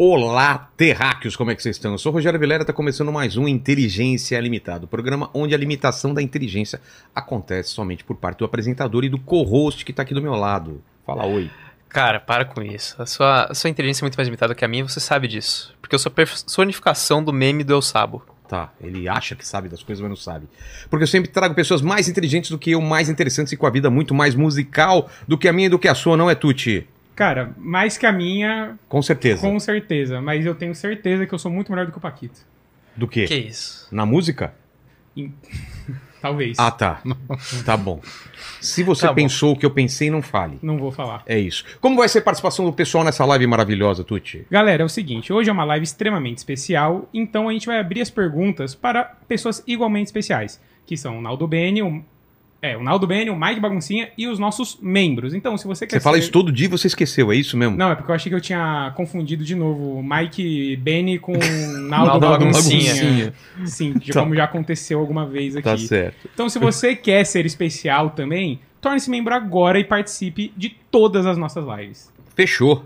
Olá, terráqueos, como é que vocês estão? Eu sou o Rogério Vilera, está começando mais um Inteligência Limitada, o programa onde a limitação da inteligência acontece somente por parte do apresentador e do co-host que está aqui do meu lado. Fala oi. Cara, para com isso. A sua, a sua inteligência é muito mais limitada que a minha, você sabe disso. Porque eu sou a personificação do meme do Eu Sabo. Tá, ele acha que sabe das coisas, mas não sabe. Porque eu sempre trago pessoas mais inteligentes do que eu, mais interessantes e com a vida muito mais musical do que a minha e do que a sua, não é, Tuti? Cara, mais que a minha, Com certeza. com certeza. Mas eu tenho certeza que eu sou muito melhor do que o Paquito. Do quê? Que isso? Na música? Talvez. Ah, tá. tá bom. Se você Tá bom. pensou o que eu pensei, não fale. Não vou falar. É isso. Como vai ser a participação do pessoal nessa live maravilhosa, Tuti? Galera, é o seguinte, hoje é uma live extremamente especial, então a gente vai abrir as perguntas para pessoas igualmente especiais, que são o Naldo Bene, o, é, o Naldo Bene, o Mike Baguncinha e os nossos membros. Então, se você quer Você fala isso todo dia e você esqueceu, é isso mesmo? Não, é porque eu achei que eu tinha confundido de novo o Mike Bene com o Naldo Naldo Baguncinha. Baguncinha. Sim, de Tá. como já aconteceu alguma vez aqui. Tá certo. Então, se você quer ser especial também, torne-se membro agora e participe de todas as nossas lives. Fechou.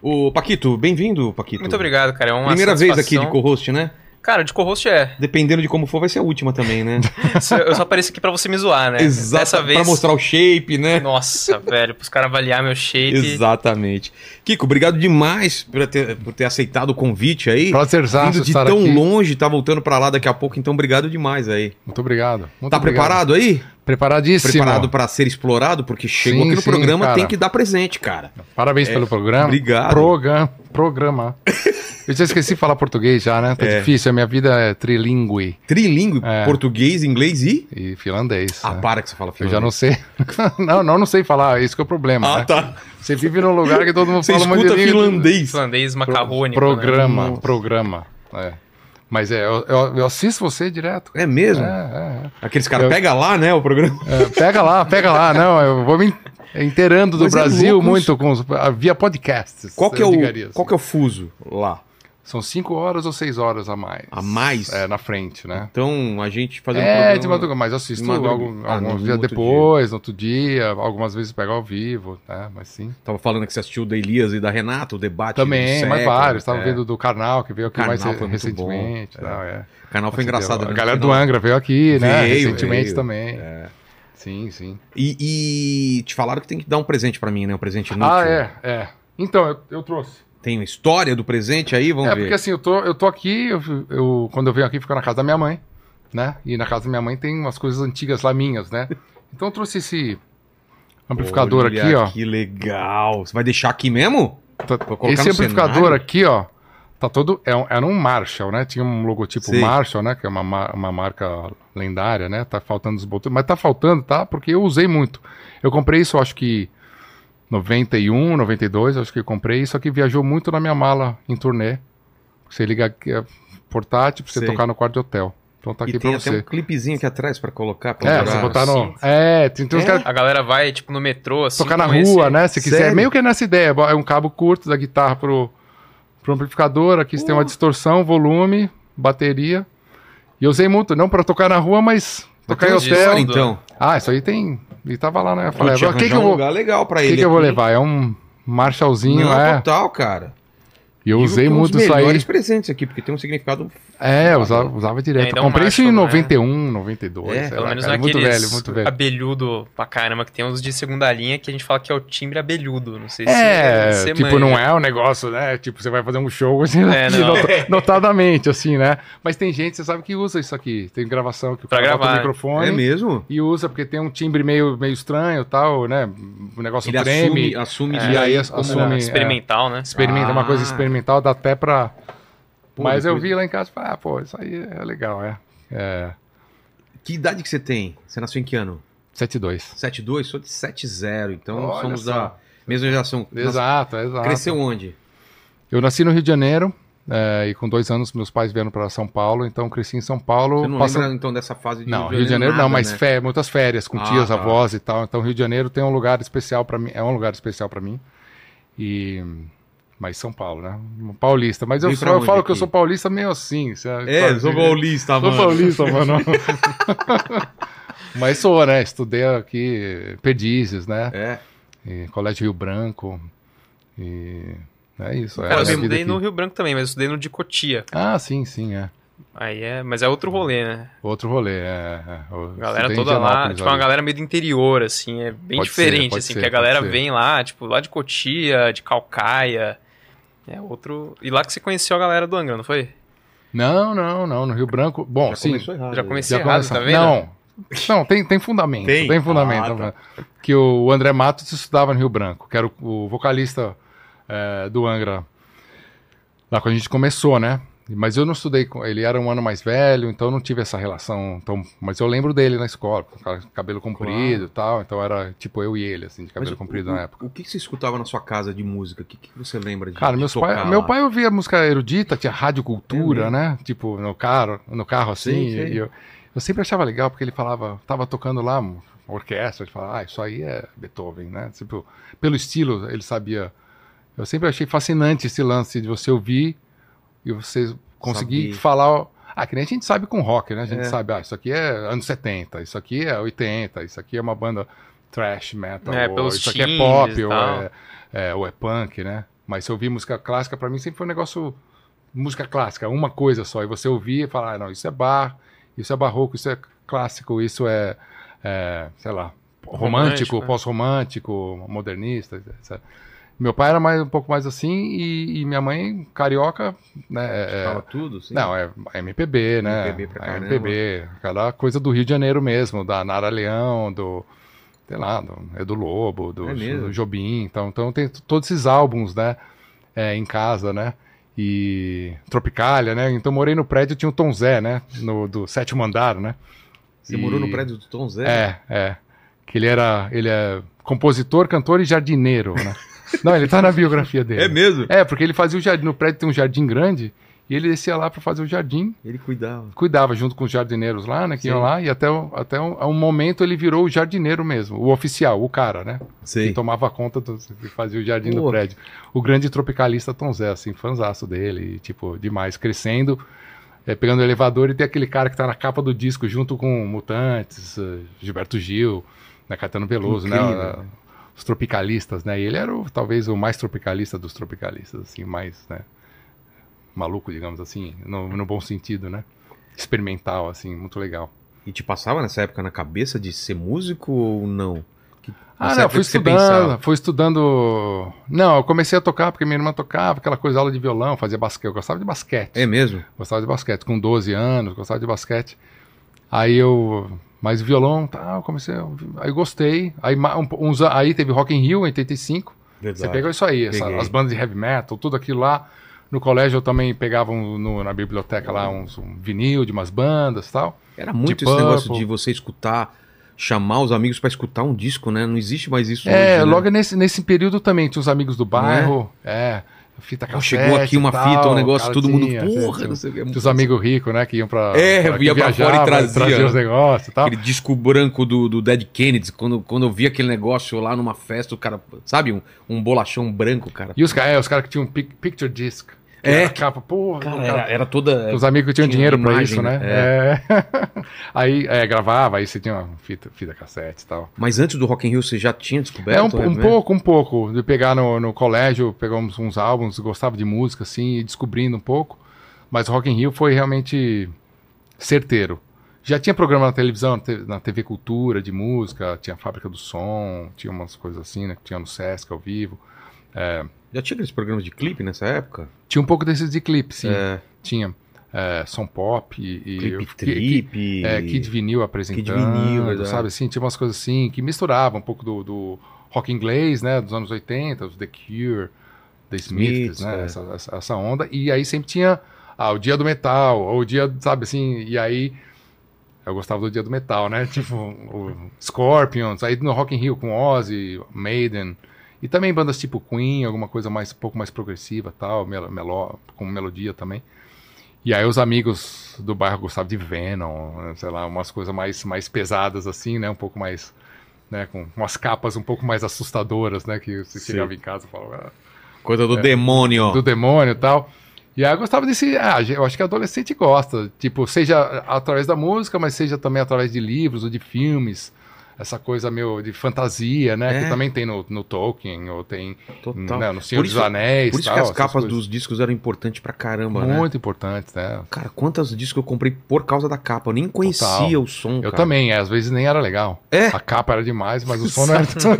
Ô, Paquito, bem-vindo, Paquito. Muito obrigado, cara. É uma Primeira vez aqui de satisfação. co-host, né? Cara, de co-host é. Dependendo de como for, vai ser a última também, né? Eu só apareci aqui pra você me zoar, né? Exato. Dessa vez. Pra mostrar o shape, né? Nossa, velho, pros caras avaliar meu shape. Exatamente. Kiko, obrigado demais por ter, por ter aceitado o convite aí. Prazerzaço Vindo de estar tão aqui. longe, tá voltando pra lá daqui a pouco, então obrigado demais aí. Muito obrigado. Muito tá obrigado. preparado aí? Preparadíssimo. Preparado pra ser explorado? Porque chegou Sim, aqui no sim, programa, cara. tem que dar presente, cara. Parabéns pelo programa. obrigado. Programa. Programa. Eu já esqueci de falar português já, né? Tá É. difícil. A minha vida é trilingue Trilingue, É. português, inglês e. e finlandês. Ah, né? para que você fala Eu finlandês. já não sei. não, não, não sei falar. Esse que é o problema. Ah, né? tá. Você vive num lugar que todo mundo Você fala de escuta finlandês. Finlandês Pro- macarrônico. Programa, Nossa. programa. É. Mas é, eu, eu- assisto você direto. É mesmo? É, é, é. Aqueles caras pega lá, né, o programa. É, pega lá, pega lá. Não, eu vou me inteirando do Mas é Brasil muito com via podcasts. Qual que é o digaria, assim. qual que é o fuso lá? São cinco horas ou seis horas a mais. A mais? É, na frente, né? Então, a gente fazendo É, programa... de madrugada, mas eu assisto de madruga- algum, Ah, alguns dias depois, no outro dia, algumas vezes pego ao vivo, né? Mas sim. Tava falando que você assistiu da Elias e da Renata, o debate Também, do mas século, vários. Tava é. vendo do Karnal, que veio aqui mais muito recentemente. bom, tal, é. O canal foi engraçado. A né, galera do. Angra veio aqui, né? Veio, recentemente veio. também. É. Sim, sim. E, e te falaram que tem que dar um presente pra mim, né? Um presente inútil. Ah, é, é. Então, eu, eu trouxe. Tem uma história do presente aí, vamos é, ver. porque assim, eu tô, eu tô aqui, eu, eu- quando eu venho aqui, fico na casa da minha mãe, né? E na casa da minha mãe tem umas coisas antigas lá minhas, né? Então eu trouxe esse amplificador Olha aqui, ó. Que legal. Você vai deixar aqui mesmo? Tá- Esse amplificador cenário? aqui, ó, tá todo. É um, era um Marshall, né? Tinha um logotipo Sei. Marshall, né? Que é uma, ma- uma marca lendária, né? Tá faltando os botões. Mas tá faltando, tá? Porque eu usei muito. Eu comprei isso, acho que 91, 92, acho que eu comprei. Isso aqui viajou muito na minha mala em turnê. Você liga aqui, é portátil pra você Sei. tocar no quarto de hotel. Então tá E aqui tem pra até você. um clipezinho aqui atrás pra colocar. Pra É, você botar no. Sim. É, tem, tem É? caras A galera vai, tipo, no metrô, assim. tocar na rua, esse- né? Se quiser. Sério? Meio que é nessa ideia. É um cabo curto da guitarra pro, pro amplificador. Aqui você tem uma distorção, volume, bateria. E eu usei muito, não pra tocar na rua, mas tocar em hotel. disco, então. Ah, isso aí tem. E tava lá, né? Eu falei, o que, que eu um vou, lugar legal pra que ele. que eu vou levar? É um Marshallzinho, Não, é. total, cara. E eu E usei muito isso aí. melhores presentes aqui, porque tem um significado. É, eu usava, usava direto. é Eu um comprei isso em Marshall, né? 91, 92. É, sei Pelo lá, menos cara, naqueles muito velho, muito velho. abelhudo pra caramba, que tem uns de segunda linha que a gente fala que é o timbre abelhudo. Não sei É, se você tipo, não é um negócio, né? Tipo, você vai fazer um show assim, É, não. not- notadamente, assim, né? Mas tem gente, você sabe, que usa isso aqui. Tem gravação que o Pra o gravar. microfone É mesmo? e usa, porque tem um timbre meio, meio estranho tal, né? O negócio Ele treme. assume, assume É, e aí como- assume- Experimental, né? Experimenta, é uma coisa Ah. Experimental, dá até pra. Pô, Mas eu depois- vi lá em casa e falei, ah, pô, isso aí é legal, é. É. Que idade que você tem? Você nasceu em que ano? 7-2. 7'2"? Sou de 7'0", então Olha somos só. da mesma geração. Exato, exato. Cresceu onde? Eu nasci no Rio de Janeiro. é, e com dois anos meus pais vieram para São Paulo, então cresci em São Paulo. Você não passando- lembra então dessa fase de Não, Rio de Janeiro não, nada, mas né? fé- muitas férias com Ah, tias, tá. avós e tal. Então Rio de Janeiro tem um lugar especial para mim, é um lugar especial para mim. E mas São Paulo, né? Paulista, mas eu, eu falo que eu aqui? sou paulista meio assim. você É, sabe? sou paulista, Sou mano. paulista, mano. mas sou, né? Estudei aqui Perdizes, né? É. E Colégio Rio Branco. E É isso. É Cara, eu a vida estudei aqui. no Rio Branco também, mas eu estudei no de Cotia. Ah, sim, sim, é. Aí é, mas é outro rolê, né? Outro rolê, é. é. Eu A galera toda lá, tipo, uma ali. galera meio do interior, assim, é bem Pode diferente, ser, assim, ser, que a galera ser. vem lá, tipo, lá de Cotia, de Calcaia. É outro. E lá que você conheceu a galera do Angra, não foi? Não, não, não. No Rio Branco. Bom, Já sim. errado. Já aí. comecei Já errado, começa- tá vendo? Não. Não, tem, tem fundamento. Tem? Tem, fundamento. Ah, tá. Que o André Matos estudava no Rio Branco, que era o, o vocalista é, do Angra. Lá quando a gente começou, né? Mas eu não estudei com ele, era um ano mais velho, então eu não tive essa relação tão. Mas eu lembro dele na escola, cabelo comprido e tal. Então era tipo eu e ele, assim, de Mas cabelo o- comprido o, na época. O que você escutava na sua casa de música? O que, que você lembra de Cara, meus pai, meu pai ouvia música erudita, tinha rádio cultura, É né? Tipo, no carro, no carro assim. Sim, sim. e eu, eu sempre achava legal, porque ele falava, tava tocando lá, orquestra, ele falava, ah, isso aí é Beethoven, né? Tipo, pelo estilo, ele sabia. Eu sempre achei fascinante esse lance de você ouvir e você conseguir Saber. falar. Ah, que nem a gente sabe com rock, né? A gente É. sabe, ah, isso aqui é anos 70, isso aqui é 80, isso aqui é uma banda trash metal, É, ou isso aqui é pop, ou é, é, ou é punk, né? Mas se eu ouvir música clássica, pra mim sempre foi um negócio. Música clássica, uma coisa só. E você ouvia e falar, ah, não, isso é bar, isso é barroco, isso é clássico, isso é, é, sei lá, romântico, Romântico, né? pós-romântico, modernista, etc. Meu pai era mais, um pouco mais assim e, e minha mãe, carioca, né? é- Fala tudo, sim. não, é MPB, né? MPB pra É caramba. MPB, aquela coisa do Rio de Janeiro mesmo, da Nara Leão, do, sei lá, do Edu Lobo, do, É do Jobim, então, então tem todos esses álbuns, né, é, em casa, né, e Tropicália, né, então morei no prédio, tinha o Tom Zé, né, no, do sétimo andar, né. Você morou no E- prédio do Tom Zé? É, é, que ele era, ele é compositor, cantor e jardineiro, né. Não, ele tá na biografia dele. É mesmo? É, porque ele fazia o jardim, no prédio tem um jardim grande, e ele descia lá para fazer o jardim, Ele cuidava. cuidava junto com os jardineiros lá, né, que iam Sim. lá, e até, até um, um momento ele virou o jardineiro mesmo, o oficial, o cara, né, que Sei. tomava conta do, que fazia o jardim Pô. do prédio. O grande tropicalista Tom Zé, assim, fanzaço dele, e, tipo, demais, crescendo, é, pegando o elevador e tem aquele cara que tá na capa do disco junto com Mutantes, eh, Gilberto Gil, né, Caetano Veloso, né, Incrível. a- os tropicalistas, né, e ele era o, talvez o mais tropicalista dos tropicalistas, assim, mais, né, maluco, digamos assim, no, no bom sentido, né, experimental, assim, muito legal. E te passava nessa época na cabeça de ser músico ou não? Que- Ah, não, fui estudando, fui estudando. Não, eu comecei a tocar porque minha irmã tocava, aquela coisa, aula de violão, fazia basquete. Eu gostava de basquete. É mesmo? Gostava de basquete, com 12 anos, gostava de basquete. Aí eu. Mas violão, tá, eu comecei. Aí gostei. Aí, um- uns, aí teve Rock in Rio em 85. Você pegou isso aí, essa- as bandas de heavy metal, tudo aquilo lá. No colégio eu também pegava um- no- na biblioteca lá uns, um vinil de umas bandas e tal. Era muito de esse negócio Purple. de você escutar, chamar os amigos pra escutar um disco, né? Não existe mais isso É, hoje, né? logo nesse, nesse período também tinha os amigos do bairro. É. fita cassete. Chegou aqui uma tal, fita, um negócio, cara, todo mundo, tinha, porra, tinha, não sei o que. tinha os amigos ricos, né, que iam pra, É, pra, ia pra fora e viajavam, trazia, os né? negócios e tal. Aquele disco branco do, do Dead Kennedys, quando, quando eu vi aquele negócio lá numa festa, o cara, sabe, um, um bolachão branco, cara. E os, ca- é, os caras que tinham pic- picture disc. É. era capa, porra. Cara, era, era toda. Os amigos que tinham tinha dinheiro pra imagem, isso, né? né? É. aí é, gravava, aí você tinha uma fita, fita cassete e tal. Mas antes do Rock in Rio você já tinha descoberto? É, um, um pouco, um pouco. De pegar no, no colégio, pegar uns, uns álbuns, gostava de música, assim, e descobrindo um pouco. Mas o Rock in Rio foi realmente certeiro. Já tinha programa na televisão, na TV Cultura, de música, tinha Fábrica do Som, tinha umas coisas assim, né? que Tinha no Sesc ao vivo. Já tinha aqueles programas de clipe nessa época? Tinha um pouco desses de clipe, sim. É, Tinha é, som pop e... clipe trip. É, Kid Vinil apresentando, Vinil, verdade. sabe assim? Tinha umas coisas assim que misturavam um pouco do, do rock inglês, né? Dos anos 80, os The Cure, The Smiths, Smiths, né? é. Essa, essa, essa onda. E aí sempre tinha ah, o dia do metal, ou o dia, sabe assim? E aí eu gostava do dia do metal, né? Tipo o Scorpions, aí no Rock in Rio com Ozzy, Maiden. E também bandas tipo Queen, alguma coisa mais um pouco mais progressiva, tal, melo, melo, com melodia também. E aí os amigos do bairro gostavam de Venom, sei lá, umas coisas mais, mais pesadas assim, né? Um pouco mais, né? Com umas capas um pouco mais assustadoras, né? Que você chegava em casa e falava "Ah, Coisa do demônio. do demônio e tal. E aí eu gostava desse. Ah, eu acho que adolescente gosta. Tipo, seja através da música, mas seja também através de livros ou de filmes. Essa coisa meio de fantasia, né? É. Que também tem no, no Tolkien, ou tem né, no Senhor Por dos isso- Anéis. Por isso tal, que as capas coisas. dos discos eram importantes pra caramba, né? Muito importantes, né? Cara, quantos discos eu comprei por causa da capa? Eu nem conhecia Total. o som, Eu cara. também, às vezes nem era legal. É? A capa era demais, mas o som não era tão,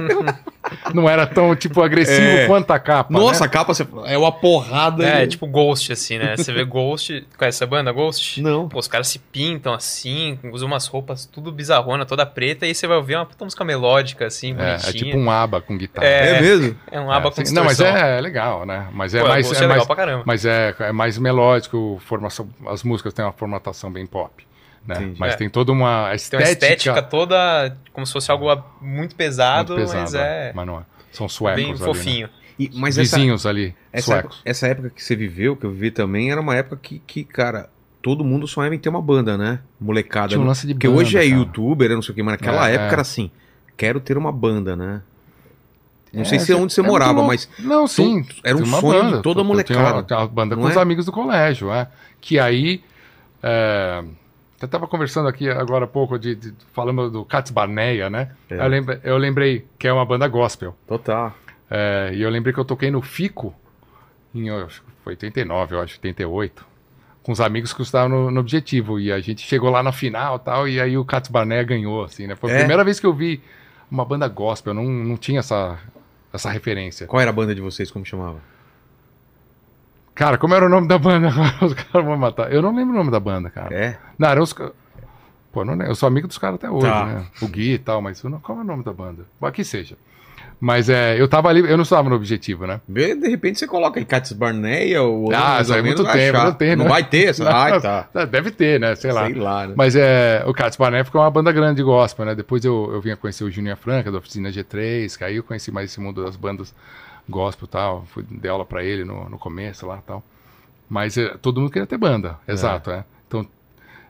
não era tão tipo agressivo É. quanto a capa. Nossa, né? a capa você- é uma porrada. É, e- tipo Ghost, assim, né? Você vê Ghost. Conhece essa banda, Ghost? Não. Pô, os caras se pintam assim, usam umas roupas tudo bizarrona, toda preta, e aí você vai ouvir uma puta música melódica, assim, É, bonitinha. é tipo um aba com guitarra. É, É. mesmo? É um aba É, com assim, Não, mas é legal, né? Mas é Pô, mais. É é legal mais pra caramba. mas é, é mais melódico, formação, as músicas têm uma formatação bem pop. Né? Entendi. Mas É. tem toda uma Tem estética, uma estética toda como se fosse algo muito pesado, muito pesada, mas é mas não é. São suecos bem ali, né? fofinho. E- mas essa, Vizinhos ali, essa, época, suecos. essa época que você viveu, que eu vivi também, era uma época que, que cara, todo mundo sonhava em ter uma banda, né? Molecada. Tinha um né? lance de Porque banda, hoje é cara. youtuber, é não sei o que, mas naquela É, época é. era assim, quero ter uma banda, né? Não É, sei se é onde você é morava, mas Não, sim. era um tem uma sonho banda. de toda Eu molecada. Tinha uma, uma banda com os é? amigos do colégio, é. Que aí. É, eu tava conversando aqui agora há pouco, de, de- falando do Cats Barneia, né? É. Eu, lembrei, eu lembrei que é uma banda gospel. total. É, e eu lembrei que eu toquei no Fico, em eu acho que foi 89, eu acho, 88, com os amigos que estavam no, no Objetivo. E a gente chegou lá na final e tal, e aí o Cats Barneia ganhou, assim, né? Foi a É? primeira vez que eu vi uma banda gospel, eu não, não tinha essa, essa referência. Qual era a banda de vocês, como chamava? Cara, como era o nome da banda? Os caras vão matar. Eu não lembro o nome da banda, cara. É? Não, eram os. Pô, não, eu sou amigo dos caras até hoje, Tá. né? O Gui e tal, mas não, qual é o nome da banda? Bom, aqui seja. Mas é, eu tava ali, eu não estava no objetivo, né? De repente você coloca aí Cats Barneia ou Ah, isso aí é muito tempo, não tem, Não né? vai ter essa? Ai, tá. Ah, Deve ter, né? Sei lá. Sei lá, né? Mas é, o Cats Barnett ficou uma banda grande de gospel, né? Depois eu, eu vinha conhecer o Juninho Franca, da Oficina G3, que aí eu conheci mais esse mundo das bandas gospel tal. Fui, dei aula pra ele no, no começo lá tal. Mas é, todo mundo queria ter banda, exato, é. Então,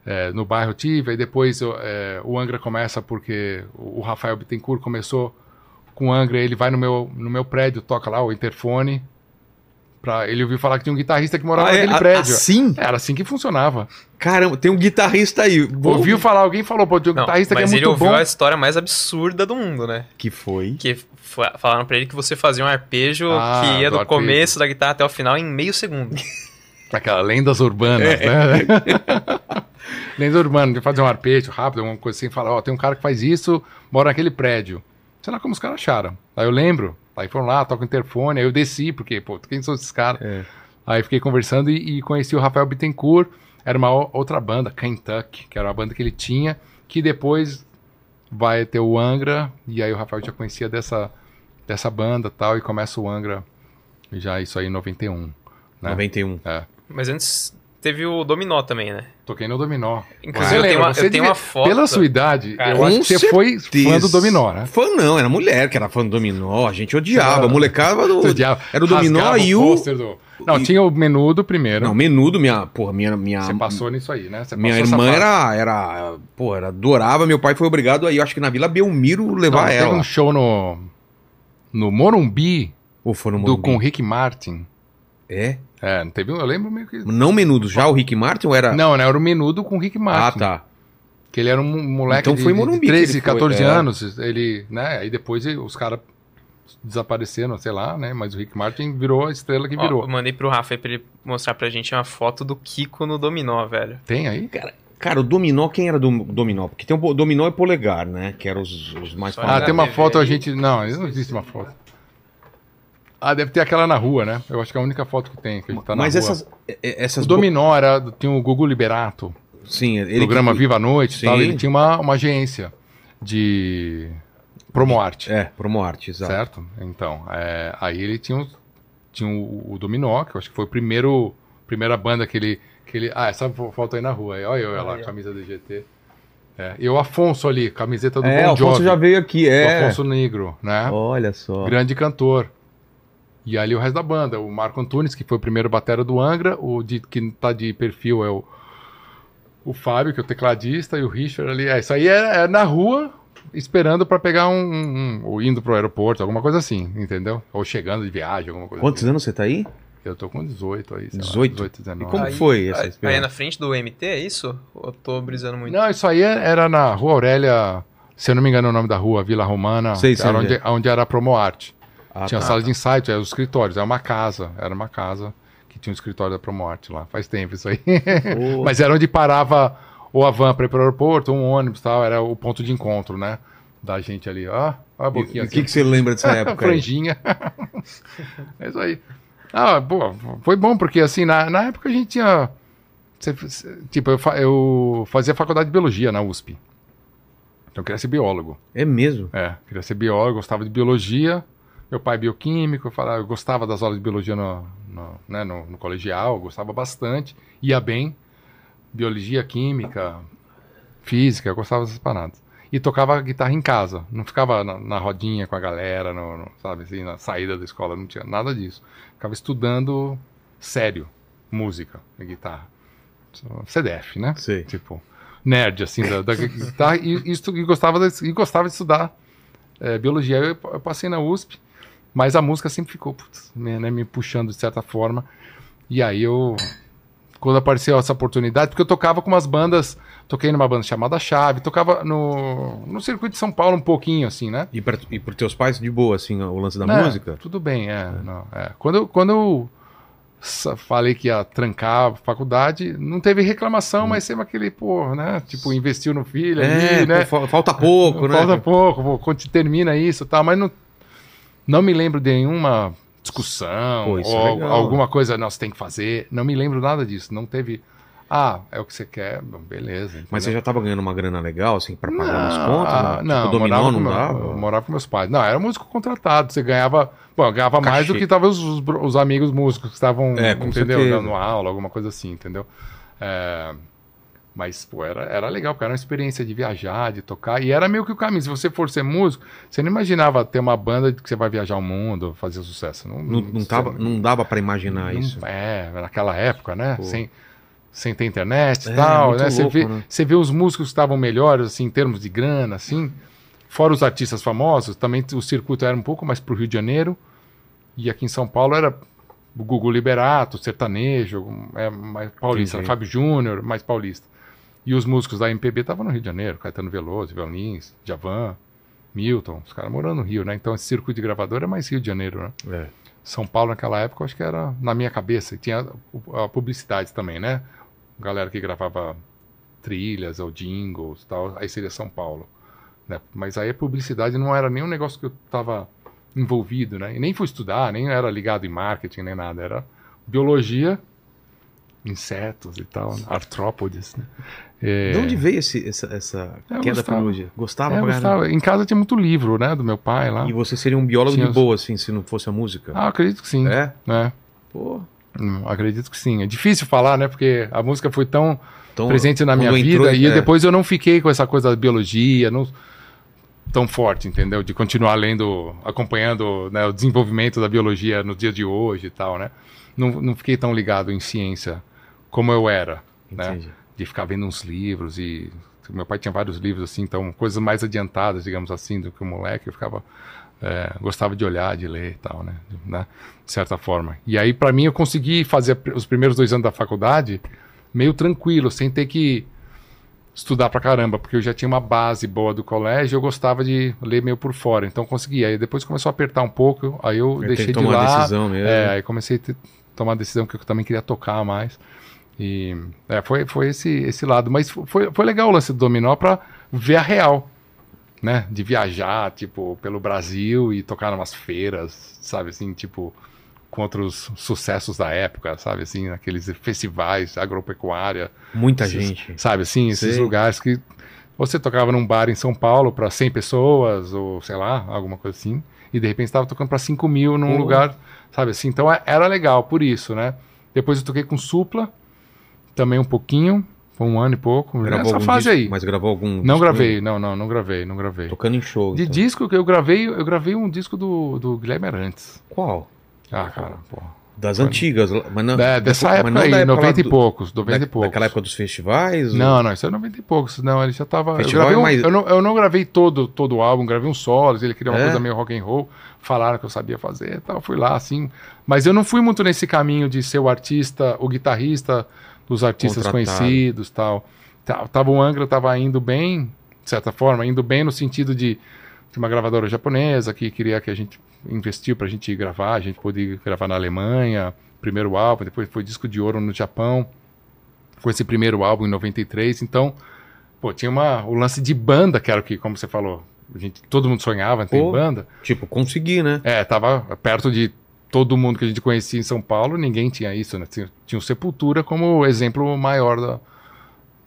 é, no bairro eu tive, aí depois é, o Angra começa porque o, o Rafael Bittencourt começou com o Angra, ele vai no meu, no meu prédio, toca lá o interfone, pra, ele ouviu falar que tinha um guitarrista que morava Ah, é? naquele A- prédio. Assim? Era assim que funcionava. Caramba, tem um guitarrista aí. Vou- Ouviu falar, alguém falou, pô, tinha um Não, guitarrista que é mas ele muito ouviu bom. a história mais absurda do mundo, né? Que foi? Que fa- falaram pra ele que você fazia um arpejo Ah, que ia do do, começo da guitarra até o final em meio segundo. Aquela lendas urbanas, É. né? Lenda urbana, de fazer um arpejo rápido, uma coisa assim, fala, ó, tem um cara que faz isso, mora naquele prédio. Sei lá como os caras acharam. Aí eu lembro, aí foram lá, toca o interfone, aí eu desci, porque, pô, quem são esses caras? É. Aí fiquei conversando e, e conheci o Rafael Bittencourt, era uma outra banda, Kentucky, que era uma banda que ele tinha, que depois vai ter o Angra, e aí o Rafael já conhecia dessa, dessa banda e tal, e começa o Angra, já isso aí em 91. Né? 91. É. Mas antes teve o Dominó também, né? Toquei no Dominó. Inclusive, eu tenho uma- eu tenho uma foto- Pela sua idade, Cara, eu acho que você foi fã certeza. do Dominó, né? Fã não, era mulher que era fã do Dominó. A gente odiava. Você- molecada do. Odiava, Era o Dominó e o. do- Não, e- tinha o menudo primeiro. Não, menudo, minha. Porra, minha. minha Você passou nisso aí, né? Você minha irmã era, era. Pô, era adorava. Meu pai foi obrigado aí, eu acho que na Vila Belmiro Não, levar teve ela. um show no, no Morumbi, Ou foi no do, Morumbi? com o Rick Martin. É? É, não teve um, eu lembro meio que... Não menudo, já o Rick Martin ou era. Não, né, era o menudo com o Rick ah, Martin. tá. Que ele era um moleque Então de, foi de Morumbi que 13, ele foi, 14 é. anos. Ele, né, aí depois os caras desapareceram, sei lá, né? Mas o Rick Martin virou a estrela que Ó, virou. eu mandei pro Rafa aí pra ele mostrar pra gente uma foto do Kiko no Dominó, velho. Tem aí? Cara, o Dominó, quem era do Dominó? Porque tem o Dominó e Polegar, né? Que eram os, os mais Ah, famosos. tem uma foto, a gente. Não, não existe uma foto. Ah, deve ter aquela na rua, né? Eu acho que é a única foto que tem, que a gente tá na Mas rua. essas. essas O Dominó era, tinha o Gugu Liberato, Sim, ele. programa que- Viva a Noite e tal. Sim. Ele tinha uma, uma agência de promoarte, É, Promoarte, exato. certo? Então, é, aí ele tinha, tinha o, o Dominó, que eu acho que foi o primeiro, primeira banda que ele, que ele... Ah, essa fo- foto aí na rua. aí, Olha eu, olha lá, Aí, camisa do GT. É, e o Afonso ali, camiseta do É, Bon o Afonso Jovi. já veio aqui, O é. Afonso Negro, né? Olha só. grande cantor. E ali o resto da banda, o Marco Antunes, que foi o primeiro batera do Angra, o de, que tá de perfil é o, o Fábio, que é o tecladista, e o Richard ali. É, isso aí é, é na rua, esperando pra pegar um, um- um- ou indo pro aeroporto, alguma coisa assim, entendeu? Ou chegando de viagem, alguma coisa Quantos assim. anos você tá aí? Eu tô com 18 aí, sei 18? lá, 18, 19. E como Aí- foi essa aí, experiência? aí na frente do MT, é isso? Ou eu tô brisando muito? Não, isso aí é- era na rua Aurélia, se eu não me engano o nome da rua, Vila Romana, Sei, sei era onde onde, onde era a Promoarte. Ah, tinha tá. sala de insight, era os escritórios, era uma casa, era uma casa que tinha um escritório da Promoarte lá. Faz tempo isso aí. Pô. Mas era onde parava ou a van para ir para o aeroporto, um ônibus e tal, era o ponto de encontro, né? Da gente ali, ó, ó a E boquinha o que, que você lembra dessa época? franjinha. é isso aí. Ah, pô, foi bom, porque assim, na, na época a gente tinha. Tipo, eu, eu fazia faculdade de biologia na USP. Então eu queria ser biólogo. É mesmo? É, queria ser biólogo, gostava de biologia. Meu pai é bioquímico, eu, falava, eu gostava das aulas de biologia no, no, né, no, no colegial, gostava bastante, ia bem. Biologia, química, física, eu gostava dessas paradas. E tocava guitarra em casa, não ficava na, na rodinha com a galera, no, no- sabe, assim, na saída da escola, não tinha nada disso. Ficava estudando sério, música e guitarra. CDF, né? Sei. Tipo, nerd, assim, da, da guitarra, e, e, e gostava de, e gostava de estudar é, biologia. Eu, eu passei na USP, mas a música sempre ficou putz, me, né, me puxando de certa forma. E aí eu, quando apareceu essa oportunidade, porque eu tocava com umas bandas, toquei numa banda chamada Chave, tocava no, no circuito de São Paulo um pouquinho, assim, né? E, pra, e pros teus pais, de boa, assim, o lance da É, música? Tudo bem, é. não, é. Quando, eu- quando eu falei que ia trancar a faculdade, não teve reclamação, mas sempre aquele, pô, né? Tipo, investiu no filho É, ali, né? falta pouco, né? Falta pouco, pô, quando termina isso e tal, mas não, não me lembro de nenhuma discussão Pô, é ou legal. alguma coisa, não, você tem que fazer. Não me lembro nada disso. Não teve. Ah, é o que você quer, beleza. Mas você entendeu? já tava ganhando uma grana legal, assim, pra pagar umas contas? ah, Tipo, não, dominó morava, não meu- dava? eu morava com meus pais. Não, era músico contratado. Você ganhava. Bom, eu ganhava mais do que talvez os, bro- os amigos músicos que estavam, É, entendeu? certeza. Dando aula, alguma coisa assim, entendeu? É, mas, pô, era, era legal, porque era uma experiência de viajar, de tocar. E era meio que o caminho. Se você for ser músico, você não imaginava ter uma banda que você vai viajar o mundo, fazer sucesso. Não, Não, não, tava, não dava pra imaginar não- isso. É, naquela época, né? Pô. Sem, sem ter internet e É, tal, né? Você louco, vê, né? você vê os músicos que estavam melhores, assim, em termos de grana, assim. Fora os artistas famosos, também o circuito era um pouco mais pro Rio de Janeiro. E aqui em São Paulo era o Gugu Liberato, sertanejo, é, mais paulista. Entendi. Fábio Júnior, mais paulista. E os músicos da MPB estavam no Rio de Janeiro, Caetano Veloso, Violins, Javan, Milton, os caras morando no Rio, né? Então esse circuito de gravador é mais Rio de Janeiro, né? É. São Paulo naquela época, eu acho que era na minha cabeça. E tinha a publicidade também, né? Galera que gravava trilhas ou jingles e tal, aí seria São Paulo. Né? Mas aí a publicidade não era nem um negócio que eu estava envolvido, né? E nem fui estudar, nem era ligado em marketing, nem nada. Era biologia, insetos e tal, artrópodes, né? É, De onde veio esse, essa, essa Eu queda gostava. pra biologia? Gostava é, gostava. Em casa tinha muito livro, né? Do meu pai lá. E você seria um biólogo Tinha de boa, assim, se não fosse a música? Ah, acredito que sim. É? né? Pô, Hum, acredito que sim. É difícil falar, né? Porque a música foi tão presente na minha entrou- vida e é. depois eu não fiquei com essa coisa da biologia não, tão forte, entendeu? De continuar lendo, acompanhando né, o desenvolvimento da biologia no dia de hoje e tal, né? Não, não fiquei tão ligado em ciência como eu era, né? De ficar vendo uns livros e meu pai tinha vários livros assim, então coisas mais adiantadas, digamos assim, do que o moleque, eu ficava é, gostava de olhar, de ler e tal, né? De, né? de certa forma. E aí, para mim, eu consegui fazer os primeiros dois anos da faculdade meio tranquilo, sem ter que estudar pra caramba, porque eu já tinha uma base boa do colégio, eu gostava de ler meio por fora, então consegui. Aí depois começou a apertar um pouco, aí eu tem deixei de lá. decisão mesmo. É, aí comecei a ter- tomar a decisão que eu também queria tocar mais. E é, foi, foi esse, esse lado. Mas foi, foi legal o lance do dominó pra ver a real, né? De viajar, tipo, pelo Brasil e tocar umas feiras, sabe assim, tipo, com outros sucessos da época, sabe assim, aqueles festivais, agropecuária, Muita esses- gente. sabe assim, esses Sei. lugares que você tocava num bar em São Paulo para 100 pessoas, ou sei lá, alguma coisa assim, e de repente estava tocando para 5 mil num Pô. lugar, sabe assim, então é- era legal por isso, né? Depois eu toquei com Supla, também um pouquinho, foi um ano e pouco, Gravou nessa fase disco? aí. Mas gravou algum Não disco? gravei, não, não, não gravei, não gravei. Tocando em show. De então. disco que eu gravei, eu gravei um disco do, do Guilherme Arantes. Qual? Ah, cara, pô. Das antigas. Mas não, É, dessa mas época não aí, da época 90 lá e poucos, 90 da- e poucos. Daquela época dos festivais? Não, não, isso é 90 e poucos. Não, ele já tava. Eu, gravei é um- mais- eu, não, eu não gravei todo, todo o álbum, gravei um solo, ele queria uma É? coisa meio rock and roll, falaram que eu sabia fazer e tal, fui lá, assim. Mas eu não fui muito nesse caminho de ser o artista, o guitarrista dos artistas conhecidos tal. Ta- Tava o Angra, tava indo bem, de certa forma, indo bem no sentido de, de uma gravadora japonesa que queria que a gente investiu pra gente gravar, a gente pôde gravar na Alemanha, primeiro álbum, depois foi disco de ouro no Japão, com esse primeiro álbum em 93, então, pô, tinha uma, o lance de banda, que era o que, como você falou, a gente, todo mundo sonhava em ter Pô. banda, Tipo, consegui, né? é, tava perto de todo mundo que a gente conhecia em São Paulo, ninguém tinha isso, né? Tinha, tinha o Sepultura como exemplo maior da-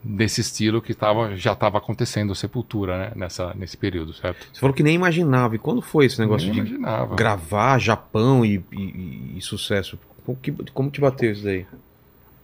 desse estilo que tava, já estava acontecendo, o Sepultura, né? Nessa, nesse período, certo? Você falou que nem imaginava. E quando foi esse negócio Nem de imaginava. gravar Japão e, e- e sucesso? Como, que, como te bateu isso daí?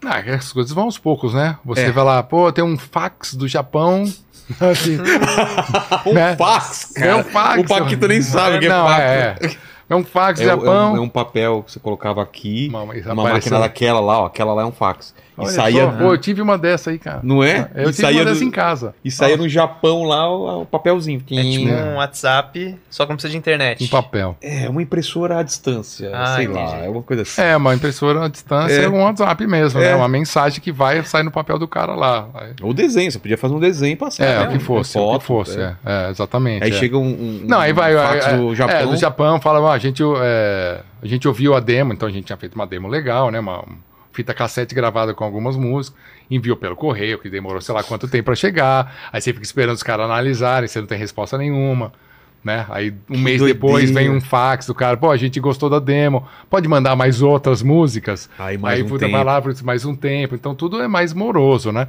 Ah, as coisas vão aos poucos, né? Você É. vai lá, pô, tem um fax do Japão. assim, né? fax, É um fax. O Paquito nem sabe o que é Não, fax. é, é. É um fax É, Japão. um, é um papel que você colocava aqui, Uma- mas uma apareceu- máquina daquela lá, ó, aquela lá é um fax. E Olha saía, só, pô, eu tive uma dessa aí, cara. não é? Eu e tive saía, uma dessa do- em casa. e saía no Japão lá o, o papelzinho. É tipo um WhatsApp, só que não precisa de internet. Em papel. É, uma impressora à distância, Ah, sei entendi. lá, é uma coisa assim. É, uma impressora à distância É. é, um WhatsApp mesmo, É. né? Uma mensagem que vai sai no papel do cara lá. Ou desenho, você podia fazer um desenho e passar. É, né? o que fosse, Uma o foto, que fosse. é. É, é, exatamente. Aí é. chega um, um- Não, aí vai. um é, do Japão. É, do Japão fala, ó, a gente, é, a gente ouviu a demo, então a gente tinha feito uma demo legal, né? Uma fita cassete gravada com algumas músicas, enviou pelo correio, que demorou sei lá quanto tempo pra chegar. Aí você fica esperando os caras analisarem, você não tem resposta nenhuma. Né? Aí um mês doideira. depois vem um fax do cara, pô, a gente gostou da demo, pode mandar mais outras músicas. Aí mais aí um puta, tempo. vai lá por mais um tempo. Então tudo é mais moroso, né?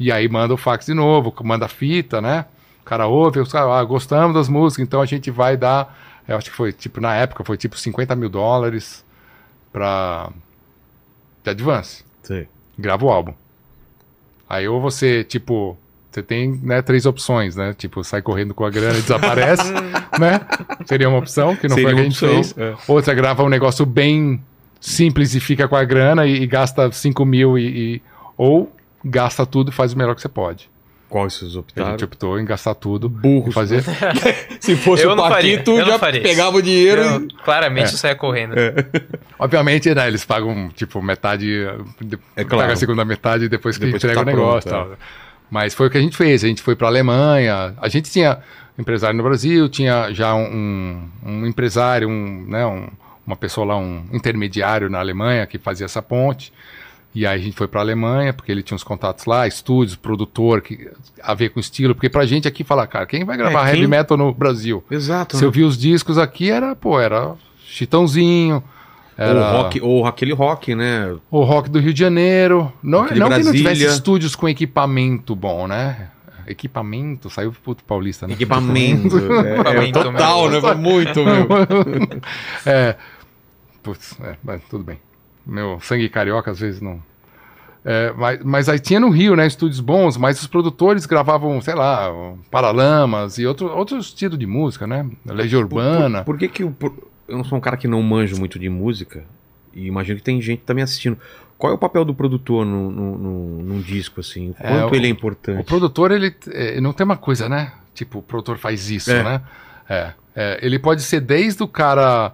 E aí manda o fax de novo, manda a fita, né? O cara ouve, os caras, ah, gostamos das músicas, então a gente vai dar. Eu acho que foi tipo, na época, foi tipo 50 mil dólares pra. De advance. Sei. Grava o álbum. Aí ou você, tipo. Você tem né, três opções, né? Tipo, sai correndo com a grana e desaparece, né? Seria uma opção, que não Seria foi a que a gente opção, fez. é. Outra grava um negócio bem simples e fica com a grana e, e gasta 5 mil e, e- Ou gasta tudo e faz o melhor que você pode. Qual vocês A optaram? gente optou em gastar tudo Burros. e fazer. Se fosse Eu o Paquito, já pegava o dinheiro Eu, e... claramente eu saia correndo. Obviamente, né? Eles pagam, tipo, metade. de- É claro. Paga a segunda metade depois que Depois que entrega tá o negócio. pronto, tal. Mas foi o que a gente fez. A gente foi para Alemanha. A gente tinha empresário no Brasil, tinha já um, um empresário, um, né, um- uma pessoa lá, um intermediário na Alemanha que fazia essa ponte. E aí a gente foi para Alemanha, porque ele tinha uns contatos lá, estúdios, produtor, que, a ver com estilo. Porque pra gente aqui falar, cara, quem vai gravar quem- heavy metal no Brasil? Exato. Se né? eu vi os discos aqui, era, pô, era Chitãozinho, era Ou, rock, ou aquele rock, né? o rock do Rio de Janeiro. Não, não que não tivesse estúdios com equipamento bom, né? Equipamento, saiu puto paulista, né? Equipamento. é, é, Equipamento, total, meu. né? Muito, meu. é. Putz, é, mas tudo bem. Meu sangue carioca às vezes não. É, mas, mas aí tinha no Rio, né? Estúdios bons, mas os produtores gravavam, sei lá, Paralamas e outro, outro estilo de música, né? Legião Urbana. Por, por que que o... por- Eu não sou um cara que não manjo muito de música, e imagino que tem gente também assistindo. Qual é o papel do produtor no, no, no- num disco, assim? O É, quanto o- ele é O importante? produtor, ele é, não tem uma coisa, né? Tipo, o produtor faz isso, É. né? É, é, ele pode ser desde o cara.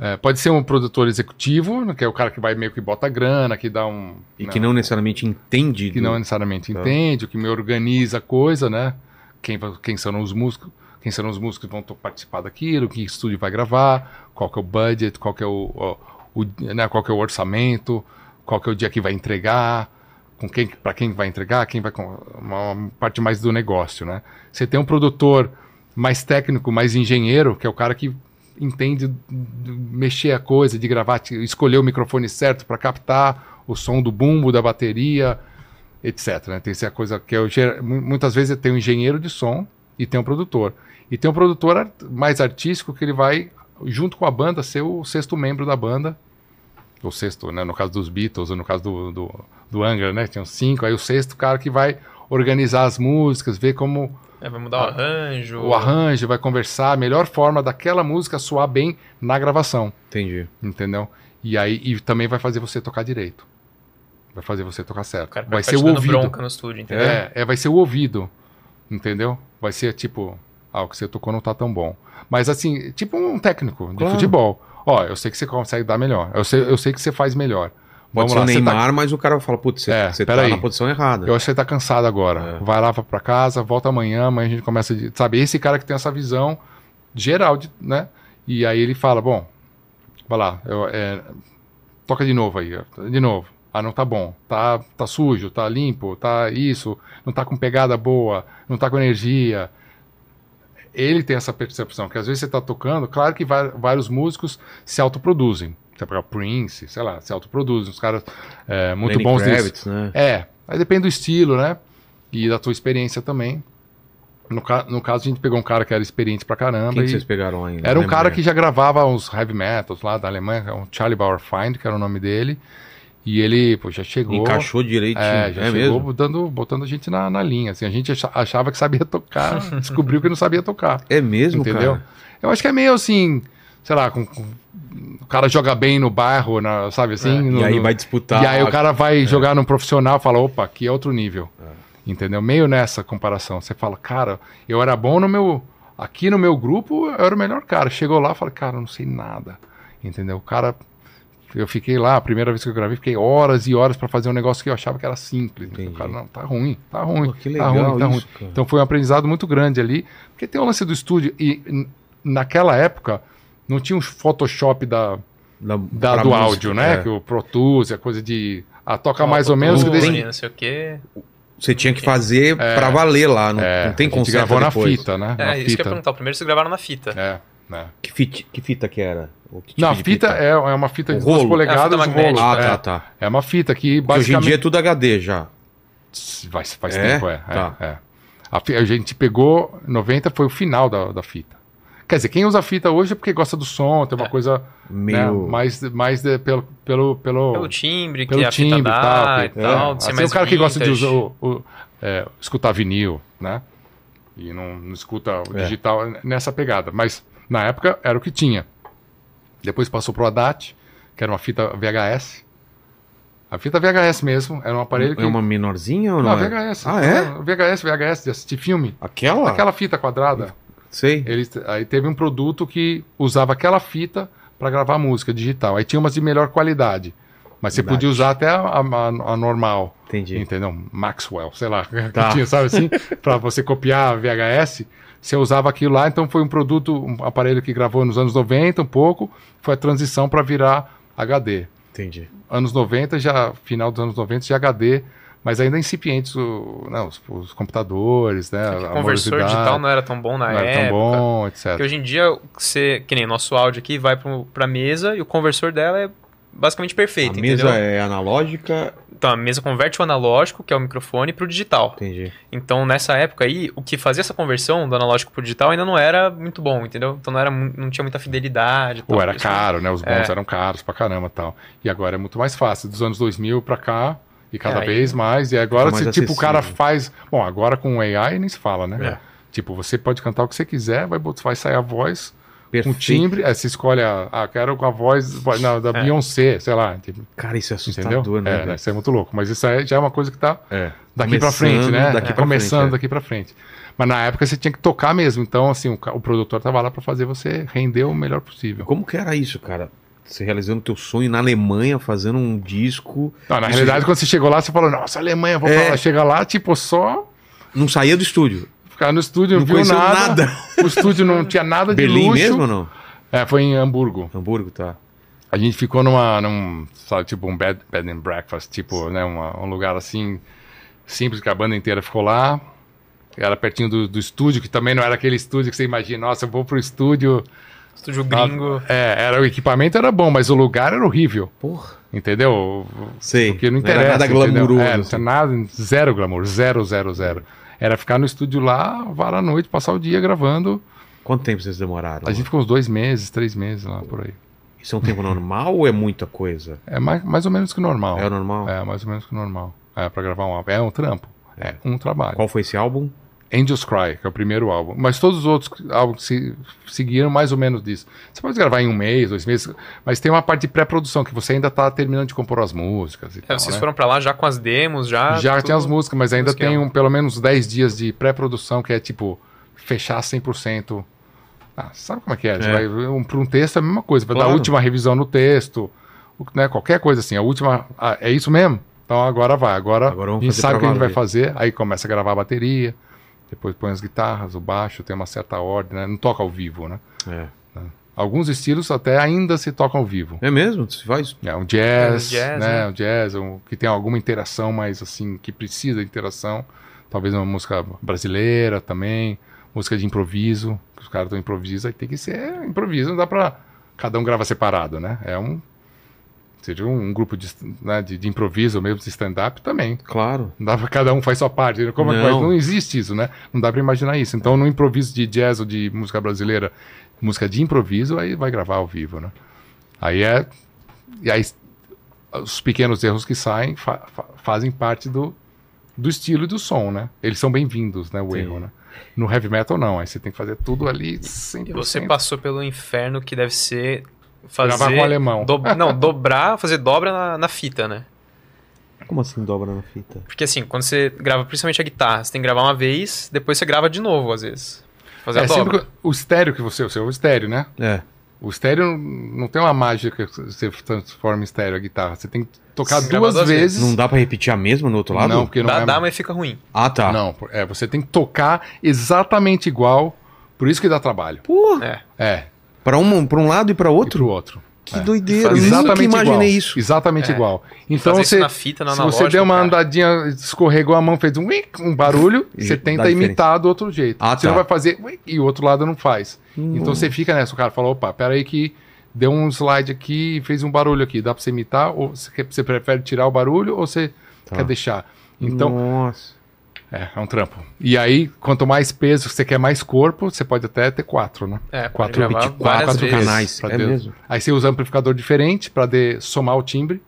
É, pode ser um produtor executivo, que é o cara que vai meio que bota grana, que dá um. E né, que não necessariamente entende. que do- não necessariamente Tá. entende, o que me organiza a coisa, né? Quem, quem são os músicos, quem são os músicos que vão participar daquilo, que estúdio vai gravar, qual que é o budget, qual que é o, o, o- né, qual que é o orçamento, qual que é o dia que vai entregar, com quem, para quem vai entregar, quem vai com uma, uma parte mais do negócio, né? Você tem um produtor mais técnico, mais engenheiro, que é o cara que entende de mexer a coisa, de gravar, escolher o microfone certo para captar o som do bumbo da bateria, etc. Né? Tem essa coisa que é mu- muitas vezes tem um engenheiro de som e tem um produtor. E tem um produtor mais artístico que ele vai, junto com a banda, ser o sexto membro da banda. O sexto, né? No caso dos Beatles, ou no caso do, do, do Angra, né? Tinham cinco. Aí o sexto cara que vai organizar as músicas, ver como É, vai mudar o arranjo. o arranjo, vai conversar a melhor forma daquela música soar bem na gravação, Entendi. entendeu? E aí e também vai fazer você tocar direito. Vai fazer você tocar certo. O cara vai ser o ouvido. bronca no estúdio, entendeu? É, é, vai ser o ouvido, entendeu? Vai ser tipo, ah, o que você tocou não tá tão bom. Mas assim, tipo um técnico de Claro. futebol. Ó, eu sei que você consegue dar melhor. Eu sei, eu sei que você faz melhor. Pode Vamos ser lá, o tá- Neymar, mas o cara fala, putz, você, É, você tá peraí. na posição errada. Eu acho que você tá cansado agora. É. Vai lá vai pra casa, volta amanhã, amanhã a gente começa. De... Sabe, esse cara que tem essa visão geral, de, né? E aí ele fala: bom, vai lá, eu, é, toca de novo aí, de novo. Ah, não tá bom, tá, tá sujo, tá limpo, tá isso, não tá com pegada boa, não tá com energia. Ele tem essa percepção, que às vezes você tá tocando, claro que vai- vários músicos se autoproduzem. Você pegar Prince, sei lá, se autoproduzem, os caras é, muito Lenny bons nisso. Kravitz, né? É, aí depende do estilo, né? E da tua experiência também. No, ca- no caso, a gente pegou um cara que era experiente pra caramba. Quem que vocês pegaram ainda? era um Lembra? cara que já gravava uns heavy metals lá da Alemanha, um Charlie Bauerfeind, que era o nome dele. E ele, pô, já chegou. Encaixou direitinho. É, É, já chegou mesmo? botando, botando a gente na, na linha. Assim, a gente acha- achava que sabia tocar, descobriu que não sabia tocar. É mesmo, entendeu? cara? Eu acho que é meio assim, sei lá, com, com- o cara joga bem no bairro, na- sabe assim? no- É, E aí no- vai disputar. e aí o cara vai jogar num profissional e fala, opa, aqui é outro nível. Entendeu? Meio nessa comparação. Você fala, cara, eu era bom no meu. Aqui no meu grupo, eu era o melhor cara. Chegou lá e falei, cara, eu não sei nada. Entendeu? O cara. Eu fiquei lá, a primeira vez que eu gravei, fiquei horas e horas pra fazer um negócio que eu achava que era simples. Entendi. O cara, não, tá ruim, tá ruim. Pô, que tá legal ruim, tá ruim. isso, cara. Então foi um aprendizado muito grande ali. Porque tem o lance do estúdio. E naquela época, não tinha um Photoshop da, Da, da- do música, áudio, né? é. Que o Pro Tools, a coisa de. Ah, toca mais ou menos. que Autotune, deixa- não sei o quê. Você tinha que fazer pra valer lá. Não, É, não tem a gente conserto gravou na fita, né? É, na isso que eu ia fita. perguntar. Primeiro vocês gravaram na fita. É, né? Que, fita, que fita que era? Que tipo Não, a de fita é, é uma fita de O duas rolo? polegadas, É, a fita um rolo. Ah, é. tá, tá. É uma fita que Porque hoje em basicamente... dia é tudo HD já. Faz, faz É? tempo, é. é, Tá. é. A, a gente pegou, 90 foi o final da, da fita. Quer dizer, quem usa fita hoje é porque gosta do som, tem uma É. coisa Meio. né, mais, mais de- pelo, pelo, pelo, Pelo timbre pelo que a timbre fita e dá tal. e tal. é. Assim, mais o cara que gosta de vintage. usar o, o- é, escutar vinil, né? E não, não escuta o É. digital nessa pegada. Mas na época era o que tinha. Depois passou pro ADAT, que era uma fita VHS. A fita VHS mesmo, era um aparelho que. É uma menorzinha ou não? Não, é? VHS. Ah, é? VHS, VHS, de assistir filme. Aquela? Aquela fita quadrada. Sei. Eles, aí teve um produto que usava aquela fita para gravar música digital. Aí tinha umas de melhor qualidade. Mas você podia usar até a, a- a normal. Entendi. Entendeu? Maxwell, sei lá. Tá. Que tinha, sabe assim? para você copiar a VHS. Você usava aquilo lá, então foi um produto, um aparelho que gravou nos anos 90 um pouco, foi a transição para virar HD. Entendi. Anos 90, já, final dos anos 90, já HD, mas ainda incipientes o, né, os, os computadores, né? O a conversor digital não era tão bom na não era época. tão bom, etc. Porque hoje em dia, você, que nem o nosso áudio aqui, vai pro, pra mesa e o conversor dela é basicamente perfeito, a mesa entendeu? é analógica. Então, a mesa converte o analógico, que é o microfone, pro digital. Entendi. Então, nessa época aí, o que fazia essa conversão do analógico pro digital ainda não era muito bom, entendeu? Então não, era, não tinha muita fidelidade. Ou tal. era Isso- caro, né? Os bons É. eram caros pra caramba e tal. E agora é muito mais fácil. Dos anos 2000 pra cá, e cada É, vez mais. E agora, se, tipo, o cara faz... Bom, agora com o AI nem se fala, né? É. Tipo, você pode cantar o que você quiser, vai, vai sair a voz com Perfeito. timbre. Aí você escolhe a... Ah, quero com a voz não, da É. Beyoncé, sei lá. Cara, isso é entendeu? assustador, né? é, velho? isso é muito louco. Mas isso aí já é uma coisa que tá É. daqui pra Começando frente, né? Daqui É, pra Começando frente, é. daqui pra frente. Mas na época você tinha que tocar mesmo. Então, assim, o, o produtor tava lá pra fazer você render o melhor possível. Como que era isso, cara? Você realizando teu sonho na Alemanha, fazendo um disco. Não, na realidade, quando você chegou lá, você falou, nossa, Alemanha, vou É. pra lá. Chega lá, tipo, só Não saía do estúdio. ficar no estúdio, não, Não viu nada. nada. O estúdio não tinha nada de Berlim luxo. mesmo ou não? É, foi em Hamburgo. Hamburgo, tá. A gente ficou numa, num, sabe, tipo um bed, bed and breakfast, tipo, né, uma- um lugar assim, simples, que a banda inteira ficou lá. Era pertinho do, do estúdio, que também não era aquele estúdio que você imagina, nossa, eu vou pro estúdio. Estúdio gringo. É, era, o equipamento era bom, mas o lugar era horrível, Porra. entendeu? Sei. Porque não era interessa. nada entendeu? glamouroso. É, não assim. nada, zero glamour, zero, zero, zero. Era ficar no estúdio lá, varar a noite, passar o dia gravando. Quanto tempo vocês demoraram? A gente ficou uns dois meses, três meses lá por aí. Isso é um tempo normal ou é muita coisa? É mais, mais ou menos que normal. É o normal? É, mais ou menos que normal. É, pra gravar um álbum. É um trampo. É um trabalho. Qual foi esse álbum? Angels Cry, que é o primeiro álbum. Mas todos os outros álbuns se, seguiram mais ou menos disso. Você pode gravar em um mês, dois meses, mas tem uma parte de pré-produção que você ainda tá terminando de compor as músicas e É, tal, vocês né? foram pra lá já com as demos, já. Já tem as músicas, mas ainda tem um, pelo menos 10 dias de pré-produção, que é tipo, fechar 100%. Ah, sabe como é que é? É. um, para um texto é a mesma coisa, vai dar Claro. a última revisão no texto, né, qualquer coisa assim, a última, ah, é isso mesmo? Então agora vai, agora, Agora a gente sabe o que a gente vai fazer, aí começa a gravar a bateria, depois põe as guitarras, o baixo, tem uma certa ordem, né? não toca ao vivo, né? É. Alguns estilos até ainda se tocam ao vivo. É mesmo? Você faz? É um jazz, Um jazz, né? né? Um jazz, um, que tem alguma interação, mas assim, que precisa de interação. Talvez uma música brasileira também, música de improviso, que os caras estão improvisando, aí tem que ser improviso, não dá pra. Cada um grava separado, né? É um. Seja um, grupo de, né, de, de improviso, mesmo de stand-up também. Claro. Não dá pra cada um faz sua parte. né? Como é Não. não existe isso, né? Não dá pra imaginar isso. Então, no improviso de jazz ou de música brasileira, música de improviso, aí vai gravar ao vivo, né? Aí é. E aí, os pequenos erros que saem fa- fazem parte do, do estilo e do som, né? Eles são bem-vindos, né? O Sim. erro, né? No heavy metal, não. Aí você tem que fazer tudo ali 100%. E você passou pelo inferno que deve ser Gravar fazer. com o alemão. do- não, dobrar, fazer dobra na, na fita, né? Como assim dobra na fita? Porque assim, quando você grava principalmente a guitarra, você tem que gravar uma vez, depois você grava de novo, às vezes. Fazer É, a dobra. sempre que- o estéreo que você. O seu estéreo, né? É. O estéreo não tem uma mágica que você transforma em estéreo a guitarra. Você tem que tocar gravar duas duas vezes. Não dá pra repetir a mesma no outro lado? Não, porque não Dá, é. dá, mas fica ruim. Ah, tá. Não, é, você tem que tocar exatamente igual. Por isso que dá trabalho. Pô, É. É, pra um, pra um lado e pra e outro? pro outro. Que É. doideira. Eu Fazer nunca Exatamente igual. imaginei isso. Exatamente É. igual. Então Fazer você, na fita, na se você der uma cara. andadinha, escorregou a mão, fez um, um barulho, E você tenta imitar do outro jeito. Ah, você tá. não vai fazer e o outro lado não faz. Então você fica nessa. O cara fala, opa, peraí que deu um slide aqui e fez um barulho aqui. Dá pra você imitar? Ou você, quer- você prefere tirar o barulho ou você Tá. quer deixar? Então, Nossa. É, é um trampo. E aí, quanto mais peso, você quer mais corpo, você pode até ter quatro, né? É, Quatro quatro vezes. canais. pra É Deus. mesmo. Aí você usa amplificador diferente para somar o timbre.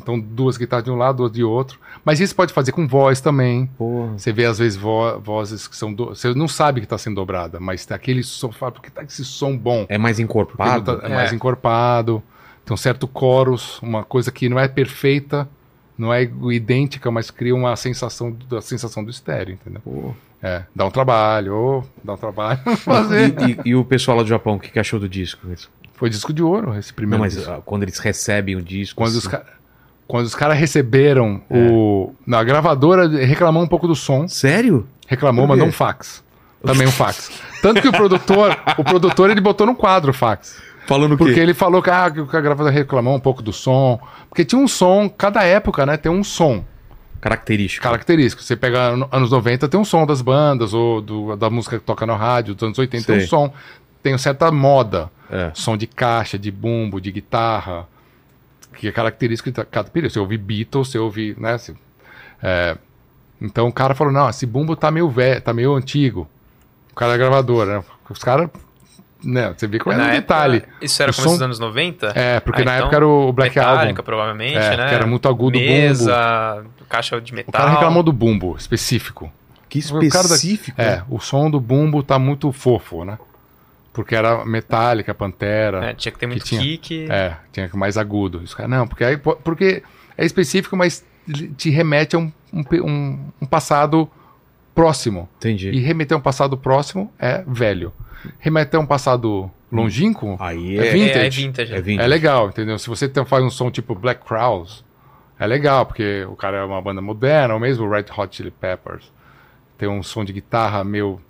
Então, duas guitarras de um lado, duas de outro. Mas isso pode fazer com voz também. Porra. Você vê, às vezes, vo- vozes que são. Do... Você não sabe que está sendo dobrada, mas tem aquele som. Fala, por que tá esse som bom? É mais Porque não encorpado? tá- é mais É. encorpado. Tem um certo chorus, uma coisa que não é perfeita, não é idêntica, mas cria uma sensação da sensação do estéreo, entendeu? Pô. É, dá um trabalho, ô, dá um trabalho fazer. E, e- e o pessoal lá do Japão, o que, que achou do disco? Foi disco de ouro esse Não, primeiro mas disco. ah, quando eles recebem o disco. Quando assim, os, ca- quando os caras receberam o. Na gravadora reclamou um pouco do som. Sério? Reclamou, mandou um fax. Também um fax. Tanto que o produtor, o produtor ele botou no quadro o fax. Falando o Porque quê? ele falou que, ah, que a gravadora reclamou um pouco do som. Porque tinha um som, cada época, né, tem um som Característico. característico. Você pega ano- anos 90, tem um som das bandas, ou do- da música que toca no rádio, dos anos 80 tem um som. Tem uma certa moda. É. Som de caixa, de bumbo, de guitarra. Que é característico de cada período. Você ouve Beatles, você ouve, né? se- é, então o cara falou, não, esse bumbo tá meio velho, tá meio antigo. O cara da gravadora, né? Os caras, né? Você vê qual é Na o época, detalhe. Isso era O começo som- dos anos 90? É, porque Ah, na então, época era o Black Metallica, Album. provavelmente, É, né? que era muito agudo o Mesa, caixa de metal. O cara reclamou do bumbo específico. Que O cara da- específico. É, o som do bumbo tá muito fofo, né? Porque era metálica, pantera. É, tinha que ter muito tinha. kick. É, tinha que mais agudo. Os caras, não, porque, aí, po- porque é específico, mas te remete a um, um, um- um passado próximo. Entendi. E remeter a um passado próximo é velho. Remeter a um passado longínquo Aí É é, vintage. É, é vintage. é vintage. é legal, entendeu? Se você tem, faz um som tipo Black Crowes, é legal, porque o cara é uma banda moderna, ou mesmo Red Hot Chili Peppers. Tem um som de guitarra meio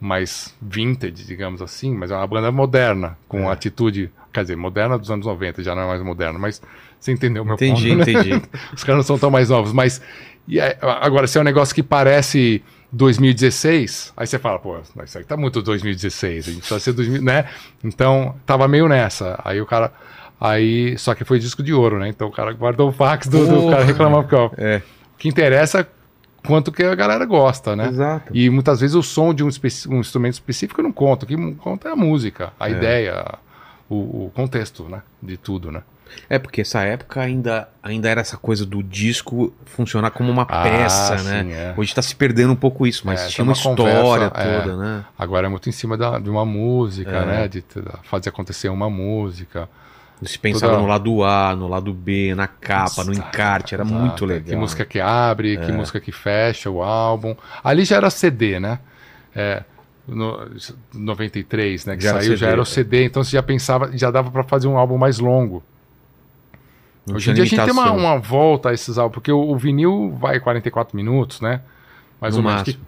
mais vintage, digamos assim, mas é uma banda moderna, com É. atitude, quer dizer, moderna dos anos 90, já não é mais moderna, mas você entendeu o meu Entendi, ponto, né? entendi. Os caras não são tão mais novos, mas e aí, agora se é um negócio que parece 2016, aí você fala, pô, isso aí tá muito 2016, a gente precisa ser 2000, né? Então, tava meio nessa. Aí o cara aí, só que foi disco de ouro, né? Então o cara guardou o fax do, do cara reclamando porque ó, É, o que interessa quanto que a galera gosta, né? exato. E muitas vezes o som de um, um instrumento específico não conta. O que conta é a música, a É. ideia, o, o contexto, né? De tudo, né? É porque essa época ainda, ainda era essa coisa do disco funcionar como uma Ah, peça, sim, né? é. Hoje tá se perdendo um pouco isso, mas É, tinha tem uma, uma história conversa, é. toda, né? Agora é muito em cima da, de uma música, É. né? De fazer acontecer uma música. Se pensava Toda- no lado A, no lado B, na capa, no encarte, era exato. muito legal. Que música que abre, É. que música que fecha o álbum. Ali já era CD, né? É, no 93, né? Que Já saiu, já CD, era o é. CD, então você já pensava, já dava para fazer um álbum mais longo. Hoje em dia a gente tem uma, uma volta a esses álbuns, porque o, o vinil vai 44 minutos, né? Mais No ou menos, que,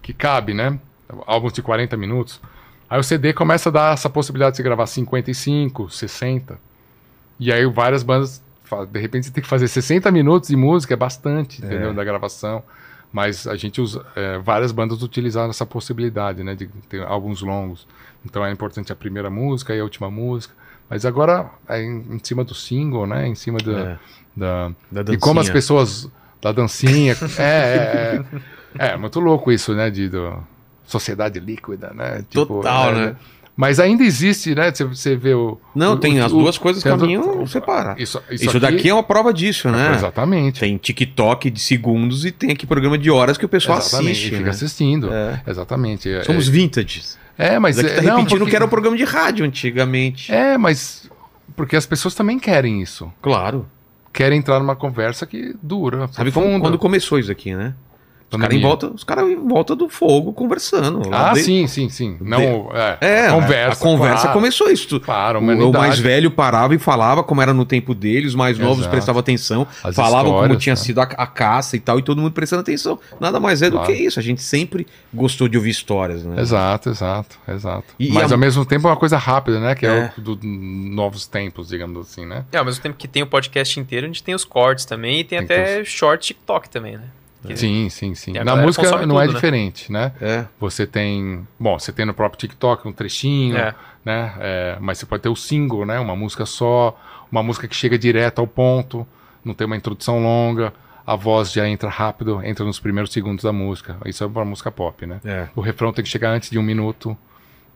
que cabe, né? Álbuns de 40 minutos. Aí o CD começa a dar essa possibilidade de você gravar 55, 60. E aí várias bandas, de repente você tem que fazer 60 minutos de música, é bastante, entendeu? Da gravação. Mas a gente usa, é, várias bandas utilizaram essa possibilidade, né? De ter álbuns longos. Então é importante a primeira música e a última música. Mas agora é em, em cima do single, né? Em cima da, É. da, Da e como as dancinha. pessoas da dancinha. é, é, é, é muito louco isso, né? De do, sociedade líquida, né? Total, é, né? Mas ainda existe, né? Você, vê o. Não, o- tem o- as o- duas coisas tem as caminham separadas. Isso, Isso, isso, daqui é uma prova disso, né? Exatamente. Tem TikTok de segundos e tem aqui programa de horas que o pessoal Exatamente, assiste, e fica né? assistindo. É. Exatamente. É, Somos vintages. É, mas Mas aqui é, tá não, repetindo porque- que era o programa de rádio antigamente. É, mas porque as pessoas também querem isso. Claro. Querem entrar numa conversa que dura. Sabe como, quando começou isso aqui, né? Os caras volta, os caras em volta do fogo conversando. Ah, de- sim, sim, sim. Não, é, É, a conversa. A conversa claro, começou isso. Claro, O, o mais velho parava e falava como era no tempo dele, os mais novos Exato. prestavam atenção, As falavam como tinha né? sido a, a caça e tal, e todo mundo prestando atenção. Nada mais é do Claro. que isso. A gente sempre gostou de ouvir histórias, né? Exato, exato, exato. E- e Mas a- ao mesmo tempo é uma coisa rápida, né? Que é, É. o do novos tempos, digamos assim, né? É, ao mesmo tempo que tem o podcast inteiro, a gente tem os cortes também e tem, Tem até short TikTok também, né? Que- Sim, sim, sim. Na música não é tudo, né? diferente, né? É. Você tem. Bom, você tem no próprio TikTok um trechinho, É. né? É, mas você pode ter o single, né? Uma música só, uma música que chega direto ao ponto, não tem uma introdução longa, a voz já entra rápido, entra nos primeiros segundos da música. Isso é uma música pop, né? É. O refrão tem que chegar antes de um minuto.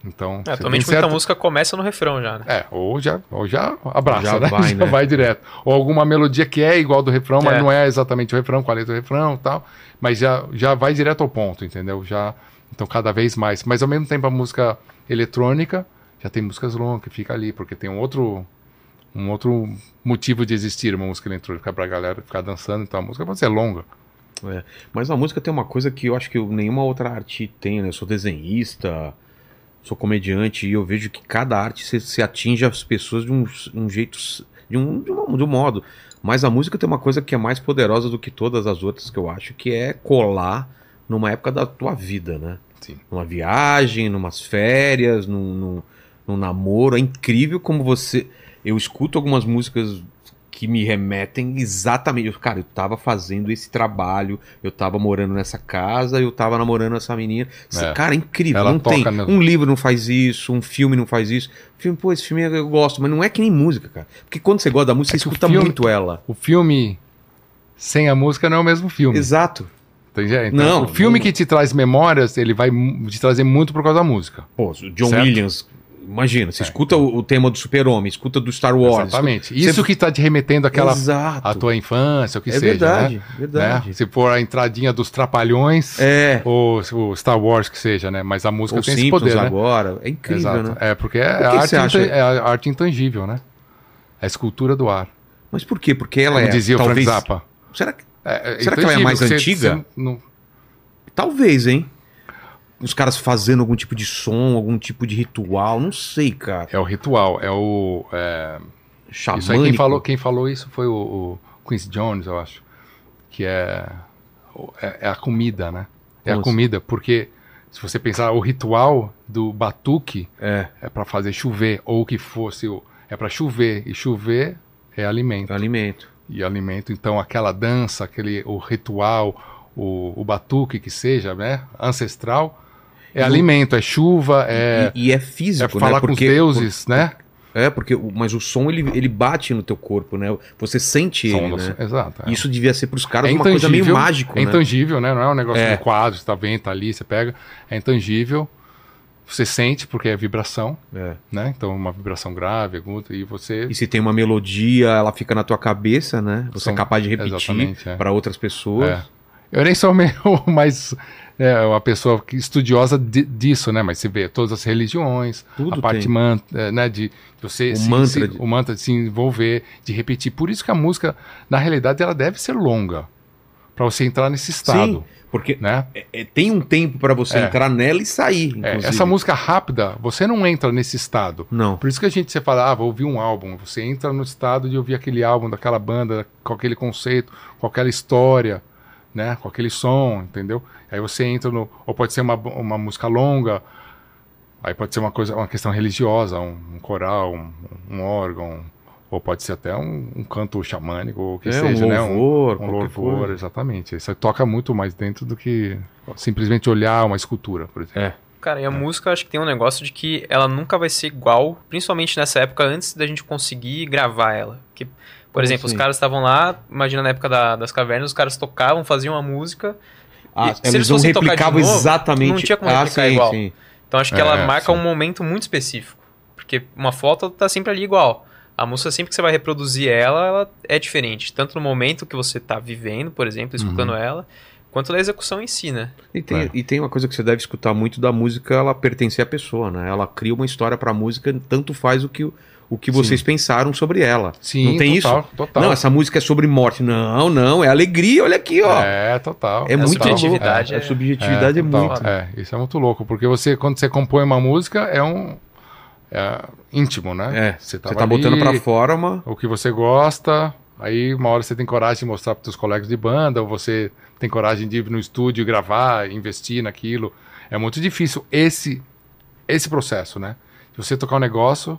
Então. É, atualmente muita certo- música começa no refrão já, né? É, ou já, ou já abraça, Já né? vai, já né? vai direto. Ou alguma melodia que é igual do refrão, mas É. não é exatamente o refrão, com a letra do refrão e tal. Mas já, já vai direto ao ponto, entendeu? Já, então, cada vez mais. Mas ao mesmo tempo, a música eletrônica já tem músicas longas que fica ali, porque tem um outro, um outro motivo de existir uma música eletrônica pra galera ficar dançando. Então, a música pode ser longa. É. Mas a música tem uma coisa que eu acho que nenhuma outra arte tem, né? Eu sou desenhista, sou comediante e eu vejo que cada arte se, se atinge as pessoas de um, um jeito, de um, de, um, de um modo. Mas a música tem uma coisa que é mais poderosa do que todas as outras que eu acho, que é colar numa época da tua vida, né? Sim. Numa viagem, numas férias, num, num, num namoro. É incrível como você. Eu escuto algumas músicas que me remetem exatamente. eu, Cara, eu tava fazendo esse trabalho, eu tava morando nessa casa, eu tava namorando essa menina. É. Cara, é incrível. Ela não tem. Um livro não faz isso, um filme não faz isso. Filme, pô, esse filme eu gosto, mas não é que nem música, cara. Porque quando você gosta da música, É você escuta filme- muito ela. O filme sem a música não é o mesmo filme. Exato. Então, Não, o filme não- que te traz memórias, ele vai te trazer muito por causa da música. Pô, o John Certo. Williams, imagina, você É, escuta o, o tema do Super-Homem, escuta do Star Wars. Exatamente. escuta- Isso que tá te remetendo àquela Exato. a tua infância, o que é seja, verdade, né? verdade. Né? Se for a entradinha dos Trapalhões É. ou o Star Wars que seja, né? Mas a música Os tem esse Simpsons poder, né? agora. É incrível, Exato. né? É, porque é, Por a que arte, é a arte intangível, né? É a escultura do ar. Mas por quê? Porque ela Como é. dizia o talvez, Frank Zappa. Será que. É, Será que ela é mais você- antiga? você não- Talvez, hein? Os caras fazendo algum tipo de som, algum tipo de ritual, não sei, cara. é o ritual, é o. é, Xamânico. Isso aí quem falou, quem falou isso foi o, o Quincy Jones, eu acho. Que é, é, é a comida, né? É Como a assim? comida, porque se você pensar, o ritual do batuque É, é para fazer chover, ou que fosse. É para chover, e chover é alimento. é alimento. E alimento, então aquela dança, aquele, o ritual, o, o batuque que seja, né? Ancestral, é alimento, é chuva, é, E, e é é físico, falar né? com os Porque, deuses, né? É, porque. Mas o som ele, ele bate no teu corpo, né? Você sente ele, Som do- né? Exato. é. Isso devia ser pros caras é uma coisa meio mágico, É né? intangível, né? Não é um negócio É. no quadro, você tá vendo, tá ali, você pega. É intangível. Você sente, porque é vibração, É. né? Então, uma vibração grave, aguda, e você. E se tem uma melodia, ela fica na tua cabeça, né? Você é capaz de repetir é. para outras pessoas. É. Eu nem sou meio mais é, uma pessoa estudiosa di- disso, né? Mas você vê todas as religiões, Tudo a parte man, é, né, de você O se, mantra se- de- o mantra de se envolver, de repetir. Por isso que a música, na realidade, ela deve ser longa. para você entrar nesse estado, Sim, porque né? é- é- tem um tempo pra você É. entrar nela e sair. É, essa música rápida, você não entra nesse estado. Não. Por isso que a gente você fala, ah, vou ouvir um álbum. Você entra no estado de ouvir aquele álbum daquela banda, com aquele conceito, com aquela história, né? Com aquele som, entendeu? Aí você entra no. Ou pode ser uma, uma música longa, aí pode ser uma coisa, uma questão religiosa, um, um coral, um, um órgão, ou pode ser até um, um canto xamânico, ou o que É, seja, um né? louvor, um qualquer louvor, coisa. exatamente. Isso toca muito mais dentro do que simplesmente olhar uma escultura, por exemplo. É. Cara, e a música eu acho que tem um negócio de que ela nunca vai ser igual, principalmente nessa época antes da gente conseguir gravar ela. Que, por exemplo, assim? os caras estavam lá, imagina na época da- das cavernas, os caras tocavam, faziam uma música. Ah, E se eles eles não fossem tocar de replicavam novo, exatamente. não tinha como ah, replicar sim, igual. sim. Então acho que É, ela marca sim. um momento muito específico. Porque uma foto tá sempre ali igual. A música, sempre que você vai reproduzir ela, ela é diferente. Tanto no momento que você tá vivendo, por exemplo, escutando ela, quanto na execução em si, né? E tem, É. e tem uma coisa que você deve escutar muito da música, ela pertencer à pessoa, né? Ela cria uma história pra música, tanto faz o que, o que vocês pensaram sobre ela. Sim, não tem total, isso? total. Não, essa música é sobre morte. Não, não, é alegria, olha aqui, ó. É, É, total. muito subjetividade A é- subjetividade é, total. muito. É, isso é muito louco, porque você, quando você compõe uma música, é um. É íntimo, né? É, Você, você tava tá botando ali, pra fora uma. o que você gosta, aí uma hora você tem coragem de mostrar para seus colegas de banda, ou você tem coragem de ir no estúdio gravar, investir naquilo. É muito difícil esse esse processo, né? De você tocar um negócio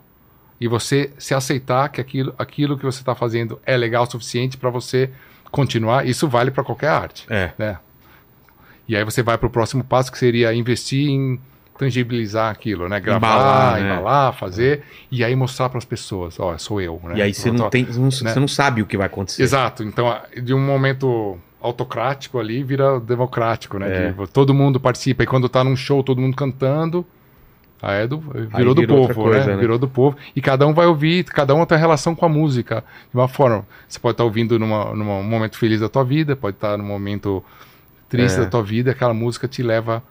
e você se aceitar que aquilo, aquilo que você está fazendo é legal o suficiente para você continuar. Isso vale para qualquer arte, É. né? E aí você vai para o próximo passo que seria investir em tangibilizar aquilo, né? Gravar, Embalar, embalar, né? fazer e aí mostrar para as pessoas, ó, sou eu, né? E aí você Eu não tem. Não, você não sabe o que vai acontecer. Exato. Então, de um momento autocrático ali vira democrático, né? É. Todo mundo participa. E quando tá num show, todo mundo cantando, aí é do, virou Aí do virou outra povo, coisa, né? né? Virou do povo. E cada um vai ouvir, cada um tem relação com a música de uma forma. Você pode estar ouvindo numa, num momento feliz da tua vida, pode estar num momento triste É. da tua vida, aquela música te leva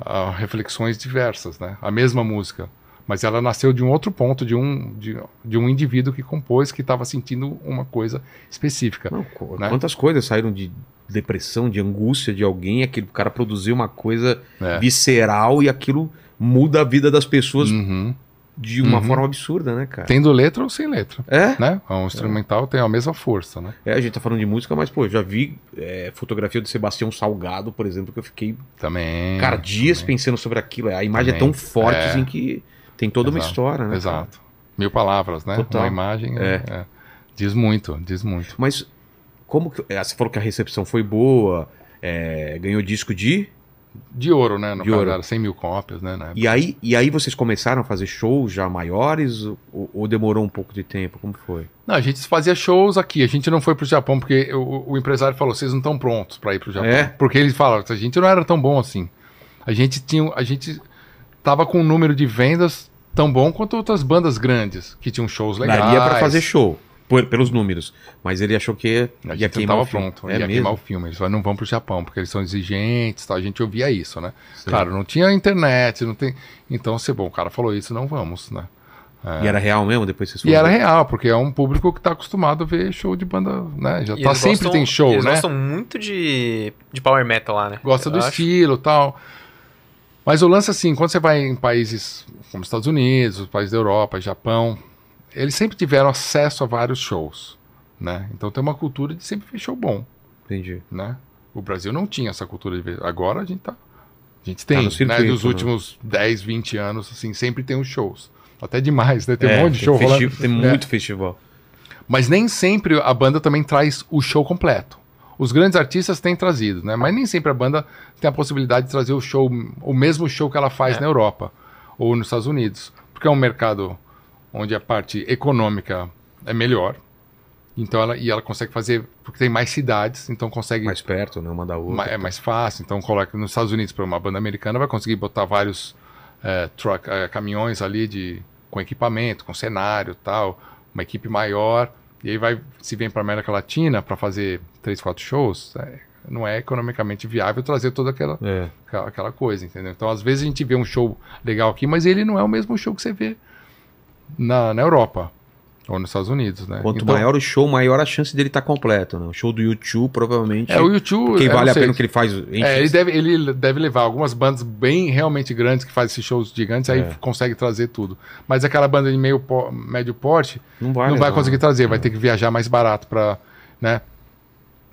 a reflexões diversas, né? A mesma música. Mas ela nasceu de um outro ponto, de um, de, de um indivíduo que compôs, que estava sentindo uma coisa específica. Não, Né? Quantas coisas saíram de depressão, de angústia de alguém, aquele cara produziu uma coisa É. visceral e aquilo muda a vida das pessoas Uhum. de uma Uhum. forma absurda, né, cara? Tendo letra ou sem letra, É? né? Um instrumental tem a mesma força, né? É, a gente tá falando de música, mas, pô, eu já vi é, fotografia de Sebastião Salgado, por exemplo, que eu fiquei, Também. cara, dias também. pensando sobre aquilo. A imagem é Também. tão forte, É. assim, que tem toda uma Exato. história, né? cara? Exato. Mil palavras, né? Total. Uma imagem É. é, diz muito, diz muito. Mas, como que. é, você falou que a recepção foi boa, é, ganhou disco de. De ouro, né? No De ouro. era 100 mil cópias, né? E aí, e aí vocês começaram a fazer shows já maiores ou, ou demorou um pouco de tempo? Como foi? Não, a gente fazia shows aqui. A gente não foi pro Japão porque o, o empresário falou: vocês não estão prontos para ir pro Japão. É? Porque ele fala: a gente não era tão bom assim. A gente tinha, a gente tava com um número de vendas tão bom quanto outras bandas grandes que tinham shows legais. Daria pra fazer show, por- pelos números. Mas ele achou que A ia gente queimar o filme. pronto, É ia mesmo? queimar o filme. Eles falaram, não vão pro Japão, porque eles são exigentes, tal. a gente ouvia isso, né? Sim. Claro, não tinha internet, não tem. Então, se bom, o cara falou isso, não vamos, né? E era real mesmo? Depois vocês E era real, porque é um público que tá acostumado a ver show de banda, né? Já tá eles sempre gostam- tem show, eles né? gostam muito de, de power metal lá, né? Gosta Eu do acho. estilo tal. Mas o lance, assim, quando você vai em países como Estados Unidos, os países da Europa, Japão, eles sempre tiveram acesso a vários shows, né? Então tem uma cultura de sempre ver show bom. Entendi. né? O Brasil não tinha essa cultura de ver. Agora a gente tá. A gente tem, no né? circuito, Nos né? últimos 10, 20 anos, assim, sempre tem os shows. Até demais, né? Tem É, um monte de show rolando. Tem É. muito festival. Mas nem sempre a banda também traz o show completo. Os grandes artistas têm trazido, né? Mas nem sempre a banda tem a possibilidade de trazer o show, o mesmo show que ela faz É. na Europa ou nos Estados Unidos. Porque é um mercado onde a parte econômica é melhor. Então ela, e ela consegue fazer, porque tem mais cidades, então consegue Mais perto, né? Uma da outra. Ma- é mais fácil, então coloca nos Estados Unidos para uma banda americana vai conseguir botar vários é, truck, é, caminhões ali de com equipamento, com cenário, tal, uma equipe maior e aí vai se vem para América Latina para fazer três, quatro shows, é, não é economicamente viável trazer toda aquela, É. aquela aquela coisa, entendeu? Então às vezes a gente vê um show legal aqui, mas ele não é o mesmo show que você vê na, na Europa. Ou nos Estados Unidos, né? Quanto Então, maior o show, maior a chance dele estar completo, né? O show do YouTube, provavelmente. É, o YouTube. Quem eu vale a pena que ele faz. É, ele deve, ele deve levar algumas bandas bem realmente grandes que fazem esses shows gigantes, aí É. consegue trazer tudo. Mas aquela banda de meio médio porte Não vai, não vai conseguir trazer, vai ter que viajar mais barato para, né?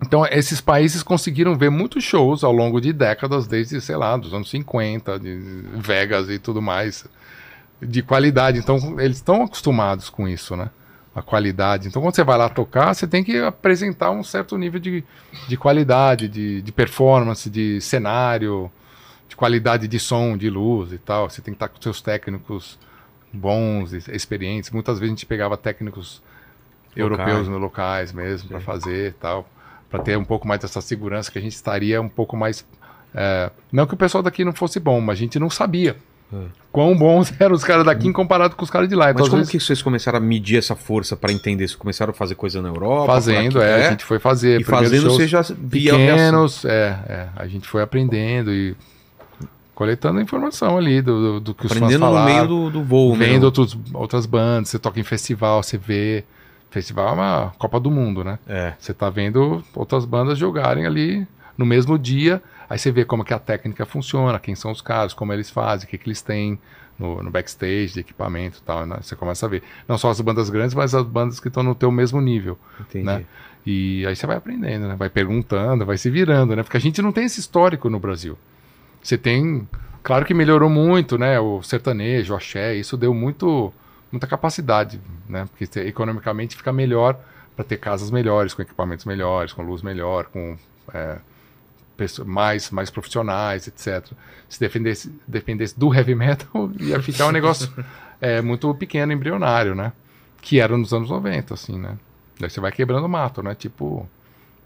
Então, esses países conseguiram ver muitos shows ao longo de décadas, desde, sei lá, dos anos 50, de Vegas e tudo mais, de qualidade. Então, eles estão acostumados com isso, né? A qualidade. Então, quando você vai lá tocar, você tem que apresentar um certo nível de, de qualidade, de, de performance, de cenário, de qualidade de som, de luz e tal. Você tem que estar com seus técnicos bons, experientes. Muitas vezes a gente pegava técnicos europeus no locais mesmo para fazer e tal, para ter um pouco mais dessa segurança que a gente estaria um pouco mais é, não que o pessoal daqui não fosse bom, mas a gente não sabia quão bons eram os caras daqui comparado com os caras de lá. Então, Mas como vezes, que vocês começaram a medir essa força pra entender? Vocês começaram a fazer coisa na Europa? fazendo, por aqui? é, a gente foi fazer E fazendo você já via pequenos, é, é, a gente foi aprendendo e coletando informação ali do, do, do que os Aprendendo fãs no falavam. meio do, do voo. Vendo mesmo. outros, outras bandas, você toca em festival, você vê. Festival é uma Copa do Mundo, né? É. Você tá vendo outras bandas jogarem ali no mesmo dia, aí você vê como que a técnica funciona, quem são os caras, como eles fazem, o que, que eles têm no, no backstage, de equipamento e tal, né? Você começa a ver. Não só as bandas grandes, mas as bandas que estão no teu mesmo nível, Entendi. né? E aí você vai aprendendo, né? Vai perguntando, vai se virando, né? Porque a gente não tem esse histórico no Brasil. Você tem... Claro que melhorou muito, né? O sertanejo, o axé, isso deu muito, muita capacidade, né? Porque você, economicamente fica melhor para ter casas melhores, com equipamentos melhores, com luz melhor, com é, mais, mais profissionais, etc. Se dependesse, dependesse do heavy metal, ia ficar um negócio é, muito pequeno, embrionário, né? Que era nos anos 90, assim, né? Daí você vai quebrando mato, né? Tipo,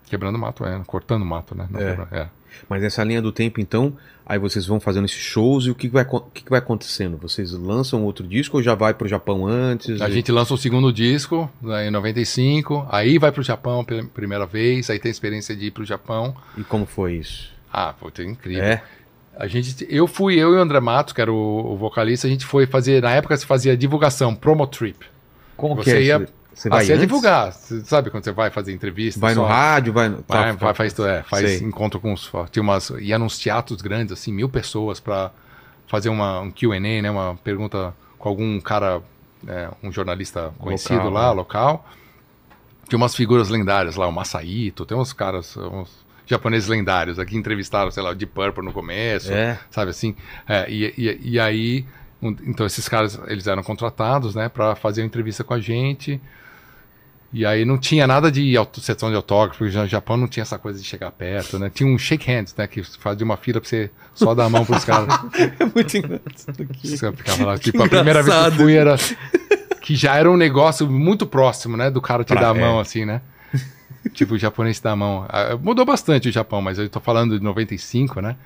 quebrando mato, é, cortando mato, né? Não É. quebra- é. Mas nessa linha do tempo, então, aí vocês vão fazendo esses shows e o que, vai, o que, vai acontecendo? Vocês lançam outro disco ou já vai pro Japão antes? A E- gente lança o segundo disco né, em 95, aí vai pro Japão pela primeira vez, aí tem a experiência de ir pro Japão. E como foi isso? Ah, pô, é incrível. É? A gente, eu fui, eu e o André Matos, que era o, o vocalista, a gente foi fazer, na época se fazia divulgação, promo trip. Como Você que é? ia- Você Ah, vai ia antes? divulgar, você sabe quando você vai fazer entrevista? Vai no só- rádio, vai no... Vai, tá, vai, faz, tu- é, faz Sei. encontro com os. Tinha umas, ia nos teatros grandes, assim, mil pessoas para fazer uma, um QA, né? Uma pergunta com algum cara, é, um jornalista conhecido Local, lá, né? local. Tinha umas figuras lendárias lá, o Masaito, tem uns caras, uns japoneses lendários aqui entrevistaram, sei lá, o Deep Purple no começo, É. sabe assim? É, e, e, e aí, um- então esses caras, eles eram contratados, né, para fazer uma entrevista com a gente. E aí não tinha nada de seção de autógrafo, porque no Japão não tinha essa coisa de chegar perto, né? Tinha um shake hands, né, que fazia uma fila pra você só dar a mão pros caras. É muito engraçado. Você ficava lá, tipo, a primeira vez que eu fui era que já era um negócio muito próximo, né, do cara te Pra- dar a é. mão assim, né? tipo, o japonês te dá a mão. Ah, Mudou bastante o Japão, mas eu tô falando de 95, né?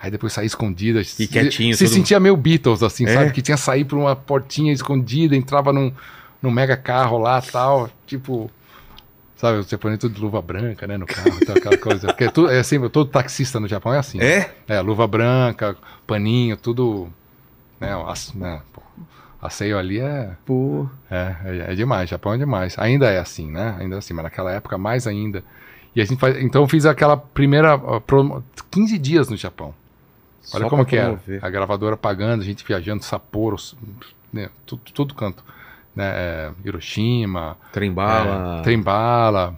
Aí depois saía escondida. E quietinho, Você todo- sentia meio Beatles, assim, É? sabe? Que tinha sair por uma portinha escondida, entrava num, num mega carro lá tal. Tipo. Sabe, você põe tudo de luva branca, né? No carro, tal, aquela coisa. Porque é, tudo, é assim, todo taxista no Japão é assim. É? É, luva branca, paninho, tudo. Né, as, né, pô, asseio ali é, Pô. é, é, é demais, Japão é demais. Ainda é assim, né? Ainda é assim, mas naquela época mais ainda. E a gente faz, então eu fiz aquela primeira ó, promo, 15 dias no Japão. Olha Só como que era. promover. A gravadora pagando, a gente viajando, Sapporo, né, tudo, tudo canto. Né, é, Hiroshima, Trem-bala. é, trem-bala.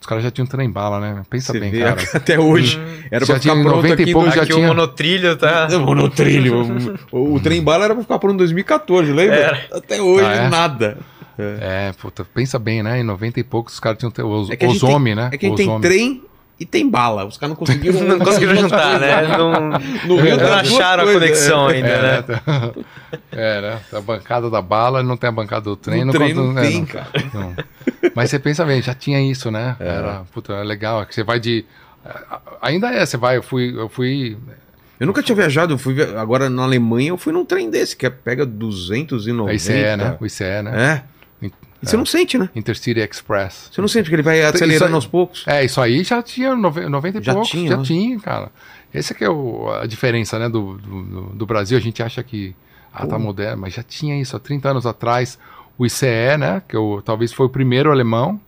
Os caras já tinham trem-bala, né? Pensa Você bem, vê cara. até hoje. Era Já pra ficar tinha pronto 90 e aqui pouco, no... já Aqui tinha- o monotrilho tá. É, monotrilho. o, o trem-bala era pra ficar pronto em 2014, lembra? Era. Até hoje, Ah, é? nada. É, puta, pensa bem, né? Em 90 e poucos os caras tinham os, É que Ozome, tem, né? É que a gente tem trem e tem bala. Os caras não conseguiram... Não conseguiram juntar, né? Não, No Rio não acharam a conexão é. ainda, É, né? né? Tá- É, né? A bancada da bala não tem a bancada do trem. No trem não é, tem, cara. não. Mas você pensa bem, já tinha isso, né? É. Era, puta, é legal. é que Você vai de. Ainda é, você vai, eu fui. Eu fui Eu nunca tinha viajado, eu fui agora na Alemanha, eu fui num trem desse, que é, pega 290. a ICE, né? O ICE, né? É. E você não sente, né? Intercity Express. Você não sente que ele vai acelerando aí- aos poucos. É, isso aí já tinha nove- 90 e Já poucos. tinha, já né? tinha, cara. Esse que é o- a diferença, né, do, do, do- Brasil. A gente acha que ah, tá moderno, mas já tinha isso há 30 anos atrás. o ICE, né? Que eu, talvez foi o primeiro alemão,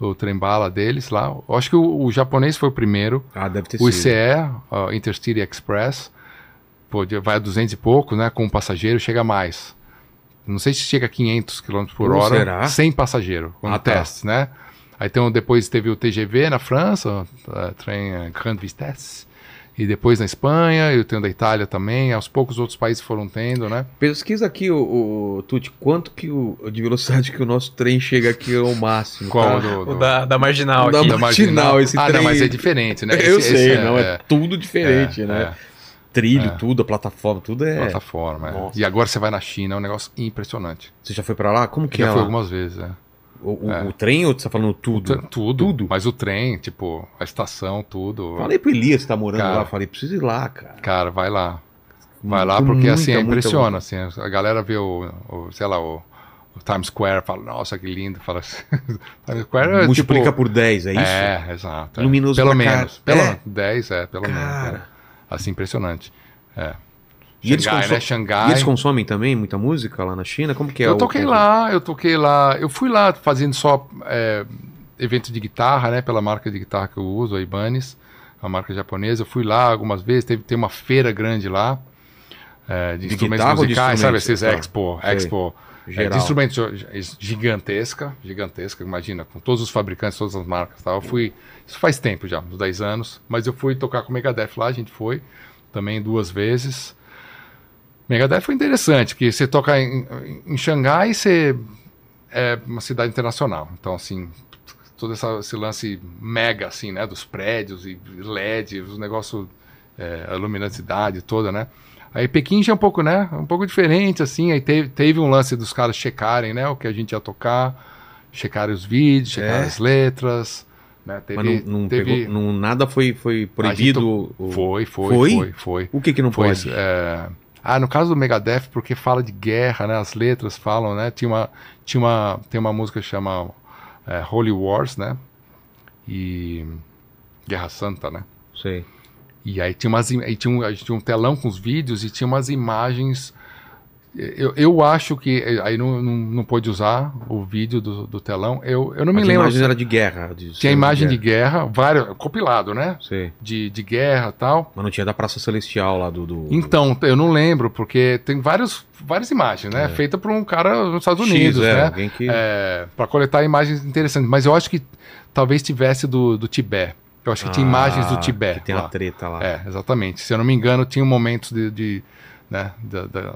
o trem-bala deles lá. Eu acho que o, o japonês foi o primeiro. Ah, deve ter O sido. ICE, ó, Intercity Express, pô, vai a 200 e pouco, né? Com um passageiro, chega mais. Não sei se chega a 500 km por hora, será? sem passageiro, com Ah, tá. testes, né? Aí então, depois teve o TGV na França, uh, trem uh, Grande Vitesse, e depois na Espanha, e o trem da Itália também, aos poucos outros países foram tendo, né? Pesquisa aqui, o, o Tuti, quanto que o, de velocidade que o nosso trem chega aqui ao máximo. Qual tá? do, O do- da, da marginal O da aqui. mar- Marginal, esse ah, trem- não, mas é diferente, né? Eu Esse- sei, esse não, é, tudo diferente, é, né? É. Trilho, É. tudo, a plataforma, tudo é. plataforma. é. E agora você vai na China, é um negócio impressionante. Você já foi pra lá? Como que Já é fui lá? algumas vezes, é. O, É. o trem ou você tá falando tudo? Tudo. Tudo? Mas o trem, tipo, a estação, tudo. Falei pro Elias que tá morando Cara. lá, falei, preciso ir lá, cara. Cara, vai lá. Vai lá, porque assim, é muita, muita impressiona. Assim, a galera vê o, o, sei lá, o, o Times Square, fala, nossa, que lindo. Fala assim, Times Square é Multiplica tipo... por 10, é isso? É, exato. é. Luminoso Pelo menos. cara. Pelo É? 10, é, pelo menos. Cara. é. Assim, impressionante. É. E eles, Xangai, consom- né? Xangai. e eles consomem também muita música lá na China? Como que é? eu toquei o- lá, eu toquei lá. Eu fui lá fazendo só é, evento de guitarra, né? Pela marca de guitarra que eu uso, a Ibanez, a marca japonesa. Eu fui lá algumas vezes, teve, tem uma feira grande lá. é, de, De instrumentos ou de musicais, sabe? instrumentos? Esses Tá. Expo, Sei. Expo. É, Geral. de instrumentos gi- gigantesca, gigantesca, imagina, com todos os fabricantes, todas as marcas. Tá? Eu fui, isso faz tempo já, uns 10 anos, mas eu fui tocar com o Megadeth lá, a gente foi também duas vezes. Megadeth foi interessante, porque você toca em, em Xangai, você é uma cidade internacional. Então, assim, todo essa- esse lance mega, assim, né? Dos prédios e LED, os negócios, é, a luminosidade toda, né? Aí Pequim já é um pouco, né? Um pouco diferente, assim. Aí teve, teve um lance dos caras checarem, né? O que a gente ia tocar, checarem os vídeos, checarem É. as letras, né? Teve, Mas não, não teve... pegou, não- nada foi, foi proibido? o- Foi, foi, Foi? foi, foi. O que que não Foi, pode? é, Ah, no caso do Megadeth, porque fala de guerra, né? As letras falam, né? Tinha uma, tinha uma, tem uma música que chama é, Holy Wars, né? E Guerra Santa, né? Sei. E aí tinha umas, aí tinha um, a gente tinha um telão com os vídeos e tinha umas imagens. Eu, eu acho que eh, aí não, não, não pôde usar o vídeo do, do telão. Eu, eu não me As lembro. imagens eram de guerra. de Tinha imagem de guerra, vários, compilado, né? Sei. De, de guerra e tal. Mas não tinha da Praça Celestial lá do... do... Então, eu não lembro, porque tem vários, várias imagens, né? Feita por um cara nos Estados X, Unidos, é, né? alguém que... É, para coletar imagens interessantes. Mas eu acho que talvez tivesse do, do Tibete. Eu acho que tinha Ah, imagens do Tibete. Que tem lá. a treta lá. É, exatamente. Se eu não me engano, tinha momentos de, de, né, da- da-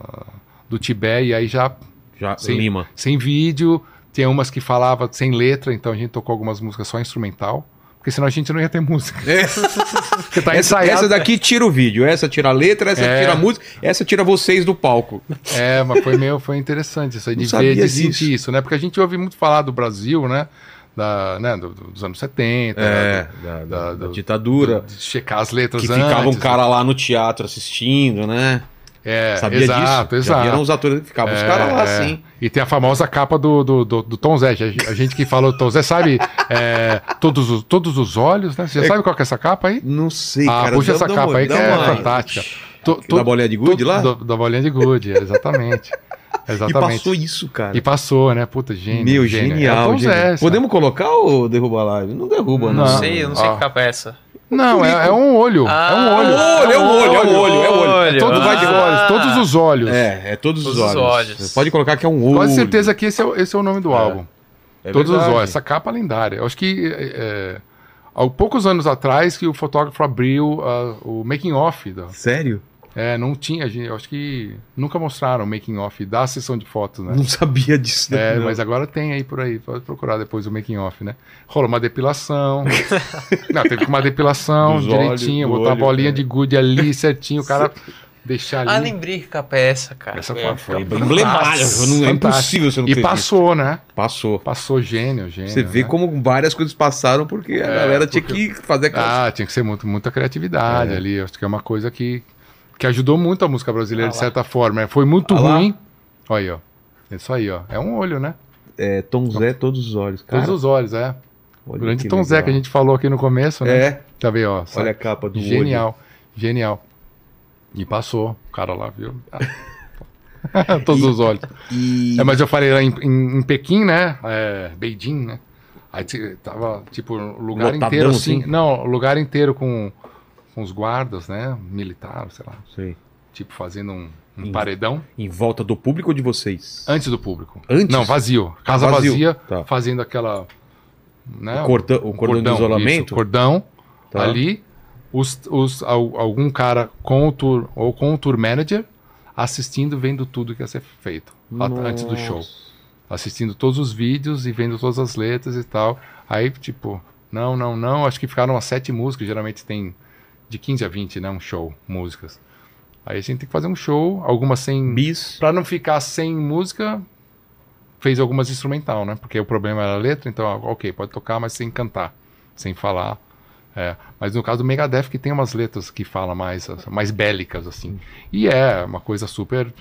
do Tibete e aí já Já, Sim. Lima. sem vídeo. Tinha umas que falava sem letra, então a gente tocou algumas músicas só instrumental. Porque senão a gente não ia ter música. Porque tá essa, ensaiado. essa daqui tira o vídeo, essa tira a letra, essa É. tira a música, essa tira vocês do palco. É, mas foi meio, foi interessante isso aí, de ver, de disso. sentir isso, né? Porque a gente ouve muito falar do Brasil, né? Da, né? do- do- dos anos 70, É, né? da, da- da- da ditadura. do- de checar as letras que ficava um antes. cara lá no teatro assistindo, né? É, Sabia exato, disso? Já exato. vieram os atores que ficavam os É, caras lá, é. sim. E tem a famosa capa do, do, do, do Tom Zé. A gente que falou Tom Zé, sabe? é, todos, os, todos os olhos, né? Você já É. sabe qual que é essa capa aí? Não sei, Ah, cara. puxa essa capa aí que é fantástica. To- Da to- bolinha de gude lá? do- da bolinha de gude, exatamente. E exatamente. passou isso, cara. E passou, né? Puta, gênio. Meu, gênio. genial. É? Podemos colocar ou derruba a live? Não derruba, não. Não sei, eu não sei Ó. que capa é essa. Não, é, é um olho. Ah, é um olho. é um olho, é um olho, é um olho, é um olho. É todos Ah. os olhos, todos os olhos. É, é todos, Todos os os olhos. olhos. Pode colocar que é um olho. Quase certeza que esse é, o- esse é o nome do álbum. É todos os verdade. olhos. Essa capa lendária. Eu acho que é, é, há poucos anos atrás que o fotógrafo abriu ah, o making off. Da, Sério? É, não tinha, gente, eu acho que nunca mostraram o making off da sessão de fotos, né? Não sabia disso. É, não. mas agora tem aí por aí, pode procurar depois o making off, né? Rolou uma depilação. não, teve uma depilação Dos direitinho, olhos, botar a bolinha é. de gude ali certinho, o cara deixar ali. Ah, lembrei que capa é essa, cara. Essa É, foi. Não, é impossível você não E passou, né? visto. Passou. Passou gênio, gênio. Você vê né? como várias coisas passaram porque a É, galera tinha porque- que fazer aquela. Ah, tinha que ser muito, muita criatividade É. ali. Acho que é uma coisa que, que ajudou muito a música brasileira, Ah de certa forma. Foi muito Ah ruim. Olha aí, ó. É Isso aí, ó. É um olho, né? É, Tom Zé, todos os olhos. Cara, Todos os olhos, é. olha Grande Tom Zé legal. que a gente falou aqui no começo, né? É, Tá vendo, ó? olha a capa do Genial, genial. E passou, o cara lá, viu? Todos os olhos. E... É, mas eu falei lá em, em, em Pequim, né? É, Beijing, né? Aí t- tava, tipo, lugar Lotadão, inteiro assim. assim? Não, o lugar inteiro com, com os guardas, né? Militar, sei lá. Sei. Tipo, fazendo um, um Em- paredão Em volta do público ou de vocês? antes do público. Antes? Não, vazio. Casa Vazio. vazia, Tá. fazendo aquela. Né, O cordão- o cordão de isolamento? isso, cordão. Tá. Ali, os, os, al- algum cara com o tour ou com o tour manager assistindo, vendo tudo que ia ser feito a- antes do show. Assistindo todos os vídeos e vendo todas as letras e tal. Aí, tipo, não, não, não. Acho que ficaram as sete músicas. Geralmente tem de 15 a 20, né? Um show, músicas. Aí a gente tem que fazer um show, algumas sem. Bis. Pra não ficar sem música, fez algumas instrumental, né? Porque o problema era a letra, então, ah, ok, pode tocar, mas sem cantar, sem falar. É, mas no caso do Megadeth, que tem umas letras que falam mais, mais bélicas, assim. E é uma coisa super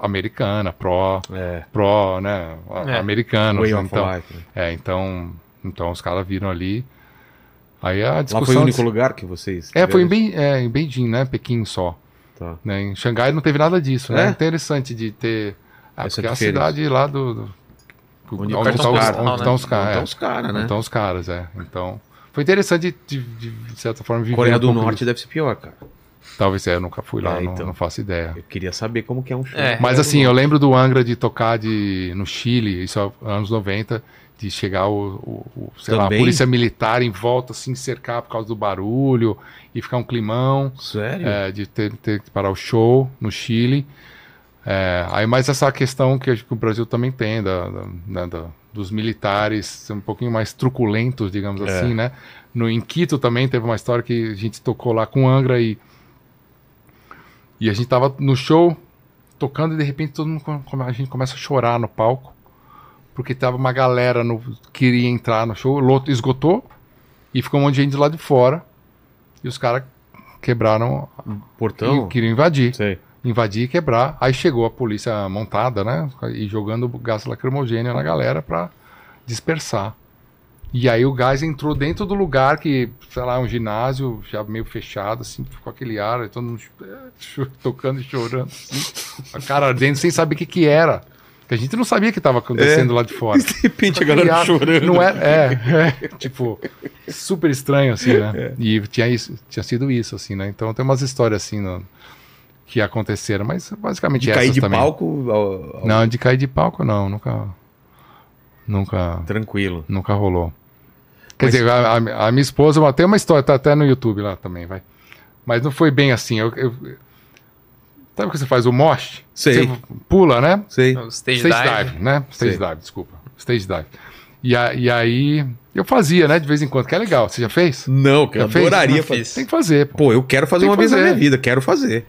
americana, pró, É. pró, né? a- É. Americano. Way of então, life. né? é, então, então os caras viram ali. Aí a Lá discussão. foi o único lugar que vocês. É, foi em? Be é, em Beijing, né? Pequim só. Tá. Né? Em Xangai não teve nada disso, né? É? Interessante de ter. Ah, Essa porque é a cidade lá do. do Onde onde estão estão os caras, onde né? estão os caras. Então é. os caras, né? Então os caras, é. Então. Foi interessante de, de, de certa forma viver. Coreia do Norte disso. deve ser pior, cara. Talvez é, eu nunca fui lá, É, não, então. não faço ideia. Eu queria saber como que é um show. É. Mas assim, eu lembro do Angra de tocar de, no Chile, isso é anos 90, de chegar o, o- o, lá, a polícia militar em volta, assim, cercar por causa do barulho e ficar um climão. Sério? é, de ter, ter que parar o show no Chile. É, aí mais essa questão que, que o Brasil também tem, da, da- né, da- dos militares um pouquinho mais truculentos, digamos É. assim, né? No, em Quito também teve uma história que a gente tocou lá com Angra e, e a gente tava no show tocando e de repente todo mundo a gente começa a chorar no palco porque tava uma galera no, queria entrar no show, loto esgotou e ficou um monte de gente lá de fora e os caras quebraram Portão? e queriam invadir. Sei. Invadir e quebrar. Aí chegou a polícia montada, né? E jogando gás lacrimogêneo na galera pra dispersar. E aí o gás entrou dentro do lugar que, sei lá, um ginásio já meio fechado, assim, ficou aquele ar, todo mundo tocando e chorando, assim, a cara ardendo, sem saber o que que era. Porque a gente não sabia o que estava acontecendo lá de fora. De repente a galera chorando. Não é, é, é, tipo, super estranho, assim, né? E tinha, isso, tinha sido isso, assim, né? Então tem umas histórias assim no- que aconteceram, mas basicamente De essas cair de também. palco ao- ao- Não, de cair de palco não, nunca. Nunca, tranquilo. nunca rolou. Quer Mas- dizer, a, a- a minha esposa tem uma história, tá até no YouTube lá também, vai. Mas não foi bem assim. Eu, eu- sabe o que você faz? O mosh? Sei. Você pula, né? Sei. O stage, Stage dive. dive, né? Stage Sei. dive, desculpa. Stage dive. E, a- e aí eu fazia, né? De vez em quando, que é legal. Você já fez? Não, que eu Já adoraria fazer. Tem que fazer. Pô. Pô, eu quero fazer Tem uma que vez na minha vida, quero fazer.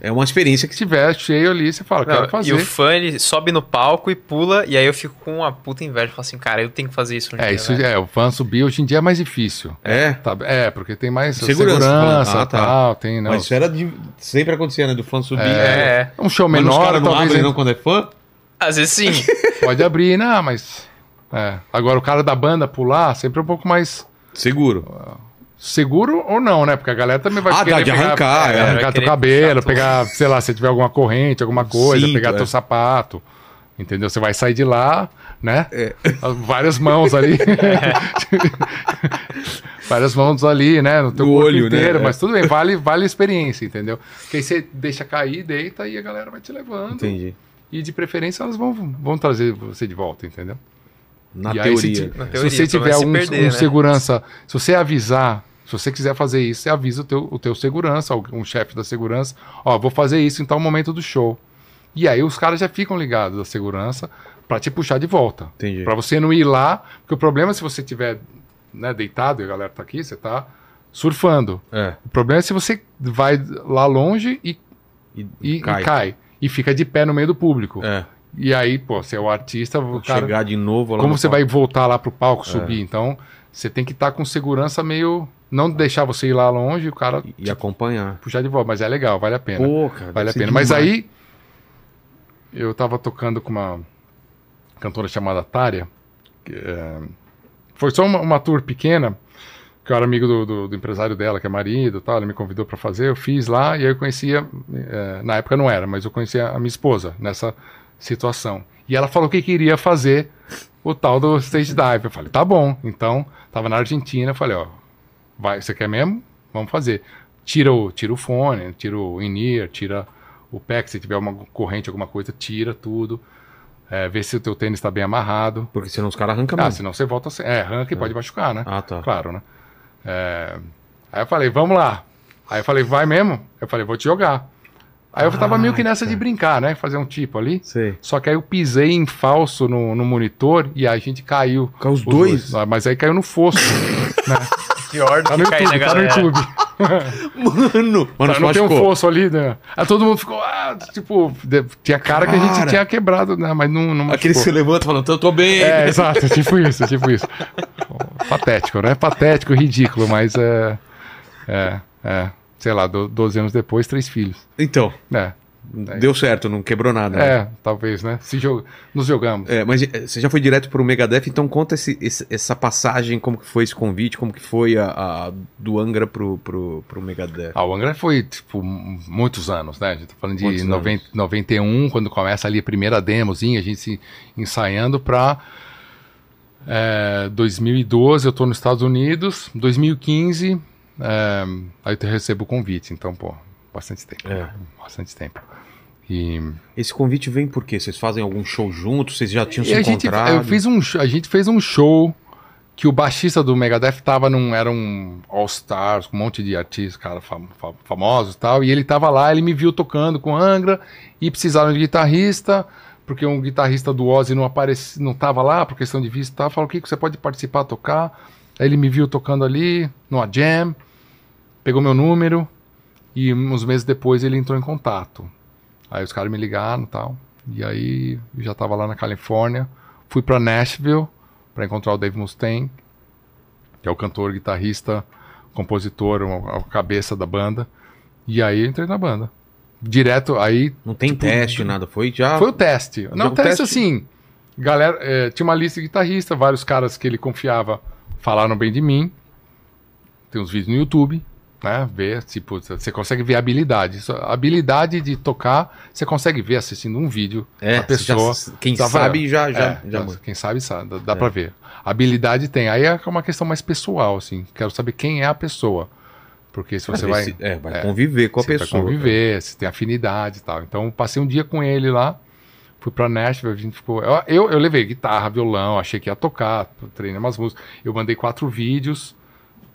É uma experiência que Se tiver cheio ali, você fala, Não, quero fazer. e o fã, ele sobe no palco e pula, e aí eu fico com uma puta inveja. Falo assim, cara, eu tenho que fazer isso um É, dia, isso velho. é, o fã subir hoje em dia é mais difícil. É. Tá, é, porque tem mais Segurança, segurança, falando. Ah, tá. tal, tem, não. Mas isso era de... sempre acontecia, né? Do fã subir. É, é. Um show Mas menor, caras não talvez abrem não quando é fã? Às vezes sim. pode abrir, não, mas... É. Agora o cara da banda pular, sempre é um pouco mais Seguro. Seguro ou não, né? Porque a galera também vai Ah, querer de pegar, arrancar, é. arrancar teu cabelo, puxar tudo. pegar, sei lá, se tiver alguma corrente, alguma coisa, Cinto, pegar é. teu sapato. Entendeu? Você vai sair de lá, né? É. Várias mãos ali. Várias mãos ali, né? No teu No corpo olho, né? inteiro. É. Mas tudo bem, vale, vale a experiência, entendeu? Porque aí você deixa cair, deita e a galera vai te levando. Entendi. E de preferência elas vão, vão trazer você de volta, entendeu? Na E aí, se teoria. ti- Na se, teoria, você pelo tiver se um, perder, um né? segurança, se você avisar, se você quiser fazer isso, você avisa o teu, o teu segurança, um chefe da segurança, ó, vou fazer isso em tal momento do show. E aí os caras já ficam ligados da segurança pra te puxar de volta. Entendi. Pra você não ir lá, porque o problema é se você tiver né, deitado e a galera tá aqui, você tá surfando. É. O problema é se você vai lá longe e, E, e- e cai. cai. E fica de pé no meio do público. É. E aí, pô, você é o artista, o cara, Chegar de novo lá como no você palco. vai voltar lá pro palco, É. subir? Então, você tem que estar com segurança meio. Não deixar você ir lá longe, o cara E- E acompanhar. puxar de volta. Mas é legal, vale a pena. Pô, cara. vale a pena. Mas demais. aí, eu tava tocando com uma cantora chamada Tária. é, foi só uma, uma tour pequena, que eu era amigo do, do, do empresário dela, que é marido, tal, ele me convidou para fazer, eu fiz lá e aí eu conhecia, é, na época não era, mas eu conhecia a minha esposa nessa situação. E ela falou que queria fazer o tal do stage dive. Eu falei, tá bom. Então, tava na Argentina, eu falei, ó, vai, você quer mesmo? Vamos fazer. Tira o, tira o fone, tira o in-ear, tira o pack, se tiver uma corrente, alguma coisa, tira tudo. É, vê se o teu tênis está bem amarrado. Porque senão os caras arrancam Ah, mesmo. senão você volta. É, arranca e pode machucar, né? Ah, tá. Claro, né? É, Aí eu falei, vamos lá. Aí eu falei, vai mesmo? Eu falei, vou te jogar. Aí eu tava meio que nessa de brincar, né? Fazer um tipo ali. Sei. Só que aí eu pisei em falso no, no monitor e a gente caiu. Caiu os dois? Ah, Mas aí caiu no fosso. né? Pior do Tá no que cair na YouTube, tá no galera. YouTube. Mano, mano, Tá, não tem um fosso ali, né? Aí todo mundo ficou, ah, tipo, de- tinha cara, que a Cara. gente tinha quebrado, né? Mas não, não Aquele se levanta falando, eu tô bem. É, exato, tipo isso, tipo isso. Patético, né? Patético, ridículo, mas é. É, é. Sei lá, do- 12 anos depois, três filhos. Então, É, deu certo, não quebrou nada. né? é, talvez, né? Se jo- Nos jogamos. É, mas eh, você já foi direto pro Megadeth, então conta esse- esse- essa passagem, como que foi esse convite, como que foi a, a- do Angra pro, pro, pro Megadeth. Ah, o Angra foi, tipo, muitos anos, né? A gente tá falando de Muitos 90, 91, quando começa ali a primeira demozinha, a gente se ensaiando pra é, 2012, eu tô nos Estados Unidos, 2015, é, aí eu recebo o convite, então, pô, bastante tempo. É. Bastante tempo. E, Esse convite vem por quê? Vocês fazem algum show juntos? Vocês já tinham e se a gente, encontrado? eu fiz um, a gente fez um show que o baixista do Megadeth tava num, era um All-Stars, com um monte de artistas, cara, fam- fam- famosos e tal, e ele tava lá, ele me viu tocando com Angra, e precisaram de guitarrista, porque um guitarrista do Ozzy não apareci, não tava lá, por questão de vista e tal, falou, Kiko, você pode participar, tocar? Aí ele me viu tocando ali, numa jam, pegou meu número, e uns meses depois ele entrou em contato. Aí os caras me ligaram e tal. E aí eu já tava lá na Califórnia. Fui pra Nashville para encontrar o Dave Mustaine, que é o cantor, guitarrista, compositor, a cabeça da banda. E aí eu entrei na banda. Direto, aí Não tem teste, nada. Foi já. Tipo, foi o teste. Não, o o teste, teste- assim. Galera, é, tinha uma lista de guitarrista, vários caras que ele confiava falaram bem de mim. Tem uns vídeos no YouTube, né? Ver, tipo, você consegue ver a habilidade. A habilidade de tocar, você consegue ver assistindo um vídeo É, da pessoa. já- quem Tava- sabe já, já, É, já já- manda. quem sabe sabe, dá, dá pra ver. Habilidade tem. Aí é uma questão mais pessoal, assim. Quero saber quem é a pessoa. Porque se você vai. se- é, vai é, conviver com a você vai pessoa. conviver, se tem afinidade e tal. Então, passei um dia com ele lá. Fui pra Nashville, a gente ficou. Eu, eu, eu levei guitarra, violão, achei que ia tocar, treinei umas músicas. Eu mandei quatro vídeos,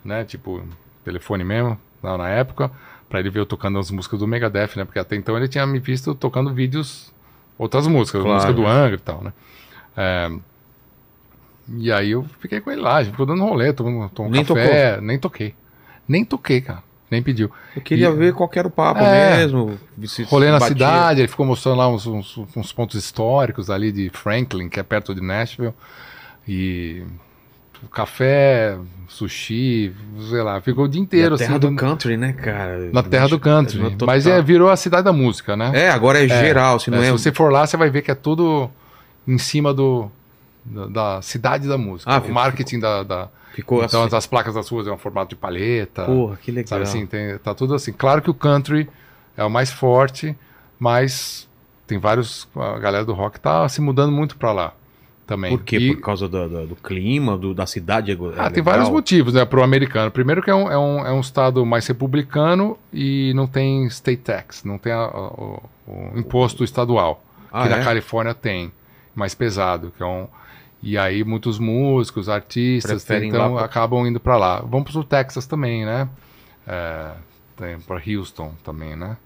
né? Tipo, telefone mesmo, na época, pra ele ver eu tocando as músicas do Megadeth, né? Porque até então ele tinha me visto tocando vídeos, outras músicas, Claro. música do Angra e tal, né? É, e aí eu fiquei com ele lá, a gente ficou dando rolê, tomando, tomando Nem café, nem toquei. Nem toquei, cara. Nem pediu. Eu queria E- ver qual era o papo É. mesmo. se- Rolê se na batia. cidade, ele ficou mostrando lá uns, uns- uns pontos históricos ali de Franklin, que é perto de Nashville. E café, sushi, sei lá, ficou o dia inteiro Na assim. terra do country, né, cara? na terra do country. Mas é, virou a cidade da música, né? É, agora é geral, se não É, é. Se você for lá, você vai ver que é tudo em cima do, da, da cidade da música. Ah, o ficou- marketing da. da- Ficou então, assim. as placas das ruas é um formato de palheta. Porra, que legal. Sabe assim, tem, tá tudo assim. Claro que o country é o mais forte, mas tem vários. A galera do rock tá se mudando muito pra lá também. Por quê? E- Por causa do, do- do clima, do- da cidade? é ah, legal? tem vários motivos, né, pro americano. Primeiro que é um, é, um, é um estado mais republicano e não tem state tax, não tem a- a- o, o imposto estadual. Ah, que é? na Califórnia tem, mais pesado, que é um... E aí muitos músicos, artistas, Preferem então pro- acabam indo pra lá. Vamos pro Texas também, né? É, tem pra Houston também, né?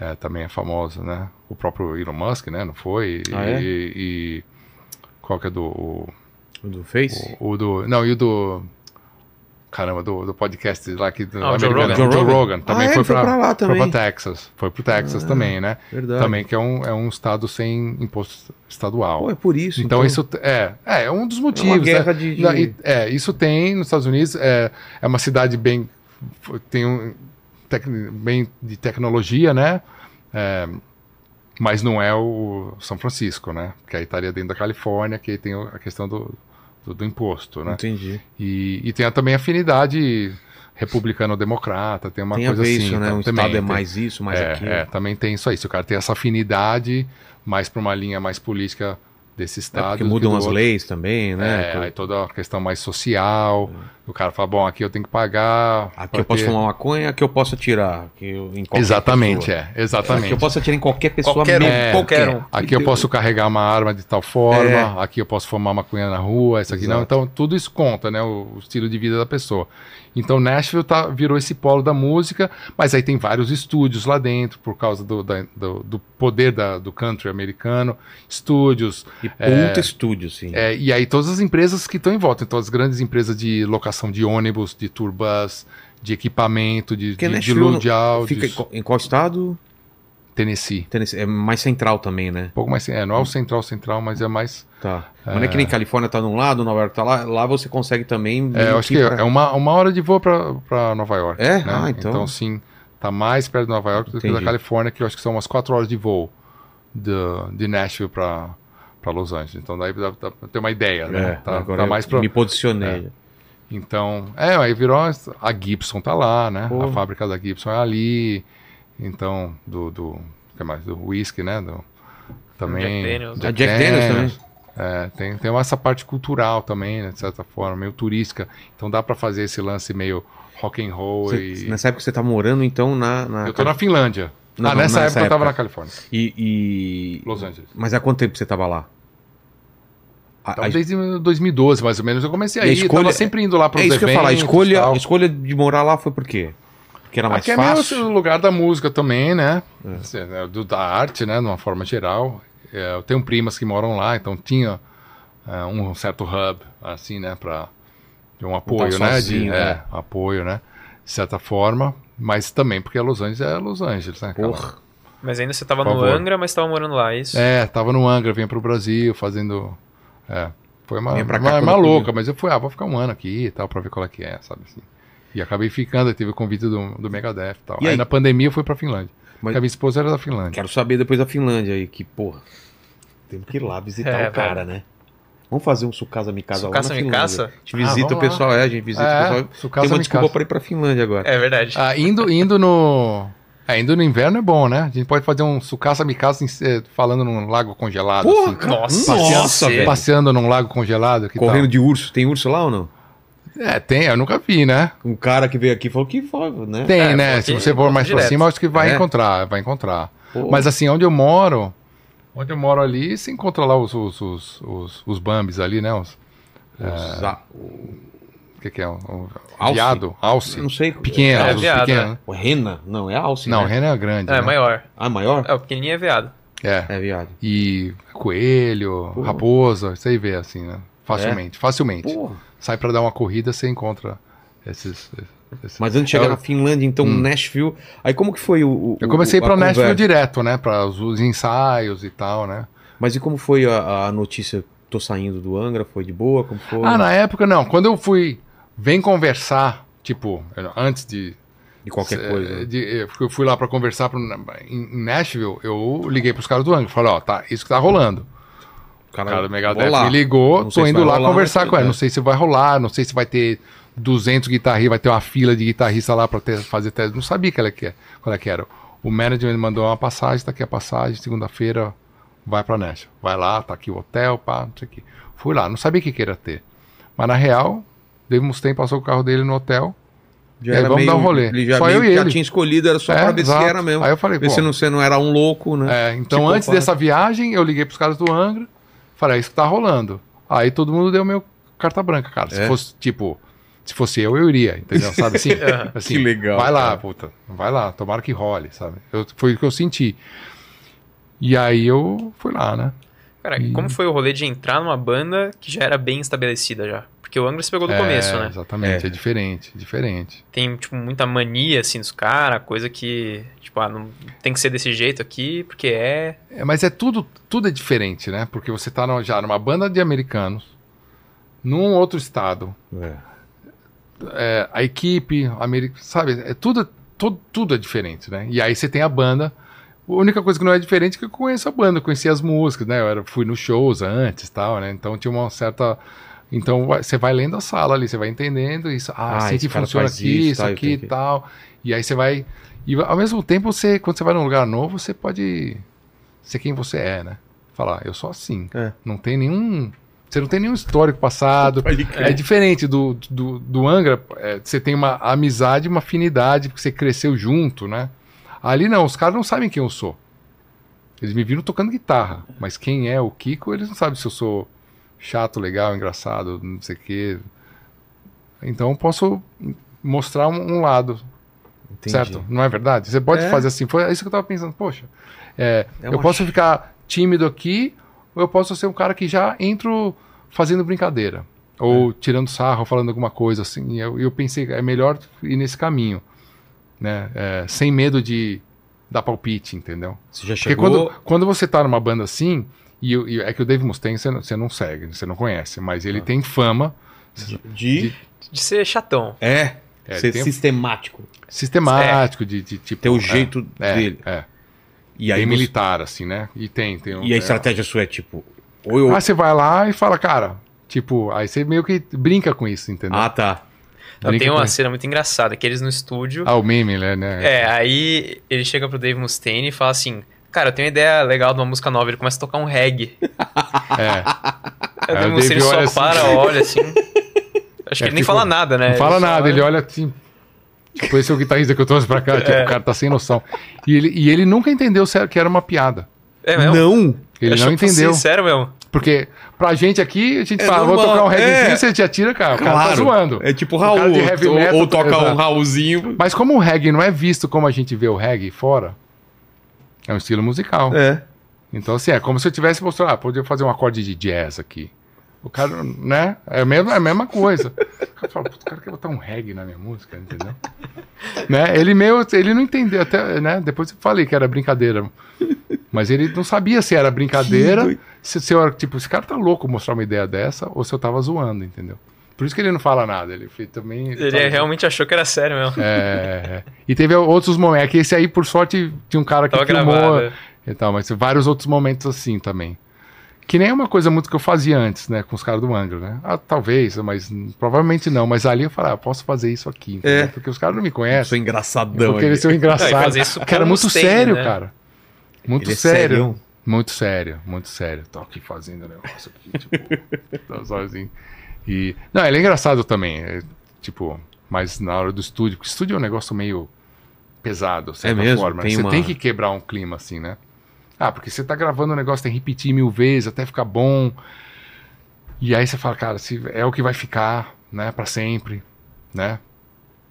É, também é famoso, né? O próprio Elon Musk, né? Não foi? E, Ah, é? e- e- qual que é do... O, O do Face? o, o do... Não, e o do... Caramba, do, do podcast lá que do Ah, o Joe americano, Rogan. Joe Joe Rogan, Rogan. também Ah, foi, ele foi pra, pra lá Foi também. pra Texas. Foi pro Texas também, né? Verdade. Também que é um, é um estado sem imposto estadual. Pô, é por isso. então, isso é, é é um dos motivos. guerra né? de- de- Não, e- É, isso tem nos Estados Unidos. É, é uma cidade bem tem um tec- bem de tecnologia, né? É, mas não é o São Francisco, né? Que aí estaria dentro da Califórnia, que aí tem a questão do, do, do imposto, né? Entendi. E, e tem também afinidade republicano-democrata, tem uma tem coisa assim. isso, né? então, Um também estado é mais isso, mais é, aquilo. é, também tem isso aí. Se o cara tem essa afinidade mais para uma linha mais política desse É estado. porque do que mudam as outro. leis também, né? É, aí toda a questão mais social. O cara fala, bom, aqui eu tenho que pagar. Aqui eu posso ter- fumar maconha, aqui eu posso atirar. Aqui eu, em qualquer Exatamente, pessoa. é. Exatamente. Aqui eu posso atirar em qualquer pessoa Qualquer um, mesmo. É, qualquer um. Aqui eu posso carregar uma arma de tal forma, É. aqui eu posso fumar maconha na rua, isso aqui não. Exato. Então, tudo isso conta, né? O, o estilo de vida da pessoa. Então, Nashville tá, virou esse polo da música, mas aí tem vários estúdios lá dentro, por causa do, da- do, do poder da- do country americano. Estúdios. E puta estúdio, sim. é, e aí, todas as empresas que estão em volta. Então, as grandes empresas de locação de ônibus, de tour bus, de equipamento, de, Porque de, de de áudios. Fica em qual estado? Tennessee. Tennessee. É mais central também, né? Um pouco mais. É, não é o central central, mas é mais. Tá. Mas não é que nem Califórnia tá num lado, Nova York tá lá. Lá você consegue também. É, eu acho que é pra- é uma, uma hora de voo para Nova York. É? né? Ah, então. sim, tá mais perto de Nova York do que da Califórnia, que eu acho que são umas quatro horas de voo do, de Nashville para Los Angeles. Então daí dá dá pra ter uma ideia, né? É, tá, agora tá mais pra, me posicionei. Então, é, aí virou. A Gibson tá lá, né? Pô. A fábrica da Gibson é ali. Então, do. do que mais? Do whisky, né? Do, também. Jack Daniels. A Jack Daniels também. É, tem, tem essa parte cultural também, né, de certa forma, meio turística. Então dá pra fazer esse lance meio rock and roll Você- e. Nessa época você tá morando, então, na. na Eu tô na Finlândia. Não, ah, não, nessa, nessa época, eu tava época. na Califórnia, E, e- Los Angeles. Mas há quanto tempo você tava lá? Então, a- desde 2012, mais ou menos, eu comecei a a ir, escolha- tava sempre indo lá para é os isso que eu ia eventos. falar. A escolha, a escolha de morar lá foi por quê? Porque era mais Aqui é meio fácil. o lugar da música também, né? É. Assim, né, do- da arte, né? De uma forma geral. É, eu tenho primas que moram lá, então tinha é, um certo hub, assim, né? Pra, de um apoio, né? sozinho, de, né? é, apoio, né? De certa forma. Mas também porque Los Angeles é Los Angeles, né? Porra. Mas ainda você tava Por no. Angra, mas tava morando lá, é isso? É, tava no Angra, vinha pro Brasil fazendo. É, foi uma, uma, uma louca, mas eu fui, ah, vou ficar um ano aqui e tal, pra ver qual é que é, sabe assim. E acabei ficando, teve o convite do, do Megadeth e tal. E aí? aí? na pandemia eu fui pra Finlândia. Mas- Porque a minha esposa era da Finlândia. Quero saber depois da Finlândia aí, que, porra. Temos que ir lá visitar É, o cara, velho. né? Vamos fazer um Sucasa Mikasa lá Sucasa na Finlândia. A gente visita Ah, o pessoal, é, a gente visita É, o pessoal. Sucasa Tem uma desculpa pra ir pra Finlândia agora. É verdade. Ah, indo, indo no. É, indo no inverno é bom, né? A gente pode fazer um sucaça mikasa em- eh, falando num lago congelado. Porra, assim. cara. Nossa, Nossa, velho. Passeando num lago congelado. Que Correndo de urso. Tem urso lá ou não? É, tem, eu nunca vi, né? Um cara que veio aqui falou que foi, né? Tem, É, né? Se você for mais pra cima, acho que vai É. encontrar, vai encontrar. Pô. Mas assim, onde eu moro, onde eu moro ali, você encontra lá os, os, os, os, os bambis ali, né? Os, Os a- o que, que é? O, o Alce? viado? Alce. Não sei. Pequeno, É, viado, pequenos. né? O Rena? Não, é alce, Não, né? rena é grande. É, né? maior. Ah, maior? É, o pequenininho é veado. É. É, viado. E coelho, Porra. raposa, isso aí vê assim, né? Facilmente, facilmente. Porra. Sai pra dar uma corrida, você encontra esses. esses- Mas antes de chegar Eu- na Finlândia, então, Nashville. Aí como que foi o. o- Eu comecei o, pra a Nashville conversa? direto, né? Para os, os ensaios e tal, né? Mas e como foi a, a notícia? Tô saindo do Angra, foi de boa? Como foi? Ah, na época não. Quando eu fui, vem conversar, tipo, antes de. De qualquer eh, coisa. de- eu fui lá pra conversar pro, em Nashville, eu liguei pros caras do Angra. Falei, ó, tá, isso que tá rolando. Cara, cara do Megadeth me ligou, Não tô indo lá rolar, conversar com ele. é. Não sei se vai rolar, não sei se vai ter 200 guitarristas, vai ter uma fila de guitarristas lá pra ter, fazer teste. Não sabia que ela que, qual é que era. O manager mandou uma passagem, tá aqui a passagem, segunda-feira vai pra Nashville. Vai lá, tá aqui o hotel, pá, não sei o que. Fui lá, não sabia o que que ia ter. Mas na real, Dave tempo passou o carro dele no hotel. Já E aí, vamos meio- dar um rolê. Ele já, Só meio eu e já ele. tinha escolhido, era só É, pra ver exato. se era mesmo. Aí eu falei, ver se não, você não era um louco, né? É, então Tipo, antes dessa viagem, eu liguei pros caras do Angra, falei, é isso que tá rolando. Aí todo mundo deu meu carta branca, cara. Se É? fosse, tipo, se fosse eu, eu iria, entendeu? Sabe assim? Aham. assim Que legal, Vai lá, cara. puta. Vai lá, tomara que role, sabe? Eu, foi o que eu senti. E aí eu fui lá, né? Cara, e como foi o rolê de entrar numa banda que já era bem estabelecida já? Porque o Angra você pegou do É, começo, né? Exatamente, É. é, diferente, diferente. Tem, tipo, muita mania, assim, dos caras, coisa que, tipo, ah, não tem que ser desse jeito aqui, porque é... É, mas é tudo, tudo é diferente, né? Porque você tá no- já numa banda de americanos, num outro estado, É. é, a equipe, americana, sabe? É tudo, tudo, tudo é diferente, né? E aí você tem a banda. A única coisa que não é diferente é que eu conheço a banda, eu conheci as músicas, né? Eu era, fui nos shows antes e tal, né? Então tinha uma certa Então você vai lendo a sala ali, você vai entendendo isso. Ah, Ah, assim que funciona aqui, isso, tá, aqui e tal. E aí você vai. E ao mesmo tempo, você, quando você vai num lugar novo, você pode ser quem você é, né? Falar, eu sou assim. É. Não tem nenhum. Você não tem nenhum histórico passado. É diferente do, do, do Angra, é, você tem uma amizade, uma afinidade, porque você cresceu junto, né? Ali não, os caras não sabem quem eu sou. Eles me viram tocando guitarra, mas quem é o Kiko, eles não sabem se eu sou chato, legal, engraçado, não sei o quê. Então eu posso mostrar um, um lado, Entendi. certo? Não é verdade? Você pode É. fazer assim. Foi isso que eu tava pensando, poxa, é, É eu posso ch- ficar tímido aqui, ou eu posso ser um cara que já entro fazendo brincadeira. Ou É. tirando sarro, falando alguma coisa assim. E eu, eu pensei, é melhor ir nesse caminho. Né? É, sem medo de dar palpite, entendeu? Você já Porque chegou... quando, quando você tá numa banda assim, e, e é que o Dave Mustaine você não, você não segue, você não conhece, mas ele Ah. tem fama De... De ser chatão. É, É, ser tem- sistemático. sistemático, de, de tipo. Ter o é, jeito é, dele. É, E aí bem você- militar, assim, né? E tem, tem um- E a é. estratégia sua é tipo... Ou eu... Ah, você vai lá e fala, cara, tipo, aí você meio que brinca com isso, entendeu? Ah, tá. Então, tem uma cena muito engraçada, que eles no estúdio. Ah, o meme, né? né? É, aí ele chega pro Dave Mustaine e fala assim: Cara, eu tenho uma ideia legal de uma música nova. Ele começa a tocar um reggae. É. Aí o Aí Dave o Mustaine Dave só olha assim. para, olha assim. Acho que É, ele nem tipo, fala nada, né? Não fala só nada, olha. ele olha assim. Tipo, esse é o guitarrista que eu trouxe pra cá. Tipo, É. o cara tá sem noção. E ele, e ele nunca entendeu que era uma piada. É mesmo? Não! Ele não que entendeu. Sério mesmo? Porque pra gente aqui, a gente É fala, vou tocar um reggaezinho, é. você já tira, cara. O cara tá Claro. zoando. É tipo O cara Raul, de heavy ou, metal, ou toca um. Raulzinho. Mas como o reggae não é visto como a gente vê o reggae fora, é um estilo musical. É. Então, assim, é como se eu tivesse mostrado, ah, podia fazer um acorde de jazz aqui. O cara, né? É a mesma, é a mesma coisa. O cara fala, "Puta, o cara quer botar um reggae na minha música, entendeu? né? Ele meio, ele não entendeu, até, né? Depois eu falei que era brincadeira. Mas ele não sabia se era brincadeira, se, se eu era, tipo, esse cara tá louco mostrar uma ideia dessa, ou se eu tava zoando, entendeu? Por isso que ele não fala nada, ele também... Ele tava- realmente achou que era sério mesmo. É, é. E teve outros momentos, é que esse aí, por sorte, tinha um cara que Tava filmou gravado. e tal, mas vários outros momentos assim também. Que nem é uma coisa muito que eu fazia antes, né, com os caras do Angra, né? Ah, talvez, mas provavelmente não. Mas ali eu falei, ah, posso fazer isso aqui? É. porque os caras não me Eu conhecem. sou engraçadão. Eu queria ser um engraçado. Não, fazer isso com muito Mustaine, sério, né? cara. Muito Ele é sério. serião. Muito sério, muito sério. Tô aqui fazendo o negócio aqui, tipo, tá sozinho. E. Não, ele é engraçado também. é, tipo, mas na hora do estúdio, porque estúdio é um negócio meio pesado, de certa É mesmo? forma. né? Tem Você uma- tem que quebrar um clima assim, né? Ah, porque você tá gravando um negócio, tem que repetir mil vezes até ficar bom. E aí você fala, cara, se é o que vai ficar, né, pra sempre, né?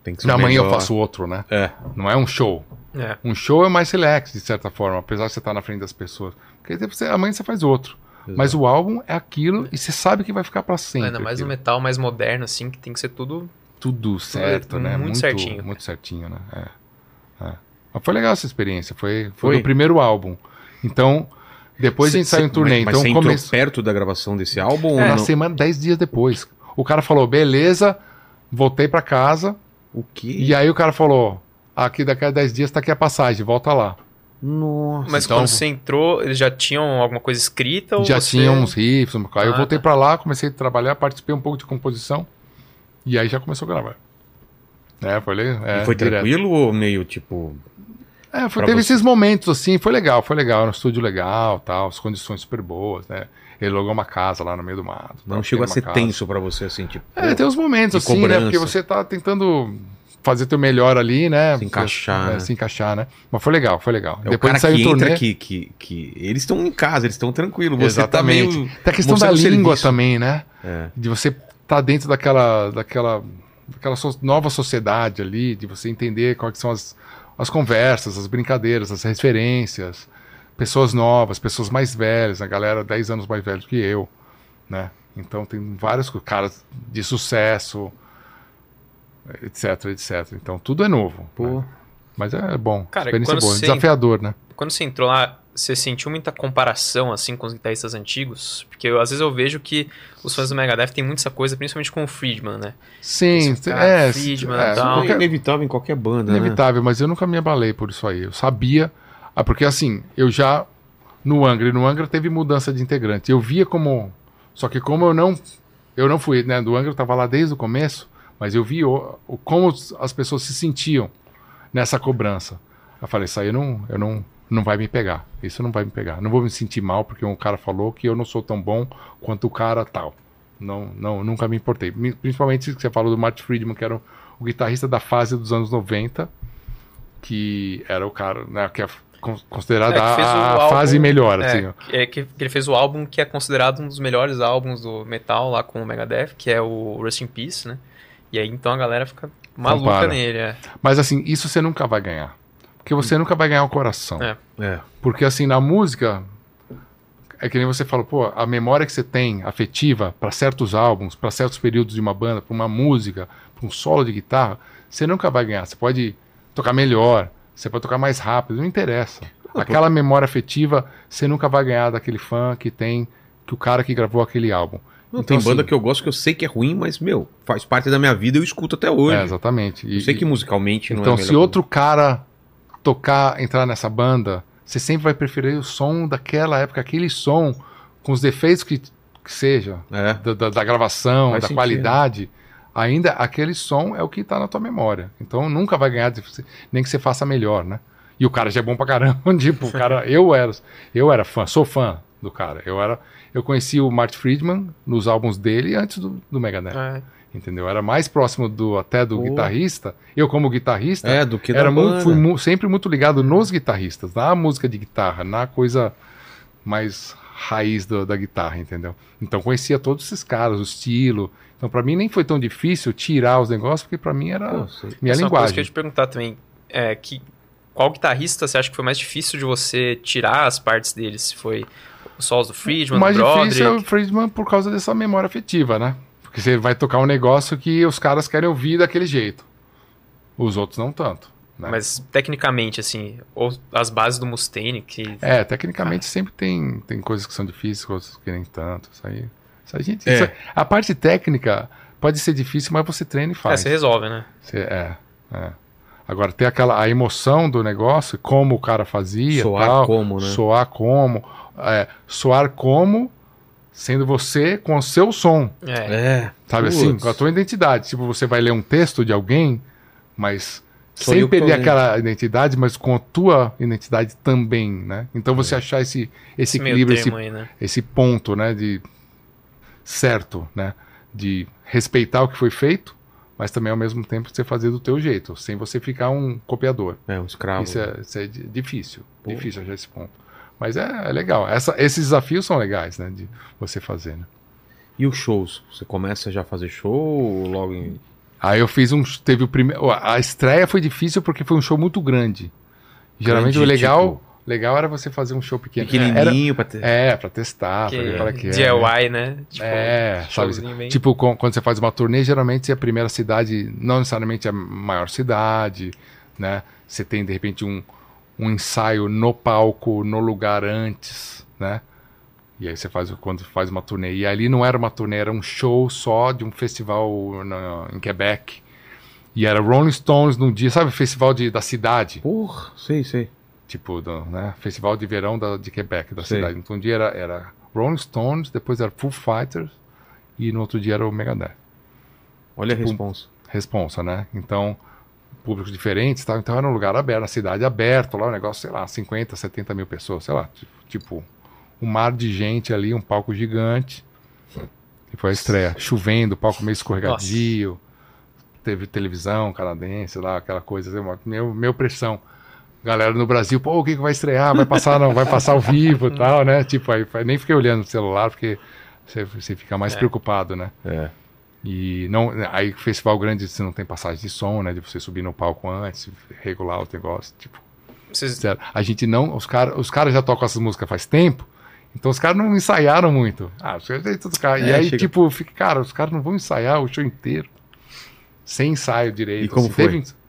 Tem que ser E amanhã eu faço outro, né? É. Não é um show. É. Um show é mais relax, de certa forma, apesar de você estar na frente das pessoas. Porque aí você, amanhã você faz outro. Mas o álbum é aquilo e você sabe que vai ficar pra sempre. Ainda mais aquilo. metal mais moderno, assim, que tem que ser tudo. Tudo certo, né? muito certinho, Muito certinho, né? É. É. Mas foi legal essa experiência. Foi, Foi? foi o primeiro álbum. Então, depois a gente Cê- saiu em turnê. Mas, mas então, você entrou começo, perto da gravação desse álbum ou na não? semana, dez dias depois. O cara falou, beleza, voltei pra casa. O quê? E aí o cara falou, aqui daqui a 10 dias tá aqui a passagem, volta lá. Nossa. Mas Então- quando você entrou, eles já tinham alguma coisa escrita? Ou Já você... tinha uns riffs, um- aí eu Ah, voltei tá. pra lá, comecei a trabalhar, participei um pouco de composição e aí já começou a gravar. É, foi legal. É, E foi direto. tranquilo ou meio tipo. É, foi, teve você? esses momentos assim, foi legal, foi legal, era um estúdio legal, tal, as condições super boas, né? Ele alugou uma casa lá no meio do mato. Não chegou a ser casa. tenso pra você, assim, tipo. É, tem uns momentos assim, né? cobrança. Porque você tá tentando fazer teu melhor ali, né? Se encaixar, É, né? Se encaixar, né? Mas foi legal, foi legal. É o Depois cara de sair que o turnê. que, que, que. Eles estão em casa, eles estão tranquilos. Você Exatamente. tá meio. Tem a questão da língua serviço. também, né? É. De você estar tá dentro daquela, daquela, daquela so- nova sociedade ali, de você entender quais são as, as conversas, as brincadeiras, as referências, pessoas novas, pessoas mais velhas, a galera 10 anos mais velhos que eu, né? Então tem vários caras de sucesso, etc, etc. Então tudo é novo. Pô. né? Mas é bom, Cara, experiência boa, você- desafiador, né? Quando você entrou lá, você sentiu muita comparação, assim, com os guitarristas antigos? Porque eu, às vezes eu vejo que os fãs do Megadeth têm muito essa coisa, principalmente com o Friedman, né? Sim, Esse cara, é, Friedman, é, tal. É qualquer- inevitável em qualquer banda, né? Inevitável, mas eu nunca me abalei por isso aí. Eu sabia. Ah, porque assim, eu já. No Angra, e no Angra teve mudança de integrante. Eu via como. Só que como eu não Eu não fui, né? Do Angra eu tava lá desde o começo, mas eu vi o, o- como as pessoas se sentiam nessa cobrança. Eu falei, isso aí eu não, eu não, não vai me pegar. Isso não vai me pegar. Não vou me sentir mal porque um cara falou que eu não sou tão bom quanto o cara tal. Não, não, nunca me importei. Principalmente que você falou do Martin Friedman, que era o, o guitarrista da fase dos anos 90, que era o cara, né, que é con- considerada É, a, álbum- fase melhor, É, assim. é que ele fez o álbum que é considerado um dos melhores álbuns do metal lá com o Megadeth, que é o Rust in Peace, né? E aí então a galera fica maluca Compara. nele, é. Mas assim, isso você nunca vai ganhar. Porque você nunca vai ganhar o coração. É. É. Porque assim, na música, é que nem você falou, pô, a memória que você tem afetiva para certos álbuns, para certos períodos de uma banda, para uma música, para um solo de guitarra, você nunca vai ganhar. Você pode tocar melhor, você pode tocar mais rápido, não interessa. Aquela memória afetiva, você nunca vai ganhar daquele fã que tem, que o cara que gravou aquele álbum. Não, Então, tem banda assim- que eu gosto que eu sei que é ruim, mas, meu, faz parte da minha vida e eu escuto até hoje. É, exatamente. E- eu sei que musicalmente não Então, é a se outro cara tocar, entrar nessa banda, você sempre vai preferir o som daquela época, aquele som, com os defeitos que, que seja. É. da, da- da gravação, Faz da sentido. qualidade, ainda aquele som é o que tá na tua memória. Então nunca vai ganhar, nem que você faça melhor, né? E o cara já é bom pra caramba. tipo, o cara, eu era, eu era fã, sou fã do cara. Eu era, eu conheci o Martin Friedman nos álbuns dele antes do, do Megadeth. É. Entendeu? Era mais próximo do até do Pô. guitarrista. Eu como guitarrista, É, do que era mu- banda. fui mu- sempre muito ligado nos guitarristas, na música de guitarra, na coisa mais raiz do- da guitarra, entendeu? Então conhecia todos esses caras, o estilo. Então pra mim nem foi tão difícil tirar os negócios, porque pra mim era Pô, minha Essa é uma coisa que eu ia linguagem. te perguntar também. É, que, qual guitarrista você acha que foi mais difícil de você tirar as partes dele? Se foi os solos do Friedman, O mais do Broderick? difícil é o Friedman por causa dessa memória afetiva, né? Porque você vai tocar um negócio que os caras querem ouvir daquele jeito. Os outros não tanto. né? Mas tecnicamente, assim, ou as bases do Mustaine, que É, tecnicamente sempre tem, tem coisas que são difíceis, coisas que nem tanto. Isso aí. Isso a, gente, É. isso aí- a parte técnica pode ser difícil, mas você treina e é, faz. você resolve, né? Você- é, é. Agora, ter aquela a emoção do negócio, como o cara fazia, Soar tal, como, né? soar como, é, soar como, sendo você com o seu som, É. É. sabe Putz. assim, com a tua identidade. Tipo, você vai ler um texto de alguém, mas Sou sem perder aquela identidade, mas com a tua identidade também, né? Então você achar esse, esse Esse equilíbrio, esse aí, né? esse ponto, né, de certo, né, de respeitar o que foi feito, mas também ao mesmo tempo você fazer do teu jeito, sem você ficar um copiador. É, um escravo. Isso é, isso é di- difícil, Pô. difícil achar esse ponto. Mas é, é legal. Essa, esses desafios são legais, né, de você fazer. Né? E os shows? Você começa já a fazer show ou logo em... Aí eu fiz um, teve o primeiro, a estreia foi difícil porque foi um show muito grande. Geralmente Grande, o legal, tipo? Legal era você fazer um show pequeno. pequenininho pra ter... Era, é, pra testar, Que pra ver qual é que é. DIY, né? Tipo, É, sabe, bem- Tipo, com- quando você faz uma turnê, geralmente é a primeira cidade, não necessariamente a maior cidade, né? Você tem, de repente, um, um ensaio no palco, no lugar antes, né? E aí você faz o- quando faz uma turnê. E ali não era uma turnê, era um show só de um festival na- em Quebec. E era Rolling Stones num dia, sabe, festival de, da cidade? Porra, sei, sei. Tipo, do, né? Festival de verão da, de Quebec, da Sei. cidade. Então um dia era, era Rolling Stones, depois era Foo Fighters e no outro dia era o Megadeth. Olha a Tipo, responsa. Responsa, né? Então, públicos diferentes, tal. então era um lugar aberto, na cidade aberta, lá o negócio, sei lá, 50, 70 mil pessoas, sei lá, tipo, um mar de gente ali, um palco gigante. E foi a estreia, chovendo, palco meio escorregadio, teve televisão canadense lá, aquela coisa, uma, meu, meu pressão. Galera no Brasil, pô, o que, que vai estrear? Vai passar, não, vai passar ao vivo e tal, né? Tipo, aí nem fiquei olhando no celular, porque você, você fica mais É. preocupado, né? É. E não, aí festival grande você não tem passagem de som, né? De você subir no palco antes, regular o negócio. Tipo, Vocês- a gente não, os caras, os caras já tocam essas músicas faz tempo, então os caras não ensaiaram muito. Ah, os caras tudo cara. e É, aí chega- tipo, fica, cara, os caras não vão ensaiar o show inteiro sem ensaio direito. E como assim. foi? Teve-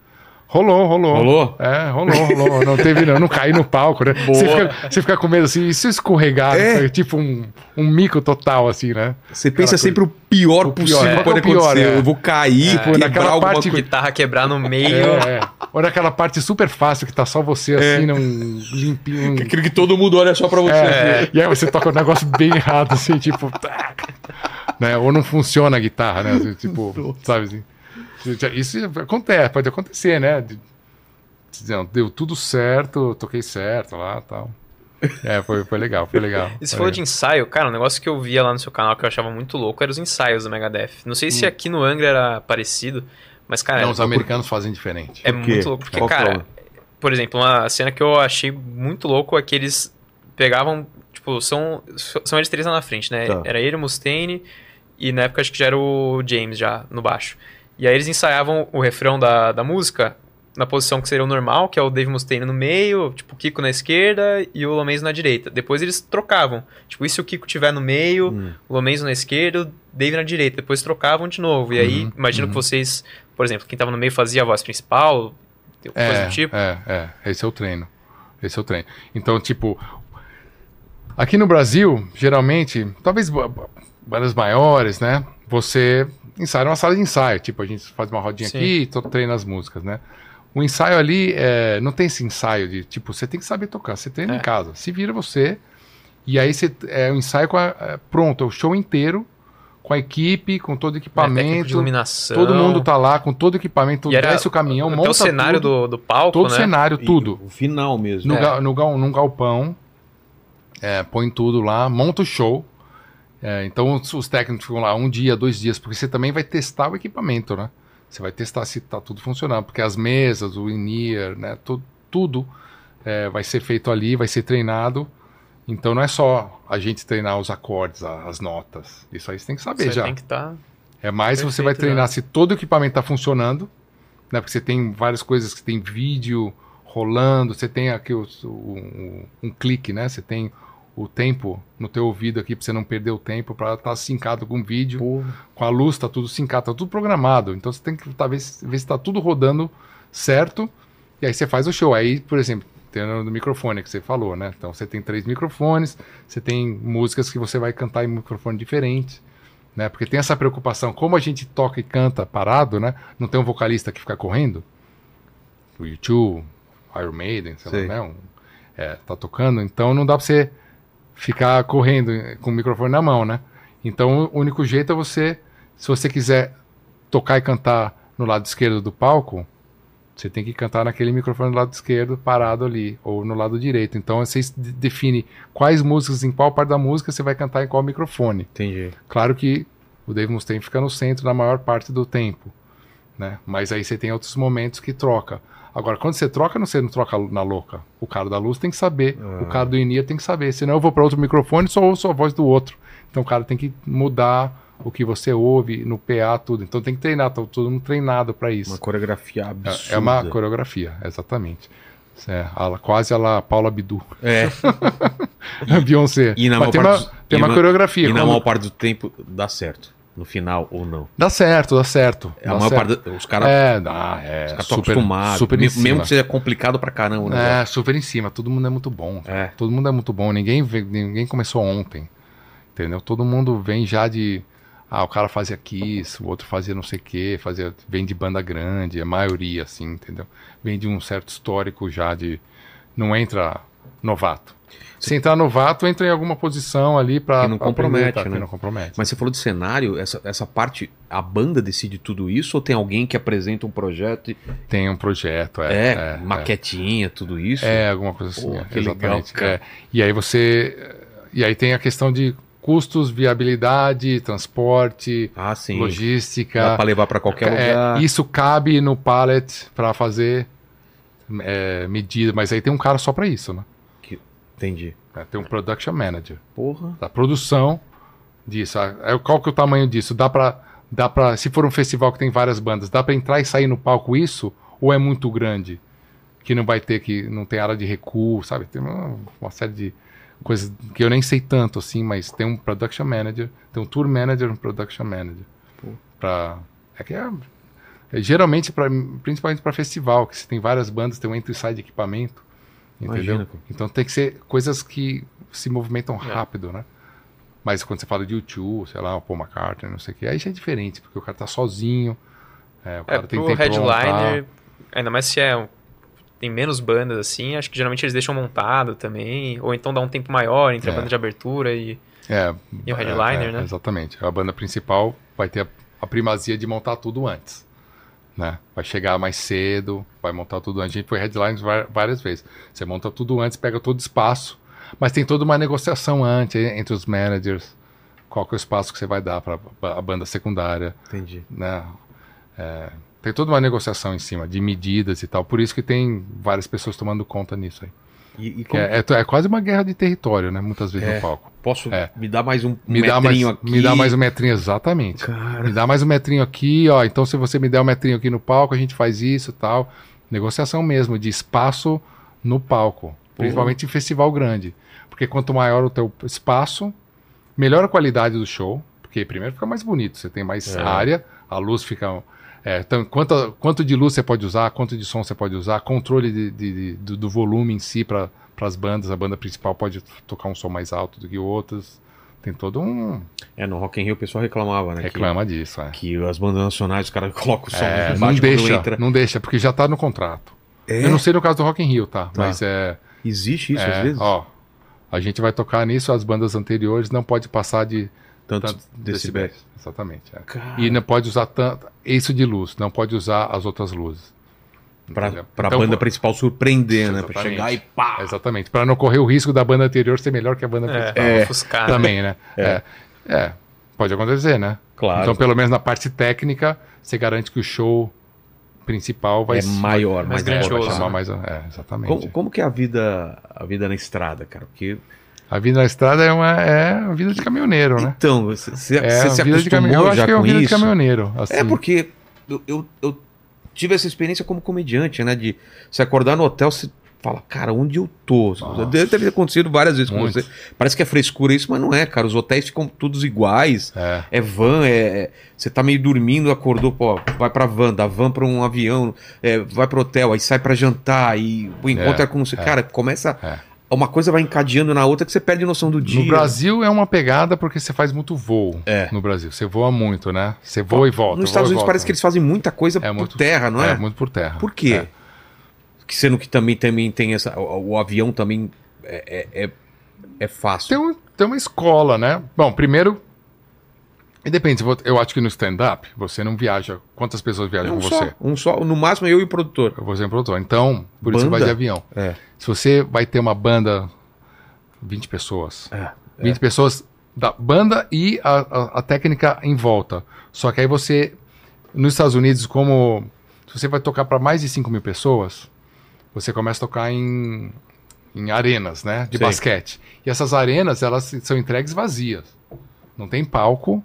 Rolou, rolou. Rolou? É, rolou, rolou. Não teve, não, não caí no palco, né? Você fica, você fica com medo assim, e se escorregar? É. Tipo um, um mico total, assim, né? Você pensa Aquela sempre o pior O pior, possível é. que pode O pior, acontecer. é. Eu vou cair, Tipo, quebrar parte- coisa. guitarra quebrar no meio. É, é. Ou naquela parte super fácil que tá só você assim, num limpinho. um- Aquilo que todo mundo olha só pra você. É, E aí você toca um negócio bem errado, assim, tipo. né? Ou não funciona a guitarra, né? Assim, Tipo, sabe assim? Isso acontece, pode acontecer, né? De- Não, deu tudo certo, toquei certo lá tal. É, foi, foi legal, foi legal. E você foi falou de legal. ensaio, cara, um negócio que eu via lá no seu canal que eu achava muito louco eram os ensaios do Megadeth. Não sei se aqui no Angra era parecido, mas, cara, Não, é, os americanos fazem diferente. é Por muito louco. Porque, Qual é cara, por exemplo, uma cena que eu achei muito louco é que eles pegavam, tipo, são, são eles três lá na frente, né? Tá. Era ele, o Mustaine, e na época acho que já era o James já no baixo. E aí eles ensaiavam o refrão da, da música na posição que seria o normal, que é o Dave Mustaine no meio, tipo, o Kiko na esquerda e o Lomenzo na direita. Depois eles trocavam. Tipo, e se o Kiko tiver no meio, Hum. o Lomenzo na esquerda, o Dave na direita. Depois trocavam de novo. E aí, Uhum, imagino uhum. que vocês, por exemplo, quem tava no meio fazia a voz principal, coisa É, do tipo. é, é. Esse é o treino. Esse é o treino. Então, tipo, aqui no Brasil, geralmente, talvez ba- ba- bandas maiores, né? Você ensaia numa sala de ensaio. Tipo, a gente faz uma rodinha Sim. aqui e treina as músicas, né? O ensaio ali, é, não tem esse ensaio de, tipo, você tem que saber tocar. Você treina É. em casa. Se vira você. E aí você, é o ensaio com a, é, pronto, é o show inteiro, com a equipe, com todo o né, técnico equipamento. de iluminação. Todo mundo tá lá com todo o equipamento, E era desce o caminhão, até monta o cenário tudo, do, do palco, todo o né? cenário, E tudo. O final mesmo. No, É. ga- no num galpão, é, põe tudo lá, monta o show. É, então os, os técnicos ficam lá um dia, dois dias, porque você também vai testar o equipamento, né? Você vai testar se tá tudo funcionando, porque as mesas, o in-ear, né? tu- tudo é, vai ser feito ali, vai ser treinado. Então não é só a gente treinar os acordes, as notas. Isso aí você tem que saber Você já. tem que estar... É mais você vai treinar se todo o equipamento está funcionando, né? Porque você tem várias coisas que tem vídeo rolando, você tem aqui o, o- um clique, né? Você tem o tempo no teu ouvido aqui para você não perder o tempo, para estar sincado com o vídeo, com a luz, tá tudo sincado, tá tudo programado. Então você tem que talvez ver se está tudo rodando certo, e aí você faz o show. Aí, por exemplo, tem no microfone que você falou, né? Então você tem três microfones, você tem músicas que você vai cantar em microfone diferente né? Porque tem essa preocupação, como a gente toca e canta parado, né? Não tem um vocalista que fica correndo. O YouTube, Iron Maiden, sei Sei. lá, né? Um, é, tá tocando, então não dá pra você ficar correndo com o microfone na mão, né? Então o único jeito é você, se você quiser tocar e cantar no lado esquerdo do palco, você tem que cantar naquele microfone do lado esquerdo, parado ali, ou no lado direito. Então você de- define quais músicas, em qual parte da música você vai cantar em qual microfone. Entendi. Claro que o Dave Mustaine fica no centro na maior parte do tempo, né? Mas aí você tem outros momentos que troca. Agora, quando você troca, não- você não troca na louca. O cara da luz tem que saber, Ah. o cara do in tem que saber. Senão eu vou para outro microfone e só ouço a voz do outro. Então o cara tem que mudar o que você ouve no PA, tudo. Então tem que treinar, tá todo mundo treinado para isso. Uma coreografia absurda. É, é uma coreografia, exatamente. É, a la- quase a la Paula Abdul. É, Beyoncé. e na Mas maior tem parte uma, tem uma na- coreografia. e na maior parte do tempo dá certo. No final ou não. Dá certo, dá certo. É a dá maior certo. parte. Os caras É, dá, é. estão super, acostumados. super em Me- cima. mesmo que seja complicado pra caramba. né? É, super em cima. Todo mundo é muito bom. É. Todo mundo é muito bom. Ninguém, ninguém começou ontem. Entendeu? Todo mundo vem já de. Ah, o cara fazia Kiss, o outro fazia não sei o quê, fazia, vem de banda grande, a maioria, assim, entendeu? Vem de um certo histórico já de. Não entra novato. Se entrar novato, entra em alguma posição ali pra. Que não compromete, aprender, tá? né? Não compromete. Mas você falou de cenário, essa, essa parte, a banda decide tudo isso ou tem alguém que apresenta um projeto e. Tem um projeto, É, é. é, maquetinha, tudo isso? É, alguma coisa assim. Pô, é, que legal, exatamente. cara. é. E aí você. E aí tem a questão de custos, viabilidade, transporte, Ah, logística. Dá pra levar pra qualquer É, lugar. isso cabe no pallet para fazer é, medida, mas aí tem um cara só para isso, né? Entendi. É, Tem um production manager Porra. da produção disso. Ah, é, Qual que é o tamanho disso? Dá para dá para se for um festival que tem várias bandas, dá para entrar e sair no palco isso ou é muito grande? Que não vai ter que não tem área de recuo, sabe? Tem uma, uma série de coisas que eu nem sei tanto assim, mas tem um production manager, tem um tour manager, um production manager. Pô. Pra, é que é, é geralmente pra, principalmente para festival, que se tem várias bandas, tem um entry e sai de equipamento, entendeu? Cara. Então tem que ser coisas que se movimentam É. rápido, né? Mas quando você fala de YouTube, sei lá, o Paul McCartney, não sei o que, aí já é diferente, porque o cara tá sozinho, é, o É, cara tem pro tempo headliner, ainda mais se é tem menos bandas assim, acho que geralmente eles deixam montado também, ou então dá um tempo maior entre É. a banda de abertura e. É, E o headliner, é, é, né? Exatamente. A banda principal vai ter a, a primazia de montar tudo antes. Né? Vai chegar mais cedo, vai montar tudo antes. A gente foi headlines várias vezes. Você monta tudo antes, pega todo o espaço, mas tem toda uma negociação antes entre os managers. Qual que é o espaço que você vai dar para a banda secundária, Entendi. né? É, tem toda uma negociação em cima de medidas e tal. Por isso que tem várias pessoas tomando conta nisso aí. E, e Que como- É, é- é quase uma guerra de território, né? Muitas vezes É. no palco. posso é. me dar mais um Me dá, mais, metrinho aqui? me dá mais um metrinho, exatamente. Cara, Me dá mais um metrinho aqui, ó. Então, se você me der um metrinho aqui no palco, a gente faz isso e tal. Negociação mesmo, de espaço no palco. Principalmente em festival grande. Porque quanto maior o teu espaço, melhor a qualidade do show. Porque primeiro fica mais bonito, você tem mais É. área, a luz fica. É, então, quanto, quanto de luz você pode usar, quanto de som você pode usar, controle de- de- de- do, do volume em si para as bandas. A banda principal pode tocar um som mais alto do que outras. Tem todo um. é, no Rock in Rio o pessoal reclamava, né? Reclama disso, é. Que, que as bandas nacionais, os caras colocam o som É, não deixa, entra. não deixa, porque já tá no contrato. É? Eu não sei no caso do Rock in Rio, tá? Tá. Mas é, Existe isso é, às vezes? ó, a gente vai tocar nisso, as bandas anteriores não pode passar de Tantos tantos decibéis. decibéis. Exatamente. é. Cara, E não pode usar tanto isso de luz, não pode usar as outras luzes. pra Então, banda pô, principal surpreender, né? Pra Exatamente. chegar e pá! Exatamente, para não correr o risco da banda anterior ser melhor que a banda É, principal. É. ofuscar. Também, né? É. é. Pode acontecer, né? Claro. Então, pelo menos na parte técnica, você garante que o show principal vai é maior, mais É, vai grandioso, chamar né? mais. É, exatamente. Como, como que é a vida, a vida na estrada, cara? Porque A vida na estrada é uma é a vida de caminhoneiro, né? então você, você, É se vida de caminhoneiro. acostumou Eu acho que é a com vida de isso? caminhoneiro. Assim. É porque eu, eu, eu tive essa experiência como comediante, né? De se acordar no hotel, você fala, cara, onde eu tô? Nossa. Deve ter acontecido várias vezes com Muito. você. Parece que é frescura isso, mas não é, cara. Os hotéis ficam todos iguais. É. É van, é. Você tá meio dormindo, acordou, pô, vai pra van, da van pra um avião, é, vai pro hotel, aí sai pra jantar, e o encontro é, É, com você. é. Cara, começa. Uma coisa vai encadeando na outra que você perde noção do dia. No Brasil é uma pegada porque você faz muito voo É. no Brasil. Você voa muito, né? Você voa e volta. Nos Estados Unidos volta. parece que eles fazem muita coisa É por muito- terra, não é? É, muito por terra. Por quê? É. Sendo que também, também tem essa. O, o avião também é, é, é, é fácil. Tem, um- tem uma escola, né? Bom, primeiro. E depende, eu acho que no stand-up você não viaja. Quantas pessoas viajam um com só, você? um só, no máximo eu e o produtor. Você é um produtor. Então, por isso você vai Banda? de avião. É. Se você vai ter uma banda, 20 pessoas. É. 20 pessoas da banda e a, a- a técnica em volta. Só que aí você, nos Estados Unidos, como se você vai tocar para mais de 5 mil pessoas, você começa a tocar em, em arenas, né? De Sei. basquete. E essas arenas, elas são entregues vazias. Não tem palco,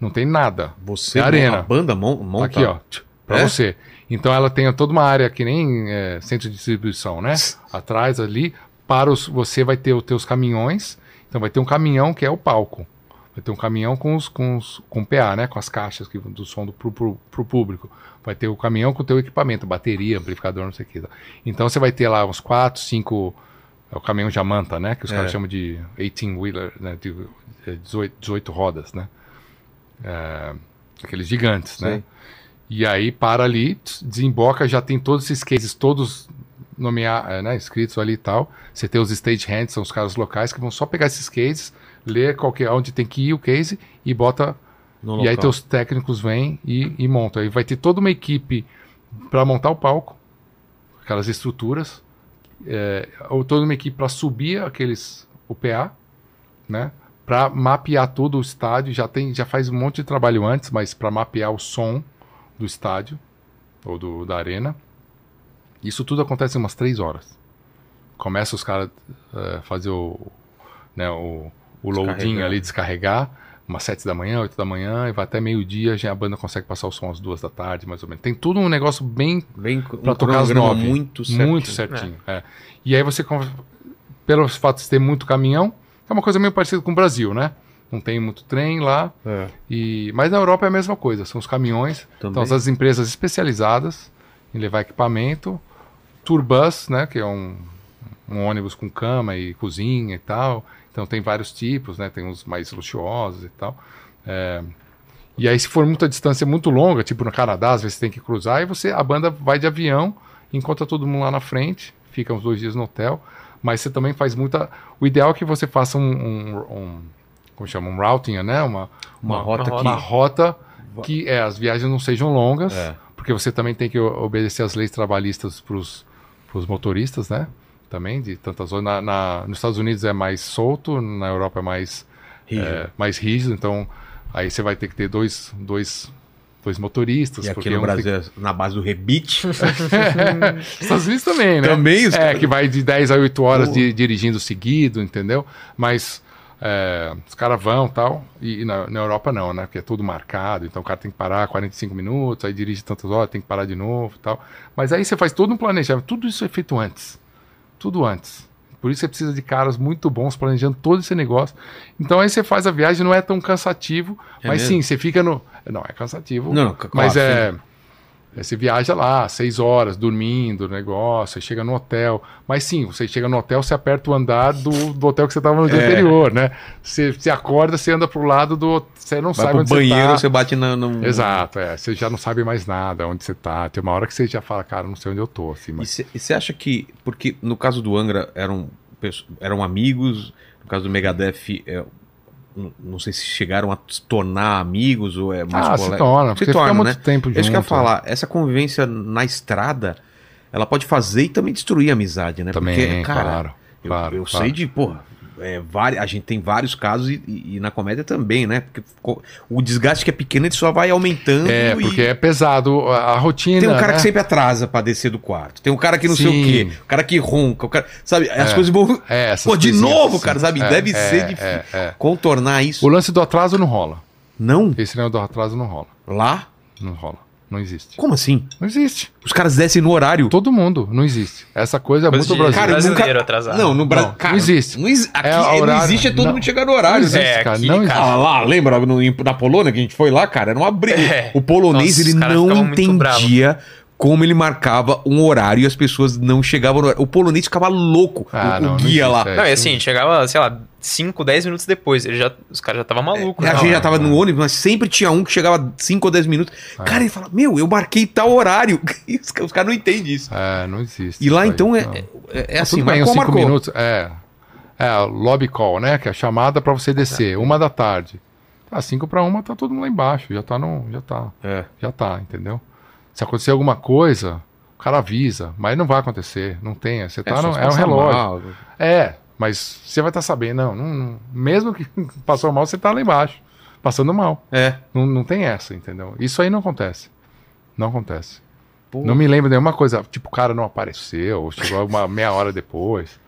não tem nada. Você, É arena. a banda mon- monta. Aqui, ó, para É? você. Então ela tem toda uma área que nem é, centro de distribuição, né? Atrás ali, para os, você vai ter os teus caminhões. Então vai ter um caminhão que é o palco. Vai ter um caminhão com os com, os, com PA, né? Com as caixas que, do som do, pro, pro, pro público. Vai ter o caminhão com o teu equipamento, bateria, amplificador, não sei o que. Então você vai ter lá uns 4, 5. É o caminhão Jamanta, né? Que os É. caras chamam de 18-wheeler, né? De, é, 18, 18 rodas, né? É, aqueles gigantes, né? E aí para ali, desemboca, já tem todos esses cases todos nomear, é, né, escritos ali e tal. Você tem os stage hands, são os caras locais que vão só pegar esses cases, ler qualquer onde tem que ir o case e bota. No E aí local. teus técnicos vêm e, e montam. Aí vai ter toda uma equipe para montar o palco, aquelas estruturas, é, ou toda uma equipe para subir aqueles o PA, né? Para mapear todo o estádio, já tem, já faz um monte de trabalho antes, mas para mapear o som do estádio ou do, da arena. Isso tudo acontece em umas três horas. Começa os caras a fazer o, né, o, o loading ali, descarregar, umas sete da manhã, oito da manhã, e vai até meio-dia, já a banda consegue passar o som às duas da tarde, mais ou menos. Tem tudo um negócio bem Vem Pra um tocar às nove. muito certinho. muito certinho. é. E aí você, pelo fato de ter muito caminhão, é uma coisa meio parecida com o Brasil, né? Não tem muito trem lá. É, E, mas na Europa é a mesma coisa, são os caminhões. também. Então, as empresas especializadas em levar equipamento, Turbus, né, que é um, um ônibus com cama e cozinha e tal. Então tem vários tipos, né, tem uns mais luxuosos e tal. É, e aí se for muita distância muito longa, tipo no Canadá, às vezes você tem que cruzar e você a banda vai de avião encontra todo mundo lá na frente, fica uns dois dias no hotel, mas você também faz muita. O ideal é que você faça um. um, um como chama? Um routing, né? Uma, Uma rota uma rota que é, as viagens não sejam longas, É. porque você também tem que obedecer as leis trabalhistas para os motoristas, né? Também, de tantas zonas. Na, na- nos Estados Unidos é mais solto, na Europa é mais, Rígido. é, mais rígido, então aí você vai ter que ter dois, dois, dois motoristas. E aqui no tem- Brasil é na base do rebite. Estados Unidos também, né? Também os É, que vai de 10 a 8 horas de- dirigindo seguido, entendeu? Mas é, os caras vão tal. E, na, na Europa não, né? Porque é tudo marcado. Então o cara tem que parar 45 minutos, aí dirige tantas horas, tem que parar de novo tal. Mas aí você faz todo um planejamento. Tudo isso é feito antes. Tudo antes. Por isso você precisa de caras muito bons planejando todo esse negócio. Então aí você faz a viagem, não é tão cansativo, É mas mesmo? sim, você fica no. Não, é cansativo. Não, claro, mas sim. é. Aí Você viaja lá, seis horas, dormindo, negócio, aí chega no hotel. Mas sim, você chega no hotel, você aperta o andar do, do hotel que você estava no dia É. anterior, né? Você, você acorda, você anda pro lado do. Você não Vai sabe pro onde banheiro, você tá. você bate na, no... Exato, é. Você já não sabe mais nada, onde você tá. Tem uma hora que você já fala, cara, não sei onde eu tô. Assim, mas... E você acha que. Porque no caso do Angra eram, eram amigos, no caso do Megadeth, é, não- sei se chegaram a se tornar amigos ou é mais Ah, se colega. torna, porque Se torna, fica né? muito tempo junto. É isso que eu ia falar. Essa convivência na estrada, ela pode fazer e também destruir a amizade, né? Também, Porque, cara, claro. eu, claro, eu claro. sei de, porra, é, a gente tem vários casos e, e- na comédia também, né? Porque o desgaste que é pequeno, ele só vai aumentando É, e... porque é pesado a, a rotina. Tem um cara né? que sempre atrasa pra descer do quarto. Tem um cara que não sei o Sim. quê. O cara que ronca. O cara, sabe, as É. coisas vão É, Pô, de novo, assim. cara, sabe? É, Deve é, ser difícil. é, é. contornar isso. O lance do atraso não rola. Não? Esse negócio do atraso não rola. Lá? Não rola. Não existe. Como assim? Não existe. Os caras descem no horário. Todo mundo. Não existe. Essa coisa é Coisa muito de brasileira. Cara, brasileiro nunca- atrasado. Não, no Brasil. Não, não existe. Não exi- Aqui É é, não existe, é todo não. mundo chegar no horário. Não existe, É, cara. aqui, não cara. Ah, lá, lembra no, na Polônia que a gente foi lá, cara? Era uma briga. É. O polonês, Nossa, ele não muito entendia como ele marcava um horário e as pessoas não chegavam no horário. O polonês ficava louco. Ah, o, não, o não guia lá. é. Não, e sim. assim, chegava, sei lá, 5, 10 minutos depois. Ele já, os caras já estavam malucos. a né? gente já tava no ônibus, mas sempre tinha um que chegava 5 ou 10 minutos. É. Cara, ele fala: Meu, eu marquei tal horário. os os caras não entendem isso. É, não existe. E lá aí, então é, não. é, é assim: marcou, uns cinco marcou. minutos. É. É, lobby call, né? Que é a chamada pra você descer. Uma da tarde. Tá, cinco pra uma, tá todo mundo lá embaixo. Já tá no. Já tá. É. Já tá, entendeu? Se acontecer alguma coisa, o cara avisa. Mas não vai acontecer. Não tem. Você tá só no, é um relógio. mal. É, mas você vai estar sabendo. Não, não, mesmo que passou mal, você tá lá embaixo. Passando mal. É. Não, não tem essa, entendeu? Isso aí não acontece. Não acontece. Pô. Não me lembro nenhuma coisa, tipo, o cara não apareceu, ou chegou uma meia hora depois,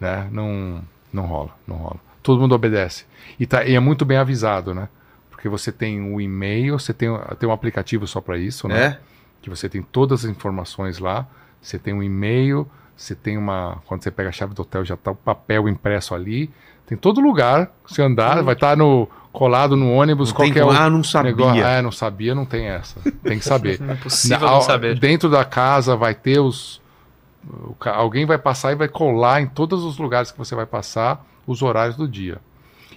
né? Não, não rola, não rola. Todo mundo obedece. E, tá, e é muito bem avisado, né? Porque você tem o e-mail, você tem, tem um aplicativo só para isso, né? É. Que você tem todas as informações lá, você tem um e-mail, você tem uma. Quando você pega a chave do hotel, já tá o papel impresso ali. Tem todo lugar, você andar, vai estar no colado no ônibus, Não tem qualquer um ah, não sabia. negócio. É, não sabia, não tem essa. Tem que saber. Impossível Na- não saber. Dentro da casa vai ter os. alguém vai passar e vai colar em todos os lugares que você vai passar os horários do dia.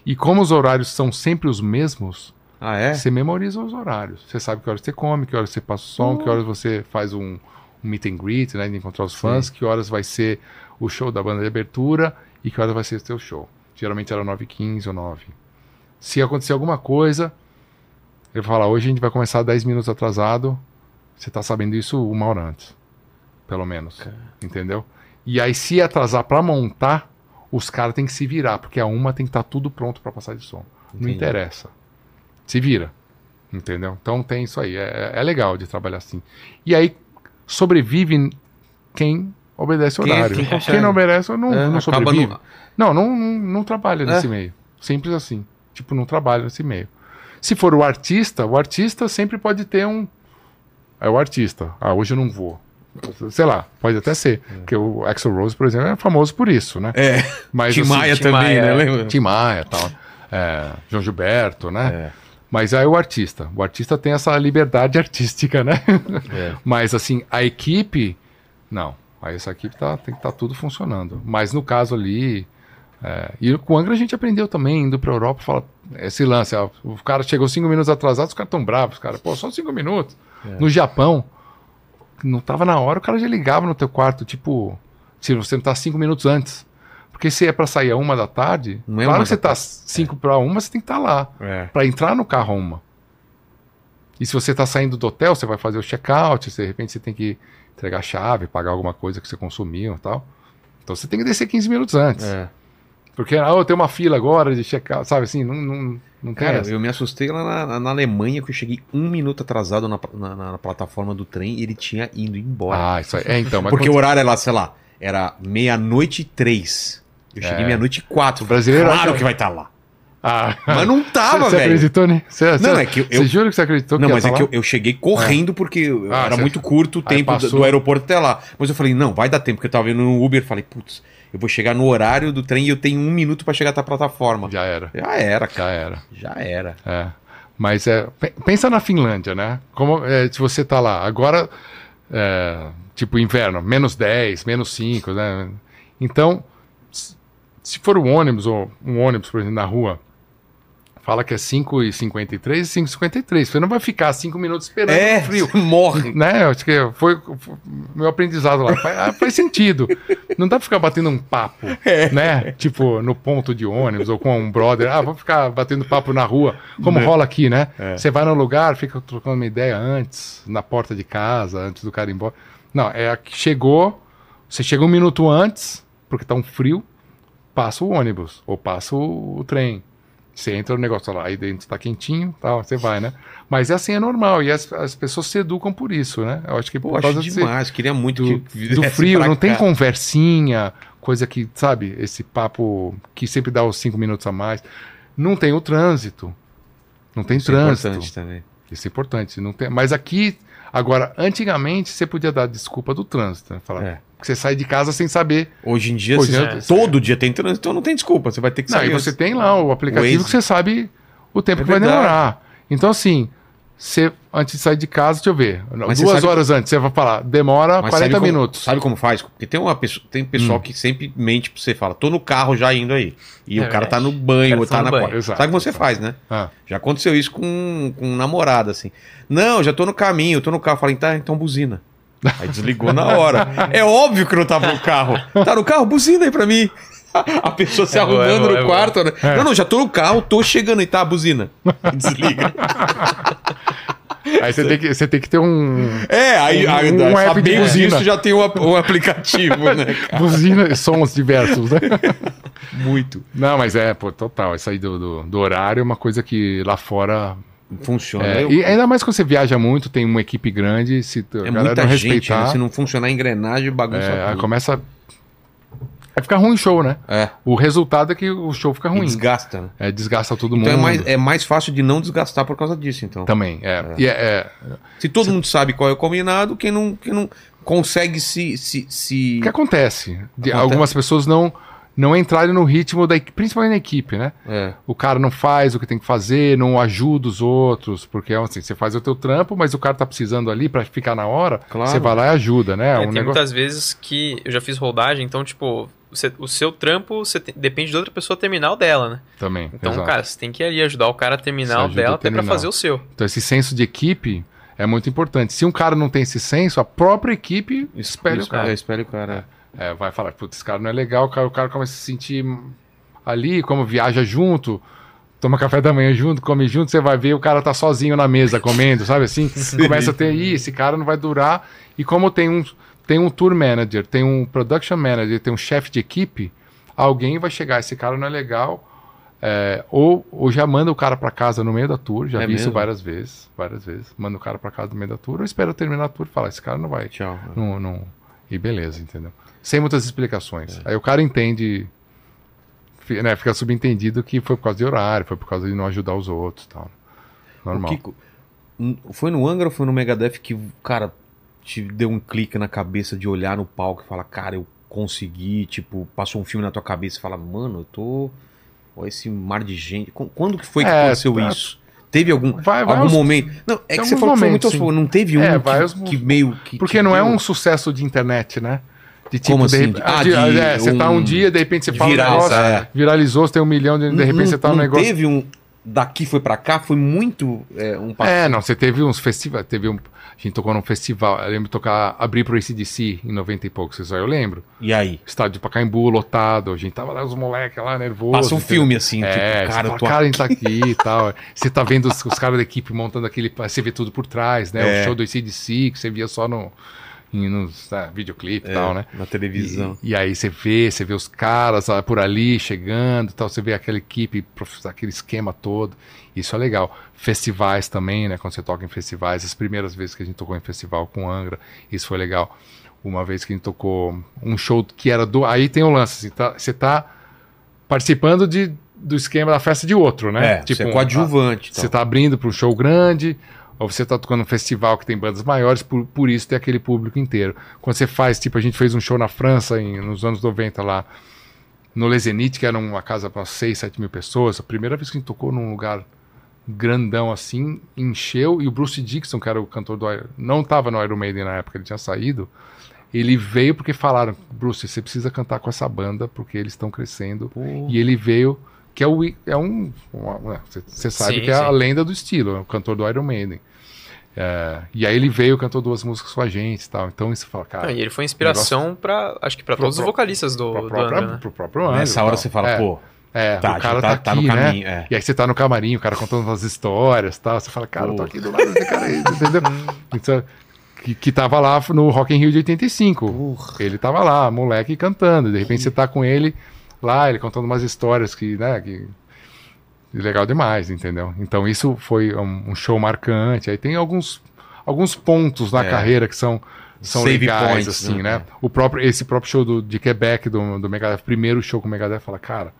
E como os horários são sempre os mesmos, Ah, é? você memoriza os horários. Você sabe que horas você come, que horas você passa o som, que horas você faz um, um meet and greet, né, de encontrar os fãs, que horas vai ser o show da banda de abertura e que horas vai ser o seu show. Geralmente era 9h15 ou 9 Se acontecer alguma coisa, ele vai falar, hoje a gente vai começar 10 minutos atrasado, você tá sabendo isso uma hora antes. Pelo menos. Entendeu? E aí, se atrasar pra montar, os caras têm que se virar, porque a uma tem que estar tudo pronto pra passar de som. Não Entendi. interessa. Se vira. Entendeu? Então tem isso aí. É, é legal de trabalhar assim. E aí sobrevive quem obedece o Quem- horário. quem Quem, consegue. não obedece não, É, não sobrevive. no- Não, não, não, não trabalha nesse É. meio. Simples assim. Tipo, não trabalha nesse meio. Se for o artista, o artista sempre pode ter um. É o artista. Ah, hoje eu não vou. Sei lá, pode até ser. Porque o Axel Rose, por exemplo, é famoso por isso, né? É. Mas, Tim assim, Maia Tim também, Maia, né? é. Lembra? Tim Maia e tal. É, João Gilberto, né? É. Mas aí o artista. O artista tem essa liberdade artística, né? É. Mas assim, a equipe. Não. Aí essa equipe tá, tem que estar tudo funcionando. Mas no caso ali. é, e com o Angra a gente aprendeu também, indo pra Europa, fala, esse lance, ó, o cara chegou cinco minutos atrasado, os caras tão bravos, cara. Pô, só cinco minutos. É. No Japão, não tava na hora, o cara já ligava no teu quarto, tipo, se você não tá cinco minutos antes. Porque se é pra sair a uma da tarde, Não é claro que você tá cinco pra uma, você tem que estar lá. É. Pra entrar no carro a uma. E se você tá saindo do hotel, você vai fazer o check-out, se de repente você tem que entregar a chave, pagar alguma coisa que você consumiu e tal. Então você tem que descer 15 minutos antes. É. Porque, ah, eu tenho uma fila agora de check-out, sabe assim, não, não, não tem Cara, essa. eu me assustei lá na, na Alemanha que eu cheguei um minuto atrasado na, na- na plataforma do trem e ele tinha ido embora. Ah, isso aí. É, então, Porque o horário era, sei lá, era meia-noite e três. Eu cheguei É. meia-noite e quatro. O brasileiro claro acha- que vai estar lá. Ah, Mas não tava, você velho. acreditou, né? Você, Não, você, é que eu- você jura que você acreditou Não, que mas é tá que lá? eu, eu cheguei correndo porque Ah, era você- muito curto o tempo do, do aeroporto até lá. Mas eu falei, não, vai dar tempo, porque eu tava vendo no Uber. Falei, putz, eu vou chegar no horário do trem e eu tenho um minuto pra chegar até a plataforma. Já era, Já era, cara. já era. Já era. É. Mas é, pe- pensa na Finlândia, né? Como é, se você tá lá agora, é, tipo inverno, menos 10, menos 5, né? Então, se for um ônibus ou um ônibus, por exemplo, na rua, fala que é 5h53 e 5h53. Você não vai ficar 5 minutos esperando É, frio. morre. Né? Acho que foi, foi meu aprendizado lá. Faz, ah, faz sentido. Não dá pra ficar batendo um papo, né? Tipo, no ponto de ônibus ou com um brother. Ah, vou ficar batendo papo na rua, como rola aqui, né? Você vai no lugar, fica trocando uma ideia antes, na porta de casa, antes do cara ir embora. Não, é que chegou, você chega um minuto antes, porque tá um frio, passa o ônibus ou passa o, o trem. Você entra no negócio lá, aí dentro tá quentinho, tal, você vai, né? Mas é assim, é normal, e as, as pessoas se educam por isso, né? Eu acho que Pô, por causa demais. Queria muito do, que do frio, não tem cá. conversinha, coisa que, sabe, esse papo que sempre dá os cinco minutos a mais. Não tem o trânsito. Não tem Isso é trânsito. importante também. Isso é importante. Não tem... Mas aqui, agora, antigamente, você podia dar desculpa do trânsito. Né? Falar É. você sai de casa sem saber. Hoje em dia, Hoje é- todo dia tem trânsito, então não tem desculpa. Você vai ter que Não, sair. e você tem lá o aplicativo Waze. que você sabe o tempo É que vai demorar. Então, assim, você, antes de sair de casa, deixa eu ver. Mas duas horas antes, você vai falar, demora Mas 40 sabe como- minutos. Sabe como faz? Porque tem uma pessoa, tem pessoal Hum. que sempre mente pra você fala, tô no carro já indo aí. E É o cara tá no banho, ou tá tá na banho. porta. Exato, Sabe como você exato. faz, né? Ah, Já aconteceu isso com, com um namorado, assim. Não, já tô no caminho, tô no carro. Falei, tá, então buzina. Aí desligou na hora. É óbvio que não tava no carro. Tá no carro? Buzina aí pra mim. A pessoa se É boa, arrumando é boa, no é quarto. né? Não, não, já tô no carro, tô chegando aí, tá, buzina. Desliga. Aí você tem, que, você tem que ter um. É, aí, Um- aí um app de buzina. disso já tem um, um aplicativo, né? Buzina, sons diversos, né? Muito. Não, mas é, pô, total. Isso aí do, do, do horário é uma coisa que lá fora. Funciona. É, Eu- e ainda mais quando você viaja muito, tem uma equipe grande, se a É galera muita não gente, respeitar, né? Se não funcionar a engrenagem, bagunça é, começa. Vai ficar ruim o show, né? É, O resultado é que o show fica e ruim. desgasta, né? É, desgasta todo Então mundo. é mais, é mais fácil de não desgastar por causa disso, então. Também, é. E é, é- Se todo mundo sabe qual é o combinado, quem não, quem não consegue se... se, se... O que acontece? De Acontece. algumas pessoas não, não entrarem no ritmo, da, principalmente na equipe, né? É, o cara não faz o que tem que fazer, não ajuda os outros, porque assim, você faz o teu trampo, mas o cara tá precisando ali pra ficar na hora, Claro. você vai lá e ajuda, né? É, um tem negócio... muitas vezes que eu já fiz rodagem, então, tipo, você- o seu trampo você tem- depende de outra pessoa terminar o dela, né? Também. Então, exato. cara, você tem que ali ajudar o cara a Você terminar o dela até pra terminar. fazer o seu. Então esse senso de equipe é muito importante. Se um cara não tem esse senso, a própria equipe espelha o cara. É, espelha o cara. É, vai falar, putz, esse cara não é legal, o cara, o cara começa a se sentir ali, como viaja junto, toma café da manhã junto, come junto, você vai ver o cara tá sozinho na mesa comendo, sabe assim? Começa a ter, Ih, esse cara não vai durar. E como tem um, tem um tour manager, tem um production manager, tem um chefe de equipe, alguém vai chegar, esse cara não é legal, é, ou, ou já manda o cara pra casa no meio da tour, já É vi isso mesmo? várias vezes, várias vezes, manda o cara pra casa no meio da tour, ou espera terminar a tour e fala, esse cara não vai Tchau. não, não... E beleza, entendeu? Sem muitas explicações. É. Aí o cara entende, né, fica subentendido que foi por causa de horário, foi por causa de não ajudar os outros e tal. Normal. Kiko, foi no Angra ou foi no Megadeth que, cara, te deu um clique na cabeça de olhar no palco e falar, cara, eu consegui, tipo, passou um filme na tua cabeça e fala, mano, eu tô. Olha esse mar de gente. Qu- Quando que foi que É, aconteceu tá- isso? Teve algum, Vai- vai algum aos- momento. Não, é que você falou que foi muito momentos, sim. Não teve um É, que, aos- que meio que. Porque não é um sucesso de internet, né? De tipo, Como de assim? repente. Ah, de- de é, você tá um- um dia, de repente você fala um negócio, é. viralizou, você tem um milhão, de, de repente Não- você tá no não negócio. teve um. daqui foi pra cá foi muito é, um passo. É, não, você teve uns festivais, teve um, a gente tocou num festival, eu lembro de tocar, abrir pro ACDC em 90 e poucos, aí eu lembro. E aí? Estádio de Pacaembu lotado, a gente tava lá, os moleques lá, nervoso. Passa um entendeu? filme assim, É, tipo, cara, eu tô cara, a gente tá aqui e tal. Você tá vendo os, os caras da equipe montando aquele. Você vê tudo por trás, né? É. O show do ACDC, que você via só no, nos ah, videoclipe e É, tal, né? Na televisão. E, e aí você vê, você vê os caras ah, por ali chegando e tal, você vê aquela equipe, aquele esquema todo. Isso é legal. Festivais também, né? Quando você toca em festivais, as primeiras vezes que a gente tocou em festival com Angra, isso foi legal. Uma vez que a gente tocou um show que era do. Aí tem o lance, você tá, você tá participando de, do esquema da festa de outro, né? É, você é coadjuvante. Você tá abrindo para um show grande, ou você tá tocando um festival que tem bandas maiores, por, por isso tem aquele público inteiro. Quando você faz, tipo, a gente fez um show na França em, nos anos 90 lá, no Lezenit, que era uma casa para 6, 7 mil pessoas. A primeira vez que a gente tocou num lugar grandão assim, encheu, e o Bruce Dixon, que era o cantor do Iron, não tava no Iron Maiden na época, ele tinha saído. Ele veio porque falaram, Bruce, você precisa cantar com essa banda, porque eles estão crescendo. E ele veio, que é, o, é um. Você sabe Sim, que é a sim. lenda do estilo, é o cantor do Iron Maiden. É, e aí ele veio, cantou duas músicas com a gente e tal. Então isso fala, cara. Não, e ele foi inspiração pra, acho que pra Pro- todos os pro- vocalistas do, pro do próprio, Angra, né? pro próprio Angra Nessa hora você fala, é, pô, É, tá, o cara tá, tá- tá no aqui, caminho, né? é. E aí você tá no camarim, o cara contando umas histórias e tal. Você fala, cara, eu tô aqui do lado desse cara aí, entendeu? Então, que, que tava lá no Rock in Rio de 85. Porra. Ele tava lá, moleque, cantando. De repente você tá com ele lá, ele contando umas histórias que, né, que... Legal demais, entendeu? Então isso foi um, um show marcante. Aí tem alguns, alguns pontos na É. carreira que são, são Save legais, points, assim, né? né? O próprio, esse próprio show do, de Quebec do, do Megadeth, primeiro show com o Megadeth, fala, cara,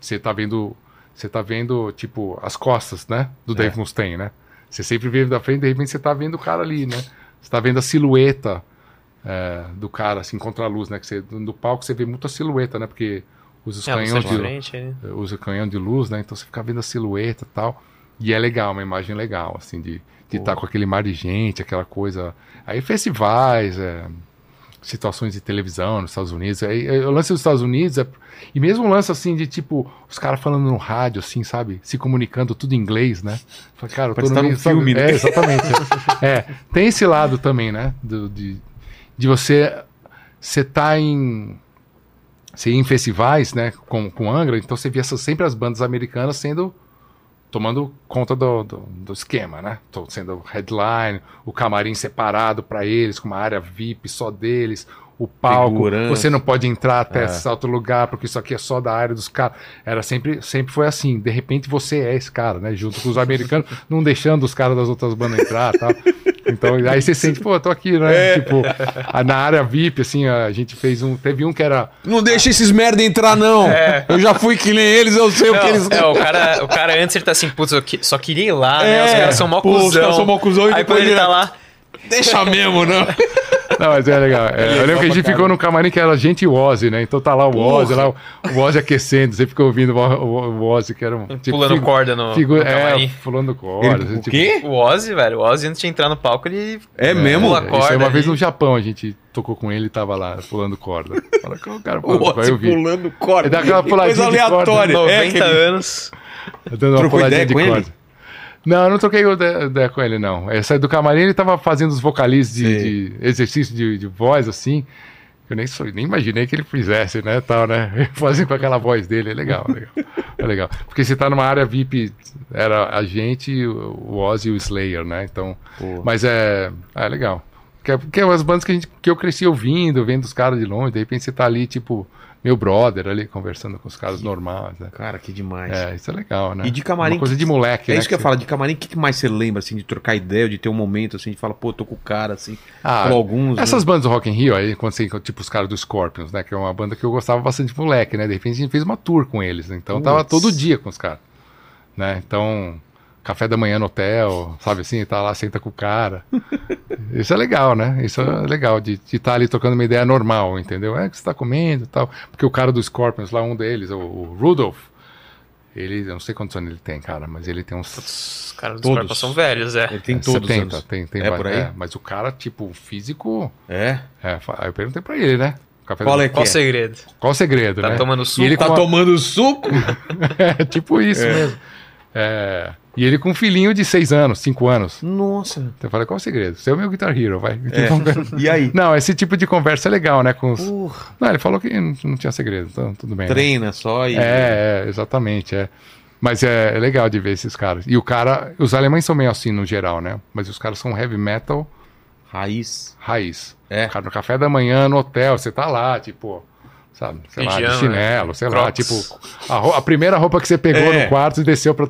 você tá vendo, você tá vendo, tipo, as costas, né? Do É. Dave Mustaine, né? Você sempre vê da frente, de repente você tá vendo o cara ali, né? Você tá vendo a silhueta é, do cara, assim, contra a luz, né? Que você, no palco você vê muita silhueta, né? Porque usa os É, canhões de, de frente, né? usa canhão de luz, né? Então você fica vendo a silhueta e tal. E é legal, uma imagem legal, assim, de de estar com aquele mar de gente, aquela coisa. Aí festivais, é, situações de televisão nos Estados Unidos. Aí, aí, o lance dos Estados Unidos é. E mesmo um lance assim de tipo, os caras falando no rádio, assim, sabe? Se comunicando tudo em inglês, né? Fala, cara, eu tô no tá meio, sabe? filme, né? É, exatamente. é, tem esse lado também, né? Do- de, de você. Você tá em. Você ia em festivais, né? Com, com Angra, então você via sempre as bandas americanas sendo tomando conta do, do, do esquema, né? Tô sendo headline, o camarim separado para eles, com uma área VIP só deles, o palco, você não pode entrar até É. esse outro lugar, porque isso aqui é só da área dos caras. Era sempre, sempre foi assim. De repente você é esse cara, né? Junto com os americanos, não deixando os caras das outras bandas entrar, tal. Então, aí você sente, pô, eu tô aqui, né? Tipo, a- na área VIP, assim, a gente fez um, teve um que era Não deixa esses merda entrar, não. Eu já fui que nem eles, eu sei o que eles. Não, é, o cara, o cara antes ele tá assim, putz, eu que- só queria ir lá, né? Os É, caras são mó pô, os cuzão. caras são mó cuzão e Aí depois ele ele- tá lá, Deixa mesmo, não. Não, mas é legal. É, eu lembro que a gente ficou num camarim que era a gente e o Ozzy, né? Então tá lá o Ozzy, lá, o o Ozzy aquecendo, você fica ouvindo o, o, o Ozzy, que era um. pulando figu- corda no, figu- no É, camarim. pulando corda. Ele- o tipo- quê? O Ozzy, velho, o Ozzy antes de entrar no palco, ele É mesmo? pula É, Isso corda. aí uma vez ali. no Japão a gente tocou com ele e tava lá pulando corda. Fala, "Qual o cara O pulando corda? Ozzy Eu vi. pulando corda. Ele dá aquela Que coisa puladinha de corda, aleatória. 90 É, anos. Dando uma Trocou puladinha de com ele? Não, eu não troquei ideia ideia com ele, não. Essa do camarim, ele tava fazendo os vocalizes de, de exercício de, de voz, assim. Eu nem, sou- nem imaginei que ele fizesse, né, tal, né? Fazendo com aquela voz dele, é legal, legal. É legal. Porque você tá numa área VIP, era a gente, o Ozzy e o Slayer, né? Então, Pô. mas é, é legal. Que é, que é as bandas que, a gente, que eu cresci ouvindo, vendo os caras de longe, de repente você tá ali, tipo, meu brother ali, conversando com os caras normais, né? Cara, que demais. É, isso é legal, né? E de camarim, Uma coisa que- de moleque, É né? isso que eu você- falo, de camarim, o que que mais você lembra, assim, de trocar ideia, de ter um momento, assim, de falar, pô, tô com o cara, assim, Ah, com alguns, Essas né? bandas do Rock in Rio, aí, quando você, tipo os caras do Scorpions, né? Que é uma banda que eu gostava bastante de moleque, né? De repente a gente fez uma tour com eles, né? Então tava Putz. todo dia com os caras, né? Então, café da manhã no hotel, sabe assim? Tá lá, senta com o cara. Isso é legal, né? Isso é legal, de estar ali tocando uma ideia normal, entendeu? É, o que você tá comendo e tal. Porque o cara do Scorpions lá, um deles, o, o Rudolph, ele, eu não sei quantos anos ele tem, cara, mas ele tem uns Os caras dos Todos. corpos são velhos, é. Ele tem todos os 70, anos. tem, tem É por aí? mas o cara, tipo, físico. É? É, eu perguntei pra ele, né? Café Qual é Qual o é? segredo? Qual o segredo, Tá né? tomando E suco? ele Tá a- tomando suco? É tipo isso mesmo. É, e ele com um filhinho de seis anos, cinco anos. Nossa. Então eu falei, qual é o segredo? Você é o meu Guitar Hero, vai. É. E aí? Não, esse tipo de conversa é legal, né? Com os... Porra, Não, ele falou que não, tinha segredo, então tudo bem. né? treina só e. É, é, exatamente, é. Mas é, é legal de ver esses caras. E o cara, os alemães são meio assim no geral, né? Mas os caras são heavy metal Raiz. raiz. É. Cara, no café da manhã, no hotel, você tá lá, tipo, sabe, sei lá, de Pijama, chinelo, né? sei lá, Crocs. tipo, a, a primeira roupa que você pegou É. no quarto e desceu pra,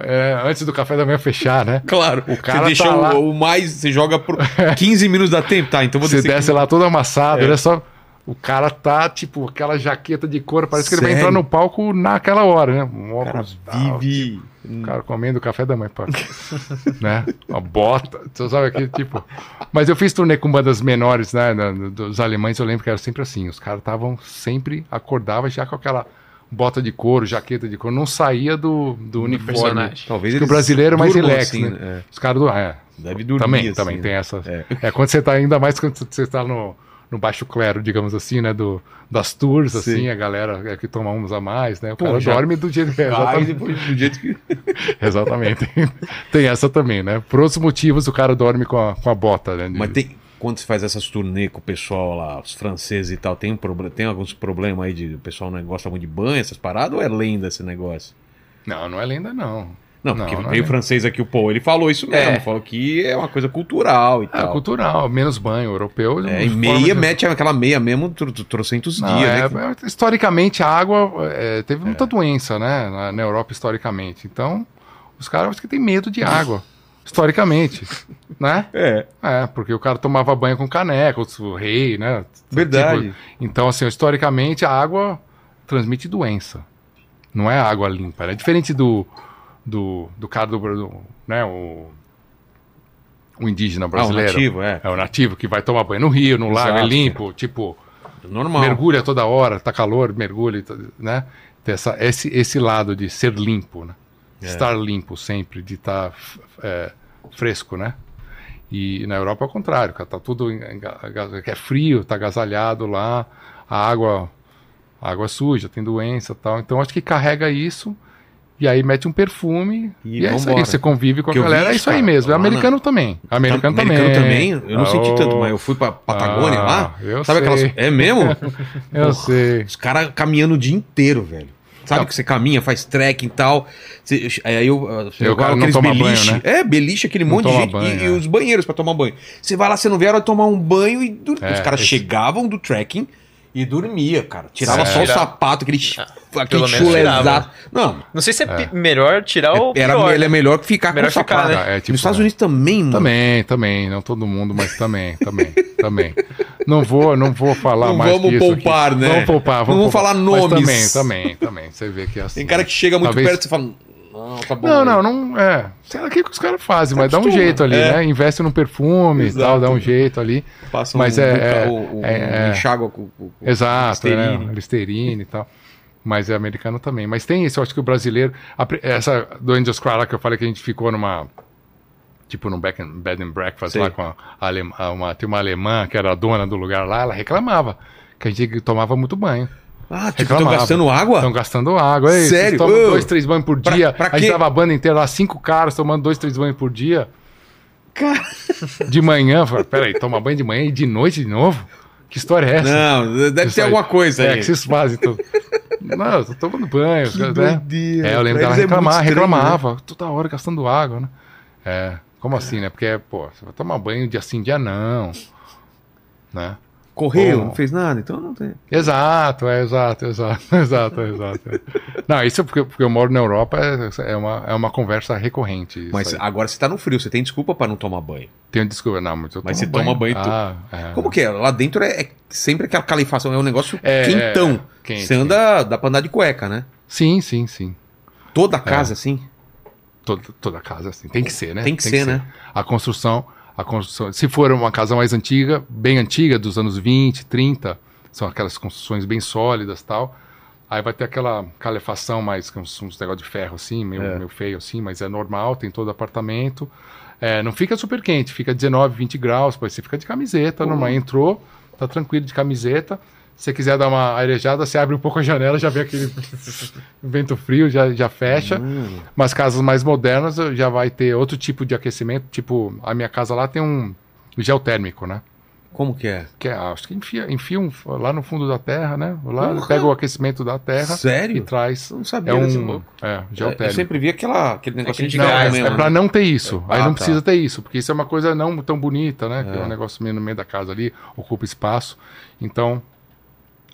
é, antes do café da manhã fechar, né? Claro, O cara você deixa tá o, lá. o mais. Você joga por 15 minutos da tempo, tá? Então vou Você desce lá todo amassado, É. ele é só. O cara tá, tipo, aquela jaqueta de couro, parece que ele vai Sério? entrar no palco naquela hora, né? Um O cara óculos tal, vive. O cara comendo café da manhã, pá. né? Uma bota, você sabe aquele tipo. Mas eu fiz turnê com bandas menores, né? Dos alemães, eu lembro que era sempre assim. Os caras estavam sempre, acordavam já com aquela bota de couro, jaqueta de couro, não saía do, do uniforme. personagem. Talvez o brasileiro é mais relax, assim, né? Os caras do. É, É, deve dormir. também, assim, também né? tem essa. É. É. quando você tá, ainda mais quando você tá no, no baixo clero, digamos assim, né? Do, das tours, Sim. assim, a galera é que toma uns a mais, né? O Pô, cara já- dorme do jeito que é. Exatamente. do jeito que. Exatamente. tem essa também, né? Por outros motivos o cara dorme com a, com a bota, né? Mas tem. Quando você faz essas turnê com o pessoal lá, os franceses e tal, tem, um proble- tem alguns problemas aí de o pessoal não gosta muito de banho, essas paradas, ou é lenda esse negócio? Não, não é lenda, não. Não, porque não é veio o lenda. francês aqui, o Paul, ele falou isso mesmo, É. falou que é uma coisa cultural e É tal. cultural, menos banho europeu. É, e forma meia de- mete aquela meia mesmo tro- tro- trocentos Não, dias, é, né? é, historicamente, a água é, teve muita doença, né? Na, na Europa, historicamente. Então, os caras que têm medo de água. historicamente. né? É, É, porque o cara tomava banho com caneca, o rei, né? verdade. Tipo, então, assim, historicamente, a água transmite doença. Não é água limpa. É diferente do, do, do cara do, do né, o, o indígena ah, o brasileiro. nativo, é. É o nativo que vai tomar banho no rio, no lago, é limpo, tipo, Normal. mergulha toda hora, tá calor, mergulha, né? Tem essa, esse, esse lado de ser limpo, né? É. Estar limpo sempre, de estar é, fresco, né? E na Europa é o contrário, cara, tá tudo é frio, tá agasalhado lá, a água, a água é suja, tem doença, e tal. Então acho que carrega isso e aí mete um perfume E e, é isso aí, você convive com a Que eu vi galera, é isso, isso aí cara, mesmo. É lá na- americano também. Americano, Americano também. Eu não senti tanto, mas eu fui pra Patagônia Ah, lá. eu Sabe sei. aquelas. É mesmo? Eu Porra. sei. Os caras caminhando o dia inteiro, velho. Sabe Não. que você caminha, faz trekking e tal. Você, aí eu. Você E o jogava cara não aqueles toma banho, beliche. né? É, beliche, aquele Não monte de gente. banho, e, e é. os banheiros pra tomar banho. Você vai lá, você não vieram tomar um banho e dur... É, os caras esse- chegavam do trekking e dormia, cara. Tirava só o sapato, aquele, aquele tirava. Não, Não sei se é, pi- melhor tirar ou era, pior. ele é melhor que ficar Melhor com o ficar, sapato. né? É, tipo, Nos Estados é. Unidos também, mano. Também, também, não todo mundo, mas também, também, também. Não vou, não vou falar Não mais vamos poupar, aqui. né? Vamos poupar, Não vamos vamos poupar. falar Mas nomes. também, também, também. Você vê que é assim. Tem cara que chega muito Talvez- perto e você fala. Não, tá bom. Não, aí." não, não é. Sei lá o que que os caras fazem, mas dá um jeito ali, É. né? Investe num perfume e tal, dá um jeito ali. Passa Mas um, é- um, é- um, é- um enxágua com, com, com Exato, Listerine. né? Listerine e tal. Mas é americano também. Mas tem isso, eu acho que o brasileiro. a essa do Angels Cry lá que eu falei que a gente ficou numa. Tipo num back and, bed and breakfast Sei. lá com a, a- uma, tem uma alemã que era a dona do lugar lá, ela reclamava que a gente tomava muito banho. Ah, tipo, estão gastando água? Estão gastando água. Ei, Sério? Tomam Ô. dois, três banhos por Pra- dia. pra a gente tava a banda inteira lá, cinco caras tomando dois, três banhos por dia. Cara. De manhã, peraí, toma banho de manhã e de noite de novo? Que história é essa? Não, deve ter aí. alguma coisa É, aí. que vocês fazem. Então... Não, eu tô tomando banho. Que né? doideira. É, eu lembro dela é reclamar, estranho, reclamava. Toda hora gastando água, né? É, como assim, né? Porque, pô, você vai tomar banho dia sim, dia não. Né? Correu, Bom. não fez nada, então não tem. Exato, é, exato, exato, exato, exato. é. Não, isso é porque, porque eu moro na Europa, é, é, uma, é uma conversa recorrente. isso Mas aí. agora você tá no frio, você tem desculpa pra não tomar banho. Tenho desculpa, não, mas eu Mas você toma banho tu- Ah, é. Como que é? Lá dentro é, é sempre aquela calefação, é um negócio É, quentão. é, quente, você anda, dá pra andar de cueca, né? Sim, sim, sim. Toda É. casa assim. Toda, toda casa assim. Tem que ser, né? Tem que ser, né? A construção, a construção. Se for uma casa mais antiga, bem antiga, dos anos 20, 30, são aquelas construções bem sólidas tal. Aí vai ter aquela calefação mais uns, uns negócio de ferro assim, meio, É. meio feio assim, mas é normal, tem todo apartamento. É, não fica super quente, fica 19, 20 graus, pois você fica de camiseta, normal. Entrou, tá tranquilo de camiseta. Se você quiser dar uma arejada, você abre um pouco a janela, já vê aquele vento frio, já, já fecha. Hum. Mas casas mais modernas já vai ter outro tipo de aquecimento. Tipo, a minha casa lá tem um geotérmico, né? Como que é? Que é, acho que enfia, enfia um, lá no fundo da terra, né? Lá Porra! pega o aquecimento da terra e Sério? traz. Eu não sabia É desse um. louco. É, Eu geotérmico. sempre vi aquela, aquele negocinho de Aquele Não, gás é, mesmo. é pra não ter isso. Aí Ah, não tá. precisa ter isso, porque isso é uma coisa não tão bonita, né? Que é É. um negócio meio no meio da casa ali, ocupa espaço. Então,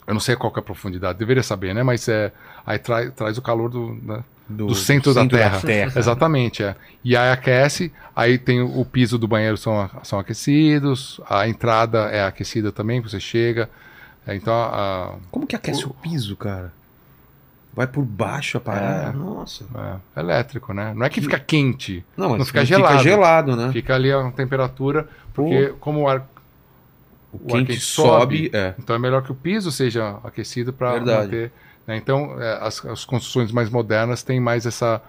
eu não sei qual que é a profundidade, deveria saber, né? Mas é, aí traz, traz o calor do, né? do centro, da, terra. Exatamente, é. E aí aquece, aí tem o, o piso do banheiro são, são aquecidos, a entrada é aquecida também, você chega. É, então, a, Como que aquece o piso, cara? Vai por baixo a parada? É. Nossa. é, elétrico, né? Não é que fica quente, Não, mas Não fica gelado. Fica gelado, né? fica ali a temperatura, porque como o ar O o quente sobe, sobe, é. Então é melhor que o piso seja aquecido para manter. né? Então é, as, as construções mais modernas têm mais essa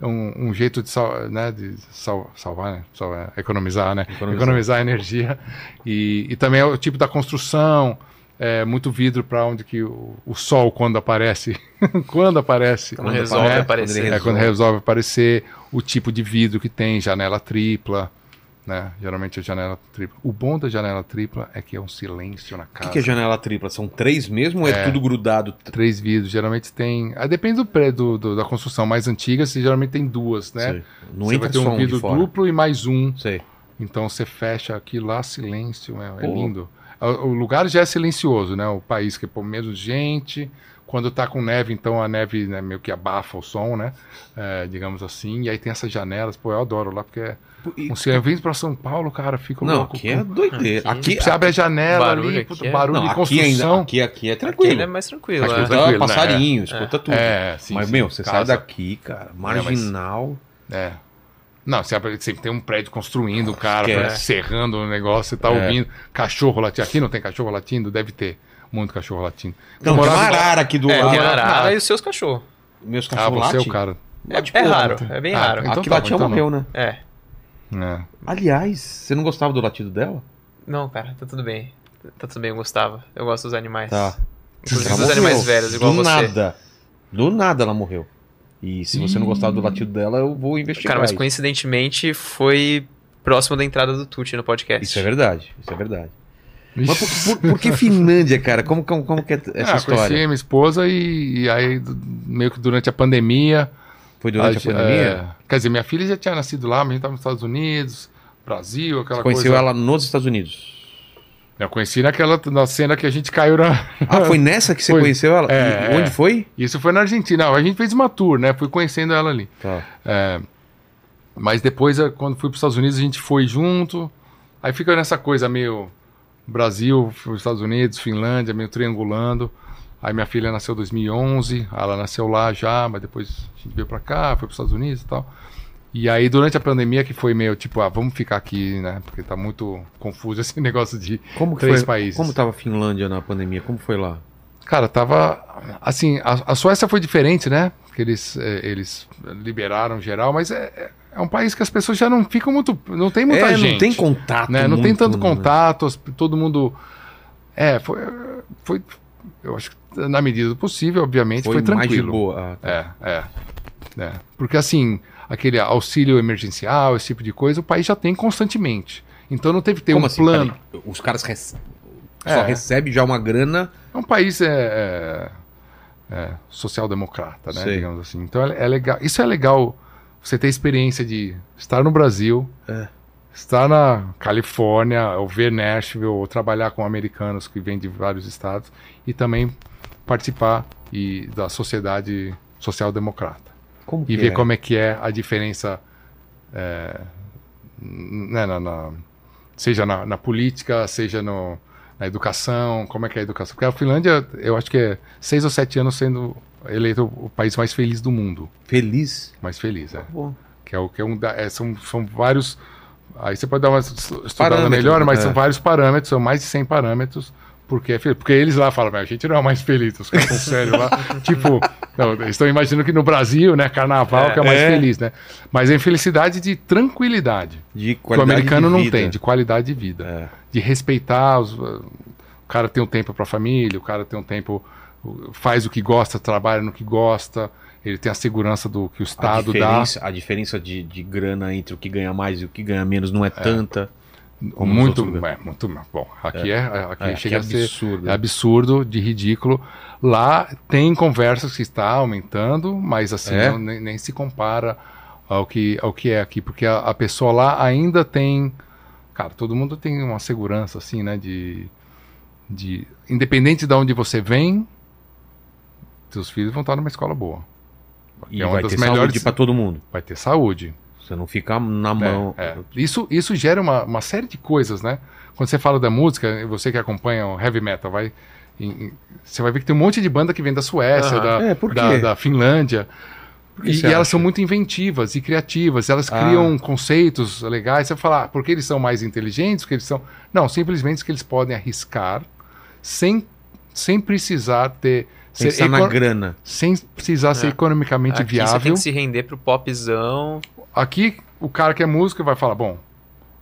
um, um jeito de, sal, né, de sal- salvar, né? Sal- é, economizar, né? Economizar. Economizar, energia e, e também é o tipo da construção. É, muito vidro para onde que o, o sol quando aparece quando aparece Quando resolve é, aparecer. quando é quando resolve aparecer o tipo de vidro que tem janela tripla né geralmente a janela tripla o bom da janela tripla é que é um silêncio na O casa que, que é janela tripla? São três mesmo ou é, tudo grudado? três vidros. Geralmente tem. Ah, depende do prédio da construção mais antiga, você geralmente tem duas, né? Sei. Não você vai ter um vidro duplo e mais um. Sei. Então você fecha aqui lá, silêncio, é, é lindo. O, o lugar já é silencioso, né? O país que é por menos gente. Quando tá com neve, então a neve né, meio que abafa o som, né? É, digamos assim. E aí tem essas janelas, pô, eu adoro lá, porque é E- um silêncio. Vem pra São Paulo, cara, fica Não, louco. aqui é doideira. Aqui- Aqui, Você abre a janela Barulho ali, aqui puta, é- barulho não, de aqui construção. ainda, aqui, aqui é Aqui tranquilo. ele é mais tranquilo. Aqui é. é Escuta tranquilo, né? passarinho, escuta tudo. É, sim. mas, sim. meu, você sai Casa. daqui, cara, marginal. É. Não, você sempre tem um prédio construindo, o cara, Esquece. serrando o negócio, você tá É. ouvindo cachorro latindo. Aqui não tem cachorro latindo? Deve ter muito cachorro latindo. Não, Eu tem uma arara aqui do É, lado. tem arara Ah. e os seus cachorros. Meus Ah, cachorros você é o latem. cara. É, tipo, é raro, é bem Ah, raro. então Aqui tá latia bom, então morreu, né? É. É. Aliás, você não gostava do latido dela? Não, cara, tá tudo bem. Tá tudo bem, eu gostava. Eu gosto dos animais. Tá. Inclusive dos morreu. animais velhos, igual do você. nada. Do nada ela morreu. E se você não gostava do latido dela, eu vou investigar. Cara, mas isso. coincidentemente foi próximo da entrada do Tuti no podcast. Isso é verdade, isso é verdade. Ixi. Mas por, por- por que Finlândia, cara? Como, como, como que é essa ah, história? conheci minha esposa e, e aí, meio que durante a pandemia. Foi durante a, a- pandemia? é, quer dizer, minha filha já tinha nascido lá, mas a gente tava nos Estados Unidos, Brasil, aquela Você conheceu coisa. ela nos Estados Unidos? Eu conheci naquela na cena que a gente caiu na. Ah, foi nessa que você Foi. conheceu ela? É, E onde é. foi? Isso foi na Argentina. A gente fez uma tour, né? Fui conhecendo ela ali. Tá. É, mas depois, eh, quando fui para os Estados Unidos, a gente foi junto. Aí fica nessa coisa meio Brasil, os Estados Unidos, Finlândia, meio triangulando. Aí minha filha nasceu em 2011, ela nasceu lá já, mas depois a gente veio para cá, foi para os Estados Unidos e tal. E aí durante a pandemia que foi meio tipo, ah, vamos ficar aqui, né? Porque tá muito confuso esse negócio de Como que três foi? países. Como tava a Finlândia na pandemia? Como foi lá? Cara, tava. Assim, a, a Suécia foi diferente, né? Que eles, eh, eles liberaram geral, mas é, é- é um país que as pessoas já não ficam muito. Não tem muita é, gente. não tem contato. né? Não tem muito, tanto né? contato, todo mundo. É, foi. foi eu acho que na medida do possível, obviamente, foi, Foi, mais de tranquilo. boa. Ah, tá. É, é, é. Porque assim, aquele auxílio emergencial, esse tipo de coisa, o país já tem constantemente. Então não teve que ter Como um assim? plano. Peraí, Os caras rece... só É. recebe já uma grana. É um país é, é, é, social-democrata, né? Sei. Digamos assim. Então é, é legal. Isso é legal. Você ter a experiência de estar no Brasil, É. estar na Califórnia, ou ver Nashville, ou trabalhar com americanos que vêm de vários estados e também participar e, da sociedade social-democrata Como e ver é? como é que é a diferença, é, né, na, na- seja na, na política, seja no, na educação, como é que é a educação. Porque a Finlândia, eu acho que é seis ou sete anos sendo eleito o país mais feliz do mundo. Feliz. Mais feliz, é. Pô, Que é o que é um da- é, são, são vários. Aí você pode dar uma estu- estudada melhor, mas é. são vários parâmetros, são mais de 100 parâmetros. Porque, é feliz. porque eles lá falam, "Mas a gente não é o mais feliz, os caras são sérios lá. tipo, não, eles estão imaginando que no Brasil, né, carnaval É. que é o mais É. feliz, né? Mas é infelicidade de tranquilidade. de Que o qualidade americano não tem, de qualidade de vida. É. De respeitar os, uh, cara tem um tempo para a família, o cara tem um tempo, faz o que gosta, trabalha no que gosta, ele tem a segurança do que o A Estado dá. diferença, a diferença de, de grana entre o que ganha mais e o que ganha menos não é, tanta. Muito, é, muito bom. Aqui é, aqui É, chega que a ser absurdo. é absurdo, de ridículo. Lá tem conversas que está aumentando, mas assim É? não- nem, nem se compara ao que, ao que é aqui, porque a, a pessoa lá ainda tem, cara, todo mundo tem uma segurança assim, né, de, de independente de onde você vem, seus filhos vão estar numa escola boa. E É uma vai das ter melhores- saúde pra todo mundo. Vai ter saúde. Você não ficar na mão. É, é. Isso, isso gera uma, uma série de coisas, né? Quando você fala da música, você que acompanha o heavy metal, vai, em- você vai ver que tem um monte de banda que vem da Suécia, Aham. da, É, por da, da Finlândia. que E, e elas são muito inventivas e criativas, elas Ah. criam conceitos legais. Você vai falar, ah, porque eles são mais inteligentes, porque eles são. Não, simplesmente que eles podem arriscar sem, sem precisar ter. ser Pensar na grana. sem precisar ser É. economicamente Aqui você tem viável. que se render pro popzão. Aqui, o cara que é músico vai falar: bom,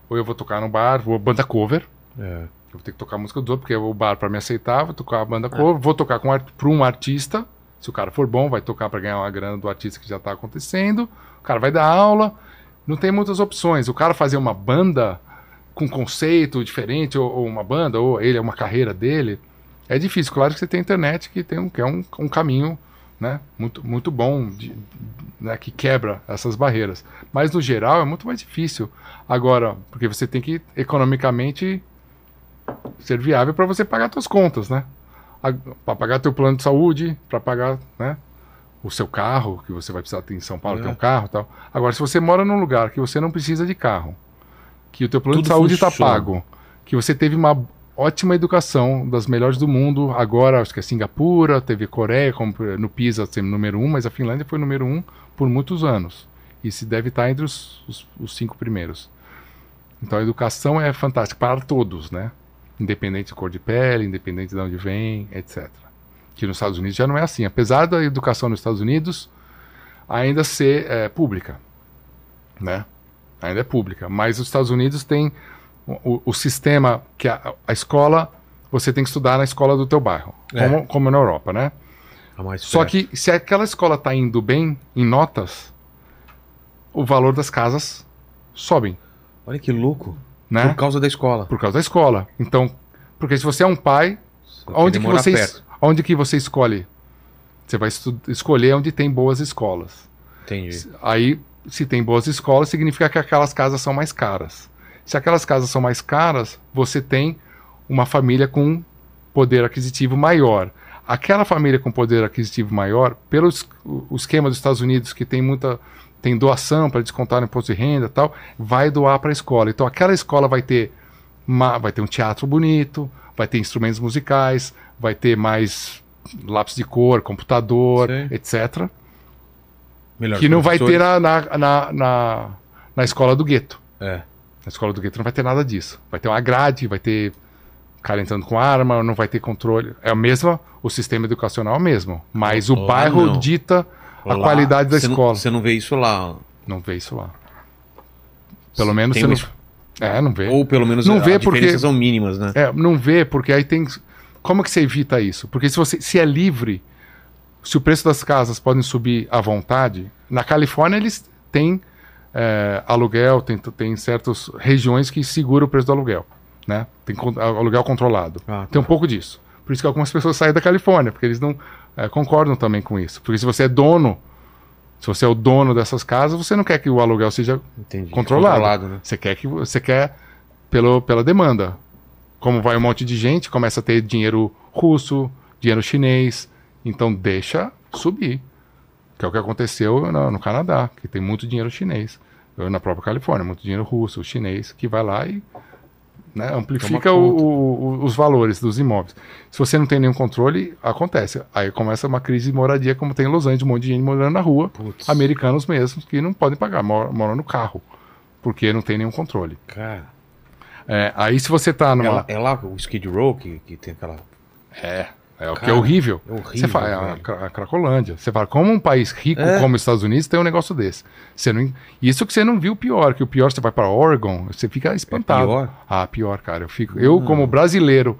ou eu vou tocar no bar, vou banda cover. É. Eu vou ter que tocar música dos outros, porque o bar para me aceitar, vou tocar a banda cover, vou tocar com para um artista. Se o cara for bom, vai tocar para ganhar uma grana do artista que já tá acontecendo. O cara vai dar aula. Não tem muitas opções. O cara fazer uma banda com conceito diferente, ou, ou uma banda, ou ele é uma carreira dele, é difícil. Claro que você tem a internet, que, tem um, que é um, um caminho né, muito, muito bom, de- né, que quebra essas barreiras. Mas no geral é muito mais difícil. Agora, porque você tem que economicamente ser viável para você pagar suas contas, né? Para pagar teu plano de saúde, para pagar, né? O seu carro, que você vai precisar ter em São Paulo, É. ter um carro e tal. Agora, se você mora num lugar que você não precisa de carro, que o teu plano de Tudo saúde está pago, que você teve uma ótima educação, das melhores do mundo, agora acho que é Singapura, teve Coreia, no PISA sempre número um, mas a Finlândia foi número um por muitos anos. E se deve estar entre os, os- os cinco primeiros. Então a educação é fantástica para todos, né? Independente de cor de pele, independente de onde vem, etc. Que nos Estados Unidos já não é assim. Apesar da educação nos Estados Unidos ainda ser é, pública, né? Ainda é pública. Mas os Estados Unidos tem o, o- sistema que a, a escola você tem que estudar na escola do teu bairro, É. como, como na Europa, né? Mais Só perto. que se aquela escola está indo bem em notas, o valor das casas sobem, Olha que louco. né? Por causa da escola. Por causa da escola. Então, porque se você é um pai, onde que, você, perto. onde que você escolhe? Você vai escolher onde tem boas escolas. Entendi. Aí, se tem boas escolas, significa que aquelas casas são mais caras. Se aquelas casas são mais caras, você tem uma família com poder aquisitivo maior. Aquela família com poder aquisitivo maior, pelo o esquema dos Estados Unidos, que tem muita tem doação para descontar no imposto de renda e tal, vai doar para a escola. Então aquela escola vai ter uma- vai ter um teatro bonito, vai ter instrumentos musicais, vai ter mais lápis de cor, computador, Sei. etc Melhor que não vai ter na, na, na, na, na escola do gueto. É. Na escola do gueto não vai ter nada disso. Vai ter uma grade, vai ter cara entrando com arma, não vai ter controle. É o mesmo, o sistema educacional é o mesmo. Mas o Lá bairro não. dita a qualidade da você não- escola. você não vê isso lá. Não vê isso lá. Pelo menos Tem você não... É, não vê. Ou pelo menos Não vê porque- são mínimas, né? É, não vê, porque aí tem. Como que você evita isso? Porque se você se é livre, se o preço das casas podem subir à vontade, na Califórnia eles têm é, aluguel, tem, tem certas regiões que seguram o preço do aluguel, né? Tem aluguel controlado. Ah, Tem um pouco disso. Por isso que algumas pessoas saem da Califórnia, porque eles não é, concordam também com isso. Porque se você é dono, se você é o dono dessas casas, você não quer que o aluguel seja entendi. controlado. né? Você quer que você quer pelo, pela demanda. Como vai um monte de gente, começa a ter dinheiro russo, dinheiro chinês, então deixa subir. Que é o que aconteceu no, no Canadá, que tem muito dinheiro chinês. Na própria Califórnia, muito dinheiro russo, chinês, que vai lá e né, amplifica o- o- os valores dos imóveis. Se você não tem nenhum controle, acontece. Aí começa uma crise de moradia, como tem em Los Angeles, um monte de gente morando na rua, Putz. americanos mesmos, que não podem pagar, moram, moram no carro, porque não tem nenhum controle. Cara, É, aí se você tá é numa. lá, é lá o Skid Row que, que tem aquela. É, é o que é horrível. é horrível, Você fala, é a, a Cracolândia. Você fala, como um país rico É. como os Estados Unidos tem um negócio desse? Você não, isso que você não viu o pior, que o pior você vai para Oregon, você fica espantado. pior? Ah, pior, cara. Eu fico, eu como brasileiro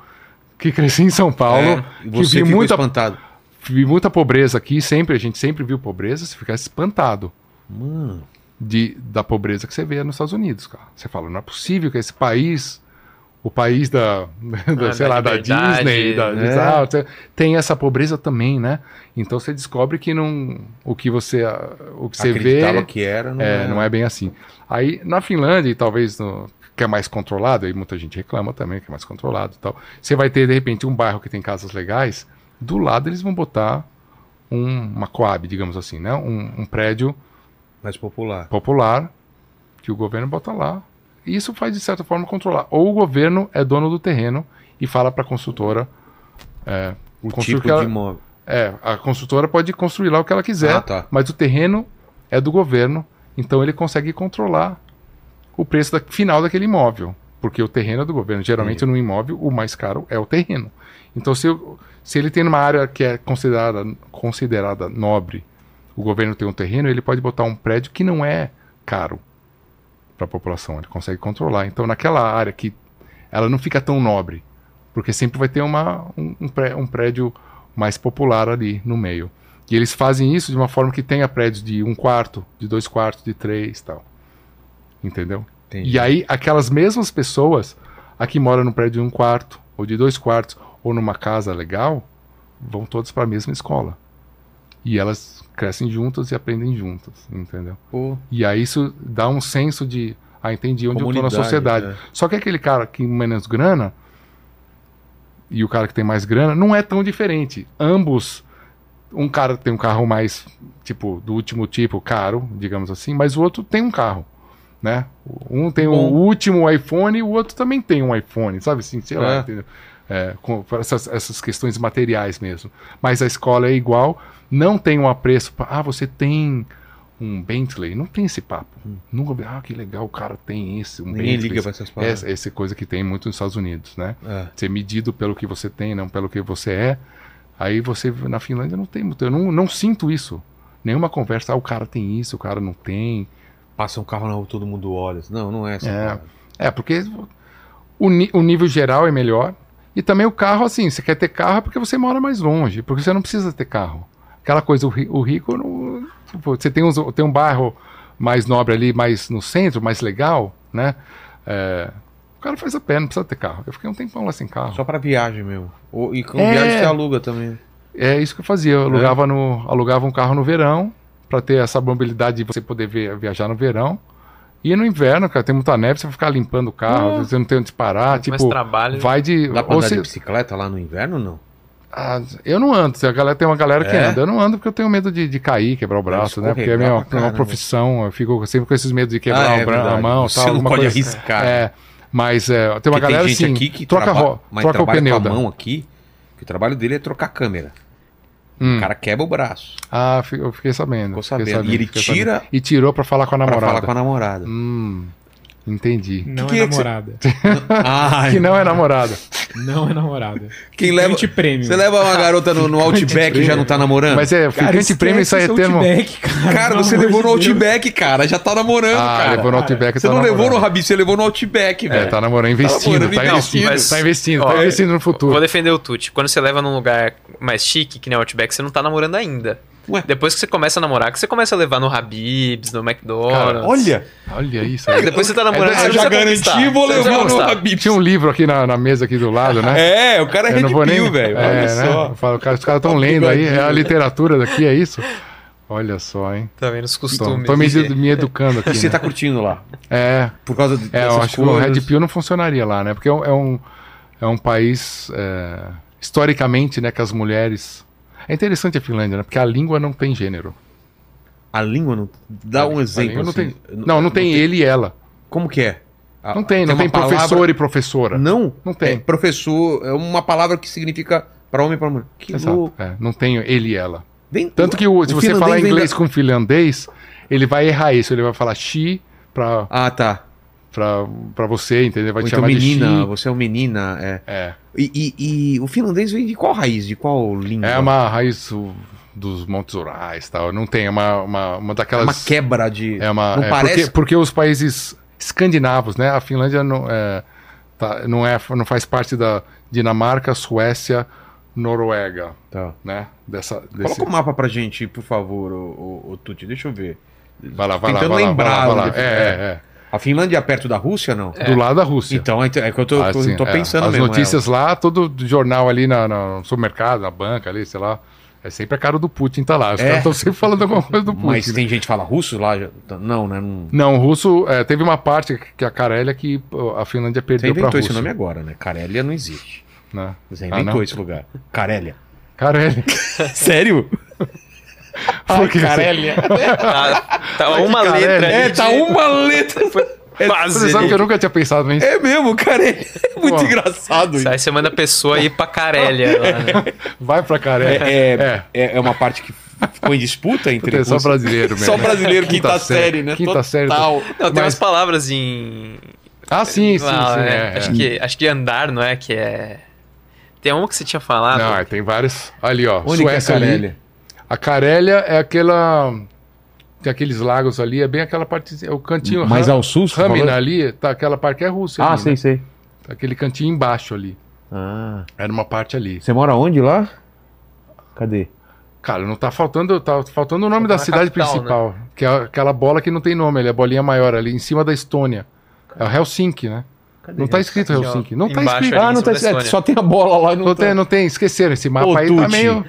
que cresci em São Paulo, É, que vi muita, espantado. vi muita pobreza aqui, sempre, a gente sempre viu pobreza, você fica espantado Mano, de, da pobreza que você vê nos Estados Unidos, cara. Você fala, não é possível que esse país, o país da, da, Ah, sei da lá, da Disney, da, né? ah, tem essa pobreza também, né? Então você descobre que não, o que você, o que você vê que era, não, é, é. não é bem assim. Aí na Finlândia, e talvez no, que é mais controlado, aí muita gente reclama também que é mais controlado e tal. Você vai ter de repente um bairro que tem casas legais, do lado eles vão botar um, uma coab, digamos assim, né? Um, um prédio mais popular. popular que o governo bota lá. Isso faz de certa forma controlar. Ou o governo é dono do terreno e fala para a construtora. É, O tipo ela- de imóvel. é, a construtora pode construir lá o que ela quiser, Ah, tá. mas o terreno é do governo, então ele consegue controlar o preço da- final daquele imóvel. Porque o terreno é do governo. Geralmente no imóvel o mais caro é o terreno. Então se, se ele tem uma área que é considerada, considerada nobre, o governo tem um terreno, ele pode botar um prédio que não é caro para a população. Ele consegue controlar. Então naquela área que ela não fica tão nobre, porque sempre vai ter uma, um, um pré- um prédio mais popular ali no meio. E eles fazem isso de uma forma que tenha prédios de um quarto, de dois quartos, de três tal. Entendeu? Entendi. E aí, aquelas mesmas pessoas, a que moram no prédio de um quarto, ou de dois quartos, ou numa casa legal, vão todas para a mesma escola. E elas crescem juntas e aprendem juntas, entendeu? Pô, E aí isso dá um senso de, ah, entendi onde eu tô na Comunidade, sociedade. é. Só que aquele cara que tem menos grana e o cara que tem mais grana não é tão diferente. Ambos, um cara tem um carro mais, tipo, do último tipo, caro, digamos assim, mas o outro tem um carro, né? Um tem o Bom. último iPhone e o outro também tem um iPhone, sabe assim, sei lá, É. entendeu? É, com essas, essas questões materiais mesmo. Mas a escola é igual, não tem um apreço, pra, ah, você tem um Bentley, não tem esse papo. Nunca vi, ah, que legal, o cara tem esse, um Hum. ninguém Bentley. liga pra essas paradas. Essa, essa coisa que tem muito nos Estados Unidos, né? É. Ser medido pelo que você tem, não pelo que você é. Aí você, na Finlândia, não tem muito. Eu não, não sinto isso. Nenhuma conversa, ah, o cara tem isso, o cara não tem. Passa um carro na rua, todo mundo olha. Não, não é essa. É. parada. É, porque o, o nível geral é melhor. E também o carro, assim, você quer ter carro é porque você mora mais longe, porque você não precisa ter carro. Aquela coisa, o, o rico, não, tipo, você tem, uns, tem um bairro mais nobre ali, mais no centro, mais legal, né? É, o cara faz a pé, não precisa ter carro. Eu fiquei um tempão lá sem carro. Só pra viagem mesmo. Ou- E com É. viagem você aluga também. É isso que eu fazia. Eu alugava, no, alugava um carro no verão, para ter essa mobilidade de você poder ver- viajar no verão. E no inverno, cara, tem muita neve, você vai ficar limpando o carro, você não tem onde parar. Tipo, trabalho. vai de. Dá pra andar você- de bicicleta lá no inverno ou não? Ah, eu não ando. A galera, tem uma galera que É? anda. Eu não ando porque eu tenho medo de, de cair, quebrar o braço, né? Porque é minha, pra uma caramba. profissão. Eu fico sempre com esses medos de quebrar Ah, é o bra- a verdade. mão Você tal. não pode coisa. arriscar. É, mas é, tem uma Porque galera tem gente assim, aqui que troca, traba- mas troca o pneu com a mão aqui, que o trabalho dele é trocar a câmera. Hum. O cara quebra o braço Ah, eu fiquei sabendo. Ficou fiquei sabendo. E ele tira- sabendo. E tirou pra falar com a pra namorada. falar com a namorada. Hum, entendi. Não que é é que você- namorada. Ah, Que não é namorada. Não é namorada. Quem leva... Ficante prêmio. Você leva uma garota no, no Outback e já não tá namorando? Mas é, Cara, ficante prêmio isso aí é termo. Outback, cara. Cara, você levou no Deus. Outback, cara. Já tá namorando, Ah, cara. levou no Outback. Você tá não levou no namorando. Rabi, você levou no Outback, É, velho. tá namorando, investindo, namorando, tá não, investindo, mas- tá investindo, ó, tá investindo no Vou futuro. defender o Tuti. Quando você leva num lugar mais chique, que nem o Outback, você não tá namorando ainda. Ué. Depois que você começa a namorar, que você começa a levar no Habib's, no McDonald's. Cara, Olha, Olha isso. É, aí. depois você tá namorando, É, você já garanti, vou levar no conquistar. Habib. Tinha um livro aqui na, na mesa aqui do lado, né? É, o cara é Eu Red não vou nem. Velho. É, Olha né? só. Eu falo, cara, os caras estão lendo aí, é a literatura daqui, é isso? Olha só, hein? Tá vendo os Tô, costumes. tô me, me educando aqui. E você né? tá curtindo lá? É, Por causa de, é, eu acho que o? Red Pill não funcionaria lá, né? Porque é um, é um, é um país, é, historicamente, né, que as mulheres... É interessante a Finlândia, né? Porque a língua não tem gênero. A língua não... Dá um exemplo, não, assim. tem, não, não tem ele e ela. Como que é? A- Não tem, não tem, uma palavra- professor e professora. Não? Não tem. É professor é uma palavra que significa para homem e para mulher. Que Exato, louco. é, não tem ele e ela. Vem- Tanto que o- se o você falar inglês da- com finlandês, ele vai errar isso. Ele vai falar she pra, Ah, tá. Pra, pra você, entendeu? Vai Ou te então chamar menina, de she. você é uma menina. É. É, E, e- e o finlandês vem de qual raiz? De qual língua? é uma raiz dos Montes Urais tal. Não tem, é uma, uma, uma É daquelas... uma quebra de. É uma, Não é, parece. porque, porque os países escandinavos, né? A Finlândia não é, tá, não, é, não faz parte da, Dinamarca, Suécia, Noruega, Tá. né? Dessa, desse... Coloca o mapa pra gente, por favor, o, o, o Tuti. Deixa eu ver. Vai lá, vai lá, vai lá, vai lá, vai lá. onde- É, é, A Finlândia é perto da Rússia, não? é. Do lado da Rússia. Então, é que eu tô, Ah, sim, tô é. pensando As mesmo. notícias lá, todo jornal ali na, no supermercado, na banca ali, sei lá. É sempre a cara do Putin tá lá. Os É? caras estão sempre falando alguma coisa do. Putin. Mas né? tem gente que fala russo lá? Não, né? Não... Não, russo, é, teve uma parte que a Carélia que a Finlândia Você perdeu inventou Rússia. esse nome agora, né? Carélia não existe. Né? Você Ah, inventou não? esse lugar. Carélia. Carélia. Sério? Carélia. Tá, tá Ai, uma caralho. letra É, tá uma letra. Quase. Você sabe que eu nunca tinha pensado nisso. É mesmo, Carélia. É muito Pô. engraçado isso. Aí você manda a pessoa ir pra Carélia. lá, né? Vai pra Carélia. É, É. é, é uma parte que ficou em disputa entre Puta, é só brasileiro mesmo. Só brasileiro, quinta, Quinta série, série, né? quinta série. Total. Não, tem Mas- umas palavras em. Ah, sim, sim, lá, sim. né? é, é. acho, Que, acho que andar, não é? Que é. Tem uma que você tinha falado. Não, é, tem vários. Ali, ó. É Suécia ali. A Carélia é aquela. Tem aqueles lagos ali, é bem aquela parte. É o cantinho. Mais ao sul, Ramina ali, tá aquela parte que é Rússia. Ah, ali, sei, né? sei. Tá Aquele cantinho embaixo ali. Ah. Era uma parte ali. Você mora onde lá? Cadê? Cara, não tá faltando. Tá faltando o nome Tá da cidade capital, principal. Que é aquela bola que não tem nome, ali, é a bolinha maior ali, em cima da Estônia. É o Helsinki, né? Não tá escrito Helsinki. Não tá escrito. Ah, não tá da certo. Só tem a bola lá não, Não tá. tem, não tem. Esqueceram. Esse mapa Ô, aí tá meio.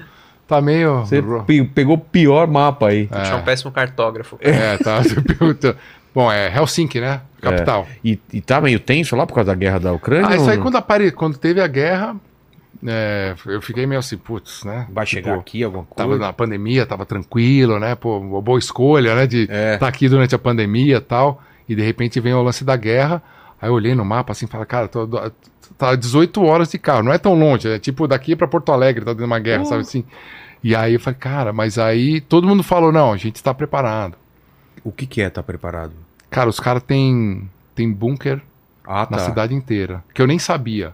Tá meio. Você pe- pegou o pior mapa aí. Tinha um péssimo cartógrafo. É, tá. Bom, é Helsinki, né? Capital. E, e tá meio tenso lá por causa da guerra da Ucrânia? Ah, isso aí quando, apare... quando teve a guerra, é, eu fiquei meio assim, putz, né? Vai chegar Tipo, aqui alguma Tava coisa? na pandemia, tava tranquilo, né? Pô, uma boa escolha, né? De estar É. aqui durante a pandemia e tal. E de repente vem o lance da guerra. Aí eu olhei no mapa assim e falei, cara, tô, tá 18 horas de carro, não é tão longe, é tipo daqui pra Porto Alegre, tá dando uma guerra, sabe assim? E aí eu falei, cara, mas aí todo mundo falou, não, a gente está preparado. O que que é tá preparado? Cara, os caras têm tem bunker Ah, na tá. cidade inteira, que eu nem sabia.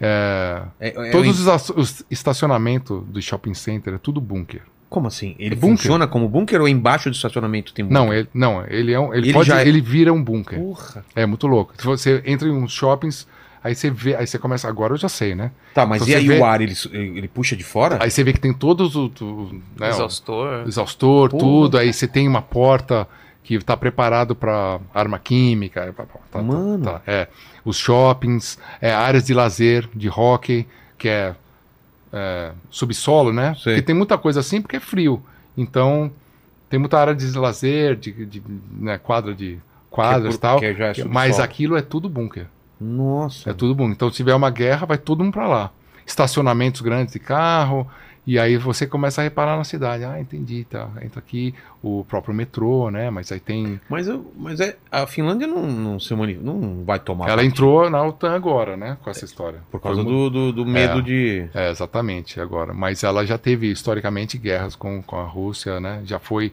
É, É- é- todos é- os, as- os estacionamentos do shopping center é tudo bunker. Como assim? Ele É bunker. funciona como bunker ou embaixo do estacionamento tem bunker? Não, ele, não, ele é um, ele, Ele pode, já é- ele vira um bunker. Porra. É muito louco. Se você entra em uns shoppings, aí você vê, aí você começa, agora eu já sei, né? Tá, mas Se e aí vê- o ar, ele, ele puxa de fora? Aí você vê que tem todos os, o- né, o- Exaustor. exaustor, Porra. tudo. Aí você tem uma porta que está preparado para arma química. tá, tá, tá, Mano. tá, é. Os shoppings, é, áreas de lazer, de hockey, que é, é, subsolo, né? Sei. Porque tem muita coisa assim porque é frio. Então tem muita área de lazer, de, de né, quadra de quadras e tal. que já é subsolo. mas aquilo é tudo bunker. Nossa. É tudo bunker. Então se tiver uma guerra, vai todo mundo para lá. Estacionamentos grandes de carro. E aí você começa a reparar na cidade. Ah, entendi, tá. Entra aqui o próprio metrô, né? Mas aí tem. Mas, mas é, a Finlândia não, não, se mani- não vai tomar Ela parte entrou na OTAN agora, né? Com essa história. por causa Foi do, do, do medo É. de... É, exatamente, agora. Mas ela já teve historicamente guerras com, com a Rússia, né? Já foi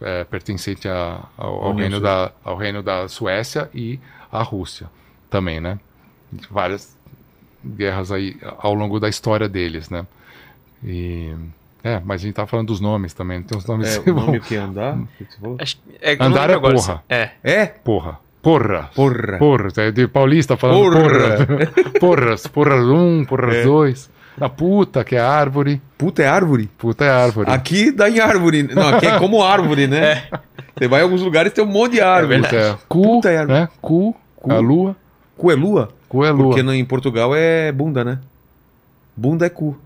é, pertencente a- ao, ao reino da, ao reino da Suécia e à Rússia também, né? Várias guerras aí ao longo da história deles, né? E, é, mas a gente tá falando dos nomes também. Tem uns nomes. É, o nome que é andar? O que você falou? Acho, é, Andar é agora, porra. É. É? Porra. Porra. Porra. Porra. É de paulista falando Porra. porra. Porras. Porras um, porras É. dois. A puta, que é árvore. Puta, é árvore. Puta é árvore. Aqui dá em árvore. Não, aqui é como árvore, né? Você vai em alguns lugares tem um monte de árvore. Puta é cu, Puta é árvore. né? Cu, Cu. a lua. Cu é lua? Cu é lua. Porque no- em Portugal é bunda, né? Bunda é cu.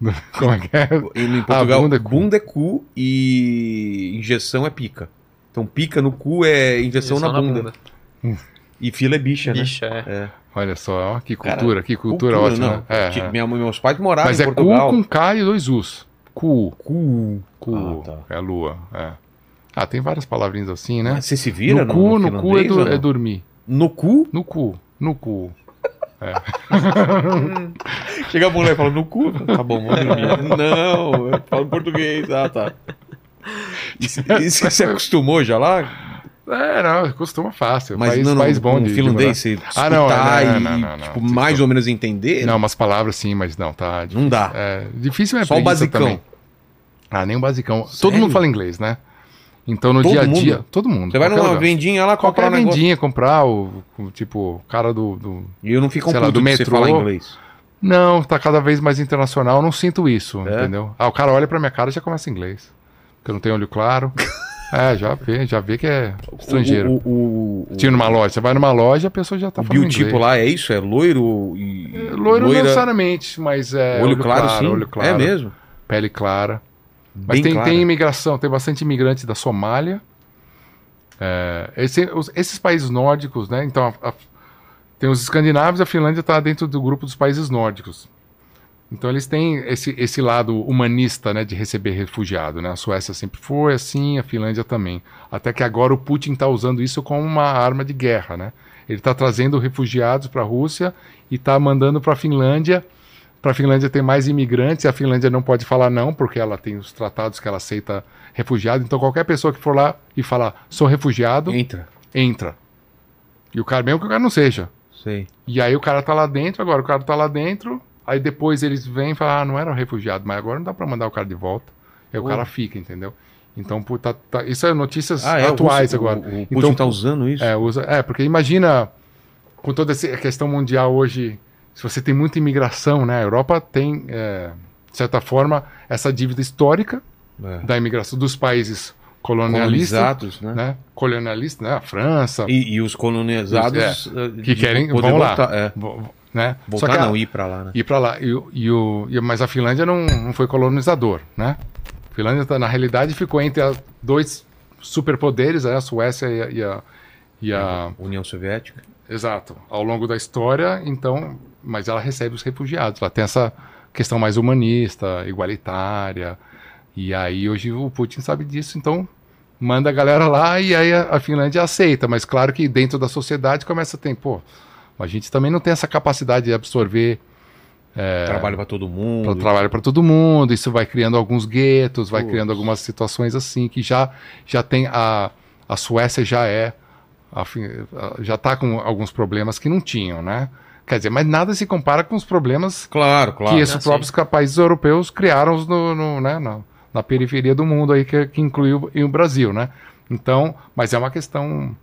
Como é que é? E em Portugal, bunda bunda, é é cu. cu e injeção é pica. Então pica no cu é injeção, Injeção na, bunda. E fila é bicha, Bicha, é. né? É. Olha só, ó, que Cara, cultura, que cultura, ótima. não. É, é. minha- meus pais moraram Mas em é cu Portugal. com K e dois U's. Cu. Cu. Cu. Ah, tá. É lua. É. Ah, tem várias palavrinhas assim, né? Mas Você se vira no cu, no, cu é, finlandês do- ou não? é dormir. No cu? No cu. No cu. Chega a mulher e fala, no cu? Tá bom, vamos dormir. não, eu falo português. Ah, tá. E se- e se- você acostumou já lá? É, não, costuma fácil. Mas país, não, não, país bom com de, de finlandês, você Ah, não, escutar não, não, não, não. tipo, Tipo, mais ou menos entender? Não, umas palavras sim, mas não, tá. Não dá. É, difícil é Só o basicão. também. Ah, nem o basicão. Todo Sério? mundo fala inglês, né? Então no Todo dia a mundo? dia. Todo mundo. Você vai numa lugar. vendinha lá comprar Qualquer um vendinha comprar, o, o tipo, o cara do, do- E eu não fico Sei lá, do que você metrô. fala inglês. Não, tá cada vez mais internacional, eu não sinto isso, É? entendeu? Ah, o cara olha pra minha cara e já começa em inglês. Porque eu não tenho olho claro. é, já vê, já vê que é estrangeiro. O, o, o, Tinha numa loja, você vai numa loja, a pessoa já tá o falando biotipo inglês. lá é isso? É loiro e. É, Loiro não necessariamente, mas é. olho, claro, sim. olho claro, É mesmo? Pele clara. Mas tem, clara. tem imigração, tem bastante imigrante da Somália. É, esse- os- esses países nórdicos, né? Então, a- a- tem os escandinavos, a Finlândia está dentro do grupo dos países nórdicos. Então, eles têm esse, esse lado humanista, né? De receber refugiado, né? A Suécia sempre foi assim, a Finlândia também. Até que agora o Putin está usando isso como uma arma de guerra, né? Ele está trazendo refugiados para a Rússia e está mandando para a Finlândia para a Finlândia ter mais imigrantes, e a Finlândia não pode falar não, porque ela tem os tratados que ela aceita refugiado. Então qualquer pessoa que for lá e falar sou refugiado, Entra. entra. E o cara, mesmo que o cara não seja. Sei. E aí o cara tá lá dentro, agora o cara tá lá dentro, aí depois eles vêm e falam, ah, não era um refugiado, mas agora não dá para mandar o cara de volta. Aí o cara fica, entendeu? Então, tá- tá- isso é notícias Ah, é, atuais o, agora. O, o Então, tá usando isso? é, usa, é, porque imagina, com toda essa questão mundial hoje, se você tem muita imigração, né? A Europa tem, é, de certa forma, essa dívida histórica É. da imigração dos países colonialistas, Colonizados, né? né? Colonialistas, né? A França, E, e os colonizados eh, que de querem, vão voltar, lá, É. vo- né? Voltar que não, ir pra lá, né? ir para lá. E, e o, mas a Finlândia não, não foi colonizador, né? A Finlândia, tá- na realidade, ficou entre a, dois superpoderes, né? a Suécia e a, e a- e a União Soviética. Exato. Ao longo da história, então, mas ela recebe os refugiados. Ela tem essa questão mais humanista, igualitária. E aí hoje o Putin sabe disso, então manda a galera lá e aí a, Finlândia aceita. Mas claro que dentro da sociedade começa a ter, pô, a gente também não tem essa capacidade de absorver Trabalho pra todo mundo. para trabalho para todo mundo. Isso vai criando alguns guetos, vai Putz. criando algumas situações assim que já já tem a a Suécia já é a- já está com alguns problemas que não tinham, né? Quer dizer, mas nada se compara com os problemas Claro, claro. que esses sim. próprios ca- países europeus criaram no, no- né, na, na periferia do mundo aí que, que inclui o, Brasil, né? Então, mas é uma questão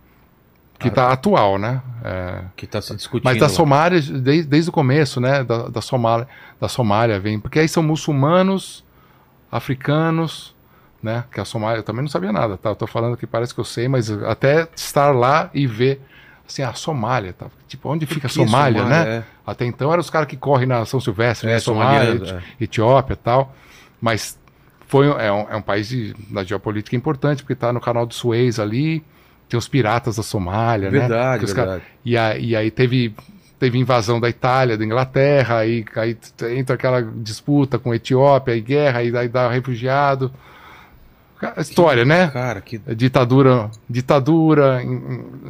que está atual, né? É, Que tá se discutindo. mas da. Somália, desde, desde o começo, né? Da, da, Somália, da Somália vem. Porque aí são muçulmanos, africanos, né? Que a Somália, eu também não sabia nada, tá? Eu tô falando que parece que eu sei, mas até estar lá e ver, assim, a Somália, tá? Tipo, onde fica a Que Somália, né? é. Até então eram os caras que correm na São Silvestre, É, né? Somália, Eti- Etiópia e tal. Mas foi, é, um, é um país de, da geopolítica importante, porque tá no canal do Suez ali, tem os piratas da Somália, né? Verdade, caras- verdade. e, a- e aí teve, teve invasão da Itália, da Inglaterra, aí, aí entra aquela disputa com a Etiópia, e guerra, aí, aí dá refugiado. História, né? Cara, que. Ditadura, ditadura,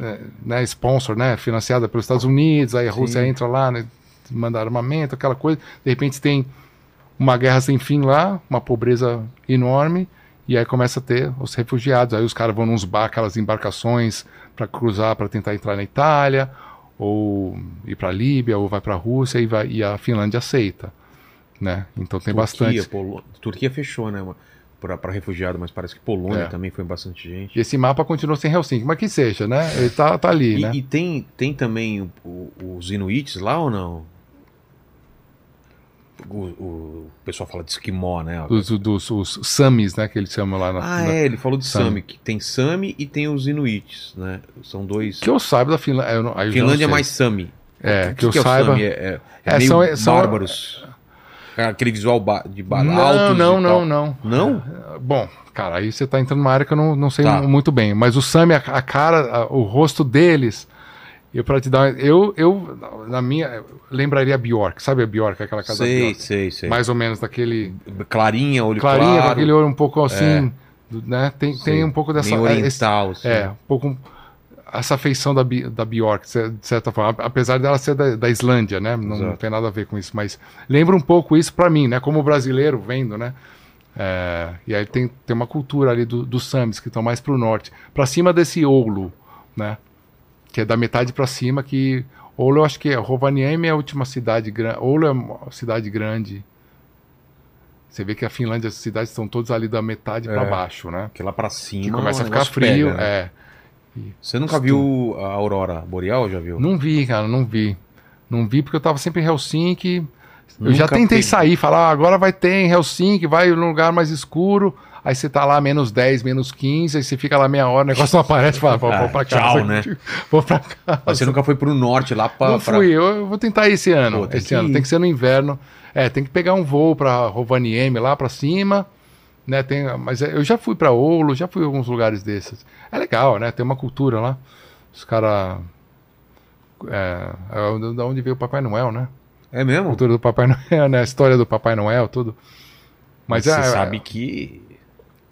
é, né, sponsor, né, financiada pelos Estados Unidos, aí a Rússia Sim. entra lá, né, manda armamento, aquela coisa. De repente tem uma guerra sem fim lá, uma pobreza enorme, e aí começa a ter os refugiados. Aí os caras vão nos bar, aquelas embarcações para cruzar, para tentar entrar na Itália, ou ir para a Líbia, ou vai para a Rússia, e, vai, e a Finlândia aceita. Né? Então tem bastante. Polo... Turquia fechou, né? Pra refugiado, mas parece que Polônia É. também foi bastante gente. E esse mapa continua sem Helsinki, mas que seja, né? Ele tá, tá ali, E, né? e tem, tem também o- o- os Inuits lá ou não? O, o pessoal fala de esquimó, né? Dos, dos os Samis, né? Que eles chamam lá na. Ah, na- é, ele falou de Sami. Sami, que tem Sami e tem os Inuits, né? São dois. Que eu saiba da Finlândia. Finlândia é mais Sami. É, O que, eu é o saiba. Sami? É, é, é É, meio são- são- bárbaros. Aquele visual de ba Não, altos não, não, não. Não? Bom, cara, aí você tá entrando numa área que eu não, não sei Tá. muito bem. Mas o Sami, a, a cara, a- o rosto deles. Eu para te dar, eu, eu na minha lembraria a Bjork, sabe a Bjork, aquela casa Sei, Bjork? sei, sei. Mais ou menos daquele Clarinha, olho clarinha, claro. aquele olho um pouco assim, do- né? Tem, sei. tem um pouco dessa Meio é, oriental, assim. É, um pouco essa feição da, da Bjork, de certa forma, apesar dela ser da, da Islândia, né? Não, Exato. tem nada a ver com isso, mas lembra um pouco isso pra mim, né? Como brasileiro vendo, né? É, e aí tem, tem uma cultura ali do- dos Samis que estão mais pro norte, Pra cima desse Oulu, né? Que é da metade pra cima, que Oulu eu acho que é Rovaniemi é a última cidade grande, Oulu é uma cidade grande. Você vê que a Finlândia, as cidades estão todas ali da metade pra É. baixo, né? Que lá pra Que cima. começa o a ficar frio, pega, né? é. Você nunca viu a aurora boreal, já viu? Não vi, cara, não vi. Não vi porque eu tava sempre em Helsinki. Eu já tentei sair, falar, ah, agora vai ter em Helsinki, vai num lugar mais escuro. Aí você tá lá menos 10, menos 15, aí você fica lá meia hora, o negócio não aparece, fala, vou, vou pra Ah, casa. tchau, né? Vou pra casa. Mas você nunca foi pro norte lá pra. Não pra- fui, eu, eu vou tentar esse ano. Pô, esse ano. ir. Tem que ser no inverno. É, tem que pegar um voo pra Rovaniemi lá pra cima. Né, tem, mas é, eu já fui pra Oulu, já fui em alguns lugares desses. É legal, né? Tem uma cultura lá. Os caras. É, é da onde veio o Papai Noel, né? É A mesmo? cultura do Papai Noel, né? A história do Papai Noel, tudo. Mas você é, sabe que.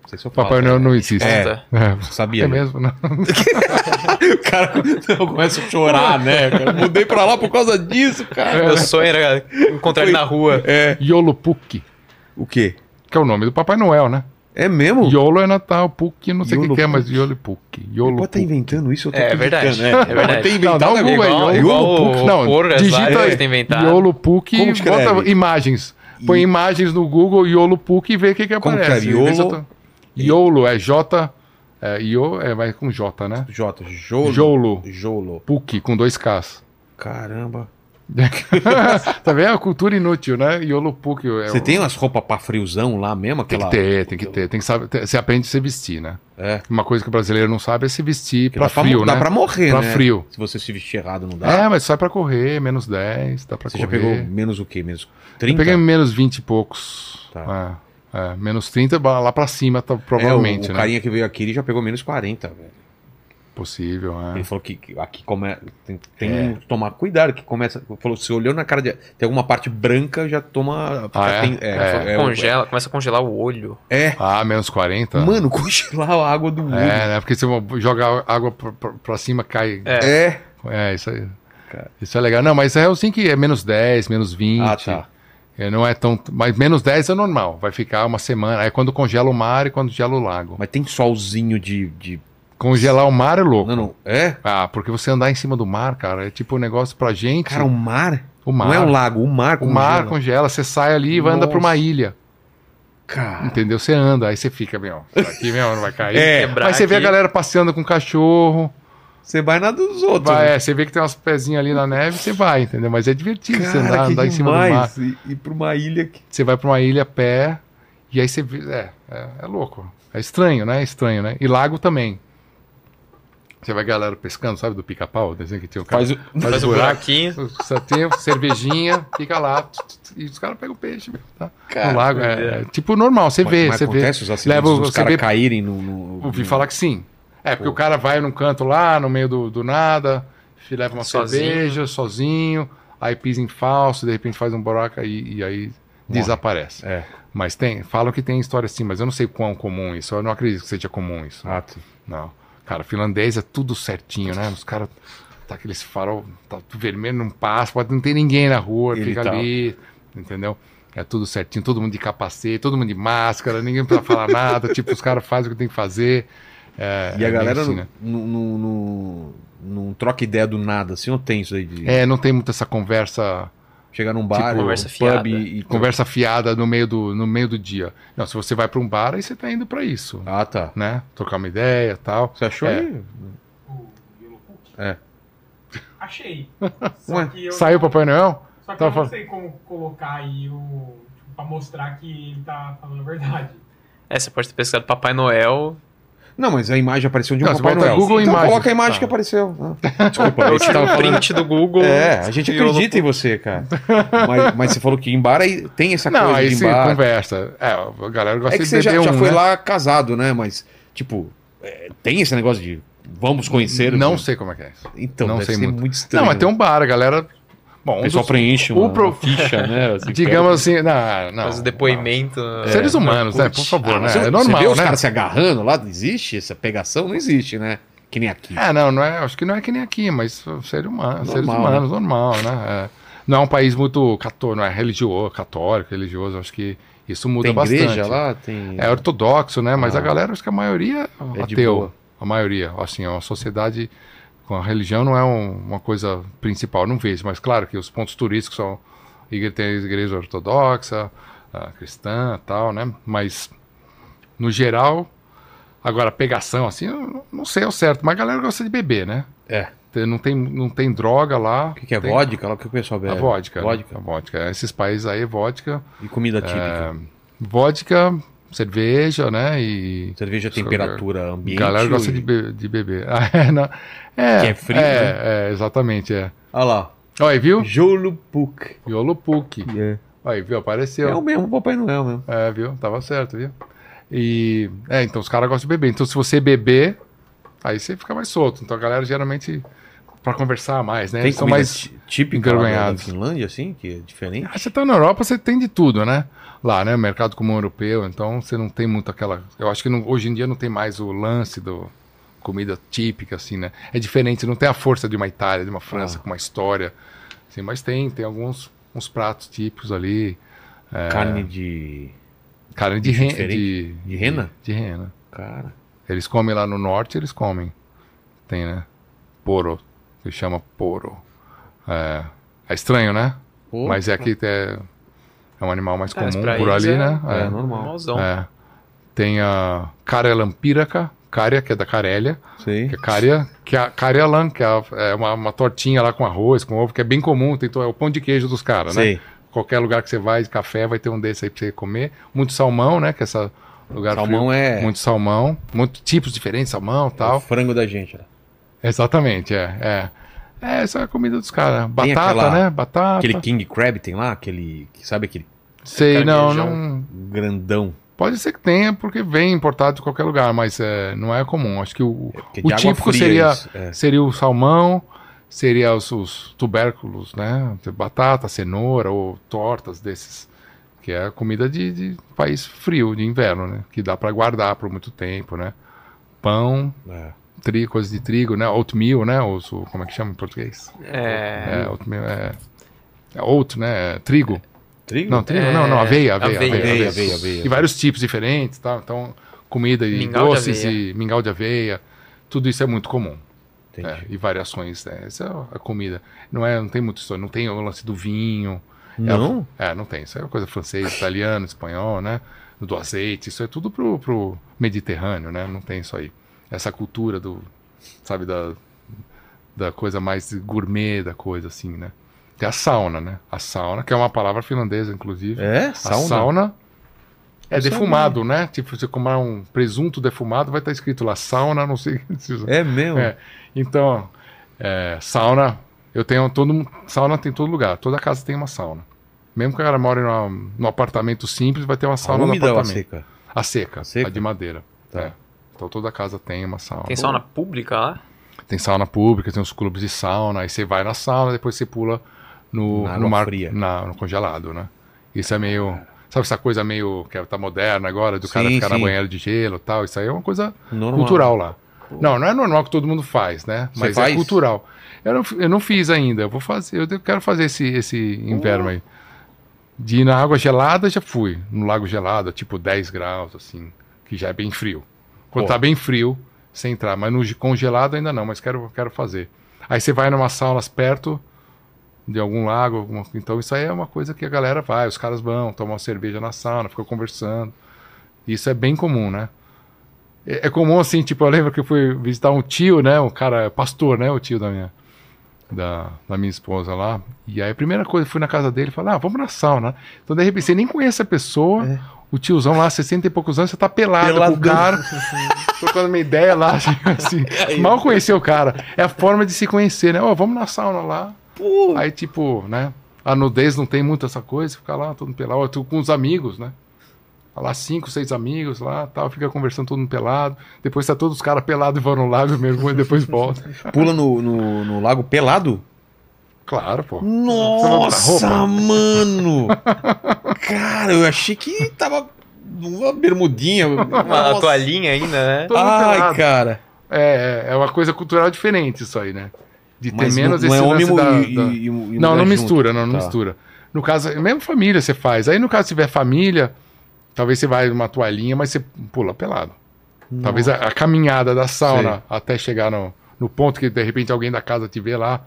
Não sei se eu Papai Noel né? não existe. É. É, Sabia. é né? mesmo, não. O cara começa a chorar, né? cara? Mudei pra lá por causa disso, cara. Meu sonho era encontrar ele na rua. É. Yolopuk, O quê? Que é o nome do Papai Noel, né? É mesmo? Yolo é Natal, Puk, não sei o que, que é, mas Yolopuk. Pode Yolopuk. estar inventando isso, eu tô É, verdade, né? é verdade. Pode ter Não, inventado alguém. Google aí, Igual, Yolo- o não, Porras digita aí. Yolopuk Como e bota imagens. Põe imagens no Google, Yolopuk e vê o que, que Como aparece. Vê se eu Yolo? tô- Yolo é J. É, Yo, é, vai com J, né? Jota, Jolo. Jolo. Jolo. Puk, com dois Ks. Caramba. tá vendo? É uma cultura inútil, né? Yolopuk. É Você o- tem umas roupas pra friozão lá mesmo? Tem Aquela... que ter, tem que ter. Tem que saber, você aprende a se vestir, né? É. Uma coisa que o brasileiro não sabe é se vestir Porque pra dá pra, frio, dá né? pra morrer, Pra né? frio. Se você se vestir errado, não dá. É, mas sai pra correr, menos 10, dá pra Você já correr. pegou menos o quê? Menos Eu 30? peguei menos 20 e poucos. Tá. É, é, menos 30, ba- lá pra cima, tá, provavelmente, é, o, o né? carinha que veio aqui, ele já pegou menos 40, velho. Possível, é. Ele falou que aqui come... tem, tem É. que tomar cuidado, que começa... Falou, se olhou na cara de... Tem alguma parte branca, já toma... Ah, é? tem- É. é, Congela, começa a congelar o olho. É. Ah, menos 40? Mano, congelar a água do olho. É, né? Porque se você joga água pra, pra, pra cima, cai. É. É. É, isso aí. Cara. Isso é legal. Não, mas é assim que é menos 10, menos 20. Ah, tá. É, não é tão. Mas menos 10 é normal. Vai ficar uma semana. É quando congela o mar e quando gela o lago. Mas tem solzinho de... de... Congelar o mar é louco. Não, não. É? Ah, porque você andar em cima do mar, cara, é tipo um negócio pra gente. Cara, o mar... o mar. Não é um lago, o mar O mar congela. congela, você sai ali e vai andar pra uma ilha. Cara... Entendeu? Você anda, aí você fica, meu, aqui mesmo não vai cair. É, Quebrar Mas você vê a galera passeando com cachorro. Você vai na dos outros. Vai, né? é, você vê que tem umas pezinhas ali na neve, você vai, entendeu? Mas é divertido você Cara, andar, que andar em cima do mar. E, e pra uma ilha que... Você vai pra uma ilha a pé, e aí você vê. É, é, é louco. É estranho, né? É estranho, né? E lago também. Você vai galera pescando, sabe, do pica-pau? o Desenho que tinha o cara. Faz o... Faz o buraco, buraquinho. Você tem cervejinha, fica lá, e os caras pegam peixe, meu, tá? Cara, no lago. É, é tipo normal, você vê, mas você vê. acontece os acidentes Leva o- dos caras vê- caírem no... no Ouvi no- falar que sim. É, porque Pô. o cara vai num canto lá, no meio do, do nada, leva uma Sozinho. cerveja, sozinho, aí pisa em falso, de repente faz um buraco e, e aí desaparece. É. Mas tem, falam que tem história assim, mas eu não sei quão comum isso. Eu não acredito que seja comum isso. Ah. Não. Cara, finlandês é tudo certinho, né? Os caras tá aqueles farol, tá tudo vermelho, não passa, pode não ter ninguém na rua, Ele fica tá- ali, entendeu? É tudo certinho, todo mundo de capacete, todo mundo de máscara, ninguém precisa falar nada, tipo, os caras fazem o que tem que fazer. É, E a é galera assim, não, né? não, troca ideia do nada, assim, não tem isso aí de É, não tem muito essa conversa chegar num bar, tipo, conversa pub fiada. e... e conversa fiada no meio do, no meio do dia. Não, se você vai para um bar, aí você tá indo para isso, Ah, tá. né? Trocar uma ideia tal. Você achou É. aí? É. Achei. Ué, Só que eu Saiu o não- Papai Noel? Só que Tava eu não sei como colocar aí o. Tipo, pra mostrar que ele tá falando a verdade. É, você pode ter pesquisado Papai Noel. Não, mas a imagem apareceu de um Não, Papai Noel. Google então Imagens. coloca a imagem Tá. que apareceu. Ah, Desculpa, Eu eu um falando... print do Google. É, a gente acredita em você, cara. mas, mas você falou que em bar aí tem essa Não, coisa aí de bar. conversa. É, a galera gosta É que de você já, beber já um, foi né? lá casado, né? Mas, tipo, é, tem esse negócio de vamos conhecer. Não né? sei como é que é isso. Então, não deve sei ser muito. muito, estranho. Não, mas tem um bar, a galera... Bom, O um pessoal dos- preenche o uma, pro- uma ficha, né? Assim, digamos assim, não, não. Faz o depoimento. não. Seres humanos, né? Por favor, ah, né? você- É normal, Você vê os né? caras se agarrando lá? Existe essa pegação? Não existe, né? Que nem aqui. É, não, não é, acho que não é que nem aqui, mas ser humano, seres Normal, humanos, normal, né? É. Não é um país muito católico, não é religioso, católico, religioso, acho que isso muda tem bastante. igreja lá? Tem... É ortodoxo, né? Mas Ah. a galera, acho que a maioria É de ateu. boa. A maioria, assim, é uma sociedade a religião não é um- uma coisa principal, não vejo, mas claro que os pontos turísticos são tem a igreja ortodoxa, a cristã, tal, né? Mas no geral, agora pegação assim, eu não- sei ao certo, mas a galera gosta de beber, né? É. Não tem, não tem droga lá. O que, que é Tem- vodka? Lá, O que o pessoal bebe? A vodka. né? Vodka. A vodka. Esses países aí, vodka. E comida típica. Vodka, cerveja, né? E. Cerveja temperatura ambiente. galera gosta ou- de, be- de beber. Ah, é, não. É, Que é frio, é, né? é, exatamente, é. Olha lá. Olha viu? Jolupuk. Yolopuk. É. Olha aí, viu? Apareceu. É o mesmo Papai Noel mesmo. É, viu? Tava certo, viu? E. É, então os caras gostam de beber. Então se você beber, aí você fica mais solto. Então a galera geralmente. Pra conversar mais, né? Tem Eles são mais. tí- típica lá da-. Finlândia, assim, que é diferente? Ah, você tá na Europa, você tem de tudo, né? Lá, né? Mercado comum europeu, então você não tem muito aquela. Eu acho que não- hoje em dia não tem mais o lance do comida típica, assim, né? É diferente, não tem a força de uma Itália, de uma França, Ah. com uma história. Assim, mas tem, tem alguns uns pratos típicos ali. É, Carne de. carne de, ren, de, De rena? De, rena. Cara. Eles comem lá no norte, eles comem. Tem, né? Poro, que chama poro. É, é estranho, né? Pô, Mas é que é, é um animal mais É, comum por eles ali, é- né? É, normal. Normalzão. É. Tem a Carealampíraca, cária, que é da Carélia, Sei. que é cária, que é a Carealan, que é, é uma, uma tortinha lá com arroz, com ovo, que é bem comum, tem, é o pão de queijo dos caras, né? Qualquer lugar que você vai, de café, vai ter um desse aí pra você comer. Muito salmão, né? Que é esse lugar Salmão frio. é. Muito salmão, muitos tipos diferentes de salmão e é o tal. frango da gente. né? Exatamente, é. É, é essa é a comida dos caras. Batata, aquela- né? Batata. Aquele King Crab tem lá, aquele. que Sabe aquele Sei, não, não. grandão? Pode ser que tenha, porque vem importado de qualquer lugar, mas é, não é comum. Acho que o, Porque o típico seria, isso, é. seria o salmão, seria os, os tubérculos, né? Batata, cenoura ou tortas desses. Que é a comida de, de país frio, de inverno, né? Que dá para guardar por muito tempo, né? Pão, É. tri, coisas de trigo, né? Oatmeal, né? Ou, como é que chama em português? É. É, oatmeal é... É oat, né? É trigo. Trigo? Não, trigo, É, não, não, aveia, aveia, aveia, aveia, aveia, aveia. aveia, aveia. E vários tipos diferentes, tá? Então, comida e Mingau de doces aveia. e mingau de aveia, tudo isso é muito comum. É, e variações, né? Essa é a comida. Não, é, não tem muito história, não tem o lance do vinho. Não? É, é, não tem. Isso é coisa francês, italiano, espanhol, né? Do azeite, isso é tudo pro, pro Mediterrâneo, né? Não tem isso aí. Essa cultura do, sabe, da, da coisa mais gourmet da coisa, assim, né? Tem a sauna, né? A sauna, que é uma palavra finlandesa, inclusive. É? A Sauna? sauna é Eu defumado, né? Tipo, você comer um presunto defumado, vai estar escrito lá sauna, não sei. se- É mesmo? É. Então, é, sauna, eu tenho todo sauna tem em todo lugar, toda casa tem uma sauna. Mesmo que o cara mora num apartamento simples, vai ter uma A sauna no úmida ou a apartamento. seca? A seca, A seca? a de madeira. Tá. É. Então toda casa tem uma sauna. Tem sauna pública lá? Tem sauna pública, tem os clubes de sauna, aí você vai na sauna, depois você pula no, Na no mar fria. na- no congelado, né? Isso é meio. Sabe essa coisa meio que tá moderna agora, do cara Sim, ficar na sim. banheira de gelo e tal? Isso aí é uma coisa Normal. cultural lá. Não, não é normal que todo mundo faz, né? Você Mas faz? é cultural. Eu não, eu não fiz ainda, eu vou fazer, eu quero fazer esse, esse inverno aí. De ir na água gelada, já fui. No lago gelado, tipo 10 graus, assim, que já é bem frio. Quando Pô. tá bem frio, sem entrar. Mas no ge- congelado ainda não, mas quero, quero fazer. Aí você vai numa saunas perto de algum lago, alguma- então isso aí é uma coisa que a galera vai, os caras vão, tomam uma cerveja na sauna, ficam conversando. Isso é bem comum, né? É, é comum assim, tipo, eu lembro que eu fui visitar um tio, né? Um cara, pastor, né? O tio da minha, da, da minha esposa lá. E aí a primeira coisa, fui na casa dele e falei, ah, vamos na sauna. Então, de repente, você nem conhece a pessoa, É. o tiozão lá, 60 e poucos anos, você tá pelado Peladão. com o cara, trocando uma ideia lá, assim, aí? mal conhecer o cara. É a forma de se conhecer, né? Ó, vamos na sauna lá. Pô, Aí, tipo, né? A nudez não tem muito essa coisa, fica lá todo pelado. Tô com os amigos, né? Tá lá cinco, seis amigos lá, tal, fica conversando todo mundo pelado. Depois tá todos os caras pelados e vão no lago, mergulham e depois volta. pula no, no, no lago pelado? Claro, pô. Nossa, mano! Cara, eu achei que tava uma bermudinha. Uma Nossa. toalhinha ainda, né? Todo Ai, pelado. cara. É, é uma coisa cultural diferente isso aí, né? De ter Mas menos não, não é esse homem lance da- e, da- e- e- e Não, não junto. mistura, não, não Tá. mistura. No caso, mesmo família você faz. Aí no caso, se tiver família, talvez você vai numa toalhinha, mas você pula pelado. Talvez a, a caminhada da sauna Sei. até chegar no, no ponto que de repente alguém da casa te vê lá,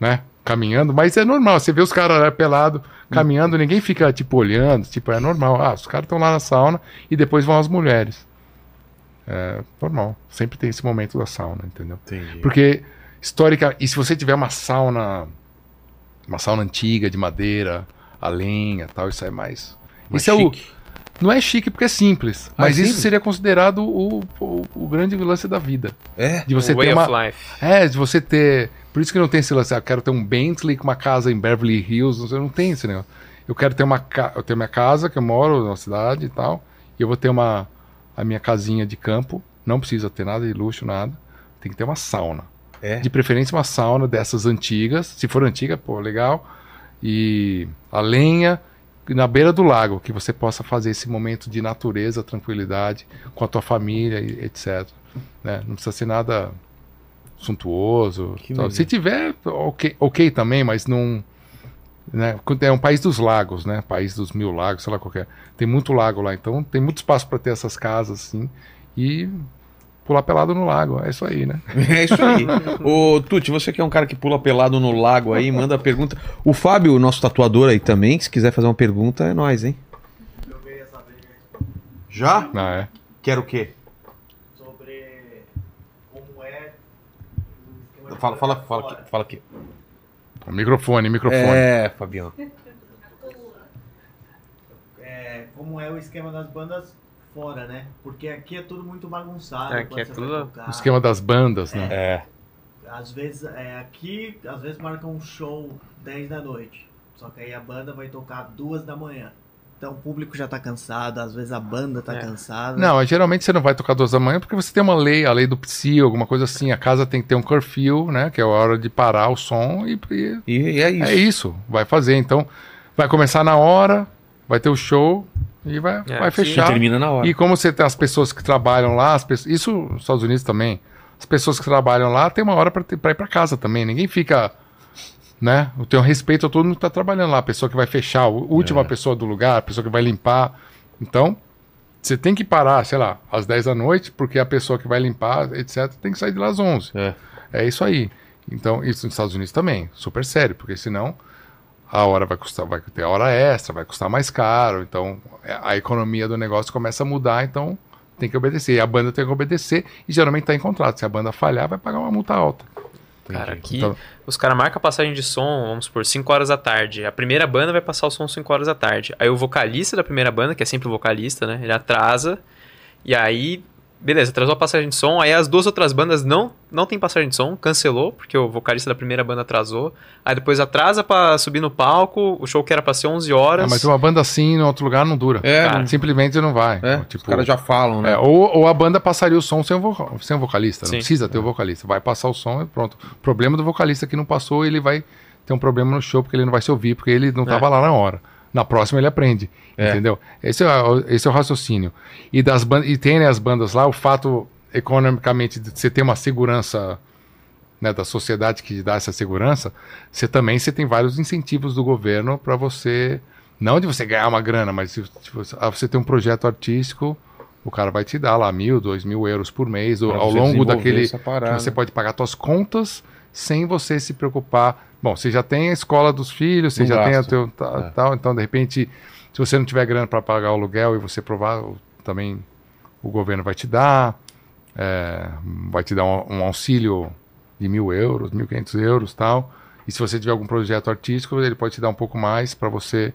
né? Caminhando, mas é normal, você vê os caras lá pelado caminhando, ninguém fica tipo olhando, tipo, é normal. Ah, os caras estão lá na sauna e depois vão as mulheres. É normal, sempre tem esse momento da sauna, entendeu? Entendi. Porque histórica. E se você tiver uma sauna, uma sauna antiga de madeira, a lenha, tal, isso é mais. Mais isso é o, não é chique porque é simples, Ah, mas é isso simples? seria considerado o, o, o grande lance da vida. É? De você Way ter uma, of life. é, de você ter. Por isso que não tem esse lance, ah, eu quero ter um Bentley com uma casa em Beverly Hills, você não tem esse negócio. Eu quero ter uma ca... eu tenho minha casa, que eu moro na cidade e tal, e eu vou ter uma a minha casinha de campo, não precisa ter nada de luxo, nada. Tem que ter uma sauna. É. De preferência uma sauna dessas antigas, se for antiga, pô, legal. E a lenha na beira do lago, que você possa fazer esse momento de natureza, tranquilidade com a tua família, e etc. né? Não precisa ser nada suntuoso. Se tiver, ok, ok também, mas não. Né? É um país dos lagos, né? País dos mil lagos, sei lá qualquer. Tem muito lago lá, então tem muito espaço para ter essas casas assim e pular pelado no lago. É isso aí, né? É isso aí. Ô, Tuti, você que é um cara que pula pelado no lago aí, manda pergunta. O Fábio, nosso tatuador aí também, se quiser fazer uma pergunta, é nós, hein? Já? Não, é. Quero o quê? sobre como é o esquema de Fala, fala, fala aqui. Fala aqui. Microfone, microfone. É, Fabião. É, como é o esquema das bandas fora, né? Porque aqui é tudo muito bagunçado. Aqui quando é você tudo- vai tocar. O esquema das bandas, né? É. Às vezes, é, aqui, às vezes marcam um show 10 da noite. Só que aí a banda vai tocar duas da manhã. Então o público já tá cansado, às vezes a banda tá É. cansada. Não, geralmente você não vai tocar duas da manhã porque você tem uma lei, a lei do psi, alguma coisa assim. A casa tem que ter um curfew, né? Que é a hora de parar o som e, e E, é isso. é isso. Vai fazer. Então, vai começar na hora, vai ter o show e vai, É, vai sim. E fechar. termina na hora. E como você tem as pessoas que trabalham lá, as pessoas, isso nos Estados Unidos também. As pessoas que trabalham lá tem uma hora para ir para casa também. Ninguém fica, né? Eu tenho respeito a todo mundo que tá trabalhando lá. A pessoa que vai fechar, a última É. pessoa do lugar, a pessoa que vai limpar. Então, você tem que parar, sei lá, às 10 da noite, porque a pessoa que vai limpar, etc, tem que sair de lá às 11. É. É isso aí. Então, isso nos Estados Unidos também, super sério, porque senão a hora vai custar, vai ter hora extra, vai custar mais caro, então é, a economia do negócio começa a mudar, então tem que obedecer. E a banda tem que obedecer, e geralmente está em contrato. Se a banda falhar, vai pagar uma multa alta. Cara, aqui Então- os caras marcam a passagem de som, vamos por 5 horas da tarde. A primeira banda vai passar o som 5 horas da tarde. Aí o vocalista da primeira banda, que é sempre o vocalista, né? Ele atrasa. E aí, beleza, atrasou a passagem de som. Aí as duas outras bandas não não tem passagem de som, cancelou, porque o vocalista da primeira banda atrasou. Aí depois atrasa pra subir no palco, o show que era pra ser 11 horas. Ah, mas uma banda assim, em outro lugar, não dura. É, Cara, Simplesmente não vai. é. Tipo, Os caras já falam, né? É, ou, ou a banda passaria o som sem o, voca- sem o vocalista. Não Sim. precisa ter o vocalista. Vai passar o som e pronto. Problema do vocalista que não passou, ele vai ter um problema no show, porque ele não vai se ouvir, porque ele não estava lá na hora. Na próxima ele aprende. É. Entendeu? Esse é, o- esse é o raciocínio. E, das e tem né, as bandas lá, o fato economicamente de você ter uma segurança né, da sociedade que dá essa segurança, você também você tem vários incentivos do governo para você. Não de você ganhar uma grana, mas se, se você, ah, você tem um projeto artístico, o cara vai te dar lá mil, dois mil euros por mês, ou Pra ao longo daquele. você pode pagar suas contas sem você se preocupar. Bom, você já tem a escola dos filhos, você Não já tem o teu ta- É. tal, então de repente, se você não tiver grana para pagar o aluguel e você provar, também o governo vai te dar, é, vai te dar um, um auxílio de mil euros, mil quinhentos euros, tal. E se você tiver algum projeto artístico, ele pode te dar um pouco mais para você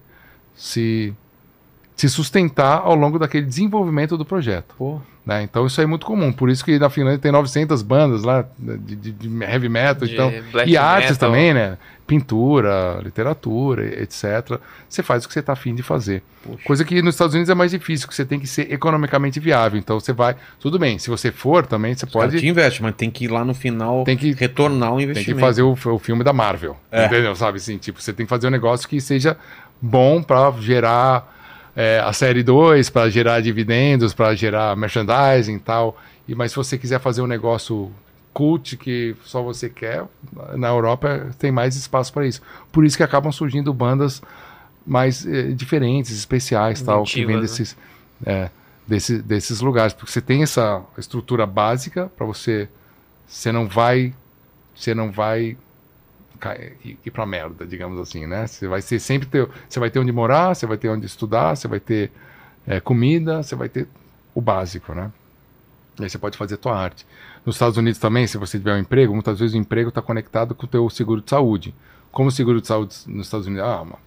se se sustentar ao longo daquele desenvolvimento do projeto. Pô. Né? Então isso aí é muito comum. Por isso que na Finlândia tem 900 bandas lá de, de- de heavy metal. De então, e artes metal. também, né? Pintura, literatura, etc. Você faz o que você está afim de fazer. Poxa. Coisa que nos Estados Unidos é mais difícil, que você tem que ser economicamente viável. Então você vai. Tudo bem, se você for também, você Os pode. te investe, mas tem que ir lá no final Tem que- retornar o Tem investimento. que fazer o, o filme da Marvel. É. Entendeu? Sabe assim? Tipo, você tem que fazer um negócio que seja bom para gerar é, a série 2, para gerar dividendos, para gerar merchandising e tal. E, mas se você quiser fazer um negócio cult que só você quer, na Europa tem mais espaço para isso. Por isso que acabam surgindo bandas mais eh, diferentes, especiais, tal, que vêm né? desses, é, desse- desses lugares. Porque você tem essa estrutura básica para você. Você não vai. Você não vai ir, ir pra merda, digamos assim, né? Você vai ser sempre ter, você vai ter onde morar, você vai ter onde estudar, você vai ter é, comida, você vai ter o básico, né? E aí você pode fazer a tua arte. Nos Estados Unidos também, se você tiver um emprego, muitas vezes o emprego está conectado com o teu seguro de saúde. Como o seguro de saúde nos Estados Unidos, ah, uma,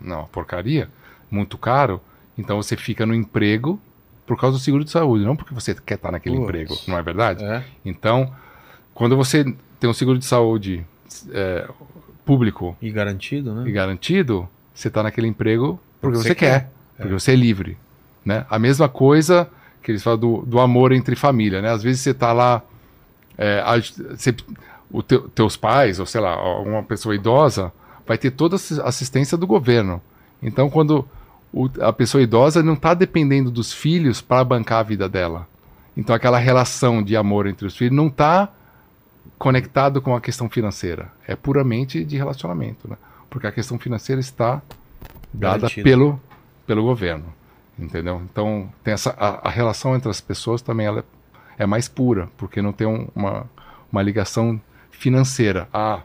não, porcaria, muito caro, então você fica no emprego por causa do seguro de saúde, não porque você quer estar naquele Putz. emprego, não é verdade? É. Então, quando você tem um seguro de saúde é, público E garantido, né? e garantido, você está naquele emprego porque, Porque você, quer, quer. porque você é livre. Né? A mesma coisa que eles falam do, do amor entre família. Né? Às vezes você está lá, é, a- você, o teu- teus pais, ou sei lá, uma pessoa idosa, vai ter toda a assi- assistência do governo. Então, quando o- a pessoa idosa não está dependendo dos filhos para bancar a vida dela. Então, aquela relação de amor entre os filhos não está conectado com a questão financeira. É puramente de relacionamento, né? Porque a questão financeira está dada pelo, pelo governo, entendeu? Então, tem essa, a, a relação entre as pessoas também ela é mais pura, porque não tem um- uma, uma ligação financeira. Ah,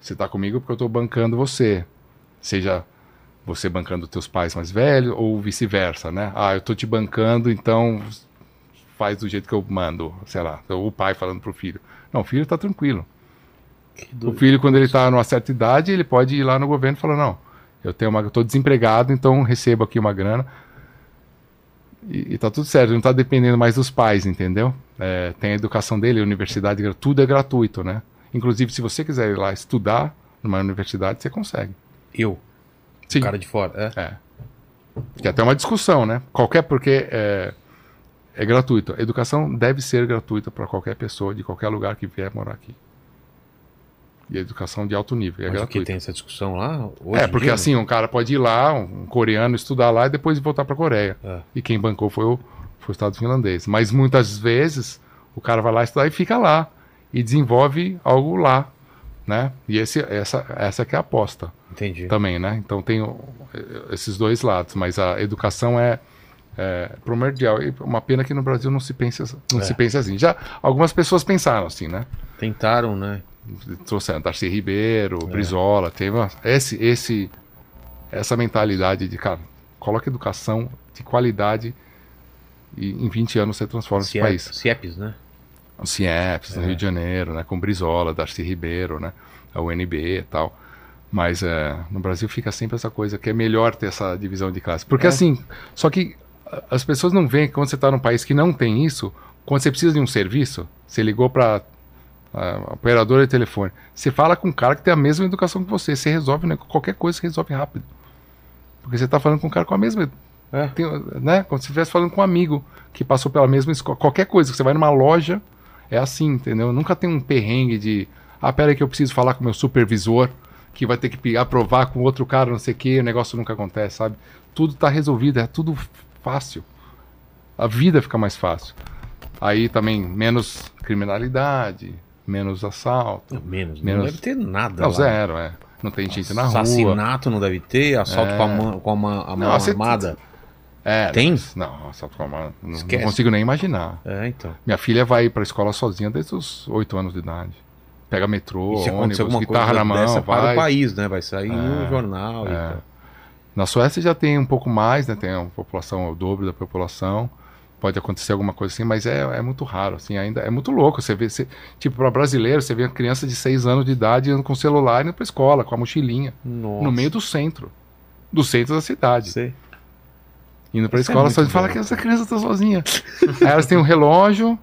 você está comigo porque eu estou bancando você. Seja você bancando teus pais mais velhos ou vice-versa, né? Ah, eu estou te bancando, então faz do jeito que eu mando, sei lá, o pai falando pro filho. Não, o filho está tranquilo. O filho, quando ele está numa certa idade, ele pode ir lá no governo e falar, não, eu tenho uma, tô desempregado, então recebo aqui uma grana. E, e tá tudo certo, não está dependendo mais dos pais, entendeu? É, tem a educação dele, a universidade, tudo é gratuito, né? Inclusive, se você quiser ir lá estudar numa universidade, você consegue. Eu, Sim. o cara de fora. É. É. Que até uma discussão, né? Qualquer, porque é, é gratuito. A educação deve ser gratuita para qualquer pessoa de qualquer lugar que vier morar aqui. E a educação de alto nível, é Mas que gratuita. tem essa discussão lá? Hoje É, porque dia, assim, um cara pode ir lá, um coreano, estudar lá e depois voltar para a Coreia. É. E quem bancou foi o, foi o Estado finlandês. Mas muitas vezes o cara vai lá estudar e fica lá. E desenvolve algo lá. Né? E esse, essa, essa que é a aposta Entendi. também, né? Então tem esses dois lados, mas a educação é, é primordial. E uma pena que no Brasil não se pensa, não É. se pensa assim. Já algumas pessoas pensaram assim, né? Tentaram, né? Trouxeram Darcy Ribeiro, É. Brizola, teve uma- esse, esse, essa mentalidade de, cara, coloca educação de qualidade e em 20 anos você transforma esse Ciep- país. Ciepes, né? O CIEPS, no É. Rio de Janeiro, né? Com Brizola, Darcy Ribeiro, né? A UNB e tal. Mas é, no Brasil fica sempre essa coisa que é melhor ter essa divisão de classe. Porque É. assim, só que as pessoas não veem que quando você está num país que não tem isso, quando você precisa de um serviço, você ligou para a operadora de telefone, você fala com um cara que tem a mesma educação que você, você resolve né, qualquer coisa, você resolve rápido. Porque você está falando com um cara com a mesma É. tem, né? Como se estivesse falando com um amigo que passou pela mesma escola. Qualquer coisa, que você vai numa loja, é assim, entendeu? Nunca tem um perrengue de. Ah, pera aí que eu preciso falar com o meu supervisor, que vai ter que aprovar com outro cara, não sei o que, o negócio nunca acontece, sabe? Tudo tá resolvido, é tudo fácil. A vida fica mais fácil. Aí também menos criminalidade, menos assalto. Não, menos. Não Menos. deve ter nada. Não, lá. zero, é. Não tem gente na rua. Assassinato não deve ter, assalto É. com a mão, com a mão, a mão Não, você- armada. É, Tem? Não, assalto com a mão. Não, não consigo nem imaginar. É, então. Minha filha vai para a escola sozinha desde os 8 anos de idade. Pega metrô, E se ônibus, alguma guitarra coisa na mão, dessa para vai. o país, né? Vai sair no É, jornal e é. tal. Na Suécia já tem um pouco mais, né? Tem a população, o dobro da população. Pode acontecer alguma coisa assim, mas é, é muito raro, assim, ainda é muito louco. Você vê, você- tipo, para brasileiro, você vê uma criança de 6 anos de idade indo com celular indo para escola, com a mochilinha, Nossa. no meio do centro. Do centro da cidade. Sei. Indo pra Isso é escola muito sozinha. Fala que essa criança tá sozinha. Aí elas têm um relógio,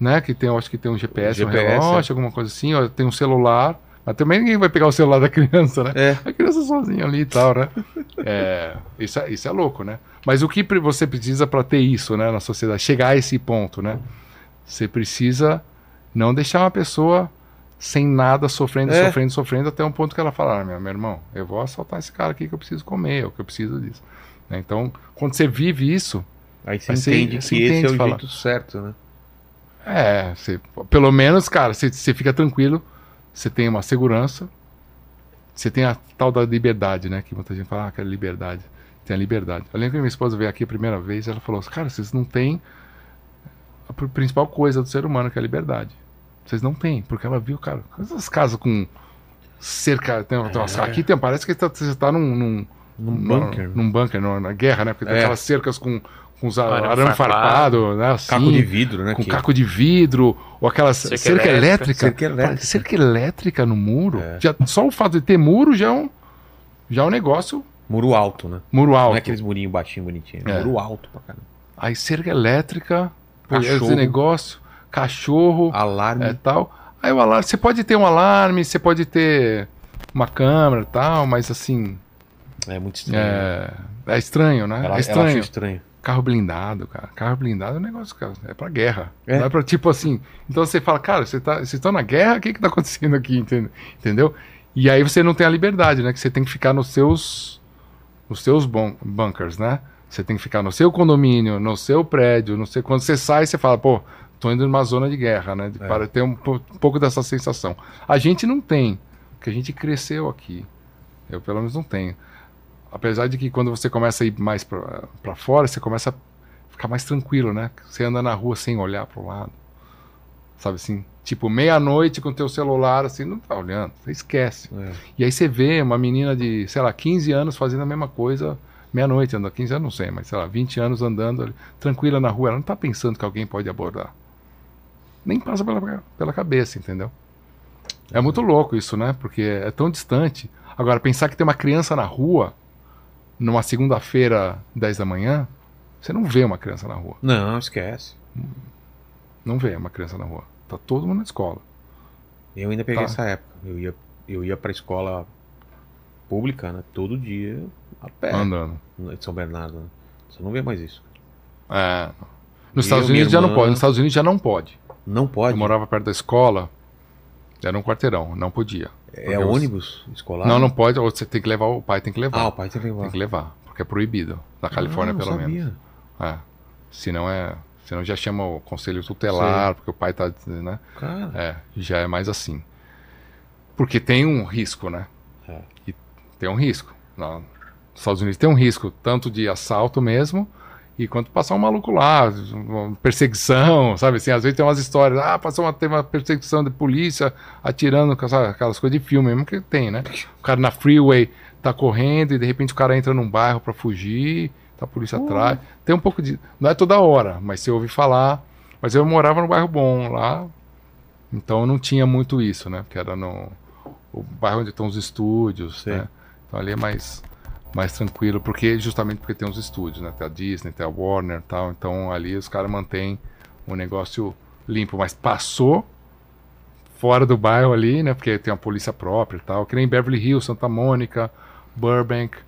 né? Que tem, eu acho que tem um GPS, um GPS, relógio, alguma coisa assim. Ó, tem um celular. Mas também ninguém vai pegar o celular da criança, né? É. A criança sozinha ali e tal, né? É, isso, é, isso é louco, né? Mas o que você precisa para ter isso, né, na sociedade? Chegar a esse ponto, né? Você precisa não deixar uma pessoa sem nada, sofrendo, É. sofrendo, sofrendo, até um ponto que ela fala, ah, meu, meu irmão, eu vou assaltar esse cara aqui que eu preciso comer, ou que eu preciso disso. né? Então, quando você vive isso, Aí você Mas você- entende que você esse entende é o falar. jeito certo, né? é, você, pelo menos, cara, você, você fica tranquilo, você tem uma segurança, você tem a tal da liberdade, né? Que muita gente fala, ah, quero liberdade. Tem a liberdade. Eu lembro que minha esposa veio aqui a primeira vez, ela falou, cara, vocês não têm a pr- principal coisa do ser humano, que é a liberdade. Vocês não têm, porque ela viu, cara, essas casas com cerca. Tem, É. Aqui tem, parece que tá- você está num, num, Num no- bunker. Num bunker, no- na guerra, né? Porque tem É. aquelas cercas com, com os Arame arame farpado. farpado, né? Assim, Caco de vidro, né? com que- caco de vidro, ou aquela cerca, Cerca elétrica. Cerca elétrica. Cerca elétrica no muro. É. Já, só o fato de ter muro já é um, já é um negócio Muro alto, né? muro alto. Não é aqueles murinhos baixinho, bonitinho. É. É. Muro alto pra caramba. Aí cerca elétrica, Cachorro. esse negócio, cachorro, Alarme. é tal. Aí o alarme, você pode ter um alarme, você pode ter uma câmera e tal, mas assim, É, muito estranho. é, é estranho, né? Ela, é estranho. estranho. Carro blindado, cara. Carro blindado é um negócio, cara. É pra guerra. É. Não é pra, tipo assim. Então você fala, cara, você tá, vocês estão na guerra? O que que tá acontecendo aqui? Entende- Entendeu? E aí você não tem a liberdade, né? Que você tem que ficar nos seus. Nos seus bun- bunkers, né? Você tem que ficar no seu condomínio, no seu prédio, não sei. Quando você sai, você fala, pô, tô indo numa zona de guerra, né? De, É. Para ter um, um pouco dessa sensação. A gente não tem, porque a gente cresceu aqui. Eu, pelo menos, não tenho. Apesar de que quando você começa a ir mais pra pra fora, você começa a ficar mais tranquilo, né? Você anda na rua sem olhar pro lado. Sabe assim? Tipo, meia-noite com teu celular, assim, não tá olhando. Você esquece. É. E aí você vê uma menina de, sei lá, 15 anos fazendo a mesma coisa meia-noite, andando 15 anos, não sei, mas sei lá, 20 anos andando ali, tranquila na rua. Ela não tá pensando que alguém pode abordar. Nem passa pela, pela cabeça, entendeu? É muito louco isso, né? Porque é tão distante. Agora, pensar que tem uma criança na rua, numa segunda-feira, 10 da manhã, você não vê uma criança na rua. Não, esquece. Não vê uma criança na rua. Tá todo mundo na escola. Eu ainda peguei Tá. essa época. Eu ia, eu ia pra escola pública, né? Todo dia a pé. Andando. Em São Bernardo. Né? Você não vê mais isso. É. Nos Eu, Estados Unidos já não irmã- pode. Nos Estados Unidos já não pode. Não pode. Eu morava perto da escola, era um quarteirão, não podia. É os- ônibus escolar? Não, não pode, você tem que levar, o pai tem que levar. Ah, o pai tem que levar. Tem que levar, porque é proibido. Na Califórnia, Ah, não pelo sabia. menos. É. Senão é. Senão já chama o conselho tutelar, Sei. porque o pai tá. Né? Cara, É, já é mais assim. Porque tem um risco, né? É. E tem um risco. Na- Nos Estados Unidos tem um risco, tanto de assalto mesmo, e quanto passar um maluco lá, perseguição, sabe assim? Às vezes tem umas histórias, ah, passou uma, teve uma perseguição de polícia atirando, essa- aquelas coisas de filme mesmo que tem, né? O cara na freeway tá correndo e de repente o cara entra num bairro pra fugir, tá a polícia atrás. Tem um pouco de. Não é toda hora, mas você ouve falar. Mas eu morava no bairro bom lá, então não tinha muito isso, né? Porque era no o bairro onde estão os estúdios, né? Então ali é mais mais tranquilo, porque justamente porque tem os estúdios, né? Tem a Disney, tem a Warner, tal. Então ali os caras mantêm o negócio limpo, mas passou fora do bairro ali, né? Porque tem a polícia própria e tal. Que nem Beverly Hills, Santa Mônica, Burbank,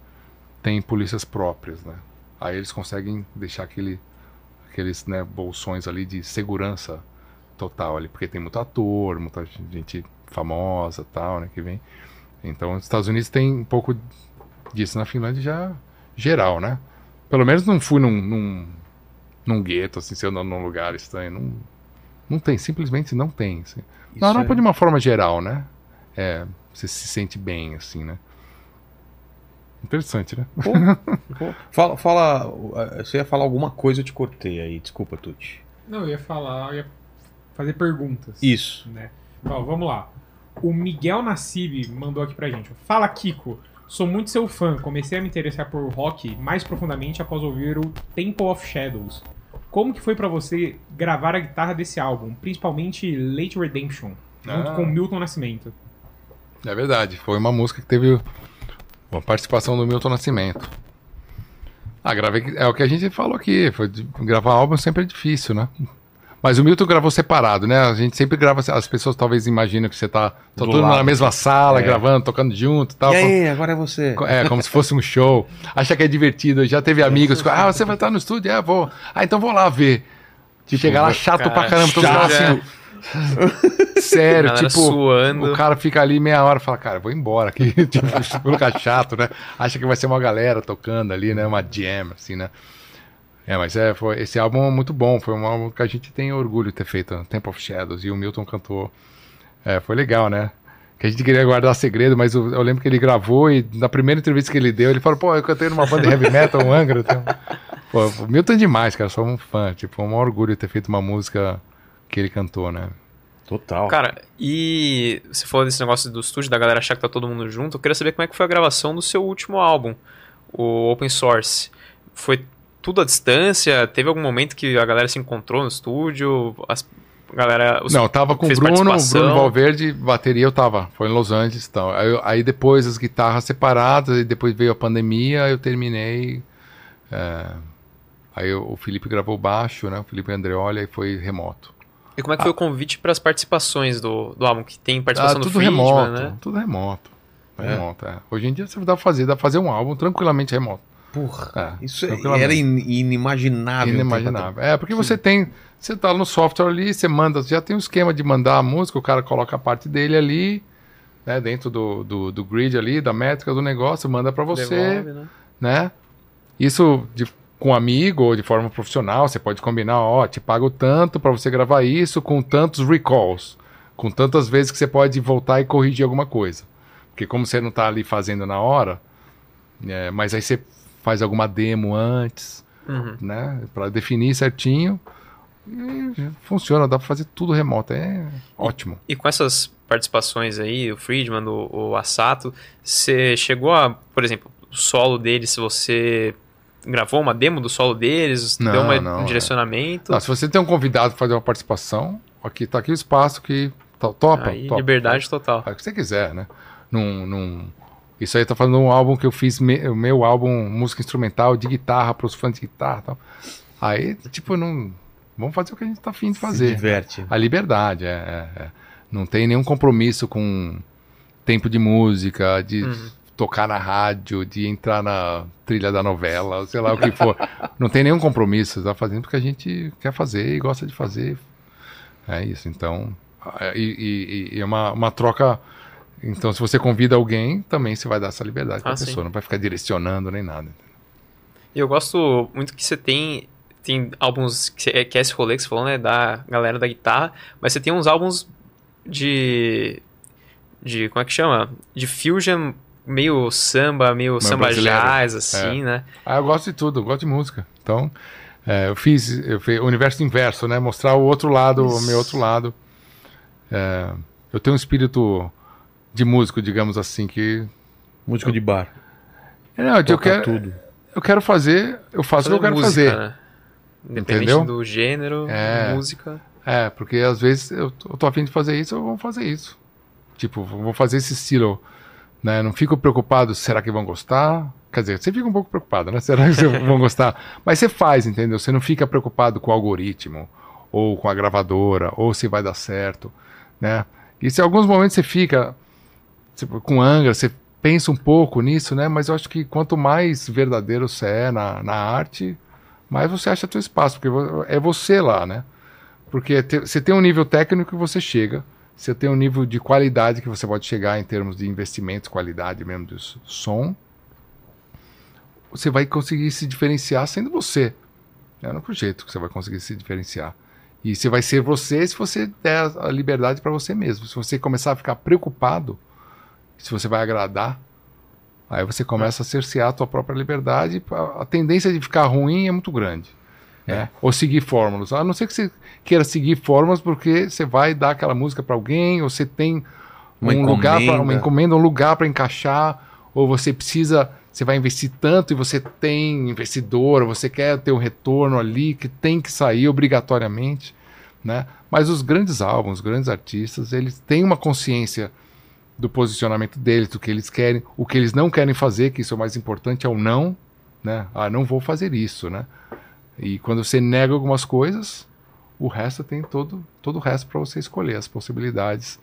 tem polícias próprias, né? Aí eles conseguem deixar aquele, aqueles né, bolsões ali de segurança total ali, porque tem muito ator, muita gente famosa tal, né, que vem. Então, os Estados Unidos tem um pouco disso na Finlândia já geral, né? Pelo menos não fui num, num, num gueto, assim, se eu num lugar estranho. Não, não tem, simplesmente não tem. Assim. Na Europa, é- de uma forma geral, né? É, você se sente bem, assim, né? Interessante, né? Pô, Fala, fala, uh, você ia falar alguma coisa, eu te cortei aí. Desculpa, Tuti. Não, eu ia falar, eu ia fazer perguntas. Isso. né? Ó, vamos lá. O Miguel Nassib mandou aqui pra gente. Fala, Kiko. Sou muito seu fã. Comecei a me interessar por rock mais profundamente após ouvir o Temple of Shadows. Como que foi pra você gravar a guitarra desse álbum, principalmente Late Redemption, junto Ah. com Milton Nascimento? É verdade. Foi uma música que teve uma participação do Milton Nascimento. Ah, gravei. É o que a gente falou aqui. Foi gravar álbum sempre é difícil, né? Mas o Milton gravou separado, né? A gente sempre grava. As pessoas talvez imaginam que você tá, tá Do todo mundo lado. na mesma sala, É. gravando, tocando junto e tal. E aí, agora é você. É, como se fosse um show. Acha que é divertido. Já teve amigos que, ah, você vai estar no estúdio? É, vou. Ah, então vou lá ver. De chegar lá chato cara, pra caramba, todos chato. assim. Sério, tipo, suando. o cara fica ali meia hora e fala, cara, vou embora aqui. tipo, um lugar chato, né? Acha que vai ser uma galera tocando ali, né? Uma jam, assim, né? É, mas é, foi, esse álbum é muito bom. Foi um álbum que a gente tem orgulho de ter feito, Temple of Shadows. E o Milton cantou. É, foi legal, né? Que a gente queria guardar segredo, mas eu, eu lembro que ele gravou e na primeira entrevista que ele deu, ele falou, pô, eu cantei numa banda de heavy metal, um Angra. Então... Pô, o Milton é demais, cara. Sou um fã. Tipo, é um orgulho ter feito uma música que ele cantou, né? Total. Cara, e você falou desse negócio do estúdio, da galera achar que tá todo mundo junto. Eu queria saber como é que foi a gravação do seu último álbum, o open source, foi tudo à distância? Teve algum momento que a galera se encontrou no estúdio? As, a galera, os- Não, eu tava com o Bruno, o? Bruno Valverde, bateria eu tava, foi em Los Angeles, então. Aí, eu- aí depois as guitarras separadas, e depois veio a pandemia, eu terminei. é, aí o o Felipe gravou baixo, né? O Felipe Andreoli, aí foi remoto. E como é que foi o convite para as participações do, do álbum? Que tem participação Ah, do tudo Friedman, remoto, né? tudo remoto. É. Remoto, é. Hoje em dia você dá pra fazer, dá pra fazer um álbum tranquilamente remoto. Porra, É, isso é- era in- inimaginável. Inimaginável. É, porque você tem. Você tá no software ali, você manda, já tem um esquema de mandar a música, o cara coloca a parte dele ali, né, dentro do, do, do grid ali, da métrica do negócio, manda pra você, Devolve, né? né? Isso de, com um amigo ou de forma profissional, você pode combinar, ó, te pago tanto pra você gravar isso com tantos recalls, com tantas vezes que você pode voltar e corrigir alguma coisa. Porque como você não tá ali fazendo na hora, é, mas aí você faz alguma demo antes, Uhum. né? Para definir certinho. E funciona, dá para fazer tudo remoto. É ótimo. E com essas participações aí, o Friedman, o, o Asato, você chegou a, por exemplo, o solo deles, se você gravou uma demo do solo deles, Não, deu uma- não, um é. direcionamento, Não, se você tem um convidado para fazer uma participação, aqui tá aqui o espaço que to- topa, aí topa. liberdade total. Faz o que você quiser, né? Num, num... Isso aí tá falando um álbum que eu fiz, me- o meu álbum música instrumental de guitarra para os fãs de guitarra, e tal. Aí, tipo, não vamos fazer o que a gente tá afim de Se fazer. diverte. A liberdade, é, é, é. Não tem nenhum compromisso com tempo de música, de Uhum. tocar na rádio, de entrar na trilha da novela, sei lá o que for. Não tem nenhum compromisso, tá fazendo porque a gente quer fazer e gosta de fazer. É isso, então. é, E, e- e é uma, uma troca. Então, se você convida alguém, também você vai dar essa liberdade pra Ah, sim. pessoa, não vai ficar direcionando nem nada. E eu gosto muito que você tem tem álbuns que, é, que é esse rolê que você falou, né, da galera da guitarra, mas você tem uns álbuns de de como é que chama? De fusion meio samba, meio samba brasileiro. jazz assim, né? Ah, eu gosto de tudo, eu gosto de música. Então, é, eu fiz, eu fiz o universo inverso, né? Mostrar o outro lado, o meu outro lado. É, eu tenho um espírito de músico, digamos assim, que. Músico de bar. Não, eu, Toca quero, tudo. eu quero fazer, eu faço o que eu quero música, fazer. né? Independente Entendeu? do gênero, É. música. É, porque às vezes eu, tô- eu tô afim de fazer isso, eu vou fazer isso. Tipo, vou fazer esse estilo. Né? Não fico preocupado, será que vão gostar? Quer dizer, você fica um pouco preocupado, né? Será que vão gostar? Mas você faz, entendeu? Você não fica preocupado com o algoritmo, ou com a gravadora, ou se vai dar certo, né? E se em alguns momentos você fica tipo, com Angra, você pensa um pouco nisso, né? Mas eu acho que quanto mais verdadeiro você é na, na arte, mais você acha seu espaço, porque é você lá, né? Porque te- você tem um nível técnico que você chega, você tem um nível de qualidade que você pode chegar em termos de investimentos, qualidade mesmo do som. Você vai conseguir se diferenciar sendo você. É o único jeito que você vai conseguir se diferenciar. E você vai ser você se você der a liberdade para você mesmo. Se você começar a ficar preocupado se você vai agradar, aí você começa a cercear a tua própria liberdade. A tendência de ficar ruim é muito grande. Né? Ou seguir fórmulas. A não ser que você queira seguir fórmulas porque você vai dar aquela música para alguém, ou você tem Uma um lugar para uma encomenda. encomenda, um lugar para encaixar, ou você precisa, você vai investir tanto e você tem investidor, você quer ter um retorno ali que tem que sair obrigatoriamente, né? Mas os grandes álbuns, os grandes artistas, eles têm uma consciência do posicionamento deles, do que eles querem, o que eles não querem fazer, que isso é o mais importante é o não, né? Ah, não vou fazer isso, né? E quando você nega algumas coisas, o resto tem todo, todo o resto para você escolher as possibilidades,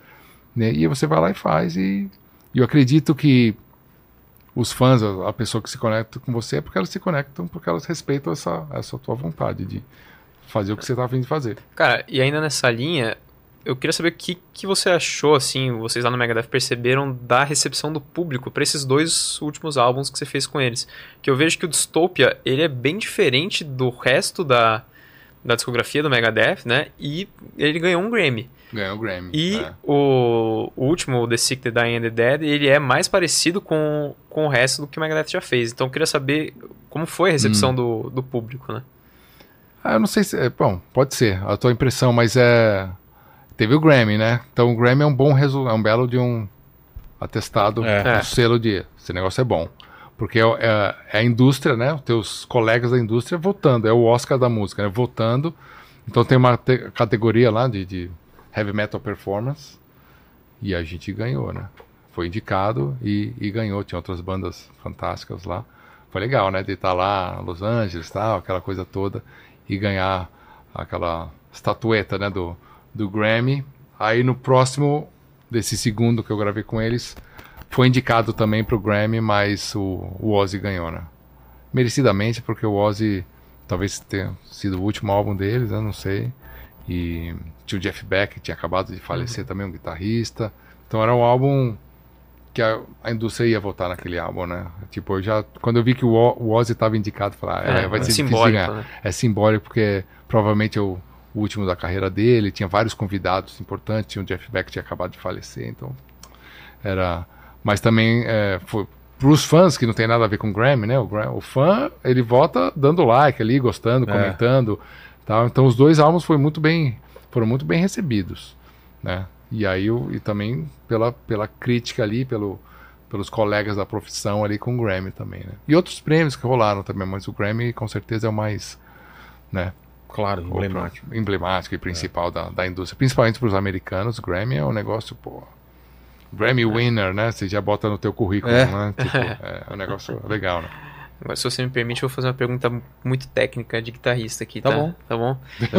né? E você vai lá e faz e, eu acredito que os fãs, a, pessoa que se conecta com você é porque elas se conectam, porque elas respeitam essa, essa tua vontade de fazer o que você está a fim de fazer. Cara, e ainda nessa linha, eu queria saber o que, que você achou, assim, vocês lá no Megadeth perceberam da recepção do público para esses dois últimos álbuns que você fez com eles. Que eu vejo que o Dystopia, ele é bem diferente do resto da, da discografia do Megadeth, né? E ele ganhou um Grammy. Ganhou o Grammy. E é. o, o último, o The Sick, The Dying and The Dead, ele é mais parecido com, com o resto do que o Megadeth já fez. Então eu queria saber como foi a recepção Hum. do, do público, né? Ah, eu não sei se. é, Bom, pode ser, a tua impressão, mas é. Teve o Grammy, né? Então o Grammy é um bom resultado, é um belo de um atestado, É. um selo de. Esse negócio é bom. Porque é, é- é a indústria, né? Os teus colegas da indústria votando. É o Oscar da música, né? Votando. Então tem uma te- categoria lá de, de Heavy Metal Performance. E a gente ganhou, né? Foi indicado e, e ganhou. Tinha outras bandas fantásticas lá. Foi legal, né? De estar lá Los Angeles, tal, aquela coisa toda. E ganhar aquela estatueta, né? Do, do Grammy. Aí no próximo, desse segundo que eu gravei com eles, foi indicado também pro Grammy, mas o, o Ozzy ganhou, né? Merecidamente, porque o Ozzy talvez tenha sido o último álbum deles, eu não sei. E tinha o Jeff Beck, que tinha acabado de falecer também, um guitarrista. Então era um álbum que a, a indústria ia votar naquele álbum, né? Tipo, eu já, quando eu vi que o, O- o Ozzy estava indicado, eu falei, ah, é, vai ser difícil de simbólico, né? É simbólico porque provavelmente é o, último da carreira dele, tinha vários convidados importantes, tinha o Jeff Beck que tinha acabado de falecer, então era... Mas também é, foi pros fãs que não tem nada a ver com o Grammy, né? O, o fã, ele vota dando like ali, gostando, É. comentando, tal. Então os dois álbuns foram muito bem, foram muito bem recebidos, né? E aí o- e também pela, pela crítica ali, pelo, pelos colegas da profissão ali com o Grammy também, né? E outros prêmios que rolaram também, mas o Grammy com certeza é o mais, né? Claro, emblemático. o- emblemático e principal da, da indústria, principalmente para os americanos. Grammy é um negócio, pô. Grammy winner, né? Você já bota no teu currículo, É. né? Tipo, é um negócio legal, né? Agora, se você me permite, eu vou fazer uma pergunta muito técnica de guitarrista aqui, Tá tá? bom. Tá bom?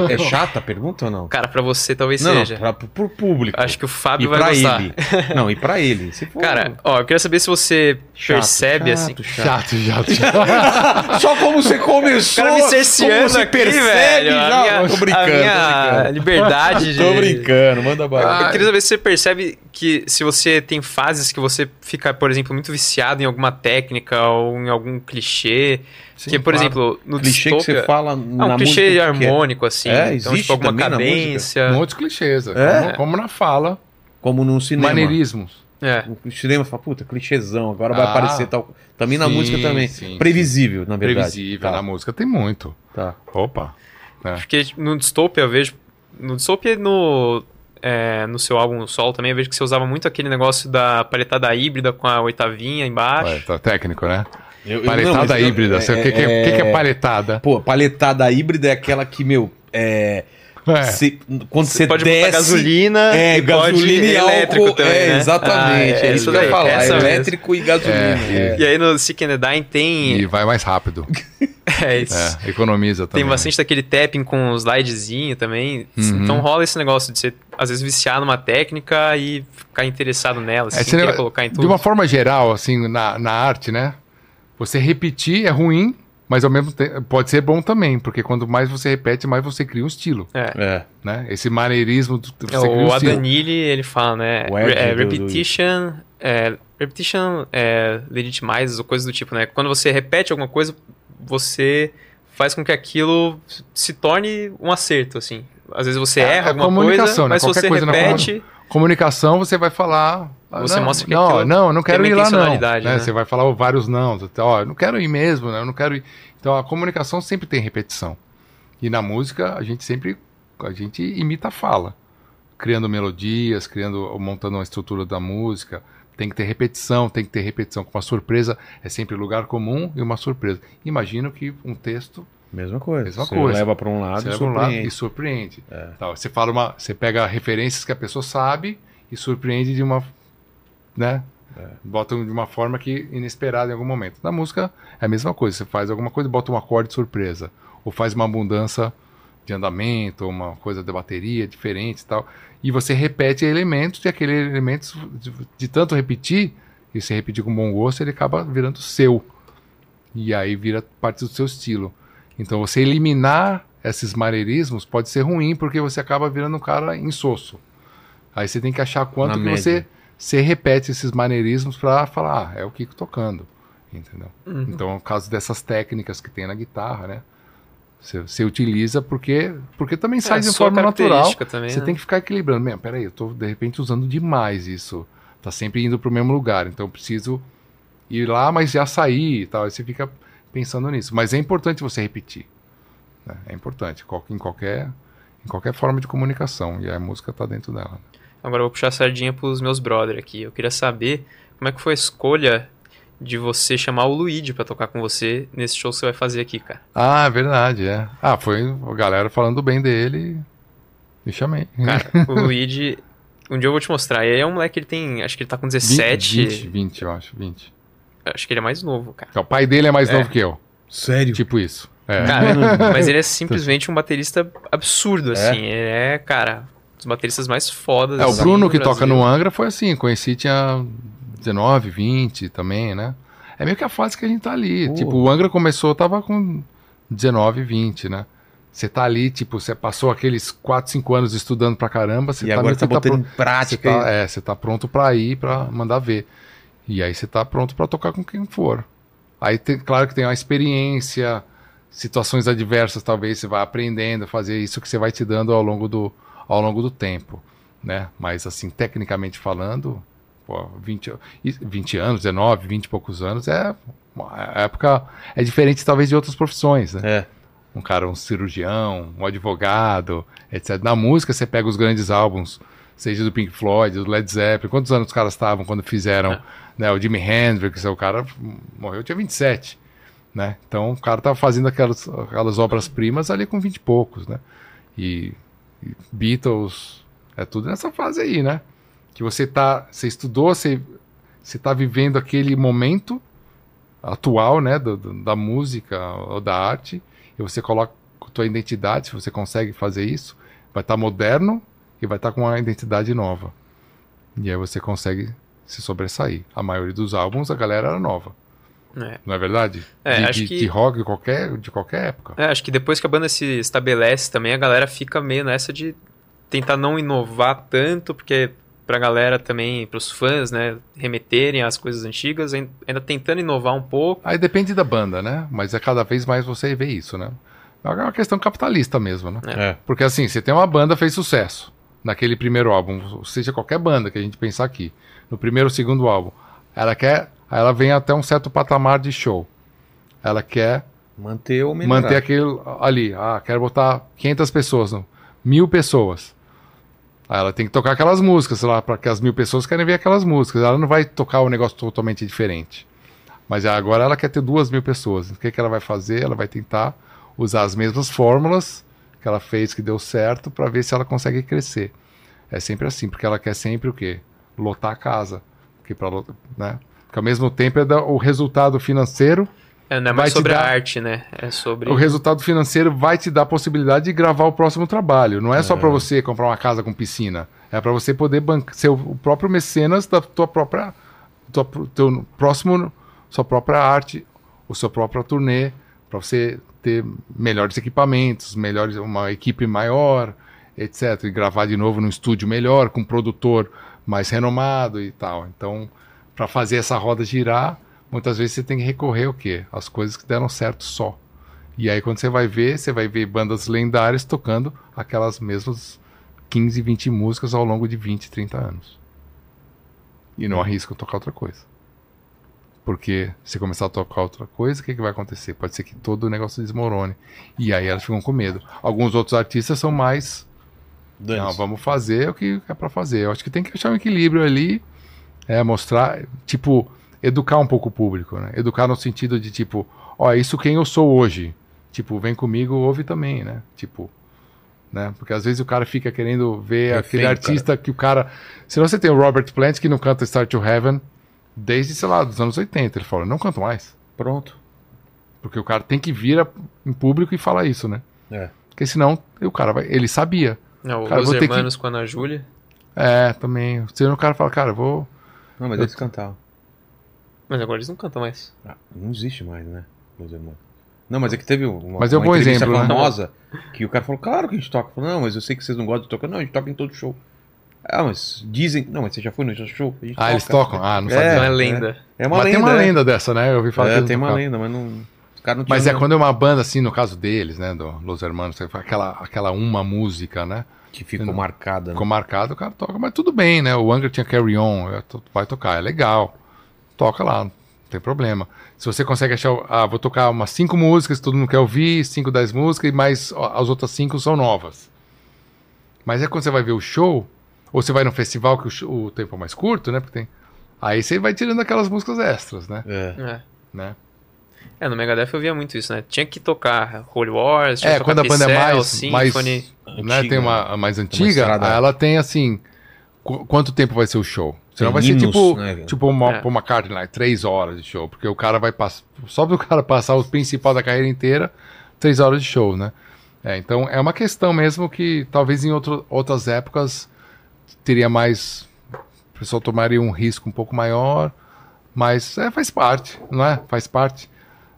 É chata a pergunta ou não? Cara, pra você talvez Não, seja. pra, pro público. Acho que o e Fábio vai pra gostar. ele. Não, e pra ele. Se for Cara, ó, eu queria saber se você chato, percebe assim. chato, chato. Chato, chato. Só como você começou. O cara me cerceando como você aqui, percebe velho. já. A minha, tô brincando, a minha tô brincando. liberdade de. Tô brincando, manda bala. Eu queria saber se você percebe que se você tem fases que você fica, por exemplo, muito viciado em alguma técnica ou em algum clichê. Sim, que, por claro. exemplo, no clichê que Dystopia- você fala Ah, na um clichê que é. harmônico, assim. É, então, existe tipo, alguma na cadência. Muitos clichês, É? como, como na fala, Como no cinema. maneirismos. É. O cinema fala, puta, clichêzão, agora vai Ah, aparecer tal. Também na sim, música também. sim, Previsível, na verdade. Previsível, Tá, na música tem muito. tá. Opa. Porque no Dystopia eu vejo. No Dystopia e no. é, no seu álbum Sol também, eu vejo que você usava muito aquele negócio da paletada híbrida com a oitavinha embaixo. Ué, tá técnico, né? Eu- eu- Paletada não, híbrida. Você- O que, que é, o que que é paletada? Pô, paletada híbrida é aquela que, meu, é. É. cê- quando você pode desce. botar gasolina É, e pode gasolina e elétrico álcool. também, é, né? exatamente. Ah, é, isso que eu ia falar. essa mesmo. Elétrico e gasolina. É, é. E aí no Seek and the Dying tem. E vai mais rápido. é, isso. É, economiza também. Tem bastante daquele tapping com os slidezinho também. Uhum. Então rola esse negócio de você, às vezes, viciar numa técnica e ficar interessado nela, É, esse querer negócio- colocar em tudo. De uma forma geral, assim, na, na arte, né? Você repetir é ruim, mas ao mesmo tempo pode ser bom também, porque quanto mais você repete, mais você cria um estilo, É. É. né? Esse maneirismo, do- você É, cria um o. Adanili, ele fala, né? Ed é, repetition, é, repetition é, legitimizes ou coisa do tipo, né? Quando você repete alguma coisa, você faz com que aquilo se torne um acerto, assim. Às vezes você É, erra é alguma coisa, né? mas se Qualquer você coisa na repete, Comunicação, você vai falar. ah, Você não, mostra que não, não, não quero ir lá, não. né? né? Você vai falar vários não. Ó, eu não quero ir mesmo, né? Eu não quero ir. Então a comunicação sempre tem repetição. E na música a gente sempre a gente imita a fala, criando melodias, criando, montando uma estrutura da música. Tem que ter repetição, tem que ter repetição. Com uma surpresa é sempre lugar comum e uma surpresa. Imagino que um texto Mesma coisa. Mesma você coisa. leva pra um lado você e leva um lado surpreende. e surpreende. É. Tá, você fala uma, você pega referências que a pessoa sabe e surpreende de uma, né? É. Bota de uma forma que inesperada em algum momento. Na música é a mesma coisa. Você faz alguma coisa e bota um acorde surpresa ou faz uma abundância de andamento, ou uma coisa de bateria diferente e tal. E você repete elementos e aqueles elementos de, de tanto repetir e você repetir com bom gosto, ele acaba virando seu. E aí vira parte do seu estilo. Então você eliminar esses maneirismos pode ser ruim porque você acaba virando um cara insosso. Aí você tem que achar quanto Na que média. você, você repete esses maneirismos para falar, ah, é o Kiko tocando, entendeu? Uhum. Então, no caso dessas técnicas que tem na guitarra, né? Você, você utiliza porque porque também sai é, de a sua forma natural. Também, Você né? tem que ficar equilibrando. Meu, peraí, eu tô de repente usando demais isso. Tá sempre indo pro mesmo lugar. Então eu preciso ir lá, mas já sair e tal. Aí você fica pensando nisso. Mas é importante você repetir. né? É importante. Em qualquer, em qualquer forma de comunicação. E a música tá dentro dela. Agora eu vou puxar a sardinha pros meus brother aqui. Eu queria saber como é que foi a escolha de você chamar o Luigi pra tocar com você nesse show que você vai fazer aqui, cara. Ah, verdade, é. Ah, foi a galera falando bem dele e chamei. Cara, o Luigi. Um dia eu vou te mostrar. Ele é um moleque, ele tem. Acho que ele tá com 17. 20, 20, 20, eu acho, 20. Acho que ele é mais novo, cara. O pai dele é mais É. novo que eu. Sério? Tipo isso. É. Cara, mas ele é simplesmente um baterista absurdo, assim. Ele é, cara, um dos bateristas mais fodas. É, o assim, Bruno que toca no Angra foi assim, conheci tinha 19, 20 também, né? É meio que a fase que a gente tá ali. Tipo, o Angra começou, tava com 19, 20, né? Você tá ali, tipo, você passou aqueles 4, 5 anos estudando pra caramba, você E tá agora meio tá que botando pro- em você prática. tá, é, você tá pronto pra ir, pra mandar ver. E aí você tá pronto pra tocar com quem for. Aí, tem, claro que tem uma experiência, situações adversas, talvez você vai aprendendo a fazer isso que você vai te dando ao longo do, ao longo do tempo, né? Mas, assim, tecnicamente falando, pô, 20, e 20 anos, 19, 20 e poucos anos, é uma época... É diferente, talvez, de outras profissões, né? É. um cara, um cirurgião, um advogado, etc. Na música, você pega os grandes álbuns, seja do Pink Floyd, do Led Zeppelin, quantos anos os caras estavam quando fizeram, É. né, o Jimi Hendrix, o cara morreu, tinha 27, né? Então, o cara tava fazendo aquelas, aquelas obras-primas ali com 20 e poucos, né? E, e Beatles, é tudo nessa fase aí, né? Que você tá, você estudou, você, você tá vivendo aquele momento atual, né, do- do- da música ou da arte, e você coloca tua identidade, se você consegue fazer isso, vai estar moderno e vai estar com uma identidade nova. E aí você consegue se sobressair. A maioria dos álbuns a galera era nova, É. não é verdade? É, de, acho de- que- de rock de qualquer, de qualquer época. É, acho que depois que a banda se estabelece também, a galera fica meio nessa de tentar não inovar tanto, porque pra galera também, pros fãs, né, remeterem às coisas antigas, ain- ainda tentando inovar um pouco. Aí depende da banda, né? Mas é cada vez mais você vê isso, né? É uma questão capitalista mesmo, né? É. Porque assim, você tem uma banda fez sucesso naquele primeiro álbum, seja qualquer banda que a gente pensar aqui, no primeiro ou segundo álbum, ela quer, ela vem até um certo patamar de show. Ela quer Manter ou melhorar. manter aquele ali, ah, quero botar 500 pessoas, não, mil pessoas. Aí ela tem que tocar aquelas músicas lá, para que as mil pessoas querem ver aquelas músicas. Ela não vai tocar um negócio totalmente diferente. Mas agora ela quer ter duas mil pessoas. O que, que ela vai fazer? Ela vai tentar usar as mesmas fórmulas que ela fez que deu certo para ver se ela consegue crescer. É sempre assim, porque ela quer sempre o quê? Lotar a casa. Porque, pra, né? porque ao mesmo tempo é da- o resultado financeiro É, não é mais sobre a dar- arte, né? É sobre. o resultado financeiro vai te dar a possibilidade de gravar o próximo trabalho. Não é só para você comprar uma casa com piscina. É para você poder ser o próprio mecenas da tua própria, tua, teu próximo, sua própria arte, o seu próprio turnê, para você ter melhores equipamentos, melhores, uma equipe maior, etc. E gravar de novo num estúdio melhor, com um produtor mais renomado e tal. Então, para fazer essa roda girar, muitas vezes você tem que recorrer ao quê? As coisas que deram certo só. E aí quando você vai ver, você vai ver bandas lendárias tocando aquelas mesmas 15, 20 músicas ao longo de 20, 30 anos. E não arriscam tocar outra coisa. Porque se começar a tocar outra coisa, o que, que vai acontecer? Pode ser que todo o negócio desmorone. E aí elas ficam com medo. Alguns outros artistas são mais não, Dane-se. vamos fazer o que é pra fazer. Eu acho que tem que achar um equilíbrio ali, é mostrar, tipo, educar um pouco o público, né? Educar no sentido de tipo, ó, isso quem eu sou hoje. Tipo, vem comigo, ouve também, né? Tipo, né? Porque às vezes o cara fica querendo ver aquele artista que o cara, se você tem o Robert Plant que não canta Start to Heaven desde, sei lá, dos anos 80, ele fala, não canto mais. Pronto. Porque o cara tem que vir a- em público e falar isso, né? É. Porque senão o cara vai, ele sabia. Não, Cara, os ter que- Hermanos com a Ana Júlia. É, também. Senão o cara fala, cara, eu vou Não, mas eles cantavam. Mas agora eles não cantam mais. Ah, não existe mais, né? Meus irmãos. Não, mas é que teve uma, Mas é um uma bom entrevista exemplo, né? famosa que o cara falou, claro que a gente toca. Falou, não, mas eu sei que vocês não gostam de tocar. Não, a gente toca em todo show. Ah, mas dizem... Não, mas você já foi no show? Ah, eles toca. tocam? Ah, não É, sabia. Não é lenda. É uma Mas lenda. tem uma é. lenda dessa, né? Eu ouvi falar que É, eles tem uma tocavam. lenda, mas não... Os caras não Mas é quando é uma banda assim, no caso deles, né? Do Los Hermanos, aquela, aquela uma música, né? Que ficou Não. marcada. né? Ficou marcado, o cara toca. Mas tudo bem, né? O Angra tinha Carry On, é, vai tocar, é legal. Toca lá, não tem problema. Se você consegue achar, ah, vou tocar umas cinco músicas, todo mundo quer ouvir, cinco, dez músicas, mas as outras cinco são novas. Mas é quando você vai ver o show, ou você vai num festival que o, o tempo é mais curto, né? Porque tem Aí você vai tirando aquelas músicas extras, né? É. É. né? É, no Megadeth eu via muito isso, né? Tinha que tocar Holy Wars, tinha É, que tocar quando a banda é mais, Symphony. mais né, Antiga, tem uma a mais uma antiga, aí ela tem assim, qu- quanto tempo vai ser o show? Senão Tem vai ser tipo, né? tipo uma, É. Paul McCartney, lá, três horas de show, porque o cara vai passar, só para o cara passar o principal da carreira inteira, três horas de show, né? É, então é uma questão mesmo que talvez em outro, outras épocas teria mais, o pessoal tomaria um risco um pouco maior, mas é, faz parte, não é? Faz parte.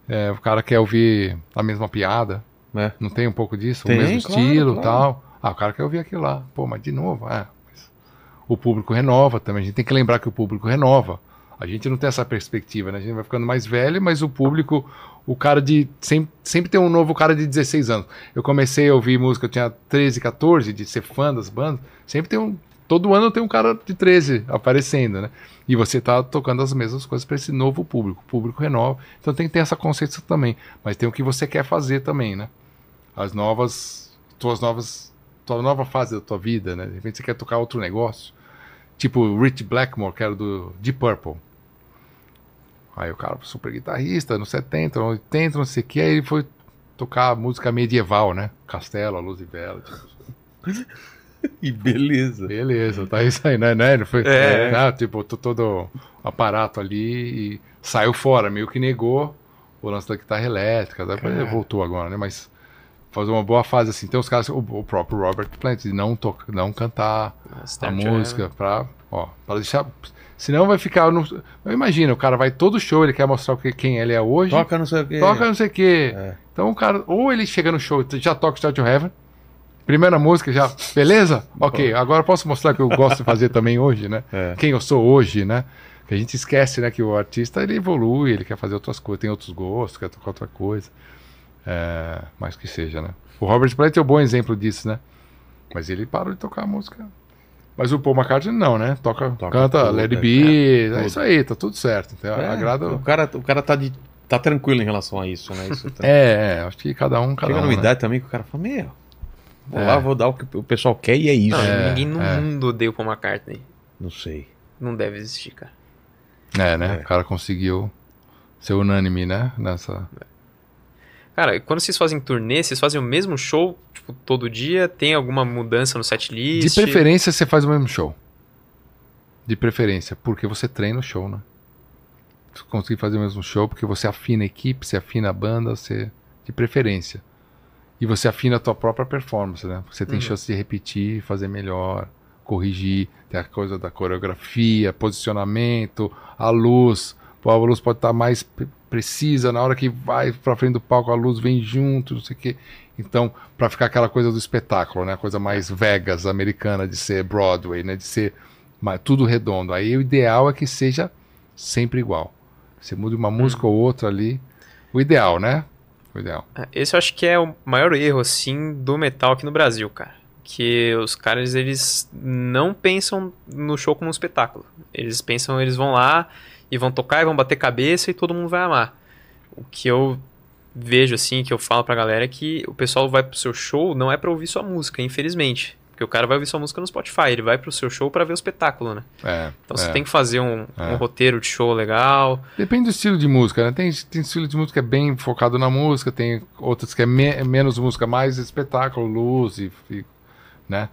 É, o cara quer ouvir a mesma piada, É. não tem um pouco disso? Tem, o mesmo claro, estilo claro. tal. Ah, o cara quer ouvir aquilo lá. Pô, mas de novo, é. o público renova também. A gente tem que lembrar que o público renova. A gente não tem essa perspectiva, né? A gente vai ficando mais velho, mas o público, o cara de. Sempre, sempre tem um novo cara de 16 anos. Eu comecei a ouvir música, eu tinha 13, 14, de ser fã das bandas. Sempre tem um. Todo ano tem um cara de 13 aparecendo, né? E você tá tocando as mesmas coisas para esse novo público. O público renova. Então tem que ter essa consciência também. Mas tem o que você quer fazer também, né? As novas. Tuas novas. Tua nova fase da tua vida, né? De repente você quer tocar outro negócio. Tipo Rich Blackmore, que era do Deep Purple. Aí o cara super guitarrista, nos 70, 80, não sei o que, aí ele foi tocar música medieval, né? Castelo, a luz e vela. Tipo, E beleza. beleza, tá isso aí, né? né? Ele foi, É. né? Tipo, to- todo aparato ali e saiu fora, meio que negou o lance da guitarra elétrica. Depois ele voltou agora, né? Mas fazer uma boa fase assim. Tem os caras, o, o próprio Robert Plant, de não, toca, não cantar a Star música pra, ó, pra deixar. Senão vai ficar. No, eu imagino, o cara vai todo show, ele quer mostrar o que, quem ele é hoje. Toca não sei o quê. Toca não sei o quê. É. Então o cara, ou ele chega no show e já toca Start to Heaven. Primeira música já, beleza? Ok, agora posso mostrar o que eu gosto de fazer também hoje, né? É. Quem eu sou hoje, né? Que a gente esquece, né? Que o artista ele evolui, ele quer fazer outras coisas, tem outros gostos, quer tocar outra coisa. É, mais que seja, né? O Robert Plant é um bom exemplo disso, né? Mas ele parou de tocar a música. Mas o Paul McCartney não, né? Toca, Toca canta tudo, Let It é, Be, é, tudo. isso aí, tá tudo certo. Então, É, agrada. O cara, o cara tá, de, tá tranquilo em relação a isso, né? Isso tá- É, é, acho que cada um, cada Chega um. numa né? idade também que o cara fala, meu, vou É. lá, vou dar o que o pessoal quer e é isso. Não, Não, ninguém no é. mundo odeia o Paul McCartney. sei. Não deve existir, cara. É, né? É. O cara conseguiu ser unânime, né? Nessa. Cara, quando vocês fazem turnê, vocês fazem o mesmo show, tipo, todo dia? Tem alguma mudança no setlist? De preferência, você faz o mesmo show. De preferência, porque você treina o show, né? Você conseguir fazer o mesmo show, porque você afina a equipe, você afina a banda, você. De preferência. E você afina a tua própria performance, né? Você tem Uhum. chance de repetir, fazer melhor, corrigir. Tem a coisa da coreografia, posicionamento, a luz. Pô, a luz pode estar mais pre- precisa na hora que vai pra frente do palco, a luz vem junto, não sei o quê. Então, pra ficar aquela coisa do espetáculo, né? A coisa mais Vegas americana de ser Broadway, né? De ser mas tudo redondo. Aí o ideal é que seja sempre igual. Você muda uma música ou outra ali. O ideal, né? O ideal. É, Esse eu acho que é o maior erro, assim, do metal aqui no Brasil, cara. Que os caras, eles não pensam no show como um espetáculo. Eles pensam, eles vão lá e vão tocar e vão bater cabeça e todo mundo vai amar. O que eu vejo, assim, que eu falo pra galera é que o pessoal vai pro seu show não é pra ouvir sua música, infelizmente. Porque o cara vai ouvir sua música no Spotify, ele vai pro seu show pra ver o espetáculo, né? É, Então você é. tem que fazer um, É. um roteiro de show legal. Depende do estilo de música, né? Tem, tem estilo de música que é bem focado na música, tem outras que é me- menos música, mais espetáculo, luz e, e, né?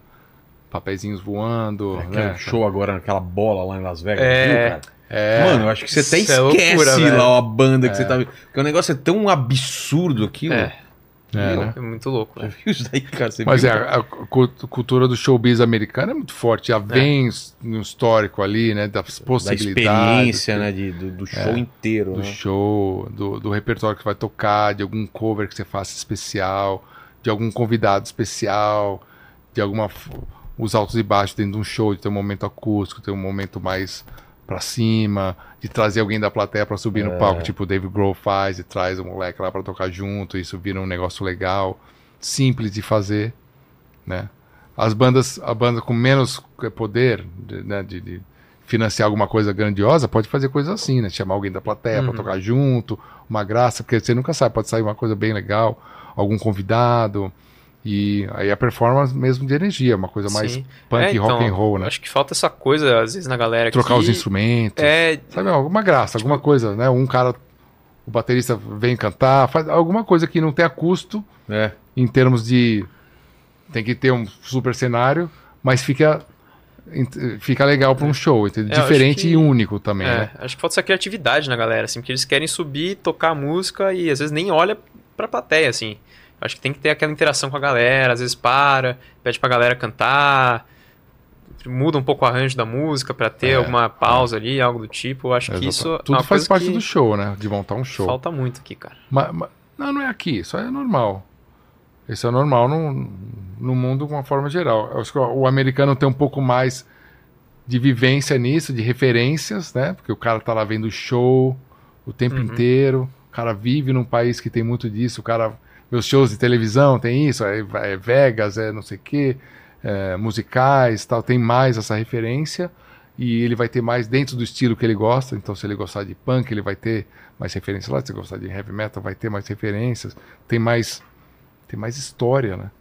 Papeizinhos voando, Aquele né? show agora naquela bola lá em Las Vegas, É. viu, cara? É, Mano, eu acho que você até Isso é esquece loucura, velho. lá a banda que você tá vendo. Porque o negócio é tão absurdo aquilo. É, é, né? é muito louco, né? isso daí, cara? Você Mas viu, é, cara? a, a cu- cultura do showbiz americano é muito forte, já vem no histórico ali, né? Das da possibilidades. experiência, né? de- do, do show inteiro, do né? show, do, do repertório que vai tocar, de algum cover que você faça especial, de algum convidado especial, de alguma. os altos e baixos dentro de um show, de ter um momento acústico, ter um momento mais pra cima, de trazer alguém da plateia pra subir É. no palco, tipo o Dave Grohl faz, e traz o moleque lá pra tocar junto, isso vira um negócio legal, simples de fazer, né? As bandas, a banda com menos eh, poder, de, né, de- de financiar alguma coisa grandiosa, pode fazer coisa assim, né? Chamar alguém da plateia Uhum. pra tocar junto, uma graça, porque você nunca sabe, pode sair uma coisa bem legal, algum convidado. E aí a performance mesmo de energia, uma coisa mais Sim. punk É, então, rock and roll, né? Acho que falta essa coisa, às vezes, na galera Trocar que... os instrumentos. É, Sabe, alguma graça, alguma coisa, né? Um cara, o baterista vem cantar, faz alguma coisa que não tenha custo É. em termos de. Tem que ter um super cenário, mas fica, fica legal para um show, entendeu? É, eu acho Diferente que- e único também, é, né? acho que falta essa criatividade na galera, assim, porque eles querem subir, tocar a música e às vezes nem olha pra plateia, assim. Acho que tem que ter aquela interação com a galera, às vezes para, pede pra galera cantar, muda um pouco o arranjo da música pra ter É, alguma pausa ali, algo do tipo. Eu acho que isso é Tudo faz parte do show, né? De montar um show. falta muito aqui, cara. Ma- ma- não, não é aqui, isso é normal. Isso é normal no, no mundo de uma forma geral. Eu acho que o, o americano tem um pouco mais de vivência nisso, de referências, né? Porque o cara tá lá vendo show o tempo Uhum. inteiro. O cara vive num país que tem muito disso. O cara os shows de televisão, tem isso, é, é Vegas, é não sei o quê, é, musicais tal. Tem mais essa referência. E ele vai ter mais dentro do estilo que ele gosta. Então, se ele gostar de punk, ele vai ter mais referências lá. Se ele gostar de heavy metal, vai ter mais referências. Tem mais, tem mais história, né?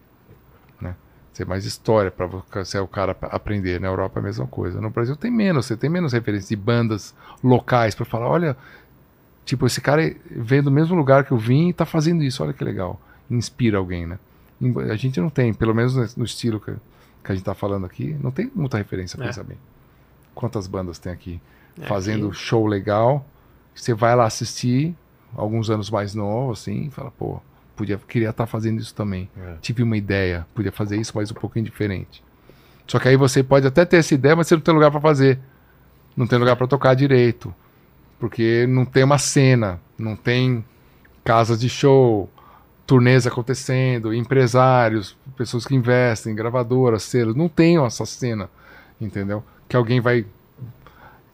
né? Tem mais história para você o cara aprender. Na Europa é a mesma coisa. No Brasil tem menos. Você tem menos referências de bandas locais para falar, olha, tipo esse cara veio do mesmo lugar que eu vim e tá fazendo isso. Olha que legal. Inspira alguém, né? A gente não tem, pelo menos no estilo que, que a gente tá falando aqui, não tem muita referência, É. pensa bem. Quantas bandas tem aqui É, fazendo aqui- show legal? Você vai lá assistir, alguns anos mais novo, assim, e fala, pô, podia, queria estar fazendo isso também. É. Tive uma ideia, podia fazer isso, mas um pouquinho diferente. Só que aí você pode até ter essa ideia, mas você não tem lugar para fazer. Não tem lugar para tocar direito. Porque não tem uma cena, não tem casas de show, turnês acontecendo, empresários, pessoas que investem, gravadoras, selos, não tem essa cena, entendeu? Que alguém vai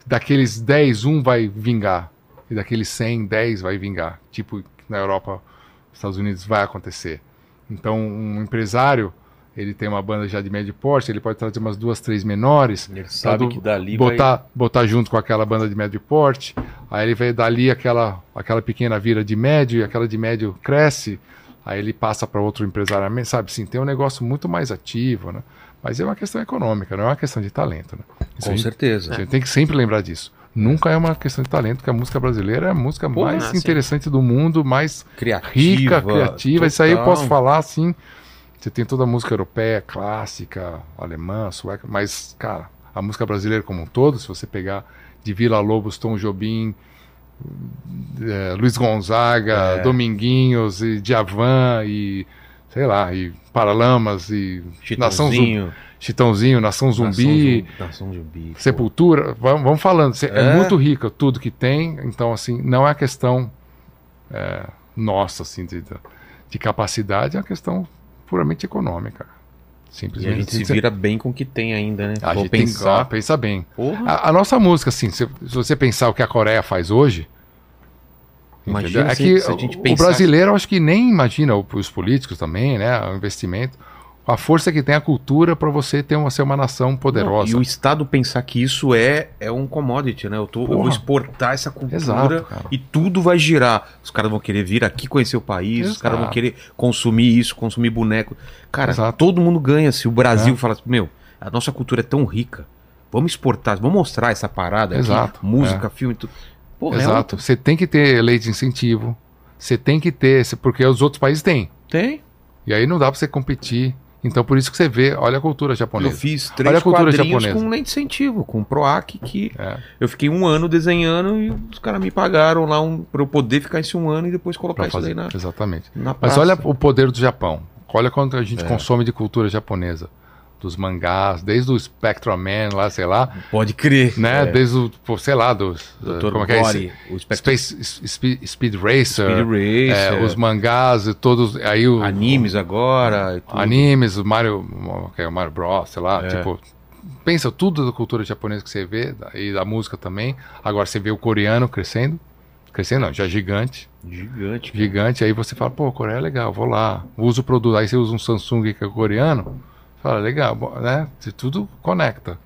daqueles 10, um vai vingar. E daqueles 100, 10 vai vingar. Tipo, na Europa, nos Estados Unidos vai acontecer. Então, um empresário, ele tem uma banda já de médio porte, ele pode trazer umas duas, três menores, Ele sabe do- que dali vai... botar, botar junto com aquela banda de médio porte, aí ele vai dali aquela, aquela pequena vira de médio e aquela de médio cresce, aí ele passa para outro empresariamento, sabe? Sim, tem um negócio muito mais ativo, né? Mas é uma questão econômica, não é uma questão de talento, né? Isso Com gente- certeza. a gente tem que sempre lembrar disso. Nunca é uma questão de talento, porque a música brasileira é a música Pô, mais ah, interessante do mundo, mais Criativa. rica, criativa. Isso aí eu total. posso falar assim. Você tem toda a música europeia, clássica, alemã, sueca, mas, cara, a música brasileira como um todo, se você pegar de Vila Lobos, Tom Jobim, eh, Luiz Gonzaga, É. Dominguinhos e Djavan e sei lá, e Paralamas e Nação Zumbi, Chitãozinho, Chitãozinho, Nação Zumbi, Nação, Nação Zumbi. Sepultura, vamos, vamos falando, é. É. muito rica tudo que tem, então assim, não é questão é, nossa, assim, de, de capacidade, é uma questão puramente econômica. E a Simplesmente. gente se vira bem com o que tem ainda, né? A Vou gente tem pensar. ah, pensa bem. Porra. A, a nossa música, assim, se, se você pensar o que a Coreia faz hoje, Imagina entendeu? é se- que se a gente o, o pensasse- brasileiro, acho que nem imagina, o- os políticos também, né, o investimento, a força que tem a cultura para você ter uma, ser uma nação Não, poderosa. e o Estado pensar que isso é, é um commodity, né? Eu, tô, eu vou exportar essa cultura Exato, e tudo vai girar. Os caras vão querer vir aqui conhecer o país, os caras vão Exato. querer consumir isso, consumir boneco. Cara, Exato. todo mundo ganha se o Brasil É. fala assim, meu, a nossa cultura é tão rica, vamos exportar, vamos mostrar essa parada aqui, Exato, música, é. filme, tudo. Porra, é Exato. outra. Você tem que ter lei de incentivo. Você tem que ter, porque os outros países têm. Tem. E aí não dá pra você competir. Então por isso que você vê, olha a cultura Eu japonesa. fiz três Olha a cultura japonesa. com de incentivo, com PROAC, que É, eu fiquei um ano desenhando e os caras me pagaram lá um, pra eu poder ficar esse um ano e depois colocar pra isso fazer. daí na, Exatamente. na Mas olha o poder do Japão. Olha quanto a gente É. consome de cultura japonesa. Dos mangás, desde o Spectrum Man lá, sei lá, Pode crer. né? É. Desde o, sei lá, dos. Dr. como é que é esse? Body, Space, Speed, Speed Racer, Speed Racer, é, os mangás e todos. Aí o, animes agora. animes, o Mario, é o Mario Bros, sei lá, É. tipo, pensa tudo da cultura japonesa que você vê e da música também. Agora você vê o coreano crescendo, crescendo não, já gigante, Gigante. gigante. Aí você fala, pô, Coreia é legal, vou lá, uso o produto. Aí você usa um Samsung que é coreano, fala, legal, né? Você tudo conecta.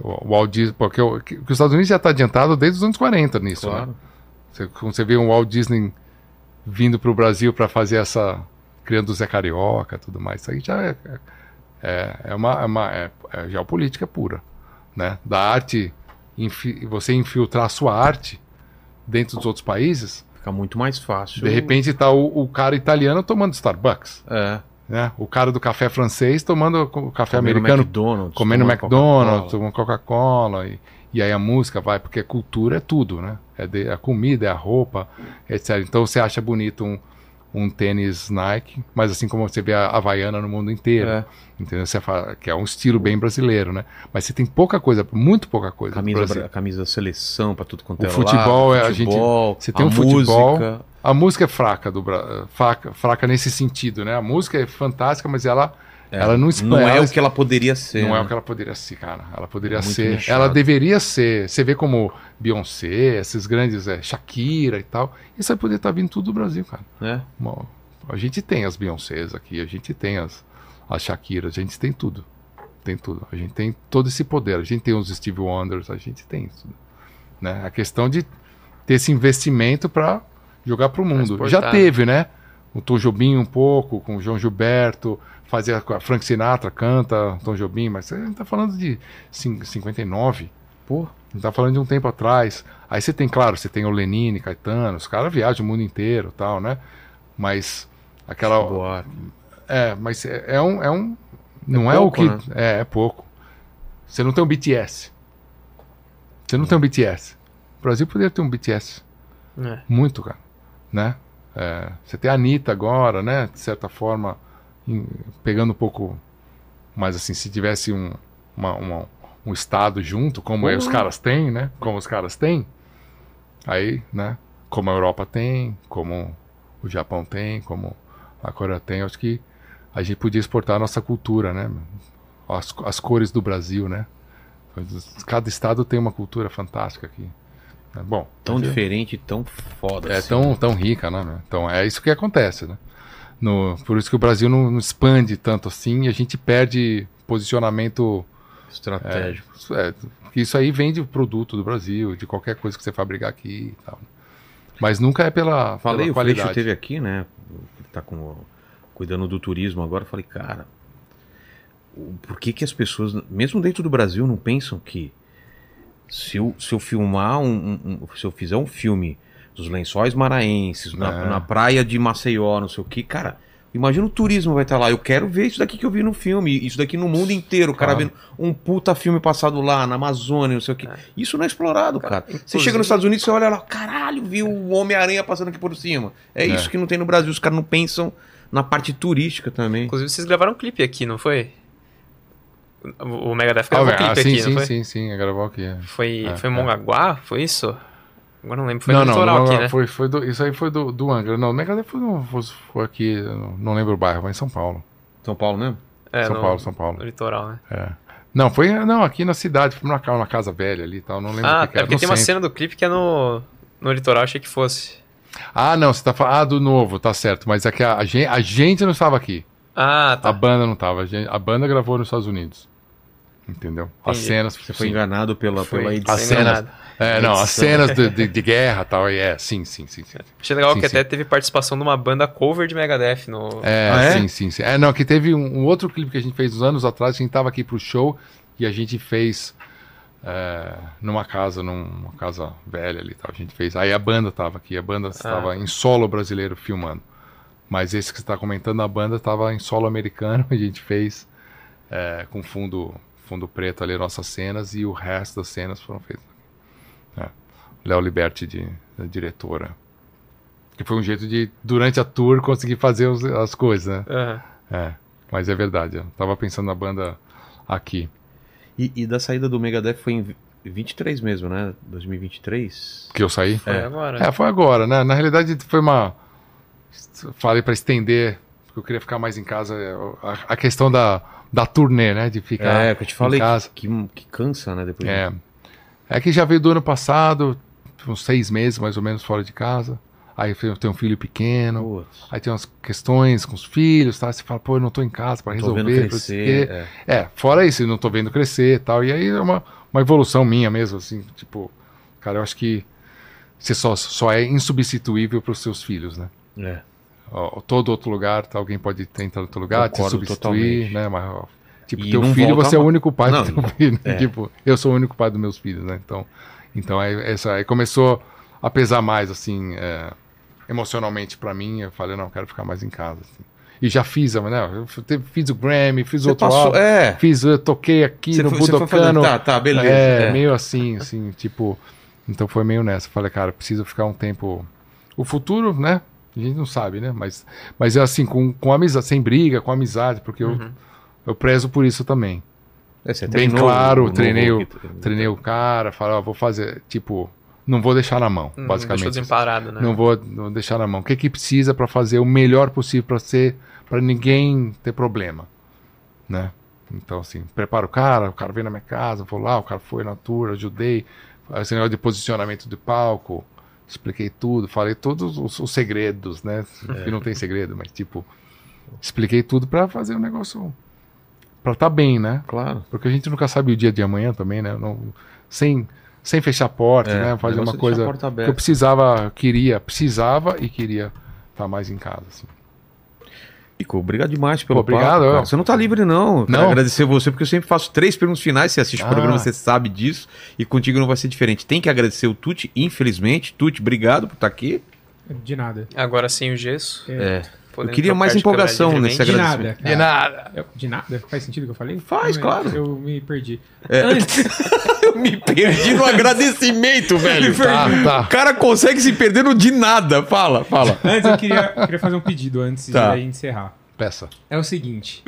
O Walt Disney, porque o, que os Estados Unidos já está adiantado desde os anos 40 nisso, né? Claro. Você, quando você vê um Walt Disney vindo para o Brasil para fazer essa, criando o Zé Carioca tudo mais. Isso aí já é, é, é uma, é uma é, é geopolítica pura. Né? Da arte, infi, você infiltrar a sua arte dentro dos outros países, Fica muito mais fácil. de repente tá o, o cara italiano tomando Starbucks. É. Né? O cara do café francês tomando o café Comendo americano McDonald's, comendo McDonald's, tomando Coca-Cola. E, e aí a música vai, porque cultura é tudo, né? É de- a comida, é a roupa, etc. Então você acha bonito um, um tênis Nike, mas assim como você vê a Havaiana no mundo inteiro. É. Entendeu? Você fala que é um estilo bem brasileiro, né? Mas você tem pouca coisa, muito pouca coisa. Camisa, camisa da seleção pra tudo quanto O é futebol lado, é- a gente- futebol, você tem a um futebol, música. A música é fraca do fraca, fraca nesse sentido, né? A música é fantástica, mas ela, ela não Não é ela- o que ela poderia ser. Não é né? o que ela poderia ser, cara. Ela poderia É ser. nichado. Ela deveria ser. Você vê como Beyoncé, esses grandes, é, Shakira e tal. Isso aí poderia estar vindo tudo do Brasil, cara. Bom, a gente tem as Beyoncés aqui, a gente tem as, as Shakiras, a gente tem tudo. Tem tudo. A gente tem todo esse poder. A gente tem os Steve Wonders, a gente tem tudo. Né? A questão de ter esse investimento para jogar para o mundo. Já teve, né? O Tom Jobim um pouco, com o João Gilberto, fazia com a Frank Sinatra, canta Tom Jobim, mas a gente tá falando de cin- 59. Pô, gente tá falando de um tempo atrás. Aí você tem, claro, você tem o Lenine, Caetano, os caras viajam o mundo inteiro e tal, né? Mas aquela. Buarque. É, mas é, é um. É um não é, pouco, o né? que. É, é pouco. Você não tem um BTS. Você não tem um BTS. O Brasil poderia ter um BTS. É. Muito, cara. Né? É, você tem a Anitta agora, né? De certa forma, em- pegando um pouco. Mas assim, se tivesse um, uma- uma- um Estado junto, como Porra. os caras têm, né? Como os caras têm, aí, né? Como a Europa tem, como o Japão tem, como a Coreia tem, acho que a gente podia exportar a nossa cultura, né? As, as cores do Brasil, né? Cada estado tem uma cultura fantástica aqui. É Bom, Tão diferente, tão foda. é assim. tão, tão rica, né? Então é isso que acontece, né? No, por isso que o Brasil não, não expande tanto assim e a gente perde posicionamento. estratégico. É, que isso aí vem de produto do Brasil, de qualquer coisa que você fabricar aqui e tal. Mas nunca é pela, Falei, pela qualidade. teve aqui, né? Ele tá com, cuidando do turismo agora. Falei, cara, por que que as pessoas, mesmo dentro do Brasil, não pensam que se eu, se eu filmar um, um- se eu fizer um filme dos lençóis maranhenses, na, É. na praia de Maceió, não sei o que, cara, imagina o turismo vai estar lá. Eu quero ver isso daqui que eu vi no filme, isso daqui no mundo inteiro, o cara Claro. vendo um puta filme passado lá, na Amazônia, não sei o que. Isso não é explorado, cara. Você inclusive- chega nos Estados Unidos, você olha lá, caralho, viu o Homem-Aranha passando aqui por cima. É, É. isso que não tem no Brasil, os caras não pensam na parte turística também. Inclusive, vocês gravaram um clipe aqui, não foi? O Megadeth Ah, gravou ah, clipe sim, aqui, sim, não foi? sim, sim, gravar aqui. É. Foi, É, foi é. Mongaguá? Foi isso? Agora não lembro. Foi não, no não, litoral não, aqui, não, né? foi, foi do, isso aí foi do, do Angra. Não, o Megadeth foi, foi, foi aqui, não- lembro o bairro, mas em São Paulo. São Paulo mesmo? É, São no- Paulo, São Paulo. No litoral, né? É. Não, foi não, aqui na cidade, foi numa, numa casa velha ali e tal, não lembro Ah, o que, que é era. porque no tem uma centro. cena do clipe que é no, no litoral, achei que fosse. Ah, não, você tá falando. Ah, do novo, tá certo. Mas é que a, a gente, a gente não estava aqui. Ah, A tá. banda não estava. A, a banda gravou nos Estados Unidos. Entendeu? As Entendi. cenas. Você foi sim. enganado pela, Foi. pela edição. As cenas. É, não, as cenas de, de, de guerra e tal. e É, sim, sim, sim. sim. Achei legal Sim, que sim. até teve participação de uma banda cover de Megadeth no. É, Ah, é? sim, sim, sim. É, não, que teve um, um outro clipe que a gente fez uns anos atrás, a gente tava aqui pro show e a gente fez é, numa casa, numa casa velha ali e tal. A gente fez. Aí a banda tava aqui, a banda estava em solo brasileiro filmando. Mas esse que você tá comentando, a banda tava em solo americano, a gente fez é, com fundo, fundo preto ali nossas cenas e o resto das cenas foram feitas. É. Léo Liberti, de, da diretora. Que foi um jeito de, durante a tour, conseguir fazer os- as coisas, né? Aham. É, mas é verdade. Eu tava pensando na banda aqui. E, e da saída do Megadeth foi em vi- 23 mesmo, né? 2023. Que eu saí? Foi agora. É, foi agora, né? Na realidade foi uma. Falei pra estender, porque eu queria ficar mais em casa. é, A, a questão da, da turnê, né? De ficar É, que eu te falei em casa. que, que cansa, né? Depois É. É que já veio do ano passado, uns seis meses mais ou menos fora de casa. Aí eu tenho um filho pequeno. Putz, Aí tem umas questões com os filhos, tá? Você fala, pô, eu não tô em casa tô resolver. crescer. É. É, fora isso, eu não tô vendo crescer e tal. E aí é uma, uma evolução minha mesmo, assim, tipo, cara, eu acho que você só, só é insubstituível pros seus filhos, né? É. ó, todo outro lugar, tá, alguém pode entrar em outro lugar, te Concordo substituir, totalmente. né? Mas, tipo, E teu filho, você é o único pai Não, do teu filho. é. Tipo, eu sou o único pai dos meus filhos, né? Então, então aí, essa, aí começou a pesar mais, assim, é, emocionalmente pra mim. Eu falei, não, eu quero ficar mais em casa. assim. E já fiz, né? Eu te- fiz o Grammy, fiz Você outro passou, álbum, é. fiz, eu toquei aqui Você no foi- Budocano. tá, tá, beleza, É, é. meio assim, assim, tipo. Então foi meio nessa. Falei, cara, preciso ficar um tempo. O futuro, né? A gente não sabe, né? Mas, mas é assim, com, com amizade, sem briga, com amizade, porque eu, eu prezo por isso também. É, você Bem treinou claro, o treinei, novo o, que- treinei o cara, falei, ó, vou fazer, tipo, não vou deixar na mão, Não basicamente. deixou desemparado, né? Não vou, não deixar na mão. O que que precisa para fazer o melhor possível para ser, para ninguém ter problema, né? Então assim, prepara o cara, o cara vem na minha casa, vou lá, o cara foi na tour, ajudei, esse negócio de posicionamento de palco, expliquei tudo, falei todos os, os segredos, né? Que não tem segredo, mas tipo, expliquei tudo para fazer o negócio para estar bem, né? Claro. Porque a gente nunca sabe o dia de amanhã também, né? Não, sem, sem fechar a porta, É, né? Fazer uma é coisa a porta que eu precisava, queria, precisava e queria estar mais em casa. Assim. Obrigado demais pelo obrigado, papo. Você não tá livre, não. Eu Quero Não? agradecer você, porque eu sempre faço três perguntas finais. Você assiste o Ah. programa, você sabe disso. E contigo não vai ser diferente. Tem que agradecer o Tuti, infelizmente. Tuti, obrigado por estar aqui. De nada. Agora sem o gesso. É. Eu podendo queria trocar mais de empolgação livremente. nesse De agradecimento. nada. cara. nada. Eu- de nada? Faz sentido o que eu falei? Faz, Não, claro. Eu me perdi. É. Antes, Eu me perdi no agradecimento, velho. Tá, O tá. cara consegue se perder no de nada. Fala, fala. antes eu queria, queria fazer um pedido antes Tá. de encerrar. Peça. É o seguinte.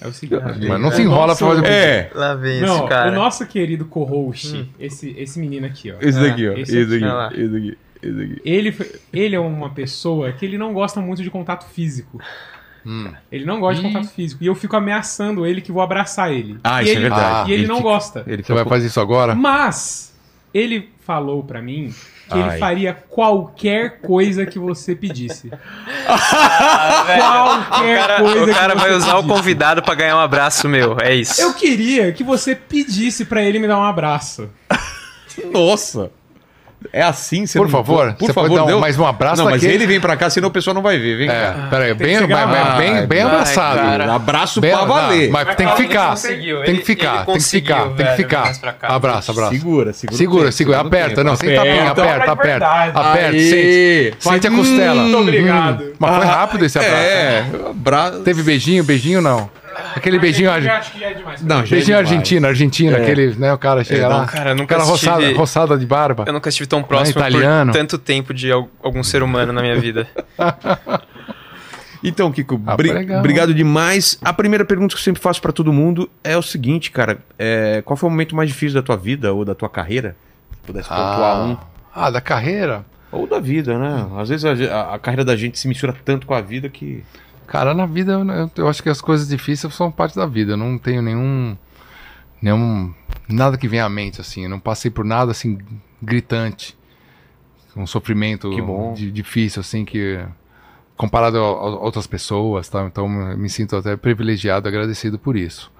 É o seguinte. Mas não o se enrola nosso- pra fazer. É. Lá vem Não, esse cara. o nosso querido co-host, esse, esse menino aqui, ó. Esse daqui, ó. Esse Esse aqui. Esse daqui. Ele, ele é uma pessoa que ele não gosta muito de contato físico. Hum. Ele não gosta de contato físico. E eu fico ameaçando ele que vou abraçar ele. Ah, e isso é ele, verdade. E ele, Ele não fica- gosta. Ele Você vai fazer isso agora? Mas ele falou pra mim que Ai. ele faria qualquer coisa que você pedisse. Ah. Qualquer o cara, coisa o que cara vai usar o pedisse. convidado pra ganhar um abraço meu. É isso. Eu queria que você pedisse pra ele me dar um abraço. Nossa. É assim, você Por não- favor, por você favor, pode dar um- mais um abraço Não, mas daquele? ele vem pra cá, senão o pessoal não vai ver. Vem cá. É, peraí, Tem que bem, bem, bem, bem Vai, abraçado. cara. Abraço Bem- pra valer. Mas tem que ficar. Tem que ficar, ele tem que ficar, tem que ficar. cá. Abraço, abraço. Segura, segura. Segura, segura, aperta, não, sem tapinha, Aperta. aperta, de aperta, aperta, sente, sente a Hum, costela. Muito obrigado. Mas foi rápido esse abraço. É, abraço. Teve beijinho, beijinho não. Aquele beijinho, Eu acho que já é demais. Não, já é beijinho demais. argentino, argentino, É. aquele, né, o cara chega É, não, lá, cara, eu nunca aquela estive- roçada, roçada de barba. Eu nunca estive tão próximo italiano. por tanto tempo de al- algum ser humano na minha vida. Então, Kiko, Ah, bri- legal. obrigado demais. A primeira pergunta que eu sempre faço pra todo mundo é o seguinte, cara. é, qual foi o momento mais difícil da tua vida ou da tua carreira? Se pudesse pontuar um. ah, da carreira? Ou da vida, né? Às vezes a, a- a carreira da gente se mistura tanto com a vida que. Cara, na vida eu, eu- acho que as coisas difíceis são parte da vida. Eu não tenho nenhum. nenhum. nada que venha à mente, assim. Eu não passei por nada assim gritante. Um sofrimento di- difícil, assim, que. comparado a, a outras pessoas, tá? Então me sinto até privilegiado, agradecido por isso.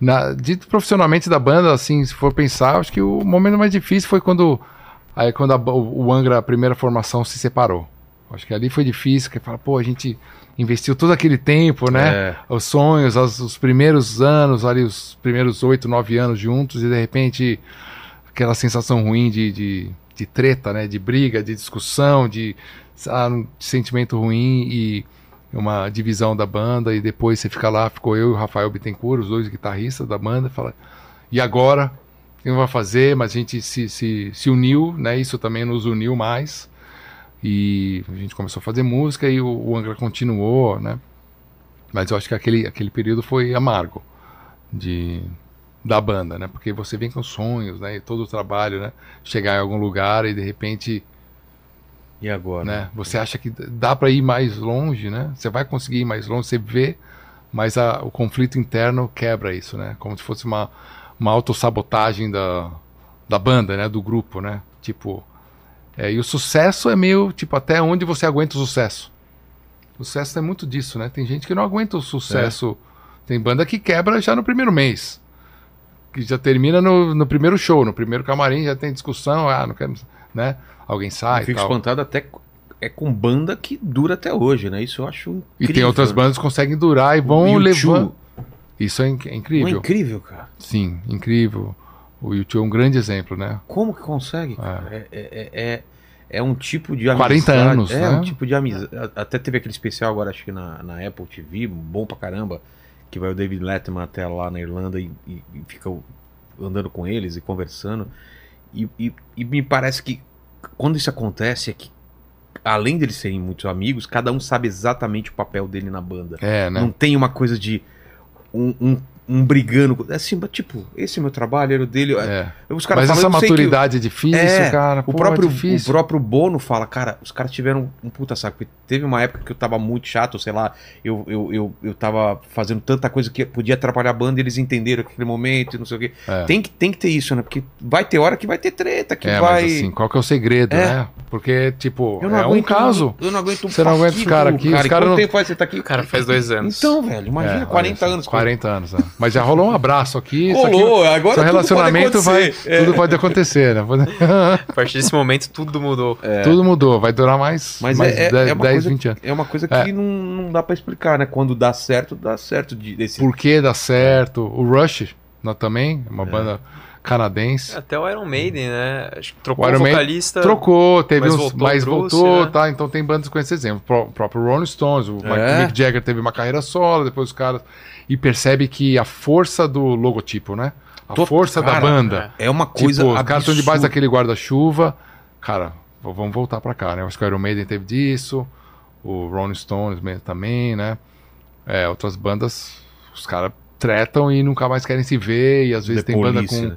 Na, dito profissionalmente da banda, assim, se for pensar, acho que o momento mais difícil foi quando. Aí quando a o o Angra, a primeira formação, se separou. Acho que ali foi difícil, que fala, pô, a gente investiu todo aquele tempo, né? É. Os sonhos, as- os primeiros anos, ali, os primeiros oito, nove anos juntos, e de repente aquela sensação ruim de, de, de treta, né? De briga, de discussão, de, ah, um sentimento ruim e uma divisão da banda, e depois você fica lá, ficou eu e o Rafael Bittencourt, os dois guitarristas da banda, e fala, e agora? O que vai fazer? Mas a gente se, se, se uniu, né? Isso também nos uniu mais. E a gente começou a fazer música e o, o Angra continuou, né? Mas eu acho que aquele, aquele período foi amargo de, da banda, né? Porque você vem com sonhos, né? E todo o trabalho, né? Chegar em algum lugar e de repente, E agora? né? Você acha que dá para ir mais longe, né? Você vai conseguir ir mais longe, você vê, mas a, o conflito interno quebra isso, né? Como se fosse uma, uma autossabotagem da, da banda, né? Do grupo, né? Tipo, é, e o sucesso é meio, tipo, até onde você aguenta o sucesso. O sucesso é muito disso, né? Tem gente que não aguenta o sucesso. Tem banda que quebra já no primeiro mês. Que já termina no, no primeiro show, no primeiro camarim, já tem discussão, ah, não quero, né? Alguém sai Eu fico tal. espantado até é com banda que dura até hoje, né? Isso eu acho incrível. E tem outras né? bandas que conseguem durar e vão U2, levando. Isso é, inc- é é incrível. incrível, cara. Sim, incrível. O YouTube é um grande exemplo, né? Como que consegue, cara? É, é, é, é- é um tipo de 40 amizade. anos, É né? um tipo de amizade. Até teve aquele especial agora, acho que na, na Apple TV, bom pra caramba, que vai o David Letterman até lá na Irlanda e, e- e fica andando com eles e conversando. E, e- e me parece que quando isso acontece é que, além deles serem muitos amigos, cada um sabe exatamente o papel dele na banda. É, né? Não tem uma coisa de um, um, um brigando. É assim, tipo, esse é meu trabalho, era o dele. É. Os caras Mas falam, essa "Eu sei que maturidade é difícil, É, cara. o Pô, próprio, é difícil. o próprio Bono fala, cara, os caras tiveram um puta saco. Teve uma época que eu tava muito chato, sei lá, eu, eu, eu, eu tava fazendo tanta coisa que podia atrapalhar a banda e eles entenderam aquele momento e não sei o quê. É. Tem, que, tem que ter isso, né? Porque vai ter hora que vai ter treta, que É, vai. mas assim, qual que é o segredo, É. né? Porque, tipo, eu não é um aguento, caso. Eu não aguento um Você não aguenta os paquinho cara do aqui, os Cara, E cara quanto não- tempo faz você tá aqui? O cara faz dois anos. Então, velho, imagina, É, 40 olha, anos. 40 anos, né? Mas já rolou um abraço aqui. isso aqui- Rolou, agora Seu tudo relacionamento pode vai. acontecer. É. Tudo pode acontecer, né? A partir desse momento, tudo mudou. Tudo mudou, vai durar mais, Mas mais é, é, 10, é uma 10, coisa, 20 anos. é uma coisa que É. não, não dá pra explicar, né? Quando dá certo, dá certo. De, desse... Por que dá certo? O Rush né, também, uma É. banda canadense. Até o Iron Maiden, né? Acho que trocou o, Iron vocalista. Trocou, teve mas uns, voltou mas Bruce, voltou, né? tá? Então tem bandas com esse exemplo. O próprio Rolling Stones, o É. Mick Jagger teve uma carreira solo, depois os caras. E percebe que a força do logotipo, né? A Tô- força da cara, banda. É uma coisa tipo, os caras estão debaixo absurda. daquele guarda-chuva. Cara, vamos voltar pra cá, né? Acho que o Iron Maiden teve disso, o Rolling Stones também, né? É, outras bandas, os caras tretam e nunca mais querem se ver, e às vezes The tem banda Police, com. né?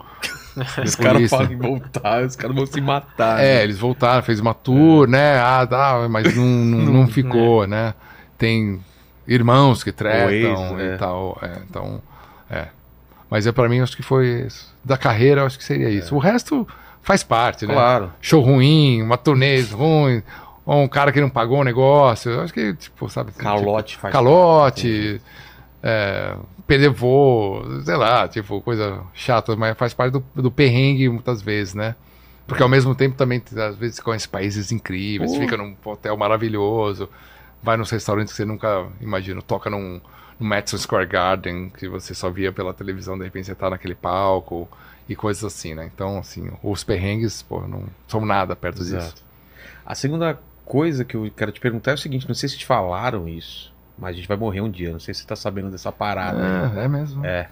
Os caras falam né? em voltar, os caras vão se matar. É, né? eles voltaram, fez uma tour, né? Ah, dá, mas não, não, não ficou, né? Tem irmãos que tretam Oasis, e é. tal. é, então, é. Mas é para mim, acho que foi. isso. Da carreira, acho que seria isso. O resto faz parte, né? Claro. Show ruim, uma turnê ruim, ou um cara que não pagou o negócio. Acho que, tipo, sabe? Calote tipo, faz Calote, é, perder voo, sei lá, tipo, coisa chata, mas faz parte do, do perrengue muitas vezes, né? Porque ao mesmo tempo também, às vezes, conhece países incríveis, Pô. fica num hotel maravilhoso, vai nos restaurantes que você nunca imagina, toca num, no Madison Square Garden, que você só via pela televisão, de repente você tá naquele palco e coisas assim, né? Então, assim, os perrengues, pô, não são nada perto disso. Exato. A segunda coisa que eu quero te perguntar é o seguinte: não sei se te falaram isso, mas a gente vai morrer um dia. Não sei se você tá sabendo dessa parada. É, é mesmo. É.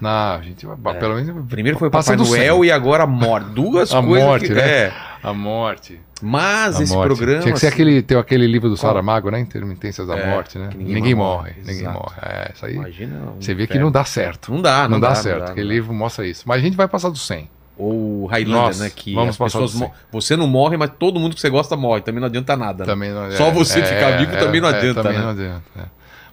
Não, a gente, vai pelo menos. Primeiro foi Papai do Noel cem. e agora a morte. Duas A coisas. morte, que, né? É. A morte. Mas A esse morte. programa. Tinha que ser assim, aquele, tem aquele livro do? Saramago, né? Intermitências da É, morte, né? Ninguém, ninguém morre. morre, Ninguém morre. É, isso aí. Imagina. um Você vê que não dá certo. Não dá, Não, não, dá, dá, certo. não dá, Aquele não livro mostra isso. Mas a gente vai passar do 100. Ou Highlander, Nossa, né? Que vamos as passar pessoas Você não morre, mas todo mundo que você gosta morre. Também não adianta nada. né? Também não, Só você ficar vivo também não adianta, também né? não adianta.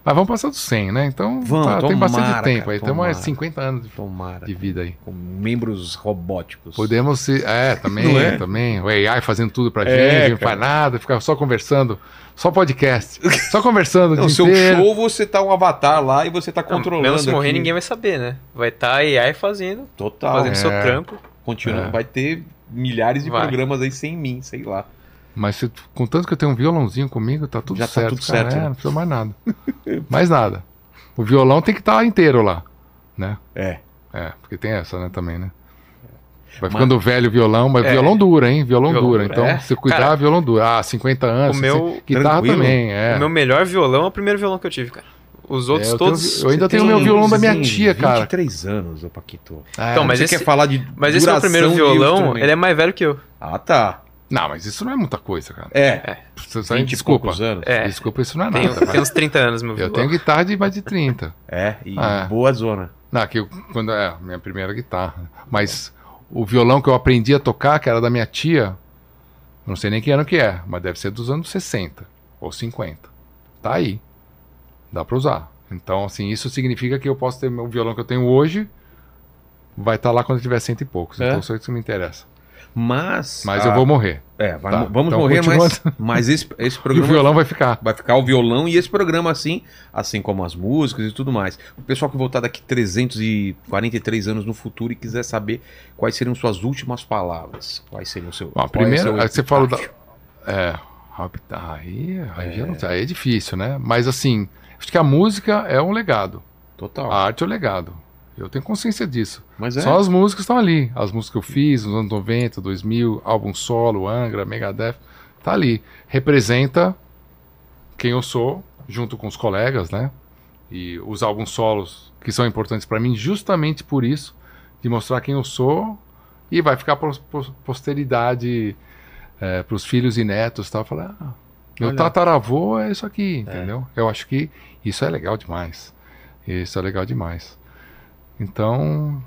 Mas vamos passar do 100, né? Então Vamos, tá, tem bastante tomara, tempo cara, aí. Temos tomara. mais 50 anos de, Tomara. de vida aí. Com membros robóticos. Podemos se. É, também, Não é? também. O AI fazendo tudo pra É, gente, não faz nada, fica só conversando. Só podcast. Só conversando o No seu inteiro. show você tá um avatar lá e você tá Não, controlando. mesmo se morrer, aqui. ninguém vai saber, né? Vai estar a AI fazendo, Total. fazendo seu É. trampo. Continua. É. Vai ter milhares de Vai. programas aí sem mim, sei lá. Mas se, contanto que eu tenho um violãozinho comigo, tá tudo Já tá certo. tudo cara. certo, É, né? não precisa mais nada. mais nada. O violão tem que estar inteiro lá, né? É. É, porque tem essa, né, também, né? Vai Mas- ficando velho o violão, mas É. violão dura, hein? Violão, Violão dura. Então, é. se cuidar, Cara, violão dura. Ah, 50 anos. o meu- se- guitarra também, é. O meu melhor violão é o primeiro violão que eu tive, cara. Os outros É, eu todos. tenho- eu ainda tenho tem meu violão da minha tia, cara. 23 anos, ô Paquito. É, Então, mas você esse- quer falar de Mas esse meu primeiro duração de violão, ele é mais velho que eu. Ah, tá. Não, mas isso não é muita coisa, cara. É. Você só- 20 e desculpa. anos. É. Desculpa, isso não é nada. tem uns 30 anos, meu Eu violão. tenho guitarra de mais de 30. É, e Ah, é. boa zona. Não, que eu, quando é minha primeira guitarra. Mas o violão que eu aprendi a tocar, que era da minha tia, eu não sei nem que ano que é, mas deve ser dos anos 60 ou 50. Tá aí. Dá pra usar. Então, assim, isso significa que eu posso ter o violão que eu tenho hoje, vai estar lá quando eu tiver cento e poucos. É. Então, só isso que me interessa. Mas. Mas a- eu vou morrer. É, vai- Tá, vamos então morrer, mas, mas esse, esse E o programa. violão vai ficar. Vai ficar o violão e esse programa assim, assim como as músicas e tudo mais. O pessoal que voltar daqui 343 anos no futuro e quiser saber quais seriam suas últimas palavras. Quais seriam seu. Bom, é primeiro, seu aí você falou da. É, Hobbit, aí, aí, já não aí é difícil, né? Mas assim, acho que a música é um legado. Total. A arte é um legado. Eu tenho consciência disso. Mas é. Só as músicas estão ali. As músicas que eu fiz nos anos 90, 2000, álbum solo, Angra, Megadeth, tá ali. Representa quem eu sou, junto com os colegas, né? E os álbuns solos que são importantes para mim, justamente por isso, de mostrar quem eu sou e vai ficar para posteridade, é, para os filhos e netos, tal. Falar, ah, meu Olha. tataravô é isso aqui, entendeu? Eu acho que isso é legal demais. Isso é legal demais. Então,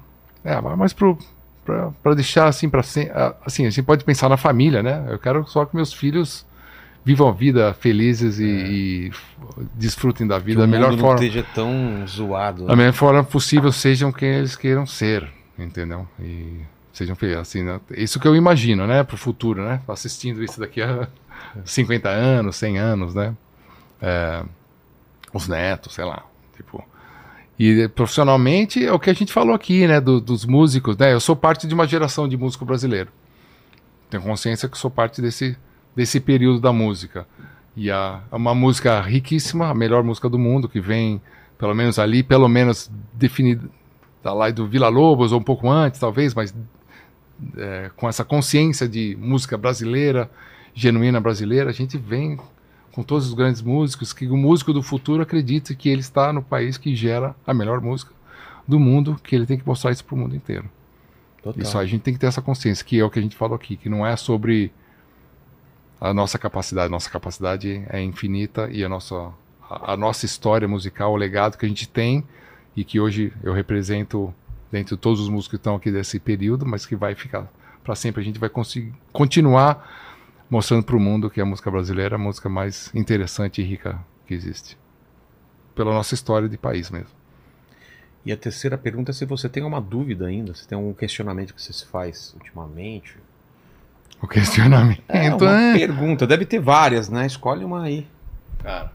é, mas pro para deixar assim para assim, a gente pode pensar na família, né? Eu quero só que meus filhos vivam a vida felizes e, e f- desfrutem da Que vida o da melhor forma. não esteja tão zoado. Da melhor forma possível sejam quem eles queiram ser, entendeu? E sejam felizes, assim, né? Isso que eu imagino, né, pro futuro, né? Assistindo isso daqui a 50 anos, 100 anos, né? É, os netos, sei lá, tipo... E profissionalmente é o que a gente falou aqui, né, do- dos músicos, né? Eu sou parte de uma geração de músico brasileiro. Tenho consciência que sou parte desse, desse período da música. E a, é uma música riquíssima, a melhor música do mundo, que vem, pelo menos ali, pelo menos definida da lá do Vila Lobos, ou um pouco antes, talvez, mas é, com essa consciência de música brasileira, genuína brasileira, a gente vem com todos os grandes músicos, que o músico do futuro acredita que ele está no país que gera a melhor música do mundo, que ele tem que mostrar isso para o mundo inteiro. Total. Isso a gente tem que ter essa consciência, que é o que a gente falou aqui, que não é sobre a nossa capacidade. Nossa capacidade é infinita e a nossa, a, a nossa história musical, o legado que a gente tem e que hoje eu represento dentro de todos os músicos que estão aqui desse período, mas que vai ficar para sempre. A gente vai conseguir continuar mostrando para o mundo que a música brasileira é a música mais interessante e rica que existe. Pela nossa história de país mesmo. E a terceira pergunta é se você tem uma dúvida ainda, se tem algum questionamento que você se faz ultimamente. O questionamento É, uma é... pergunta, deve ter várias, né? Escolhe uma aí. Cara.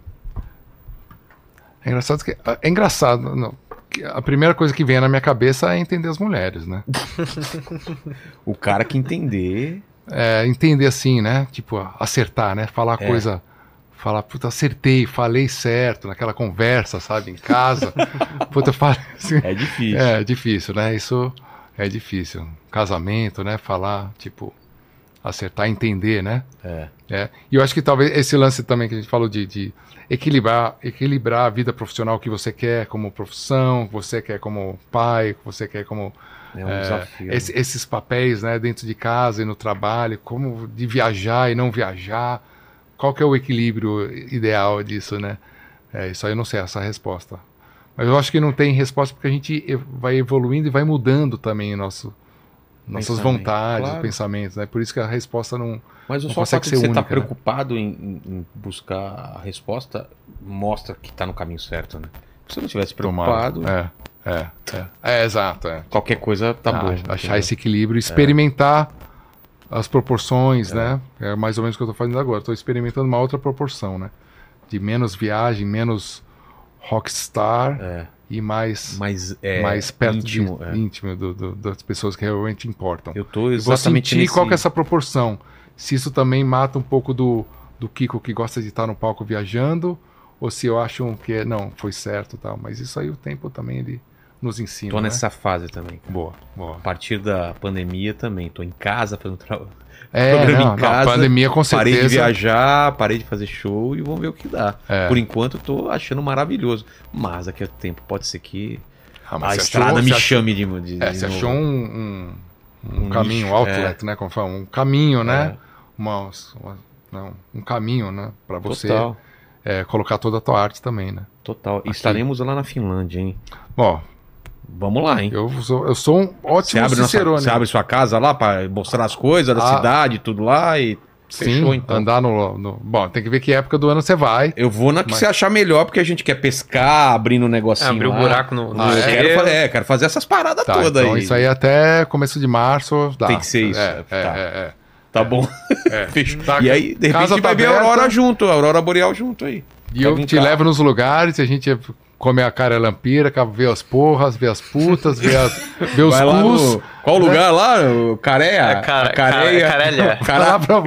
É engraçado que. É engraçado. Não, que a primeira coisa que vem na minha cabeça é entender as mulheres, né? O cara que entender. É, entender assim, né? Tipo, acertar, né? Falar É. coisa. Falar, puta, acertei, falei certo naquela conversa, sabe? Em casa. puta, falei assim. É difícil. É difícil, né? Isso é difícil. Casamento, né? Falar, tipo, acertar, entender, né? É. É, e eu acho que talvez esse lance também que a gente falou de, de equilibrar, equilibrar a vida profissional que você quer como profissão, que você quer como pai, que você quer como É um é, desafio. esse- esses papéis, né, dentro de casa e no trabalho, como de viajar e não viajar, qual que é o equilíbrio ideal disso, né? É, isso aí eu não sei essa resposta. Mas eu acho que não tem resposta porque a gente vai evoluindo e vai mudando também nosso nossas vontades, claro. pensamentos, né? Por isso que a resposta não Mas o não só consegue fato de ser você estar única, né? preocupado em, em- em buscar a resposta mostra que está no caminho certo, né? Se você não tivesse preocupado. É, é, é. É, exato. É. qualquer coisa tá Ah, bom. achar entendeu? esse equilíbrio, experimentar as proporções, né? É mais ou menos o que eu tô fazendo agora. Estou experimentando uma outra proporção, né? De menos viagem, menos rockstar É, e mais, mas é mais perto íntimo. de, é. íntimo do- do- das pessoas que realmente importam. Eu tô Eu vou exatamente sentir nesse... qual que é essa proporção. Se isso também mata um pouco do, do Kiko que gosta de estar no palco viajando, ou se eu acho que é, não, foi certo e tal. Mas isso aí o tempo também ele nos ensina. Tô né? nessa fase também. cara. Boa, boa. A partir da pandemia também. Tô em casa fazendo trabalho. É, programa não, em não, casa, pandemia com Parei de certeza. viajar, parei de fazer show e vamos ver o que dá. É. Por enquanto tô achando maravilhoso. Mas daqui a tempo pode ser que Ah, a estrada achou- me achou- chame de, de, É, de você novo. achou um, um, um Um caminho, nicho, outlet, né? Como fala, um caminho, né? É, Uma, uma- não, um caminho, né? Pra você Total, é, colocar toda a tua arte também, né? total. Aqui. estaremos lá na Finlândia, hein? Bom, Vamos lá, hein? eu sou, eu sou um Você ótimo abre, nossa, cicerone. você abre sua casa lá pra mostrar as coisas da Ah. cidade, tudo lá e Sim, fechou então. andar no, no- Bom, tem que ver que época do ano você vai. Eu vou na que Mas- você achar melhor, porque a gente quer pescar, abrindo um É, negocinho abrir um buraco no, no Ah, eu é? quero, gelo. fa- é, quero fazer essas paradas Tá, todas então aí. isso aí até começo de março dá. Tem que ser isso, É, é, tá. é, Tá bom. é. Tá, e aí, de repente, tá vai ver a. Aurora junto, a Aurora Boreal junto aí. E eu te carro. levo nos lugares, a gente come a cara lampira, vê as porras, vê as putas, vê, as, vê os Vai cus. Qual lugar lá? O Careia? É, cara- Careia? cara- Carelha. Vai lá pra,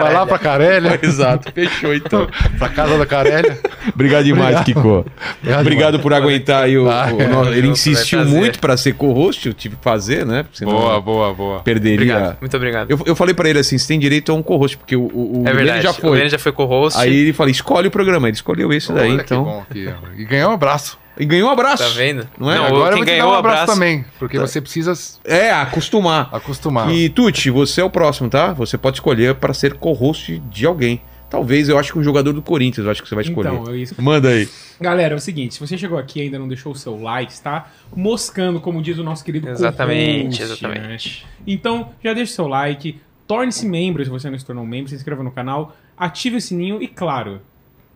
vai lá pra Carélia, Exato, fechou então. pra casa da Carélia. Obrigado demais, Kiko. Obrigado Obrigado por aguentar aí o. Ah, o é, nosso- ele junto, insistiu muito pra ser co-host, eu tive que fazer, né? Senão Boa, boa, boa. Perderia. Obrigado. Muito obrigado. Eu, eu falei pra ele assim: você tem direito a um co-host, porque o, o, o é verdade. já O foi. Lene já foi co-host. Aí ele falou: escolhe o programa. Ele escolheu esse daí, Olha que então. bom aqui, ó. E ganhou um abraço. E ganhou um abraço. Tá vendo? Não é? Não, Agora eu vou te dar ganhou um abraço, abraço também, porque você precisa É, acostumar. acostumar. E Tuti, você é o próximo, tá? Você pode escolher pra ser co-host de alguém. Talvez, eu acho que um jogador do Corinthians, eu acho que você vai escolher. Então, é isso. Manda aí. Galera, é o seguinte, se você chegou aqui e ainda não deixou o seu like, está moscando, como diz o nosso querido Exatamente, co-host, né? exatamente. Então, já deixa o seu like, torne-se membro se você não se tornou membro, se inscreva no canal, ative o sininho e, claro,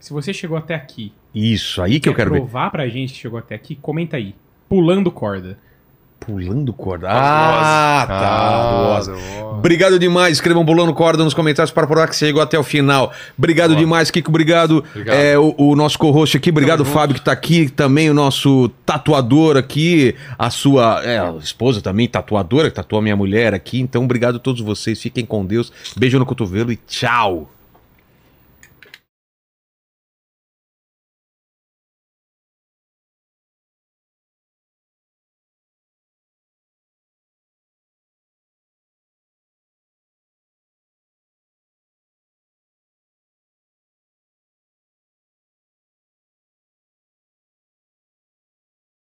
se você chegou até aqui, Isso, aí que eu quer quero ver. provar pra gente que chegou até aqui, comenta aí. Pulando corda. Pulando corda. Ah, tá. Ah, rosa. boa. Obrigado demais. Escrevam pulando corda nos comentários para provar que você chegou até o final. Obrigado Boa. demais, Kiko. Obrigado. Obrigado. É, o, o nosso co-host aqui. Obrigado, Tamo Fábio, que tá aqui. Também o nosso tatuador aqui. A sua é, a esposa também, tatuadora, que tatuou a minha mulher aqui. Então, obrigado a todos vocês. Fiquem com Deus. Beijo no cotovelo e tchau.